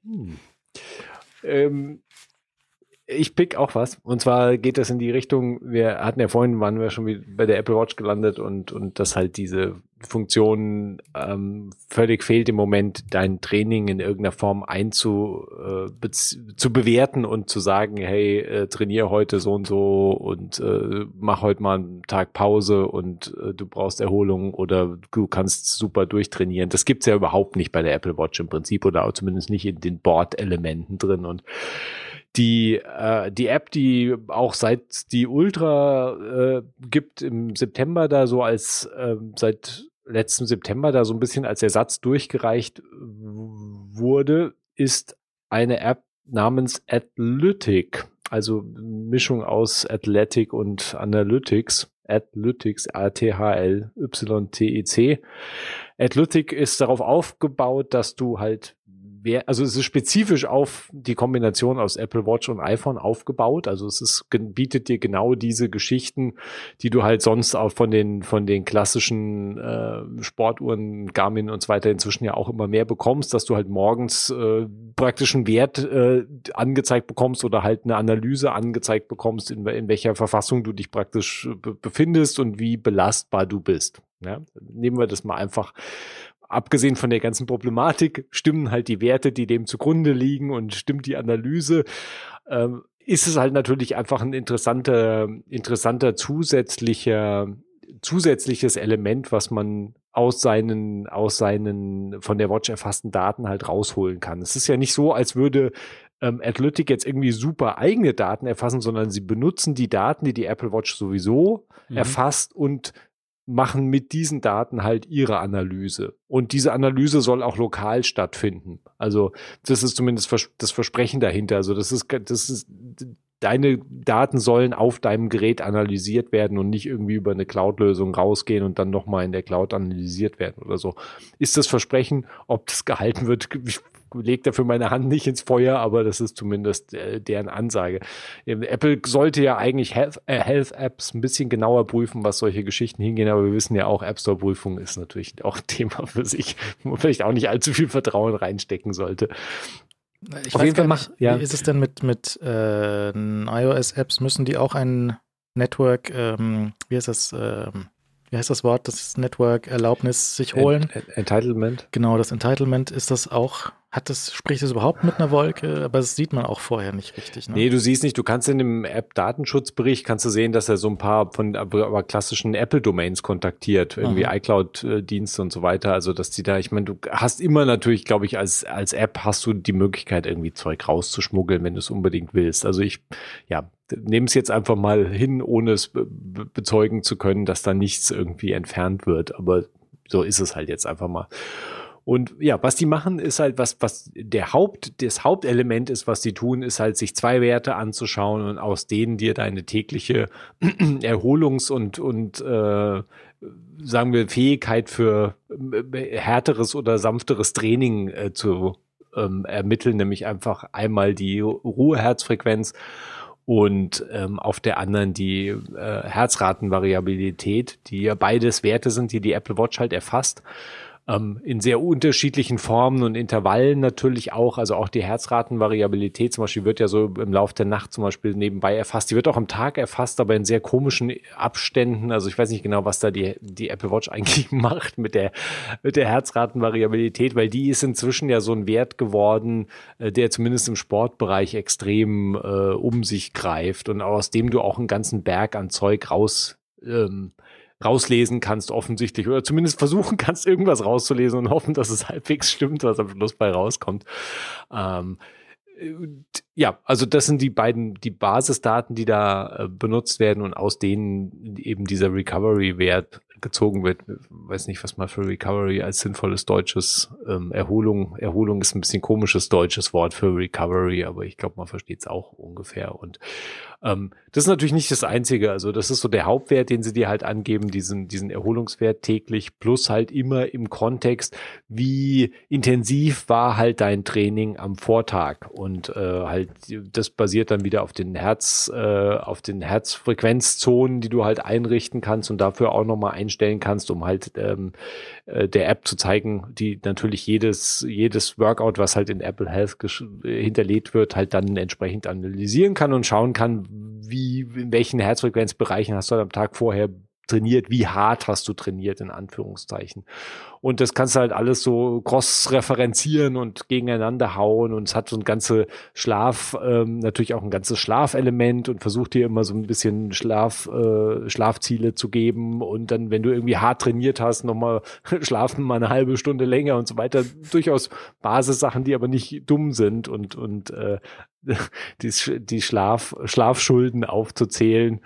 Hm. Ähm, ich pick auch was. Und zwar geht das in die Richtung, wir hatten ja vorhin, waren wir schon bei der Apple Watch gelandet und, und dass halt diese Funktion ähm, völlig fehlt im Moment, dein Training in irgendeiner Form einzu äh, zu bewerten und zu sagen, hey, äh, trainiere heute so und so und äh, mach heute mal einen Tag Pause und äh, du brauchst Erholung oder du kannst super durchtrainieren. Das gibt's ja überhaupt nicht bei der Apple Watch im Prinzip oder auch zumindest nicht in den Board-Elementen drin und die, äh, die App, die auch seit die Ultra äh, gibt im September da so als äh, seit letzten September da so ein bisschen als Ersatz durchgereicht wurde, ist eine App namens Athletic, also Mischung aus Athletic und Analytics. Athlytics, A-T-H-L-Y-T-E-C. Athletic ist darauf aufgebaut, dass du halt wer, also es ist spezifisch auf die Kombination aus Apple Watch und iPhone aufgebaut. Also es ist, bietet dir genau diese Geschichten, die du halt sonst auch von den, von den klassischen äh, Sportuhren, Garmin und so weiter inzwischen ja auch immer mehr bekommst, dass du halt morgens äh, praktischen Wert äh, angezeigt bekommst oder halt eine Analyse angezeigt bekommst, in, in welcher Verfassung du dich praktisch befindest und wie belastbar du bist. Ja, nehmen wir das mal einfach abgesehen von der ganzen Problematik, stimmen halt die Werte, die dem zugrunde liegen und stimmt die Analyse, ähm, ist es halt natürlich einfach ein interessanter, interessanter zusätzlicher, zusätzliches Element, was man aus seinen, aus seinen von der Watch erfassten Daten halt rausholen kann. Es ist ja nicht so, als würde ähm, Athletic jetzt irgendwie super eigene Daten erfassen, sondern sie benutzen die Daten, die die Apple Watch sowieso mhm. erfasst und machen mit diesen Daten halt ihre Analyse. Und diese Analyse soll auch lokal stattfinden. Also das ist zumindest das Versprechen dahinter. Also das ist, das ist, deine Daten sollen auf deinem Gerät analysiert werden und nicht irgendwie über eine Cloud-Lösung rausgehen und dann nochmal in der Cloud analysiert werden oder so. Ist das Versprechen, ob das gehalten wird, lege dafür meine Hand nicht ins Feuer, aber das ist zumindest äh, deren Ansage. Ähm, Apple sollte ja eigentlich Health, äh, Health, Apps ein bisschen genauer prüfen, was solche Geschichten hingehen, aber wir wissen ja auch, App Store Prüfung ist natürlich auch ein Thema für sich, wo man vielleicht auch nicht allzu viel Vertrauen reinstecken sollte. Ich Auf jeden Fall mach, ja. Wie ist es denn mit, mit äh, iOS-Apps? Müssen die auch ein Network, ähm, wie heißt das, ähm, wie heißt das Wort, das Network-Erlaubnis sich holen? Entitlement. Genau, das Entitlement ist das auch hat das, spricht das überhaupt mit einer Wolke? Aber das sieht man auch vorher nicht richtig. Ne? Nee, du siehst nicht, du kannst in dem App-Datenschutzbericht kannst du sehen, dass er so ein paar von aber klassischen Apple-Domains kontaktiert, irgendwie iCloud-Dienste und so weiter. Also dass die da, ich meine, du hast immer natürlich, glaube ich, als, als App hast du die Möglichkeit, irgendwie Zeug rauszuschmuggeln, wenn du es unbedingt willst. Also ich, ja, nehme es jetzt einfach mal hin, ohne es be bezeugen zu können, dass da nichts irgendwie entfernt wird. Aber so ist es halt jetzt einfach mal. Und ja, was die machen, ist halt, was, was der Haupt, das Hauptelement ist, was die tun, ist halt, sich zwei Werte anzuschauen und aus denen dir deine tägliche Erholungs- und, und äh, sagen wir, Fähigkeit für äh, härteres oder sanfteres Training äh, zu ähm, ermitteln, nämlich einfach einmal die Ruheherzfrequenz und ähm, auf der anderen die äh, Herzratenvariabilität, die ja beides Werte sind, die die Apple Watch halt erfasst ähm, in sehr unterschiedlichen Formen und Intervallen natürlich auch. Also auch die Herzratenvariabilität zum Beispiel wird ja so im Laufe der Nacht zum Beispiel nebenbei erfasst. Die wird auch am Tag erfasst, aber in sehr komischen Abständen. Also ich weiß nicht genau, was da die, die Apple Watch eigentlich macht mit der, mit der Herzratenvariabilität, weil die ist inzwischen ja so ein Wert geworden, äh, der zumindest im Sportbereich extrem äh, um sich greift und aus dem du auch einen ganzen Berg an Zeug raus ähm, rauslesen kannst, offensichtlich, oder zumindest versuchen kannst, irgendwas rauszulesen und hoffen, dass es halbwegs stimmt, was am Schluss bei rauskommt. Ähm, ja, also das sind die beiden, die Basisdaten, die da äh, benutzt werden und aus denen eben dieser Recovery-Wert gezogen wird. Ich weiß nicht, was man für Recovery als sinnvolles deutsches ähm, Erholung. Erholung ist ein bisschen komisches deutsches Wort für Recovery, aber ich glaube, man versteht es auch ungefähr. Und ähm, das ist natürlich nicht das Einzige. Also das ist so der Hauptwert, den sie dir halt angeben, diesen, diesen Erholungswert täglich, plus halt immer im Kontext, wie intensiv war halt dein Training am Vortag. Und äh, halt, das basiert dann wieder auf den Herz, äh, auf den Herzfrequenzzonen, die du halt einrichten kannst und dafür auch nochmal einstellen kannst, um halt ähm, äh, der App zu zeigen, die natürlich jedes, jedes Workout, was halt in Apple Health hinterlegt wird, halt dann entsprechend analysieren kann und schauen kann, wie, in welchen Herzfrequenzbereichen hast du am Tag vorher trainiert, wie hart hast du trainiert, in Anführungszeichen. Und das kannst du halt alles so cross-referenzieren und gegeneinander hauen. Und es hat so ein ganze Schlaf, ähm, natürlich auch ein ganzes Schlafelement und versucht dir immer so ein bisschen Schlaf, äh, Schlafziele zu geben. Und dann, wenn du irgendwie hart trainiert hast, nochmal schlafen mal eine halbe Stunde länger und so weiter. Durchaus Basissachen, die aber nicht dumm sind und, und äh, die, die Schlaf, Schlafschulden aufzuzählen,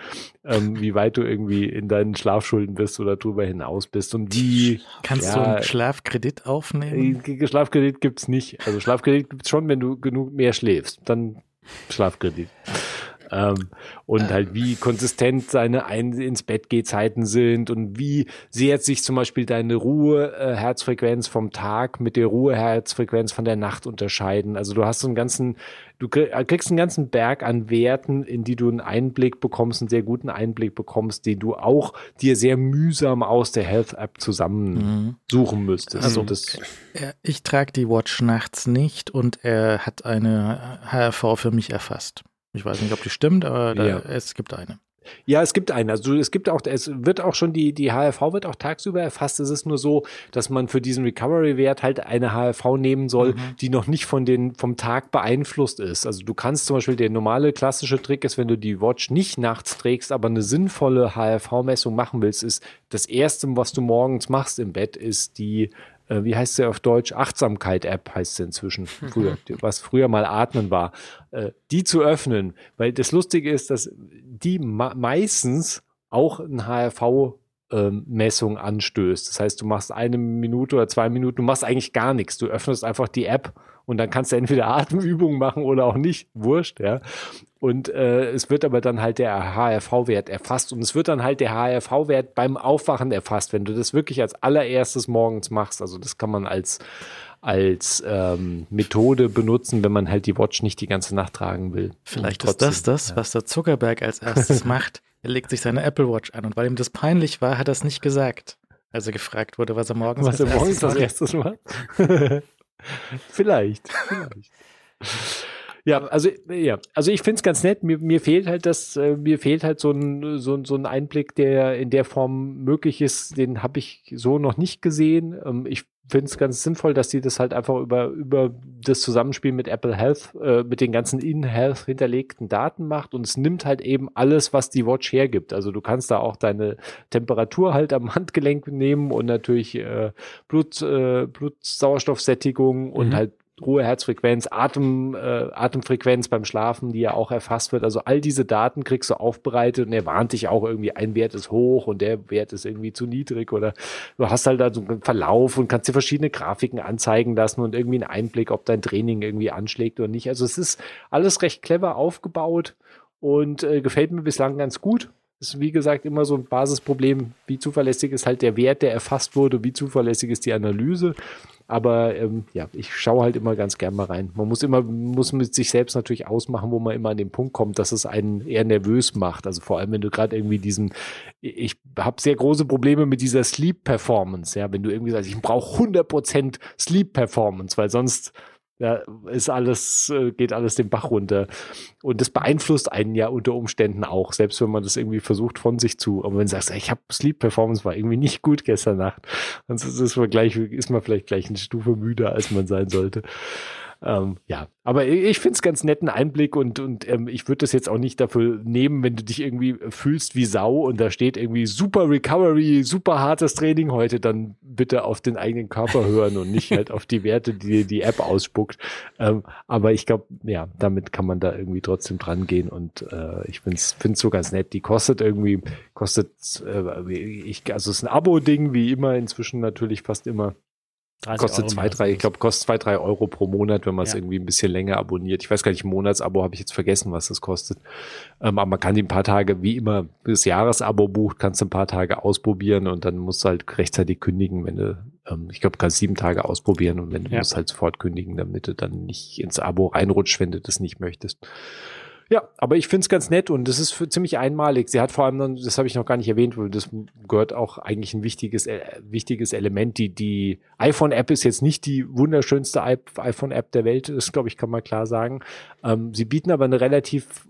ähm, wie weit du irgendwie in deinen Schlafschulden bist oder darüber hinaus bist und wie. Kannst ja, du einen Schlafkredit aufnehmen? Äh, Schlafkredit gibt's nicht. Also Schlafkredit gibt's schon, wenn du genug mehr schläfst. Dann Schlafkredit. Ähm, und halt wie konsistent seine Ein ins Bett Zeiten sind und wie sehr sich zum Beispiel deine Ruheherzfrequenz vom Tag mit der Ruheherzfrequenz von der Nacht unterscheiden. Also du hast so einen ganzen, du kriegst einen ganzen Berg an Werten, in die du einen Einblick bekommst, einen sehr guten Einblick bekommst, den du auch dir sehr mühsam aus der Health App zusammensuchen mhm. müsstest. Also das, ich trage die Watch nachts nicht und er hat eine HRV für mich erfasst. Ich weiß nicht, ob die stimmt, aber da, ja. es gibt eine. Ja, es gibt eine. Also es gibt auch, es wird auch schon die, die HRV wird auch tagsüber erfasst. Es ist nur so, dass man für diesen Recovery-Wert halt eine HRV nehmen soll, mhm. die noch nicht von den, vom Tag beeinflusst ist. Also du kannst zum Beispiel, der normale klassische Trick ist, wenn du die Watch nicht nachts trägst, aber eine sinnvolle HRV-Messung machen willst, ist das erste, was du morgens machst im Bett, ist die äh, wie heißt sie auf Deutsch? Achtsamkeit-App heißt sie inzwischen. Früher, was früher mal Atmen war. Äh, die zu öffnen, weil das Lustige ist, dass die meistens auch ein HRV ähm, Messung anstößt. Das heißt, du machst eine Minute oder zwei Minuten, du machst eigentlich gar nichts. Du öffnest einfach die App und dann kannst du entweder Atemübungen machen oder auch nicht. Wurscht, ja. Und äh, es wird aber dann halt der HRV-Wert erfasst und es wird dann halt der HRV-Wert beim Aufwachen erfasst, wenn du das wirklich als allererstes morgens machst. Also das kann man als als ähm, Methode benutzen, wenn man halt die Watch nicht die ganze Nacht tragen will. Vielleicht trotzdem, ist das das, ja. was der Zuckerberg als erstes macht. Er legt sich seine Apple Watch an und weil ihm das peinlich war, hat er es nicht gesagt, als er gefragt wurde, was er morgens, was er morgens als erstes macht. vielleicht, vielleicht. Ja, also ja, also ich finde es ganz nett. Mir, mir fehlt halt das, äh, mir fehlt halt so ein, so, so ein Einblick, der in der Form möglich ist. Den habe ich so noch nicht gesehen. Ähm, ich finde es ganz sinnvoll, dass die das halt einfach über, über das Zusammenspiel mit Apple Health, äh, mit den ganzen in-Health hinterlegten Daten macht und es nimmt halt eben alles, was die Watch hergibt. Also du kannst da auch deine Temperatur halt am Handgelenk nehmen und natürlich äh, Blut, äh, Blutsauerstoffsättigung und mhm. halt Ruhe, Herzfrequenz, Atem, äh, Atemfrequenz beim Schlafen, die ja auch erfasst wird. Also all diese Daten kriegst du aufbereitet und er warnt dich auch irgendwie, ein Wert ist hoch und der Wert ist irgendwie zu niedrig oder du hast halt da so einen Verlauf und kannst dir verschiedene Grafiken anzeigen lassen und irgendwie einen Einblick, ob dein Training irgendwie anschlägt oder nicht. Also es ist alles recht clever aufgebaut und äh, gefällt mir bislang ganz gut. Ist wie gesagt immer so ein Basisproblem. Wie zuverlässig ist halt der Wert, der erfasst wurde? Wie zuverlässig ist die Analyse? Aber ähm, ja, ich schaue halt immer ganz gern mal rein. Man muss immer, muss mit sich selbst natürlich ausmachen, wo man immer an den Punkt kommt, dass es einen eher nervös macht. Also vor allem, wenn du gerade irgendwie diesen, ich habe sehr große Probleme mit dieser Sleep Performance. Ja, wenn du irgendwie sagst, ich brauche 100% Sleep Performance, weil sonst ja, ist alles, äh, geht alles den Bach runter. Und das beeinflusst einen ja unter Umständen auch, selbst wenn man das irgendwie versucht von sich zu. Aber wenn du sagst, ich habe Sleep Performance war irgendwie nicht gut gestern Nacht, dann ist man gleich, ist man vielleicht gleich eine Stufe müder, als man sein sollte. Ähm, ja, aber ich finde es ganz netten Einblick und, und ähm, ich würde das jetzt auch nicht dafür nehmen, wenn du dich irgendwie fühlst wie Sau und da steht irgendwie super Recovery, super hartes Training heute, dann bitte auf den eigenen Körper hören und nicht halt auf die Werte, die die App ausspuckt. Ähm, aber ich glaube, ja, damit kann man da irgendwie trotzdem dran gehen und äh, ich finde es so ganz nett. Die kostet irgendwie, kostet, äh, ich, also es ist ein Abo-Ding, wie immer, inzwischen natürlich fast immer kostet Euro zwei, drei, ich glaube, kostet zwei, drei Euro pro Monat, wenn man es ja. irgendwie ein bisschen länger abonniert. Ich weiß gar nicht, Monatsabo habe ich jetzt vergessen, was das kostet. Ähm, aber man kann die ein paar Tage, wie immer, das Jahresabo bucht, kannst du ein paar Tage ausprobieren und dann musst du halt rechtzeitig kündigen, wenn du, ähm, ich glaube, kannst sieben Tage ausprobieren und wenn du ja. musst halt sofort kündigen, damit du dann nicht ins Abo reinrutscht, wenn du das nicht möchtest. Ja, aber ich finde es ganz nett und das ist für ziemlich einmalig. Sie hat vor allem, das habe ich noch gar nicht erwähnt, weil das gehört auch eigentlich ein wichtiges, äh, wichtiges Element. Die, die iPhone-App ist jetzt nicht die wunderschönste iPhone-App der Welt, das glaube ich, kann man klar sagen. Ähm, sie bieten aber eine relativ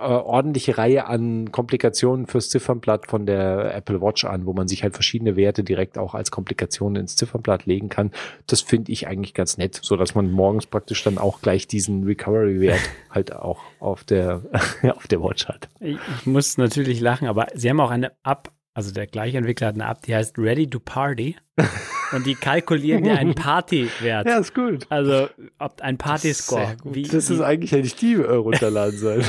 ordentliche Reihe an Komplikationen fürs Ziffernblatt von der Apple Watch an, wo man sich halt verschiedene Werte direkt auch als Komplikationen ins Ziffernblatt legen kann. Das finde ich eigentlich ganz nett, so dass man morgens praktisch dann auch gleich diesen Recovery-Wert halt auch auf der, auf der Watch hat. Ich, ich muss natürlich lachen, aber sie haben auch eine App, also der gleiche Entwickler hat eine App, die heißt Ready to Party. Und die kalkulieren dir einen Partywert. Ja, ist gut. Also, ob ein Partyscore. Das ist eigentlich, hätte ich die äh, runterladen sollen.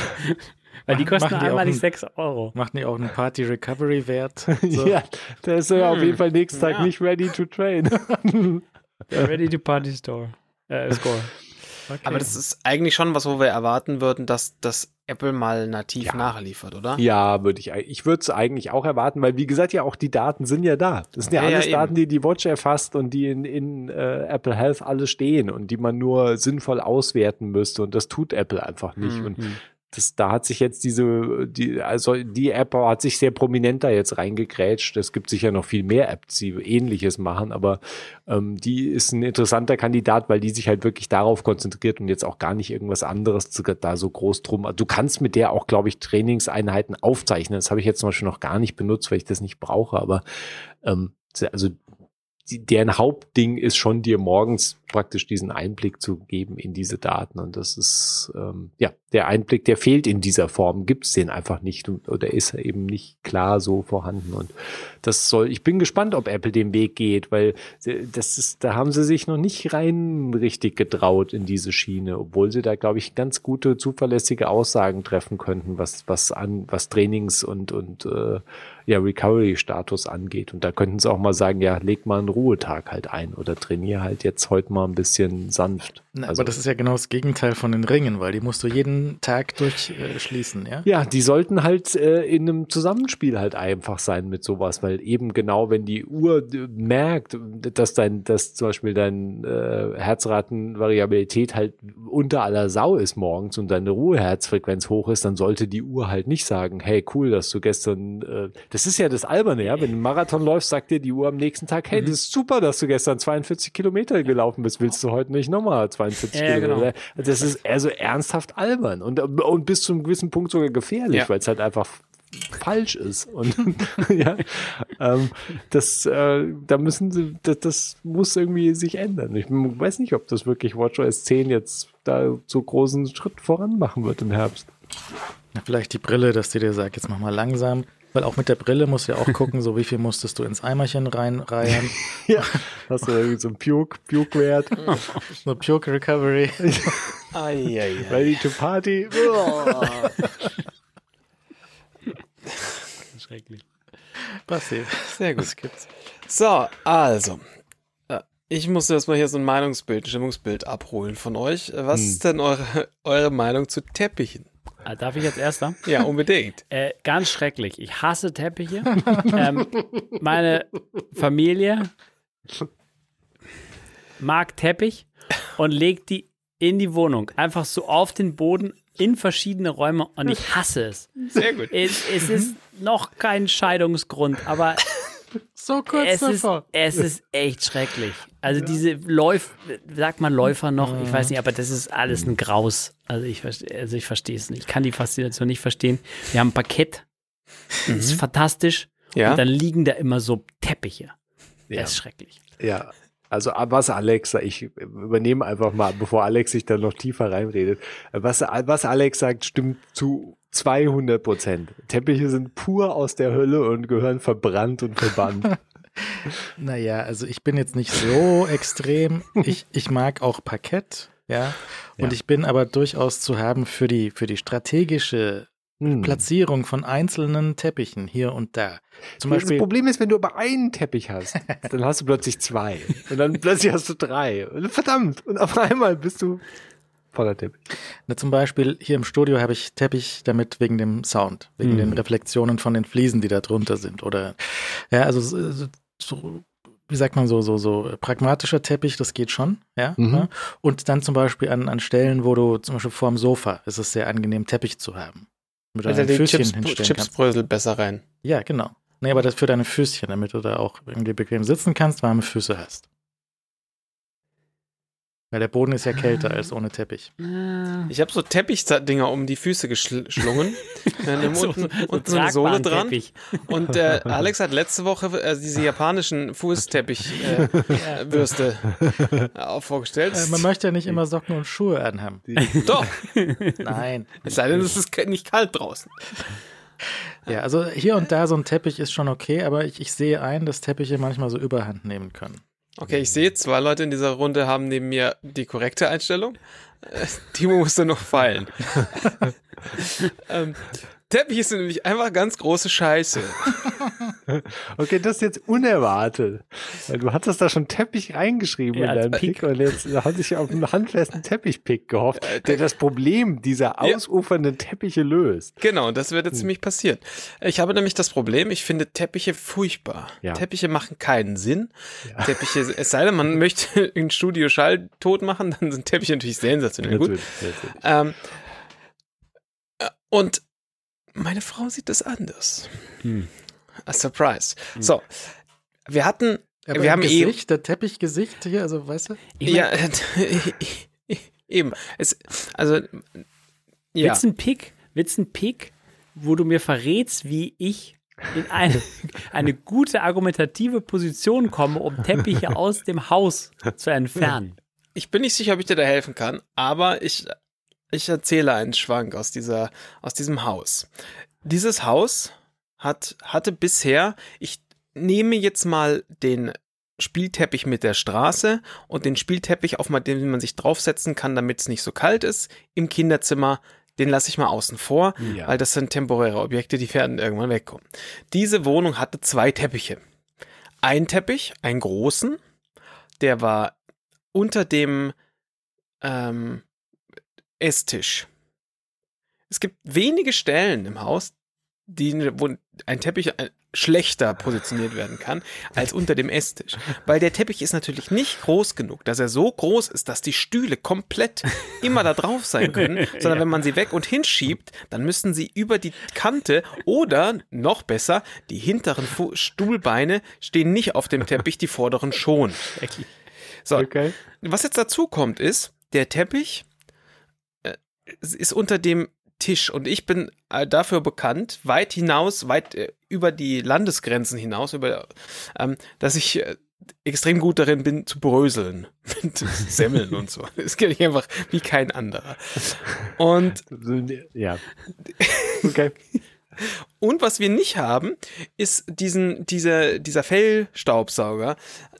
Weil die kosten einmalig 6 Euro. Machen die auch einen Party Recovery Wert? So. ja, der ist ja hm. auf jeden Fall nächsten Tag ja. nicht ready to train. ready to Party Store. Äh, Score. Okay. Aber das ist eigentlich schon was, wo wir erwarten würden, dass das Apple mal nativ ja. nachliefert, oder? Ja, würde ich. Ich würde es eigentlich auch erwarten, weil wie gesagt ja auch die Daten sind ja da. Das sind ja, ja alles ja, Daten, die die Watch erfasst und die in, in äh, Apple Health alle stehen und die man nur sinnvoll auswerten müsste und das tut Apple einfach nicht. Mhm. Und das, da hat sich jetzt diese, die, also die App hat sich sehr prominent da jetzt reingekrätscht. Es gibt sicher noch viel mehr Apps, die ähnliches machen, aber ähm, die ist ein interessanter Kandidat, weil die sich halt wirklich darauf konzentriert und jetzt auch gar nicht irgendwas anderes da so groß drum. Du kannst mit der auch, glaube ich, Trainingseinheiten aufzeichnen. Das habe ich jetzt zum Beispiel noch gar nicht benutzt, weil ich das nicht brauche, aber ähm, also deren Hauptding ist schon dir morgens praktisch diesen Einblick zu geben in diese Daten. Und das ist, ähm, ja, der Einblick, der fehlt in dieser Form, gibt es den einfach nicht oder ist eben nicht klar so vorhanden. Und das soll, ich bin gespannt, ob Apple den Weg geht, weil das ist, da haben sie sich noch nicht rein richtig getraut in diese Schiene, obwohl sie da, glaube ich, ganz gute, zuverlässige Aussagen treffen könnten, was, was an, was Trainings und, und äh, ja, Recovery-Status angeht. Und da könnten sie auch mal sagen, ja, leg mal einen Ruhetag halt ein oder trainiere halt jetzt heute mal ein bisschen sanft. Na, also, aber das ist ja genau das Gegenteil von den Ringen, weil die musst du jeden Tag durchschließen, äh, ja? Ja, die sollten halt äh, in einem Zusammenspiel halt einfach sein mit sowas, weil eben genau, wenn die Uhr merkt, dass dein, dass zum Beispiel dein äh, Herzratenvariabilität halt unter aller Sau ist morgens und deine Ruheherzfrequenz hoch ist, dann sollte die Uhr halt nicht sagen, hey, cool, dass du gestern, äh, das ist ja das Alberne, ja, wenn du einen Marathon läufst, sagt dir die Uhr am nächsten Tag, hey, mhm. das ist super, dass du gestern 42 Kilometer gelaufen bist, willst du heute nicht nochmal 42 ja, Kilometer? Genau. Das ist also ernsthaft albern und, und bis zu einem gewissen Punkt sogar gefährlich, ja. weil es halt einfach falsch ist. Und ja, ähm, das, äh, da müssen sie, das, das muss irgendwie sich ändern. Ich weiß nicht, ob das wirklich WatchOS 10 jetzt da so großen Schritt voran machen wird im Herbst. Ja, vielleicht die Brille, dass die dir sagt, jetzt mach mal langsam. Weil auch mit der Brille musst du ja auch gucken, so wie viel musstest du ins Eimerchen reinreihen. ja, hast du irgendwie so ein Puke, Puke-Wert. so Puke Recovery. ai, ai, ai. Ready to party. Schrecklich. Passiert. Sehr gut. Das gibt's. So, also. Äh, ich muss erstmal hier so ein Meinungsbild, ein Stimmungsbild abholen von euch. Was hm. ist denn eure, eure Meinung zu Teppichen? Ah, darf ich jetzt erster? Ja, unbedingt. Äh, ganz schrecklich. Ich hasse Teppiche. ähm, meine Familie mag Teppich und legt die in die Wohnung. Einfach so auf den Boden in verschiedene Räume und ich hasse es. Sehr gut. Es, es ist noch kein Scheidungsgrund, aber so kurz es davor. Ist, es ist echt schrecklich. Also ja. diese Läufer, sagt man Läufer noch, ich weiß nicht, aber das ist alles ein Graus. Also ich, also ich verstehe es nicht. Ich kann die Faszination nicht verstehen. Wir haben ein Parkett, mhm. ist fantastisch. Ja. Und dann liegen da immer so Teppiche. Ja. Das ist schrecklich. Ja, Also was Alex, ich übernehme einfach mal, bevor Alex sich dann noch tiefer reinredet. Was, was Alex sagt, stimmt zu 200 Prozent. Teppiche sind pur aus der Hölle und gehören verbrannt und verbannt. naja, also ich bin jetzt nicht so extrem. Ich, ich mag auch Parkett, ja. Und ja. ich bin aber durchaus zu haben für die, für die strategische hm. Platzierung von einzelnen Teppichen hier und da. Zum das Beispiel, Problem ist, wenn du aber einen Teppich hast, dann hast du plötzlich zwei. Und dann plötzlich hast du drei. Und verdammt. Und auf einmal bist du voller Teppich. Na, zum Beispiel hier im Studio habe ich Teppich damit wegen dem Sound, wegen hm. den Reflexionen von den Fliesen, die da drunter sind. Oder ja, also so, wie sagt man so, so, so pragmatischer Teppich, das geht schon, ja. Mhm. ja. Und dann zum Beispiel an, an Stellen, wo du zum Beispiel vorm Sofa ist es sehr angenehm, Teppich zu haben mit deinen Füßchen Chips, hinstellen Chipsbrösel besser rein. Ja, genau. Nee, aber das für deine Füßchen, damit du da auch irgendwie bequem sitzen kannst, warme Füße hast. Weil der Boden ist ja kälter ah. als ohne Teppich. Ich habe so Teppichdinger um die Füße geschlungen. Dann so, unten, so unten so eine Sohle dran. Und äh, Alex hat letzte Woche äh, diese japanischen Fußteppichwürste äh, äh, vorgestellt. Äh, man möchte ja nicht immer Socken und Schuhe anhaben. Doch. Nein. Es sei denn, es ist nicht kalt draußen. Ja, also hier und da so ein Teppich ist schon okay, aber ich, ich sehe ein, dass Teppiche manchmal so Überhand nehmen können. Okay, ich sehe, zwei Leute in dieser Runde haben neben mir die korrekte Einstellung. Timo musste noch feilen. ähm, Teppiche sind nämlich einfach ganz große Scheiße. Okay, das ist jetzt unerwartet. Du hattest da schon Teppich reingeschrieben ja, in deinen Pick und jetzt hat sich auf einen handfesten Teppichpick gehofft, äh, der das Problem dieser ausufernden Teppiche löst. Genau, das wird jetzt hm. nämlich passieren. Ich habe nämlich das Problem, ich finde Teppiche furchtbar. Ja. Teppiche machen keinen Sinn. Ja. Teppiche, es sei denn, man möchte ein Studio Schall tot machen, dann sind Teppiche natürlich sensationell gut. Natürlich, natürlich. Ähm, äh, und meine Frau sieht das anders. Hm. A surprise. Hm. So, wir hatten, Aber wir haben Gesicht, eben, der Teppichgesicht hier, also weißt du? Ja, eben. Es, also, ja. Wird's ein Pick, wird's ein Pick, wo du mir verrätst, wie ich in eine, eine gute argumentative Position komme, um Teppiche aus dem Haus zu entfernen. Ich bin nicht sicher, ob ich dir da helfen kann, aber ich ich erzähle einen Schwank aus dieser, aus diesem Haus. Dieses Haus hat, hatte bisher, ich nehme jetzt mal den Spielteppich mit der Straße und den Spielteppich, auf den man sich draufsetzen kann, damit es nicht so kalt ist, im Kinderzimmer, den lasse ich mal außen vor, ja. weil das sind temporäre Objekte, die werden irgendwann wegkommen. Diese Wohnung hatte zwei Teppiche. Ein Teppich, einen großen, der war unter dem ähm, Esstisch. Es gibt wenige Stellen im Haus, die, wo ein Teppich äh, schlechter positioniert werden kann als unter dem Esstisch. Weil der Teppich ist natürlich nicht groß genug, dass er so groß ist, dass die Stühle komplett immer da drauf sein können, sondern wenn man sie weg und hinschiebt, dann müssen sie über die Kante oder noch besser, die hinteren Fu Stuhlbeine stehen nicht auf dem Teppich, die vorderen schon. So, okay. was jetzt dazu kommt, ist, der Teppich ist unter dem Tisch und ich bin äh, dafür bekannt, weit hinaus, weit äh, über die Landesgrenzen hinaus, über, ähm, dass ich äh, extrem gut darin bin zu bröseln mit Semmeln und so. Das kenne ich einfach wie kein anderer. Und ja, okay. Und was wir nicht haben, ist diesen, dieser, dieser Fellstaubsauger,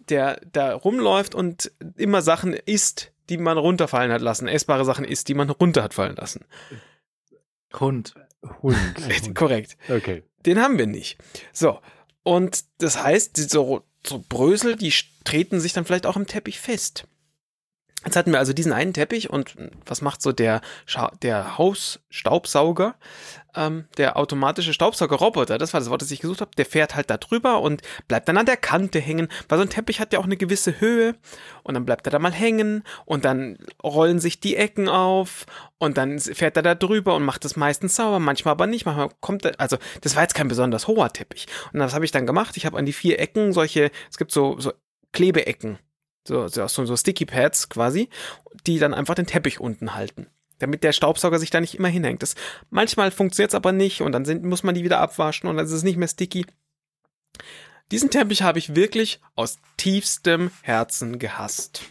der da rumläuft und immer Sachen isst, die man runterfallen hat lassen, essbare Sachen isst, die man runter hat fallen lassen. Hund. Hund. Korrekt. Okay. Den haben wir nicht. So. Und das heißt, so, so Brösel, die treten sich dann vielleicht auch im Teppich fest. Jetzt hatten wir also diesen einen Teppich und was macht so der, der Hausstaubsauger? Ähm, der automatische Staubsaugerroboter, das war das Wort, das ich gesucht habe, der fährt halt da drüber und bleibt dann an der Kante hängen, weil so ein Teppich hat ja auch eine gewisse Höhe und dann bleibt er da mal hängen und dann rollen sich die Ecken auf und dann fährt er da drüber und macht es meistens sauber, manchmal aber nicht, manchmal kommt er, also das war jetzt kein besonders hoher Teppich. Und das habe ich dann gemacht, ich habe an die vier Ecken solche, es gibt so, so Klebeecken so, so, so Sticky Pads quasi, die dann einfach den Teppich unten halten. Damit der Staubsauger sich da nicht immer hinhängt. Das, manchmal funktioniert es aber nicht und dann sind, muss man die wieder abwaschen und dann ist es nicht mehr sticky. Diesen Teppich habe ich wirklich aus tiefstem Herzen gehasst.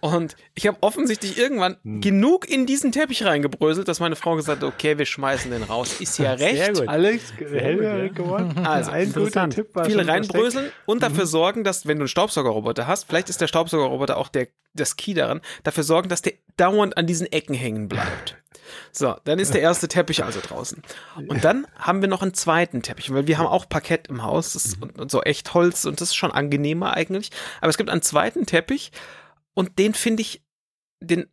Und ich habe offensichtlich irgendwann Hm. genug in diesen Teppich reingebröselt, dass meine Frau gesagt hat, okay, wir schmeißen den raus. Ist ja recht. Sehr gut. Alex, Helga ja. gewonnen. Also, ein guter. Tipp war viel schon versteckt. reinbröseln und dafür sorgen, dass, wenn du einen Staubsaugerroboter hast, vielleicht ist der Staubsaugerroboter auch der, das Key daran, dafür sorgen, dass der dauernd an diesen Ecken hängen bleibt. So, dann ist der erste Teppich also draußen. Und dann haben wir noch einen zweiten Teppich, weil wir haben auch Parkett im Haus das ist, und, und so echt Holz und das ist schon angenehmer eigentlich. Aber es gibt einen zweiten Teppich und den finde ich, den,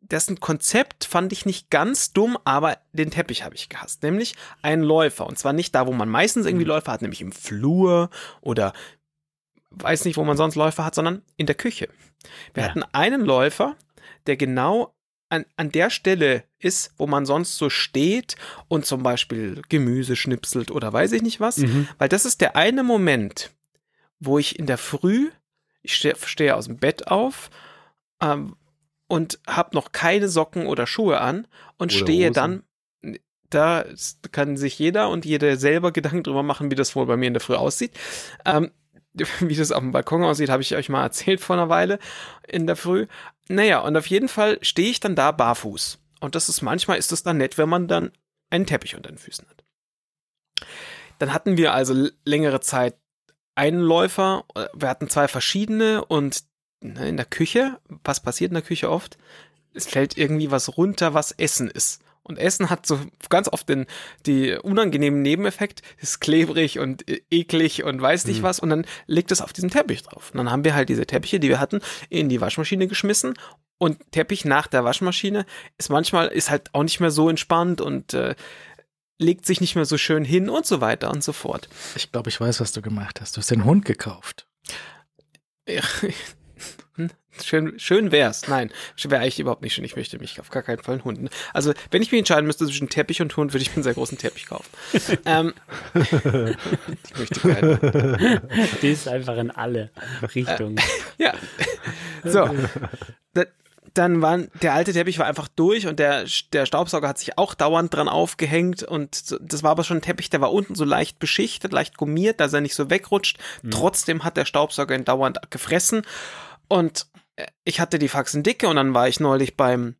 dessen Konzept fand ich nicht ganz dumm, aber den Teppich habe ich gehasst. Nämlich einen Läufer. Und zwar nicht da, wo man meistens irgendwie Läufer hat, nämlich im Flur oder weiß nicht, wo man sonst Läufer hat, sondern in der Küche. Wir Ja. hatten einen Läufer, der genau an, an der Stelle ist, wo man sonst so steht und zum Beispiel Gemüse schnipselt oder weiß ich nicht was. Mhm. Weil das ist der eine Moment, wo ich in der Früh, ich stehe stehe aus dem Bett auf ähm, und habe noch keine Socken oder Schuhe an und Oder stehe Hosen. dann, da kann sich jeder und jede selber Gedanken drüber machen, wie das wohl bei mir in der Früh aussieht. Ähm, wie das auf dem Balkon aussieht, habe ich euch mal erzählt vor einer Weile in der Früh. Naja, und auf jeden Fall stehe ich dann da barfuß. Und das ist manchmal ist es dann nett, wenn man dann einen Teppich unter den Füßen hat. Dann hatten wir also längere Zeit einen Läufer, äh, wir hatten zwei verschiedene und ne, in der Küche, was passiert in der Küche oft? Es fällt irgendwie was runter, was Essen ist. Und Essen hat so ganz oft den die unangenehmen Nebeneffekt, ist klebrig und äh, eklig und weiß nicht Mhm. was und dann liegt es auf diesem Teppich drauf. Und dann haben wir halt diese Teppiche, die wir hatten, in die Waschmaschine geschmissen und Teppich nach der Waschmaschine ist manchmal ist halt auch nicht mehr so entspannt und äh, legt sich nicht mehr so schön hin und so weiter und so fort. Ich glaube, ich weiß, was du gemacht hast. Du hast den Hund gekauft. Schön, schön wär's. Nein, wäre eigentlich überhaupt nicht schön. Ich möchte mich auf gar keinen Fall einen Hund. Also, wenn ich mich entscheiden müsste zwischen Teppich und Hund, würde ich mir einen sehr großen Teppich kaufen. ähm, ich möchte keinen. Die ist einfach in alle Richtungen. Ja. So. Da, dann waren, der alte Teppich war einfach durch und der, der Staubsauger hat sich auch dauernd dran aufgehängt und das war aber schon ein Teppich, der war unten so leicht beschichtet, leicht gummiert, dass er nicht so wegrutscht. Trotzdem hat der Staubsauger ihn dauernd gefressen und äh, ich hatte die Faxen dicke und dann war ich neulich beim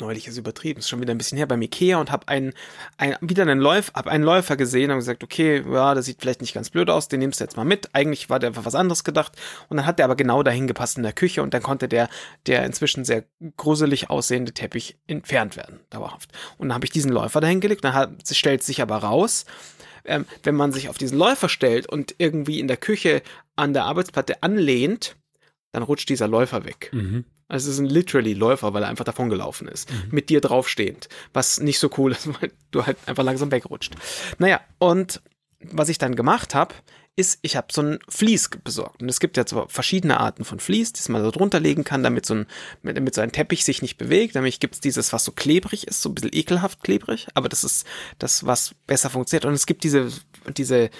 neulich ist übertrieben, ist schon wieder ein bisschen her beim Ikea und habe einen, ein, wieder einen Läufer, hab einen Läufer gesehen und gesagt, okay, ja, das sieht vielleicht nicht ganz blöd aus, den nimmst du jetzt mal mit. Eigentlich war der für was anderes gedacht und dann hat der aber genau dahin gepasst in der Küche und dann konnte der, der inzwischen sehr gruselig aussehende Teppich entfernt werden, dauerhaft. Und dann habe ich diesen Läufer dahin gelegt, dann hat, stellt sich aber raus, ähm, wenn man sich auf diesen Läufer stellt und irgendwie in der Küche an der Arbeitsplatte anlehnt, dann rutscht dieser Läufer weg. Mhm. Also es ist ein literally Läufer, weil er einfach davon gelaufen ist. Mit dir draufstehend. Was nicht so cool ist, weil du halt einfach langsam wegrutscht. Naja, und was ich dann gemacht habe, ist, ich habe so ein Vlies besorgt. Und es gibt ja so verschiedene Arten von Vlies, die man so drunter legen kann, damit so ein, mit- damit so ein Teppich sich nicht bewegt. Nämlich gibt es dieses, was so klebrig ist, so ein bisschen ekelhaft klebrig, aber das ist das, was besser funktioniert. Und es gibt diese, diese,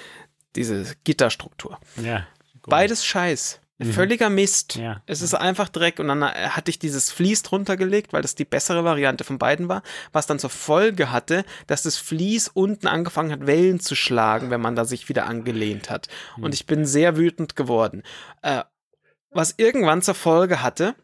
diese Gitterstruktur. Ja. gut. Beides Scheiß. Völliger Mist. Ja. Es ist einfach Dreck und dann hatte ich dieses Vlies drunter gelegt, weil das die bessere Variante von beiden war, was dann zur Folge hatte, dass das Vlies unten angefangen hat, Wellen zu schlagen, wenn man da sich wieder angelehnt hat. Und ich bin sehr wütend geworden. Äh, was irgendwann zur Folge hatte,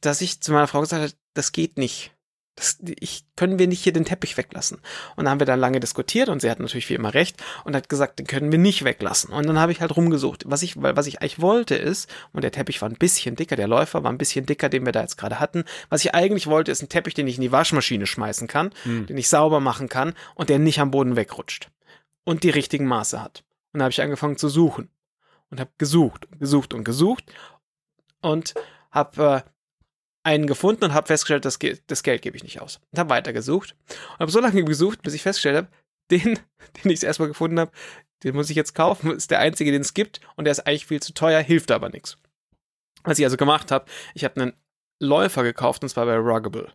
dass ich zu meiner Frau gesagt habe, das geht nicht. Das, ich, können wir nicht hier den Teppich weglassen? Und dann haben wir da lange diskutiert und sie hat natürlich wie immer recht und hat gesagt, den können wir nicht weglassen. Und dann habe ich halt rumgesucht. Was ich, weil, was ich eigentlich wollte ist, und der Teppich war ein bisschen dicker, der Läufer war ein bisschen dicker, den wir da jetzt gerade hatten. Was ich eigentlich wollte, ist ein Teppich, den ich in die Waschmaschine schmeißen kann, den ich sauber machen kann und der nicht am Boden wegrutscht. Und die richtigen Maße hat. Und dann habe ich angefangen zu suchen. Und habe gesucht und gesucht und gesucht und habe äh, einen gefunden und habe festgestellt, das, das Geld gebe ich nicht aus. Und habe weitergesucht und habe so lange gesucht, bis ich festgestellt habe, den, den ich erstmal gefunden habe, den muss ich jetzt kaufen, ist der einzige, den es gibt und der ist eigentlich viel zu teuer, hilft aber nichts. Was ich also gemacht habe, ich habe einen Läufer gekauft und zwar bei Ruggable.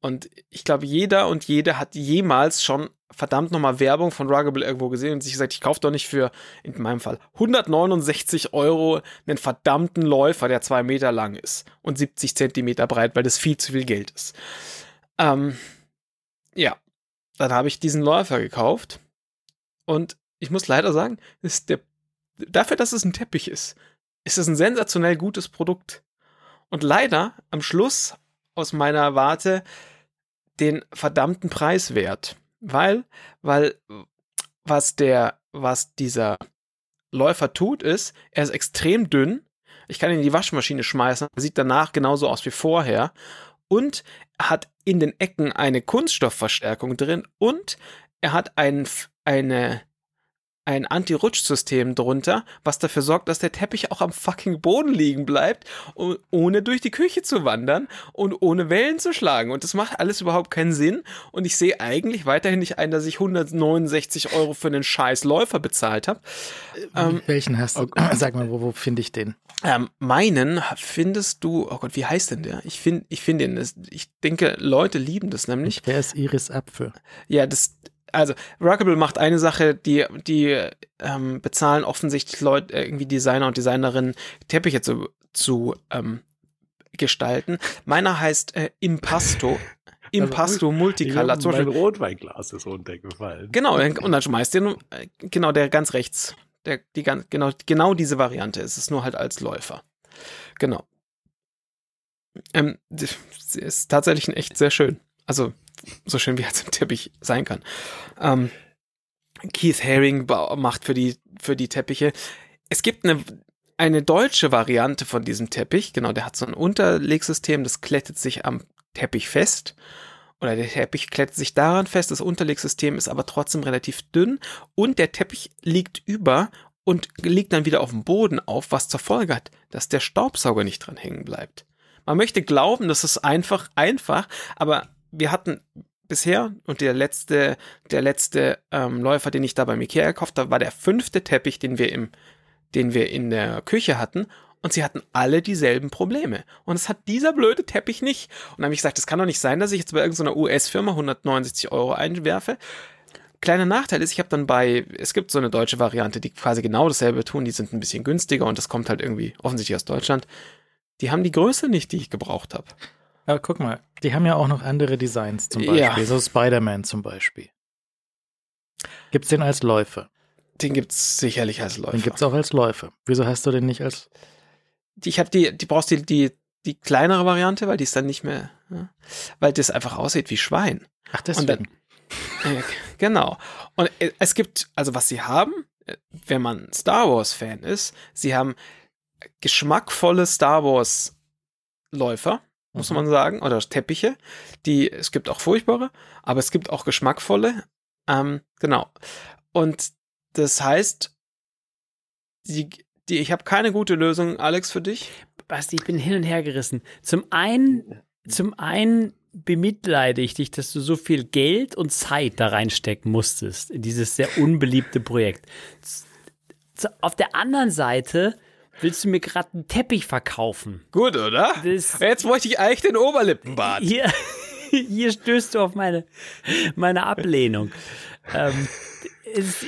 Und ich glaube, jeder und jede hat jemals schon verdammt nochmal Werbung von Ruggable irgendwo gesehen und sich gesagt, ich kaufe doch nicht für, in meinem Fall, 169 Euro einen verdammten Läufer, der zwei Meter lang ist und 70 Zentimeter breit, weil das viel zu viel Geld ist. Ähm, ja, dann habe ich diesen Läufer gekauft und ich muss leider sagen, ist der dafür, dass es ein Teppich ist, ist es ein sensationell gutes Produkt. Und leider am Schluss aus meiner Warte den verdammten Preis wert. Weil, weil, was der, was dieser Läufer tut, ist, er ist extrem dünn. Ich kann ihn in die Waschmaschine schmeißen. Er sieht danach genauso aus wie vorher. Und hat in den Ecken eine Kunststoffverstärkung drin und er hat ein, eine, ein Anti-Rutsch-System drunter, was dafür sorgt, dass der Teppich auch am fucking Boden liegen bleibt, ohne durch die Küche zu wandern und ohne Wellen zu schlagen. Und das macht alles überhaupt keinen Sinn. Und ich sehe eigentlich weiterhin nicht ein, dass ich 169 Euro für einen scheiß Läufer bezahlt habe. Ähm, Welchen hast du? Okay. Sag mal, wo, wo finde ich den? Ähm, meinen findest du, oh Gott, wie heißt denn der? Ich finde ich finde den, ich denke, Leute lieben das nämlich. Wer ist Iris Apfel? Ja, das, also Rockable macht eine Sache, die, die ähm, bezahlen offensichtlich Leute, äh, irgendwie Designer und Designerinnen, Teppiche zu, zu ähm, gestalten. Meiner heißt äh, Impasto. Impasto also, Multicolor. Zum mein Rotweinglas ist runtergefallen. Genau, und dann schmeißt den, äh, genau, der ganz rechts. Der, die, genau, genau diese Variante ist es nur halt als Läufer. Genau. Ähm, ist tatsächlich echt sehr schön. Also so schön wie er zum Teppich sein kann. Ähm, Keith Haring macht für die, für die Teppiche. Es gibt eine, eine deutsche Variante von diesem Teppich. Genau, der hat so ein Unterlegsystem, das klettet sich am Teppich fest. Oder der Teppich klettet sich daran fest. Das Unterlegsystem ist aber trotzdem relativ dünn. Und der Teppich liegt über und liegt dann wieder auf dem Boden auf, was zur Folge hat, dass der Staubsauger nicht dran hängen bleibt. Man möchte glauben, das ist einfach, einfach, aber wir hatten bisher und der letzte, der letzte ähm, Läufer, den ich da beim Ikea gekauft habe, war der fünfte Teppich, den wir im, den wir in der Küche hatten. Und sie hatten alle dieselben Probleme. Und es hat dieser blöde Teppich nicht. Und dann habe ich gesagt, das kann doch nicht sein, dass ich jetzt bei irgendeiner US-Firma 169 Euro einwerfe. Kleiner Nachteil ist, ich habe dann bei, es gibt so eine deutsche Variante, die quasi genau dasselbe tun, die sind ein bisschen günstiger und das kommt halt irgendwie offensichtlich aus Deutschland. Die haben die Größe nicht, die ich gebraucht habe. Aber guck mal, die haben ja auch noch andere Designs zum Beispiel, ja. so Spider-Man zum Beispiel. Gibt's den als Läufer? Den gibt's sicherlich als Läufer. Den gibt's auch als Läufer. Wieso hast du den nicht als? Ich habe die, die brauchst die, die, die kleinere Variante, weil die ist dann nicht mehr, ja, weil das einfach aussieht wie Schwein. Ach, deswegen. Dann, äh, genau. Und äh, es gibt, also was sie haben, äh, wenn man Star Wars Fan ist, sie haben geschmackvolle Star Wars Läufer muss mhm. man sagen, oder Teppiche. Die, es gibt auch furchtbare, aber es gibt auch geschmackvolle. Ähm, genau. Und das heißt, die, die, ich habe keine gute Lösung, Alex, für dich. Basti, ich bin hin und her gerissen. Zum einen, zum einen bemitleide ich dich, dass du so viel Geld und Zeit da reinstecken musstest in dieses sehr unbeliebte Projekt. Auf der anderen Seite Willst du mir gerade einen Teppich verkaufen? Gut, oder? Das, Jetzt bräuchte ich eigentlich den Oberlippenbart. Hier, hier stößt du auf meine, meine Ablehnung. Ähm,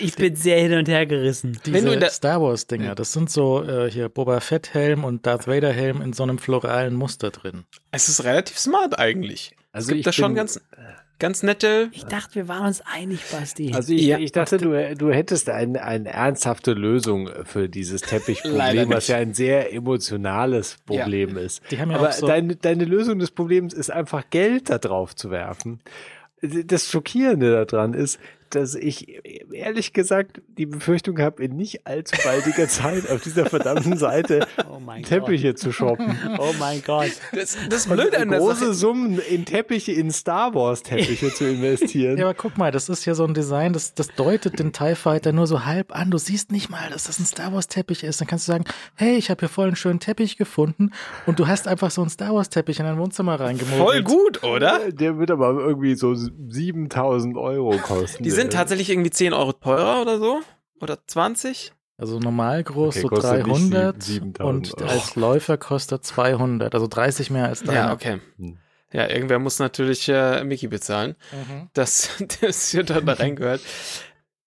ich bin sehr hin und her gerissen. Diese Star Wars Dinger, das sind so äh, hier Boba Fett Helm und Darth Vader Helm in so einem floralen Muster drin. Es ist relativ smart eigentlich. Also es gibt da schon ganz ganz nette. Ich dachte, wir waren uns einig, Basti. Also ich, ja. ich dachte, du, du hättest eine, eine ernsthafte Lösung für dieses Teppichproblem, was ja ein sehr emotionales Problem ja. ist. Die haben ja Aber so deine, deine Lösung des Problems ist einfach Geld da drauf zu werfen. Das Schockierende daran ist, dass ich ehrlich gesagt die Befürchtung habe, in nicht allzu baldiger Zeit auf dieser verdammten Seite oh Teppiche Gott. zu shoppen. Oh mein Gott. Das, das ist blöd an große Sache. Summen in Teppiche, in Star Wars Teppiche zu investieren. Ja, aber guck mal, das ist ja so ein Design, das, das deutet den TIE Fighter nur so halb an. Du siehst nicht mal, dass das ein Star Wars Teppich ist. Dann kannst du sagen, hey, ich habe hier voll einen schönen Teppich gefunden und du hast einfach so einen Star Wars Teppich in dein Wohnzimmer reingemogelt. Voll gut, oder? Der wird aber irgendwie so 7000 Euro kosten. Die sind tatsächlich irgendwie 10 Euro teurer oder so. Oder 20. Also normal groß okay, so 300 7, und Euro. als Läufer kostet 200, also 30 mehr als deiner. Ja, okay. Hm. Ja, irgendwer muss natürlich äh, Mickey bezahlen, mhm. dass das hier da reingehört.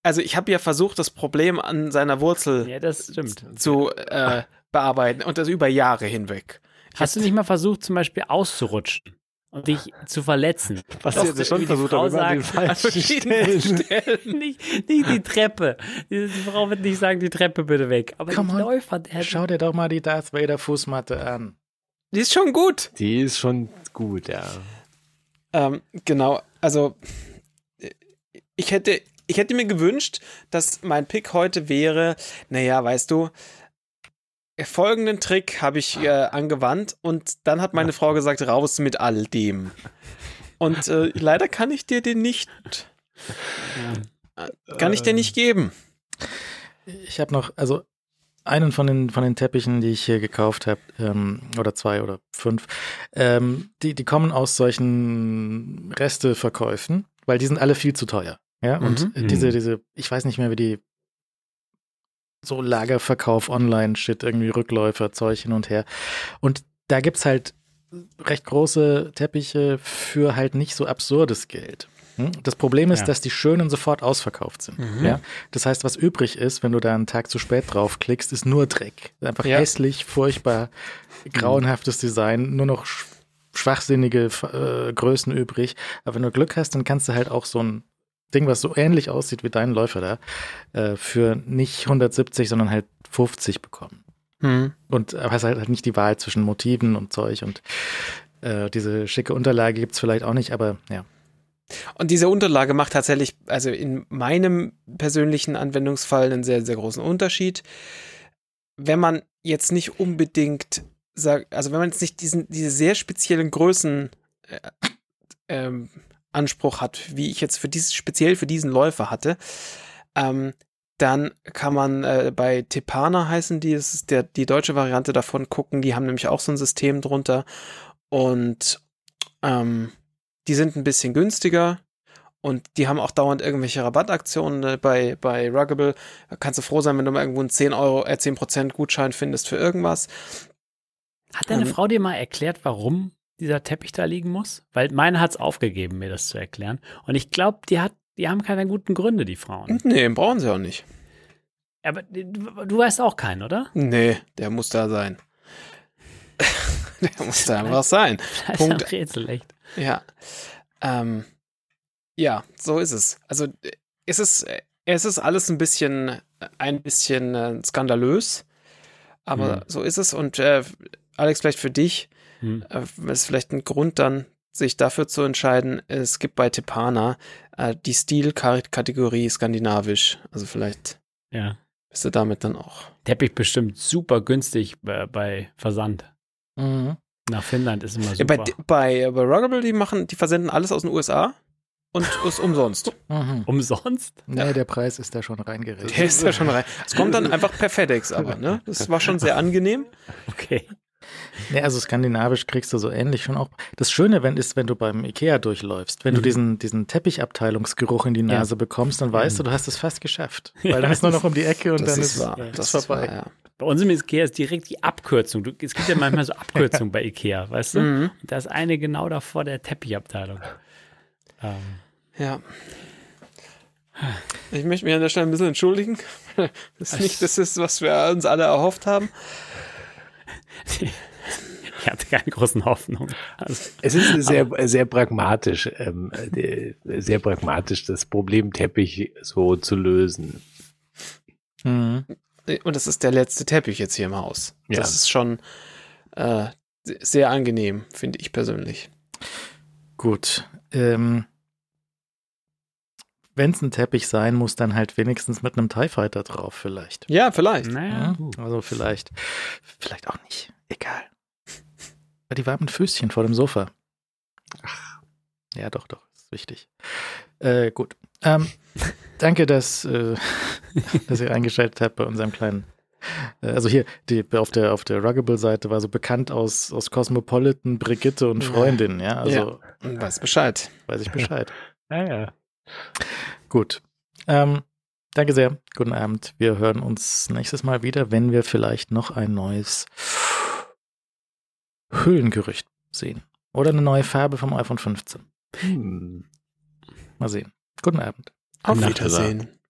Also ich habe ja versucht, das Problem an seiner Wurzel ja, das stimmt. zu äh, bearbeiten und das über Jahre hinweg. Hast du nicht mal versucht, zum Beispiel auszurutschen? Und dich zu verletzen. Was Doch, das schon versucht Frau an den sagt, falschen Stellen. Stellen. nicht, nicht die Treppe. Die, die Frau wird nicht sagen, die Treppe bitte weg. Aber Come die on. Läufer, der Schau dir doch mal die Darth Vader Fußmatte an. Die ist schon gut. Die ist schon gut, ja. Ähm, genau, also ich hätte, ich hätte mir gewünscht, dass mein Pick heute wäre, naja, weißt du, folgenden Trick habe ich äh, angewandt und dann hat meine Frau gesagt, raus mit all dem. Und äh, leider kann ich dir den nicht, äh, kann ich dir nicht geben. Ich habe noch, also einen von den, von den Teppichen, die ich hier gekauft habe, ähm, oder zwei oder fünf, ähm, die, die kommen aus solchen Resteverkäufen, weil die sind alle viel zu teuer. Ja, und Mhm. diese, diese, ich weiß nicht mehr, wie die so Lagerverkauf, Online-Shit, irgendwie Rückläufer, Zeug hin und her. Und da gibt's halt recht große Teppiche für halt nicht so absurdes Geld. Hm? Das Problem ist, Ja. dass die schönen sofort ausverkauft sind. Mhm. Ja? Das heißt, was übrig ist, wenn du da einen Tag zu spät draufklickst, ist nur Dreck. Einfach Ja. hässlich, furchtbar, grauenhaftes Design, nur noch sch schwachsinnige äh, Größen übrig. Aber wenn du Glück hast, dann kannst du halt auch so ein Ding, was so ähnlich aussieht wie dein Läufer da, äh, für nicht 170, sondern halt 50 bekommen. Hm. Und hast halt nicht die Wahl zwischen Motiven und Zeug und äh, diese schicke Unterlage gibt's vielleicht auch nicht, aber ja. Und diese Unterlage macht tatsächlich, also in meinem persönlichen Anwendungsfall einen sehr, sehr großen Unterschied. Wenn man jetzt nicht unbedingt sagt, also wenn man jetzt nicht diesen, diese sehr speziellen Größen äh, ähm, Anspruch hat, wie ich jetzt für dieses, speziell für diesen Läufer hatte, ähm, dann kann man äh, bei Tepana heißen die, das ist der, die deutsche Variante davon gucken, die haben nämlich auch so ein System drunter. Und ähm, die sind ein bisschen günstiger. Und die haben auch dauernd irgendwelche Rabattaktionen äh, bei, bei Ruggable. Da kannst du froh sein, wenn du mal irgendwo einen 10 Euro, äh, 10% Gutschein findest für irgendwas. Hat deine Ähm, Frau dir mal erklärt, warum dieser Teppich da liegen muss? Weil meine hat es aufgegeben, mir das zu erklären. Und ich glaube, die hat, die haben keine guten Gründe, die Frauen. Nee, brauchen sie auch nicht. Aber du, du weißt auch keinen, oder? Nee, der muss da sein. der muss da einfach sein. Das Punkt. ist ein Rätsel, echt. Ja. Ähm, ja, so ist es. Also äh, es ist, äh, es ist alles ein bisschen, ein bisschen äh, skandalös, aber Hm. so ist es. Und äh, Alex, vielleicht für dich Hm. äh, ist vielleicht ein Grund dann, sich dafür zu entscheiden. Es gibt bei Tepana äh, die Stilkategorie skandinavisch. Also vielleicht Ja. bist du damit dann auch. Teppich bestimmt super günstig bei, bei Versand. Mhm. Nach Finnland ist immer Ja, super. bei, bei, bei Ruggable, die machen, die versenden alles aus den USA und ist umsonst. Mhm. Umsonst? Nee, der Preis ist da schon reingerechnet. Der ist ja schon rein. Es kommt dann einfach per FedEx, aber, ne? Das war schon sehr angenehm. Okay. Nee, also skandinavisch kriegst du so ähnlich schon auch. Das Schöne wenn, ist, wenn du beim Ikea durchläufst, wenn du Mhm. diesen, diesen Teppichabteilungsgeruch in die Ja. Nase bekommst, dann weißt Mhm. du, du hast es fast geschafft. Ja, Weil dann ist nur noch um die Ecke und dann ist wahr. ist Das ist vorbei. wahr, ja. Bei uns im Ikea ist direkt die Abkürzung. Du, es gibt ja manchmal so Abkürzungen bei Ikea, weißt du? Mhm. Da ist eine genau davor der Teppichabteilung. Ähm, Ja. Ich möchte mich an der Stelle ein bisschen entschuldigen. Das ist nicht das ist, was wir uns alle erhofft haben. Ich hatte keine großen Hoffnungen. Also, Es ist sehr, sehr pragmatisch, ähm, äh, sehr pragmatisch, das Problem Teppich so zu lösen. Mhm. Und das ist der letzte Teppich jetzt hier im Haus. Ja. Das ist schon äh, sehr angenehm, finde ich persönlich. Gut. Ähm, Wenn es ein Teppich sein muss, dann halt wenigstens mit einem TIE Fighter drauf vielleicht. Ja, vielleicht. naja, Ja, also vielleicht, vielleicht auch nicht. Egal. Die warmen Füßchen vor dem Sofa. Ach. Ja, doch, doch, ist wichtig. Äh, gut. Ähm, danke, dass, äh, dass ihr eingeschaltet habt bei unserem kleinen. Äh, also hier, die, auf der, auf der Ruggable-Seite war so bekannt aus, aus Cosmopolitan, Brigitte und Ja. Freundin, ja. Also Weiß Bescheid. weiß ich Bescheid. Ja, ja. Gut. Ähm, danke sehr. Guten Abend. Wir hören uns nächstes Mal wieder, wenn wir vielleicht noch ein neues Hüllengerücht sehen. Oder eine neue Farbe vom iPhone 15. Hm. Mal sehen. Guten Abend. Auf Wiedersehen.